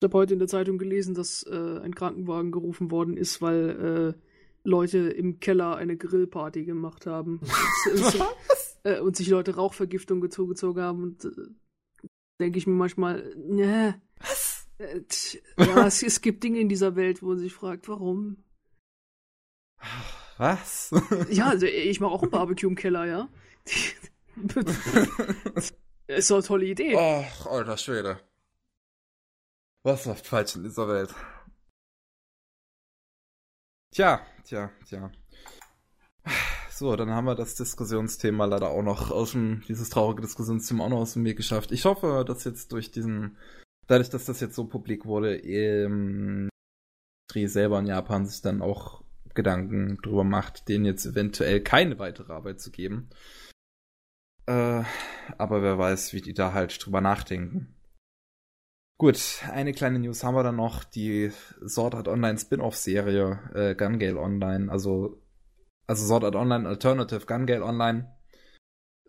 Ich habe heute in der Zeitung gelesen, dass äh, ein Krankenwagen gerufen worden ist, weil äh, Leute im Keller eine Grillparty gemacht haben. und, äh, und sich Leute Rauchvergiftung gezogen haben und äh, denke ich mir manchmal, ne. Was? Äh, ja, es, es, gibt Dinge in dieser Welt, wo man sich fragt, warum. Was? ja, also ich mache auch ein Barbecue im Keller, ja. ist doch eine tolle Idee. Ach, alter Schwede. Was läuft falsch in dieser Welt? Tja, tja, tja. So, dann haben wir das Diskussionsthema leider auch noch aus dem, dieses traurige Diskussionsthema auch noch aus dem Weg geschafft. Ich hoffe, dass jetzt durch diesen, dadurch, dass das jetzt so publik wurde, ähm, Industrie selber in Japan sich dann auch Gedanken drüber macht, denen jetzt eventuell keine weitere Arbeit zu geben. Äh, aber wer weiß, wie die da halt drüber nachdenken. Gut, eine kleine News haben wir dann noch, die Sword Art Online Spin-off-Serie äh, Gun Gale Online, also also Sword Art Online Alternative Gun Gale Online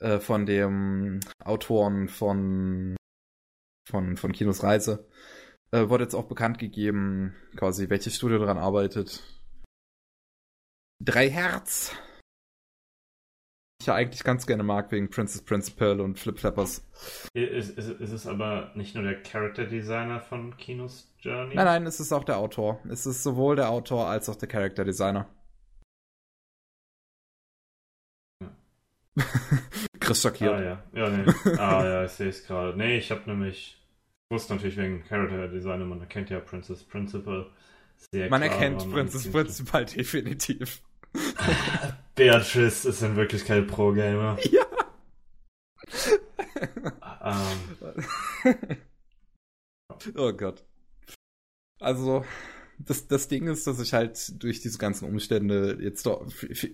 äh, von dem Autoren von von, von Kinos Reise, äh, wurde jetzt auch bekannt gegeben, quasi welches Studio daran arbeitet. Drei Herz. Ich ja eigentlich ganz gerne mag, wegen Princess Principal und Flip Flappers. Ist, ist, ist es aber nicht nur der Character Designer von Kinos Journey? Nein, nein, es ist auch der Autor. Es ist sowohl der Autor als auch der Character Designer. Chris schockiert. Ah ja, ja, nee. ah, ja ich sehe es gerade. Nee, ich habe nämlich wusste natürlich wegen Character Design, man erkennt ja Princess Principal. Sehr man klar, erkennt Princess Principal definitiv. Beatrice ist in Wirklichkeit Pro-Gamer. Ja. Ähm. oh Gott. Also, das, das Ding ist, dass ich halt durch diese ganzen Umstände jetzt doch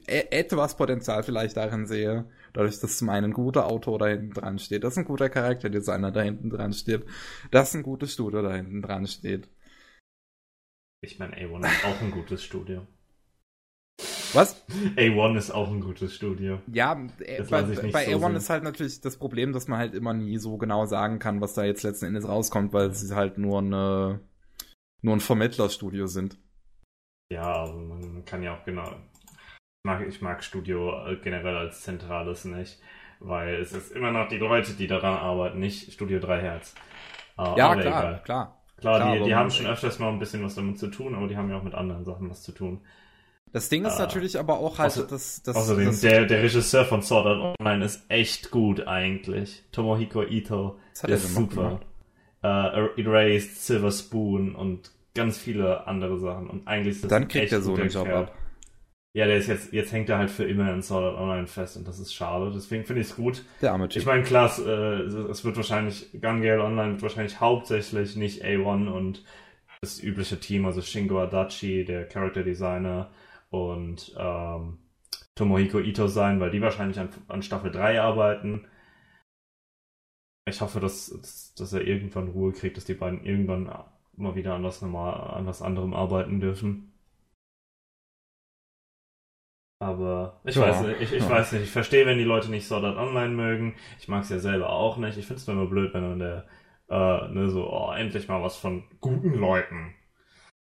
etwas Potenzial vielleicht darin sehe, dadurch, dass zum einen ein guter Autor da hinten dran steht, dass ein guter Charakterdesigner da hinten dran steht, dass ein gutes Studio da hinten dran steht. Ich meine, A1 ist auch ein gutes Studio. Was? A1 ist auch ein gutes Studio. Ja, äh, bei, bei so A1 sehen. ist halt natürlich das Problem, dass man halt immer nie so genau sagen kann, was da jetzt letzten Endes rauskommt, weil es halt nur eine nur ein Vermittlerstudio sind. Ja, also man kann ja auch genau. Ich mag, ich mag Studio generell als zentrales nicht, weil es ist immer noch die Leute, die daran arbeiten, nicht Studio 3 Hertz. Uh, ja, klar, klar. Klar, klar die, die haben schon öfters mal ein bisschen was damit zu tun, aber die haben ja auch mit anderen Sachen was zu tun. Das Ding ist uh, natürlich aber auch halt, außer, dass, dass, außerdem, dass, der, der Regisseur von Sword Art Online ist echt gut eigentlich. Tomohiko Ito. Ist super. Uh, Erased, Silver Spoon und ganz viele andere Sachen. Und eigentlich ist das Dann kriegt er so einen Job ab. Ja, der ist jetzt, jetzt hängt er halt für immer in Sword Art Online fest und das ist schade. Deswegen finde ich es gut. Der arme typ. Ich meine, klar, äh, es wird wahrscheinlich, Gun Gale Online wird wahrscheinlich hauptsächlich nicht A1 und das übliche Team, also Shingo Adachi, der Character Designer und ähm, Tomohiko Ito sein, weil die wahrscheinlich an, an Staffel 3 arbeiten. Ich hoffe, dass, dass er irgendwann Ruhe kriegt, dass die beiden irgendwann mal wieder an was, normal, an was anderem arbeiten dürfen. Aber ich ja, weiß nicht, ich, ich ja. weiß nicht, ich verstehe, wenn die Leute nicht Sword Art Online mögen. Ich mag es ja selber auch nicht. Ich finde es immer blöd, wenn man der, äh, ne, so, oh, endlich mal was von guten Leuten.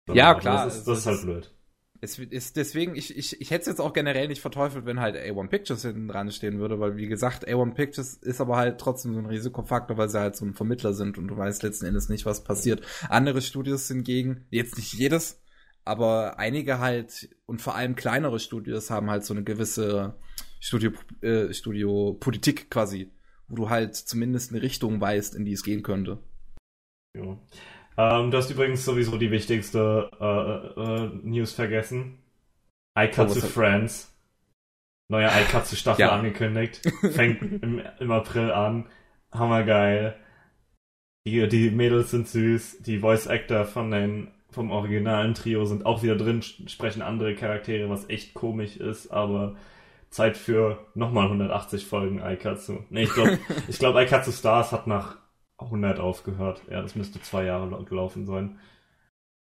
So, ja, klar. Das ist, das ist halt blöd. Es ist deswegen, ich, ich, ich hätte es jetzt auch generell nicht verteufelt, wenn halt A1 Pictures hinten dran stehen würde, weil wie gesagt, A1 Pictures ist aber halt trotzdem so ein Risikofaktor, weil sie halt so ein Vermittler sind und du weißt letzten Endes nicht, was passiert. Andere Studios hingegen, jetzt nicht jedes, aber einige halt und vor allem kleinere Studios haben halt so eine gewisse Studio, äh, Studio-Politik quasi, wo du halt zumindest eine Richtung weißt, in die es gehen könnte. Ja. Ähm, du hast übrigens sowieso die wichtigste äh, äh, News vergessen. iCatsu oh, Friends. Neue iCatsu Staffel ja. angekündigt. Fängt im, im April an. Hammergeil. Die, die Mädels sind süß. Die Voice Actor von den, vom originalen Trio sind auch wieder drin, sprechen andere Charaktere, was echt komisch ist, aber Zeit für nochmal 180 Folgen Aikatsu. Nee, ich glaube, ich glaube, Aikatsu Stars hat nach 100 aufgehört. Ja, das müsste zwei Jahre gelaufen sein.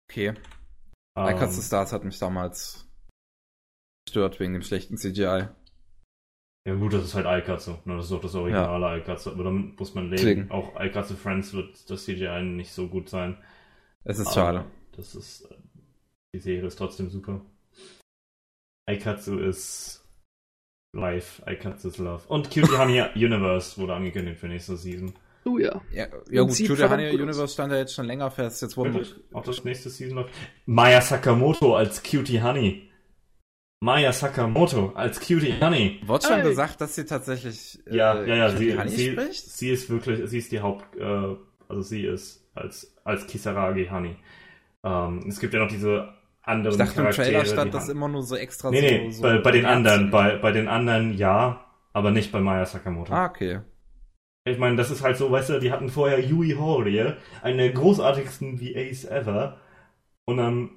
Okay. Um, Icons Stars hat mich damals gestört wegen dem schlechten CGI. Ja gut, das ist halt Aikatsu. Ne? Das ist auch das originale ja. Aikatsu. Aber damit muss man leben. Klicken. Auch Aikatsu Friends wird das CGI nicht so gut sein. Es ist Aber schade. Das ist... Die Serie ist trotzdem super. Aikatsu ist live. Aikatsu ist love. Und Cutie Honey Universe wurde angekündigt für nächste Season. Oh ja. Ja, ja gut, Honey Universe stand ja jetzt schon länger fest. Jetzt wurden auch das nächste Season läuft. Maya Sakamoto als Cutie Honey. Maya Sakamoto als Cutie Honey. Wurde schon hey. gesagt, dass sie tatsächlich äh, ja, ja, ja, sie, Honey sie, spricht? Sie ist wirklich, sie ist die Haupt, äh, also sie ist als, als Kisaragi Honey. Ähm, es gibt ja noch diese anderen Ich dachte, Charaktere, im Trailer stand das immer nur so extra nee, nee, so, bei, bei den anderen, bei, bei den anderen ja, aber nicht bei Maya Sakamoto. Ah, okay. Ich meine, das ist halt so, weißt du, die hatten vorher Yui Horie, eine der großartigsten VAs ever. Und dann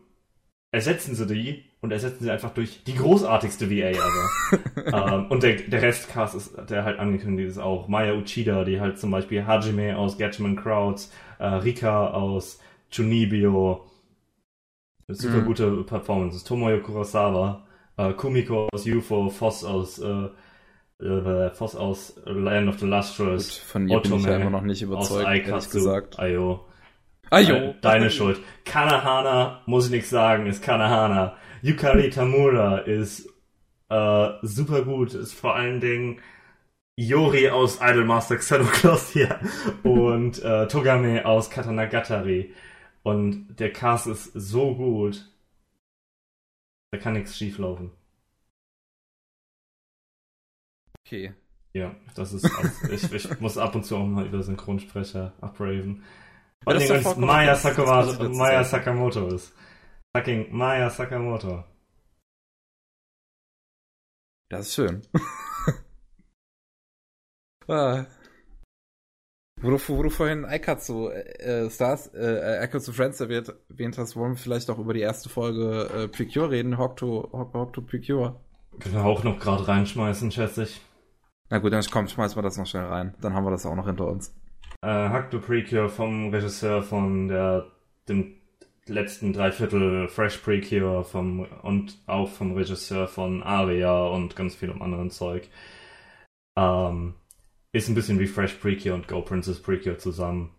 ersetzen sie die und ersetzen sie einfach durch die großartigste VA ever. ähm, und der, der Restcast ist, der halt angekündigt ist auch Maya Uchida, die halt zum Beispiel Hajime aus Gatchman Crowds, äh, Rika aus Chunibyo, super mhm. gute Performances, Tomoyo Kurosawa, äh, Kumiko aus UFO, Foss aus äh, äh, Voss aus Land of the Lustrous. von ihr bin ich ja immer noch nicht überzeugt, ehrlich gesagt. Ayo. Ayo. Deine, Schuld. Kanahana, muss ich nichts sagen, ist Kanahana. Yukari Tamura ist äh, super gut, ist vor allen Dingen Yori aus Idolmaster Xenoclaus hier und äh, Togame aus Katanagatari. Und der Cast ist so gut, da kann nichts schieflaufen. Okay. Ja, das ist. Also, ich, ich muss ab und zu auch mal über Synchronsprecher abraven. Ja, das ist Vor allem, vollkommen Maya, das- das Sakamoto, Maya. Sakamoto ist. Fucking Maya Sakamoto. Das ist schön. ah. Wo du, wo du vorhin Aikatsu äh, Stars, äh, Aikatsu Friends erwähnt, erwähnt hast, wollen wir vielleicht auch über die erste Folge äh, Precure reden, Hokuto, Hok- Hokuto Precure. Können wir auch noch gerade reinschmeißen, schätze ich. Na gut, dann komm, schmeißen wir das noch schnell rein. Dann haben wir das auch noch hinter uns. Äh, Hack the Precure vom Regisseur von der, dem letzten Dreiviertel Fresh Precure vom, und auch vom Regisseur von Aria und ganz vielem anderen Zeug. Ähm, ist ein bisschen wie Fresh Precure und Go Princess Precure zusammen.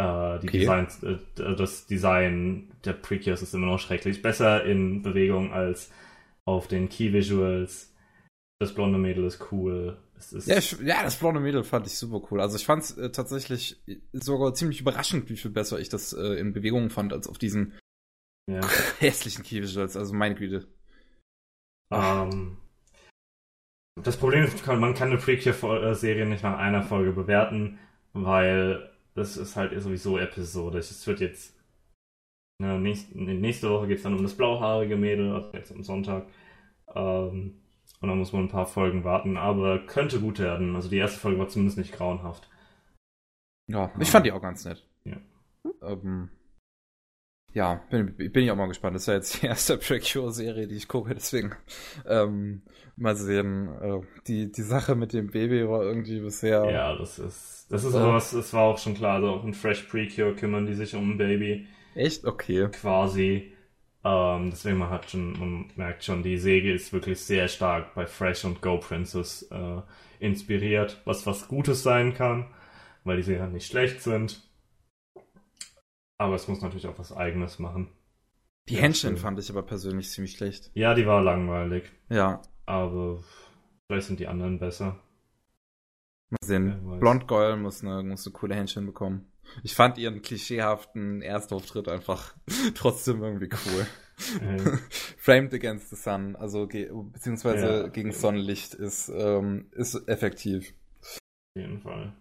Äh, die Okay. Designs, äh, das Design der Precures ist immer noch schrecklich. Besser in Bewegung als auf den Key Visuals. Das blonde Mädel ist cool. Ist, Ja, ich, ja, das blonde Mädel fand ich super cool. Also ich fand es äh, tatsächlich sogar ziemlich überraschend, wie viel besser ich das äh, in Bewegung fand, als auf diesen ja. hässlichen Visuals. Also meine Güte. Ähm, das Problem ist, man kann eine Precure-Serie nicht nach einer Folge bewerten, weil das ist halt sowieso episodisch. Es wird jetzt. Ne, nächst, nächste Woche geht es dann um das blauhaarige Mädel, also jetzt am Sonntag. Ähm, und dann muss man ein paar Folgen warten, aber könnte gut werden. Also die erste Folge war zumindest nicht grauenhaft. Ja, ich fand die auch ganz nett. Ja. Ähm, ja, bin, bin ich auch mal gespannt. Das ist ja jetzt die erste Precure-Serie, die ich gucke, deswegen ähm, mal sehen. Äh, die, die Sache mit dem Baby war irgendwie bisher. Ja, das ist. Das ist Ja. aber was, das war auch schon klar. Also auch in Fresh Precure kümmern die sich um ein Baby. Echt? Okay. quasi. Ähm, deswegen man hat schon, man merkt schon, die Säge ist wirklich sehr stark bei Fresh und Go Princess äh, inspiriert, was was Gutes sein kann, weil die Serien nicht schlecht sind. Aber es muss natürlich auch was Eigenes machen. Die Ja, Händchen schön. fand ich aber persönlich ziemlich schlecht. Ja, die war langweilig, Ja, aber vielleicht sind die anderen besser. mal sehen. Blond Goyle muss eine, muss eine coole Händchen bekommen. Ich fand ihren klischeehaften Erstauftritt einfach trotzdem irgendwie cool. Framed Against the Sun, also ge beziehungsweise Ja. gegen Sonnenlicht ist, ähm, ist effektiv. auf jeden Fall.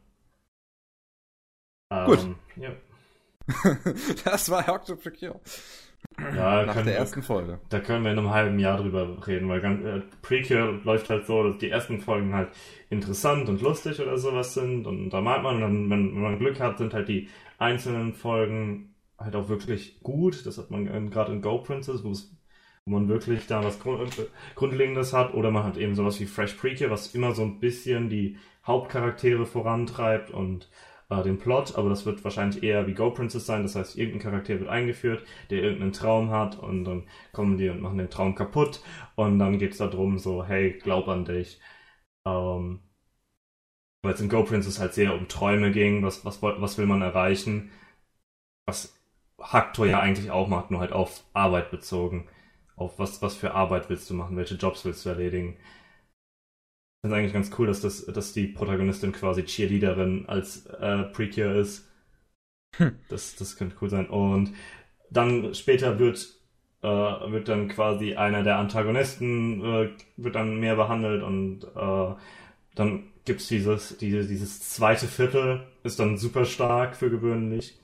Gut. Ähm, ja. das war Octo Precure. Ja, Nach können der ersten Folge. Da können wir in einem halben Jahr drüber reden, weil ganz, äh, Precure läuft halt so, dass die ersten Folgen halt interessant und lustig oder sowas sind und da mag man, und dann, wenn, wenn man Glück hat, sind halt die einzelnen Folgen halt auch wirklich gut. Das hat man gerade in Go Princess, wo es wo man wirklich da was Grund, Grundlegendes hat oder man hat eben sowas wie Fresh Precure, was immer so ein bisschen die Hauptcharaktere vorantreibt und äh, den Plot, aber das wird wahrscheinlich eher wie Go Princess sein, das heißt, irgendein Charakter wird eingeführt, der irgendeinen Traum hat und dann kommen die und machen den Traum kaputt und dann geht's darum so, hey, glaub an dich. Ähm, weil es in Go Princess halt sehr um Träume ging, was, was, was will man erreichen, was Haktor ja eigentlich auch macht, nur halt auf Arbeit bezogen. Auf was, was für Arbeit willst du machen, welche Jobs willst du erledigen. Ich finde eigentlich ganz cool, dass, das, dass die Protagonistin quasi Cheerleaderin als äh, Precure ist. Hm. Das, das könnte cool sein. Und dann später wird, äh, wird dann quasi einer der Antagonisten äh, wird dann mehr behandelt und äh, dann gibt's dieses, diese, dieses zweite Viertel, ist dann super stark für gewöhnlich.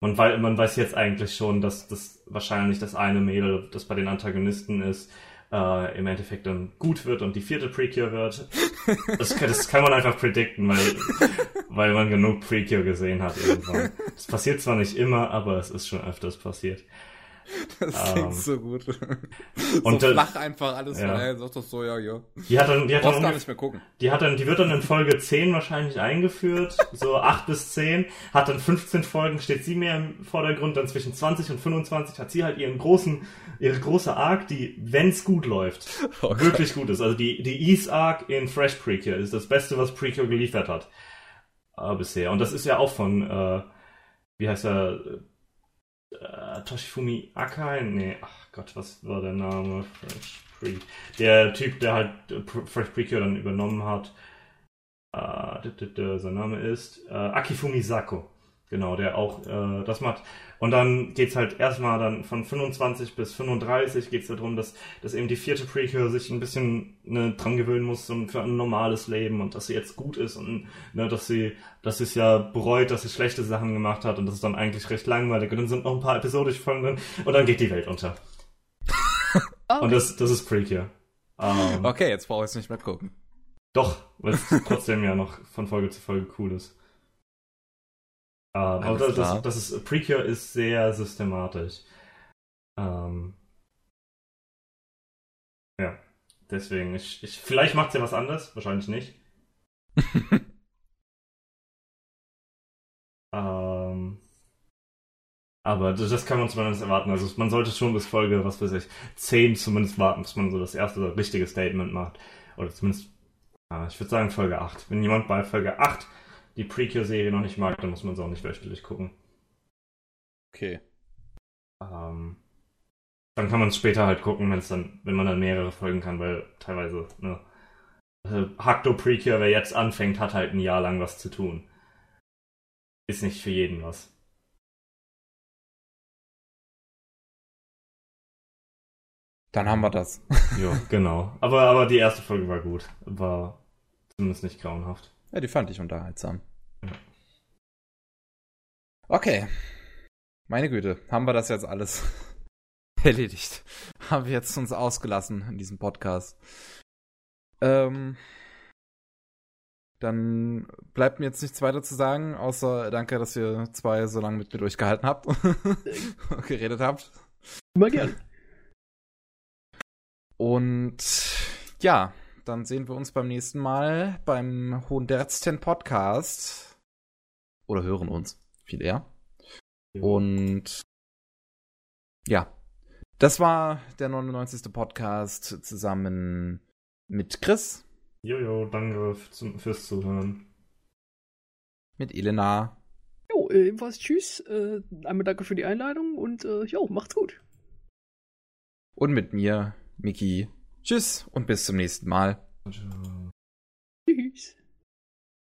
Und weil man weiß jetzt eigentlich schon, dass das wahrscheinlich das eine Mädel, das bei den Antagonisten ist, äh, im Endeffekt dann gut wird und die vierte Precure wird. Das, kann- das kann man einfach predikten, weil, weil man genug Precure gesehen hat irgendwann. Das passiert zwar nicht immer, aber es ist schon öfters passiert. Das Ähm, klingt so gut. und so das- flach einfach alles ja. ey, sag doch so, ja, ja. Die hat dann, die hat dann gar nicht mehr gucken. Die hat dann, die wird dann in Folge 10 wahrscheinlich eingeführt, so 8 bis 10, hat dann 15 Folgen, steht sie mehr im Vordergrund, dann zwischen 20 und 25 hat sie halt ihren großen, ihre große Arc, die, wenn's gut läuft, Oh Gott. wirklich gut ist. Also die, die Ease Arc in Fresh Precure ist das Beste, was Precure geliefert hat, äh, bisher. Und das ist ja auch von, äh, wie heißt er, äh, Toshifumi Akai? Nee, ach Gott, was war der Name? Fresh Pre der Typ, der halt äh, Fresh Precure dann übernommen hat. Äh, sein Name ist äh, Akifumi Sako. Genau, der auch äh, das macht. Und dann geht's halt erstmal dann von 25 bis 35 geht's darum, dass, dass eben die vierte Prequel sich ein bisschen ne, dran gewöhnen muss um, für ein normales Leben und dass sie jetzt gut ist und ne, dass sie dass sie es ja bereut, dass sie schlechte Sachen gemacht hat und das ist dann eigentlich recht langweilig. Und dann sind noch ein paar episodische Folgen drin und dann geht die Welt unter. Okay. Und das, das ist Prequel. Ähm, Okay, jetzt brauche ich es nicht mehr gucken. Doch, weil es trotzdem ja noch von Folge zu Folge cool ist. Ähm, aber das, das, das ist, Precure ist sehr systematisch. Ähm, ja, deswegen, ich, ich, vielleicht macht sie was anderes, wahrscheinlich nicht. Ähm, aber das, das kann man zumindest erwarten. Also man sollte schon bis Folge, was weiß ich, 10 zumindest warten, bis man so das erste richtige Statement macht. Oder zumindest, ja, ich würde sagen Folge 8. Wenn jemand bei Folge 8 die Precure-Serie noch nicht mag, dann muss man es auch nicht wöchentlich gucken. Okay. Ähm, dann kann man es später halt gucken, wenn es dann, wenn man dann mehrere Folgen kann, weil teilweise, ne, äh, Hakto Precure, wer jetzt anfängt, hat halt ein Jahr lang was zu tun. Ist nicht für jeden was. Dann haben wir das. Ja, genau. Aber, aber die erste Folge war gut. War zumindest nicht grauenhaft. Ja, die fand ich unterhaltsam. Okay. Meine Güte, haben wir das jetzt alles erledigt. Haben wir jetzt uns ausgelassen in diesem Podcast. Ähm, dann bleibt mir jetzt nichts weiter zu sagen, außer danke, dass ihr zwei so lange mit mir durchgehalten habt und geredet habt. Immer gern. Und ja, dann sehen wir uns beim nächsten Mal beim Hohenderzten Podcast. Oder hören uns, viel eher. Und ja, das war der 99. Podcast zusammen mit Chris, Jojo, danke zum, fürs Zuhören. mit Elena Jo, äh, ebenfalls tschüss. Äh, einmal danke für die Einladung und äh, jo, macht's gut. und mit mir, Miki. Tschüss und bis zum nächsten Mal. Ciao. Tschüss.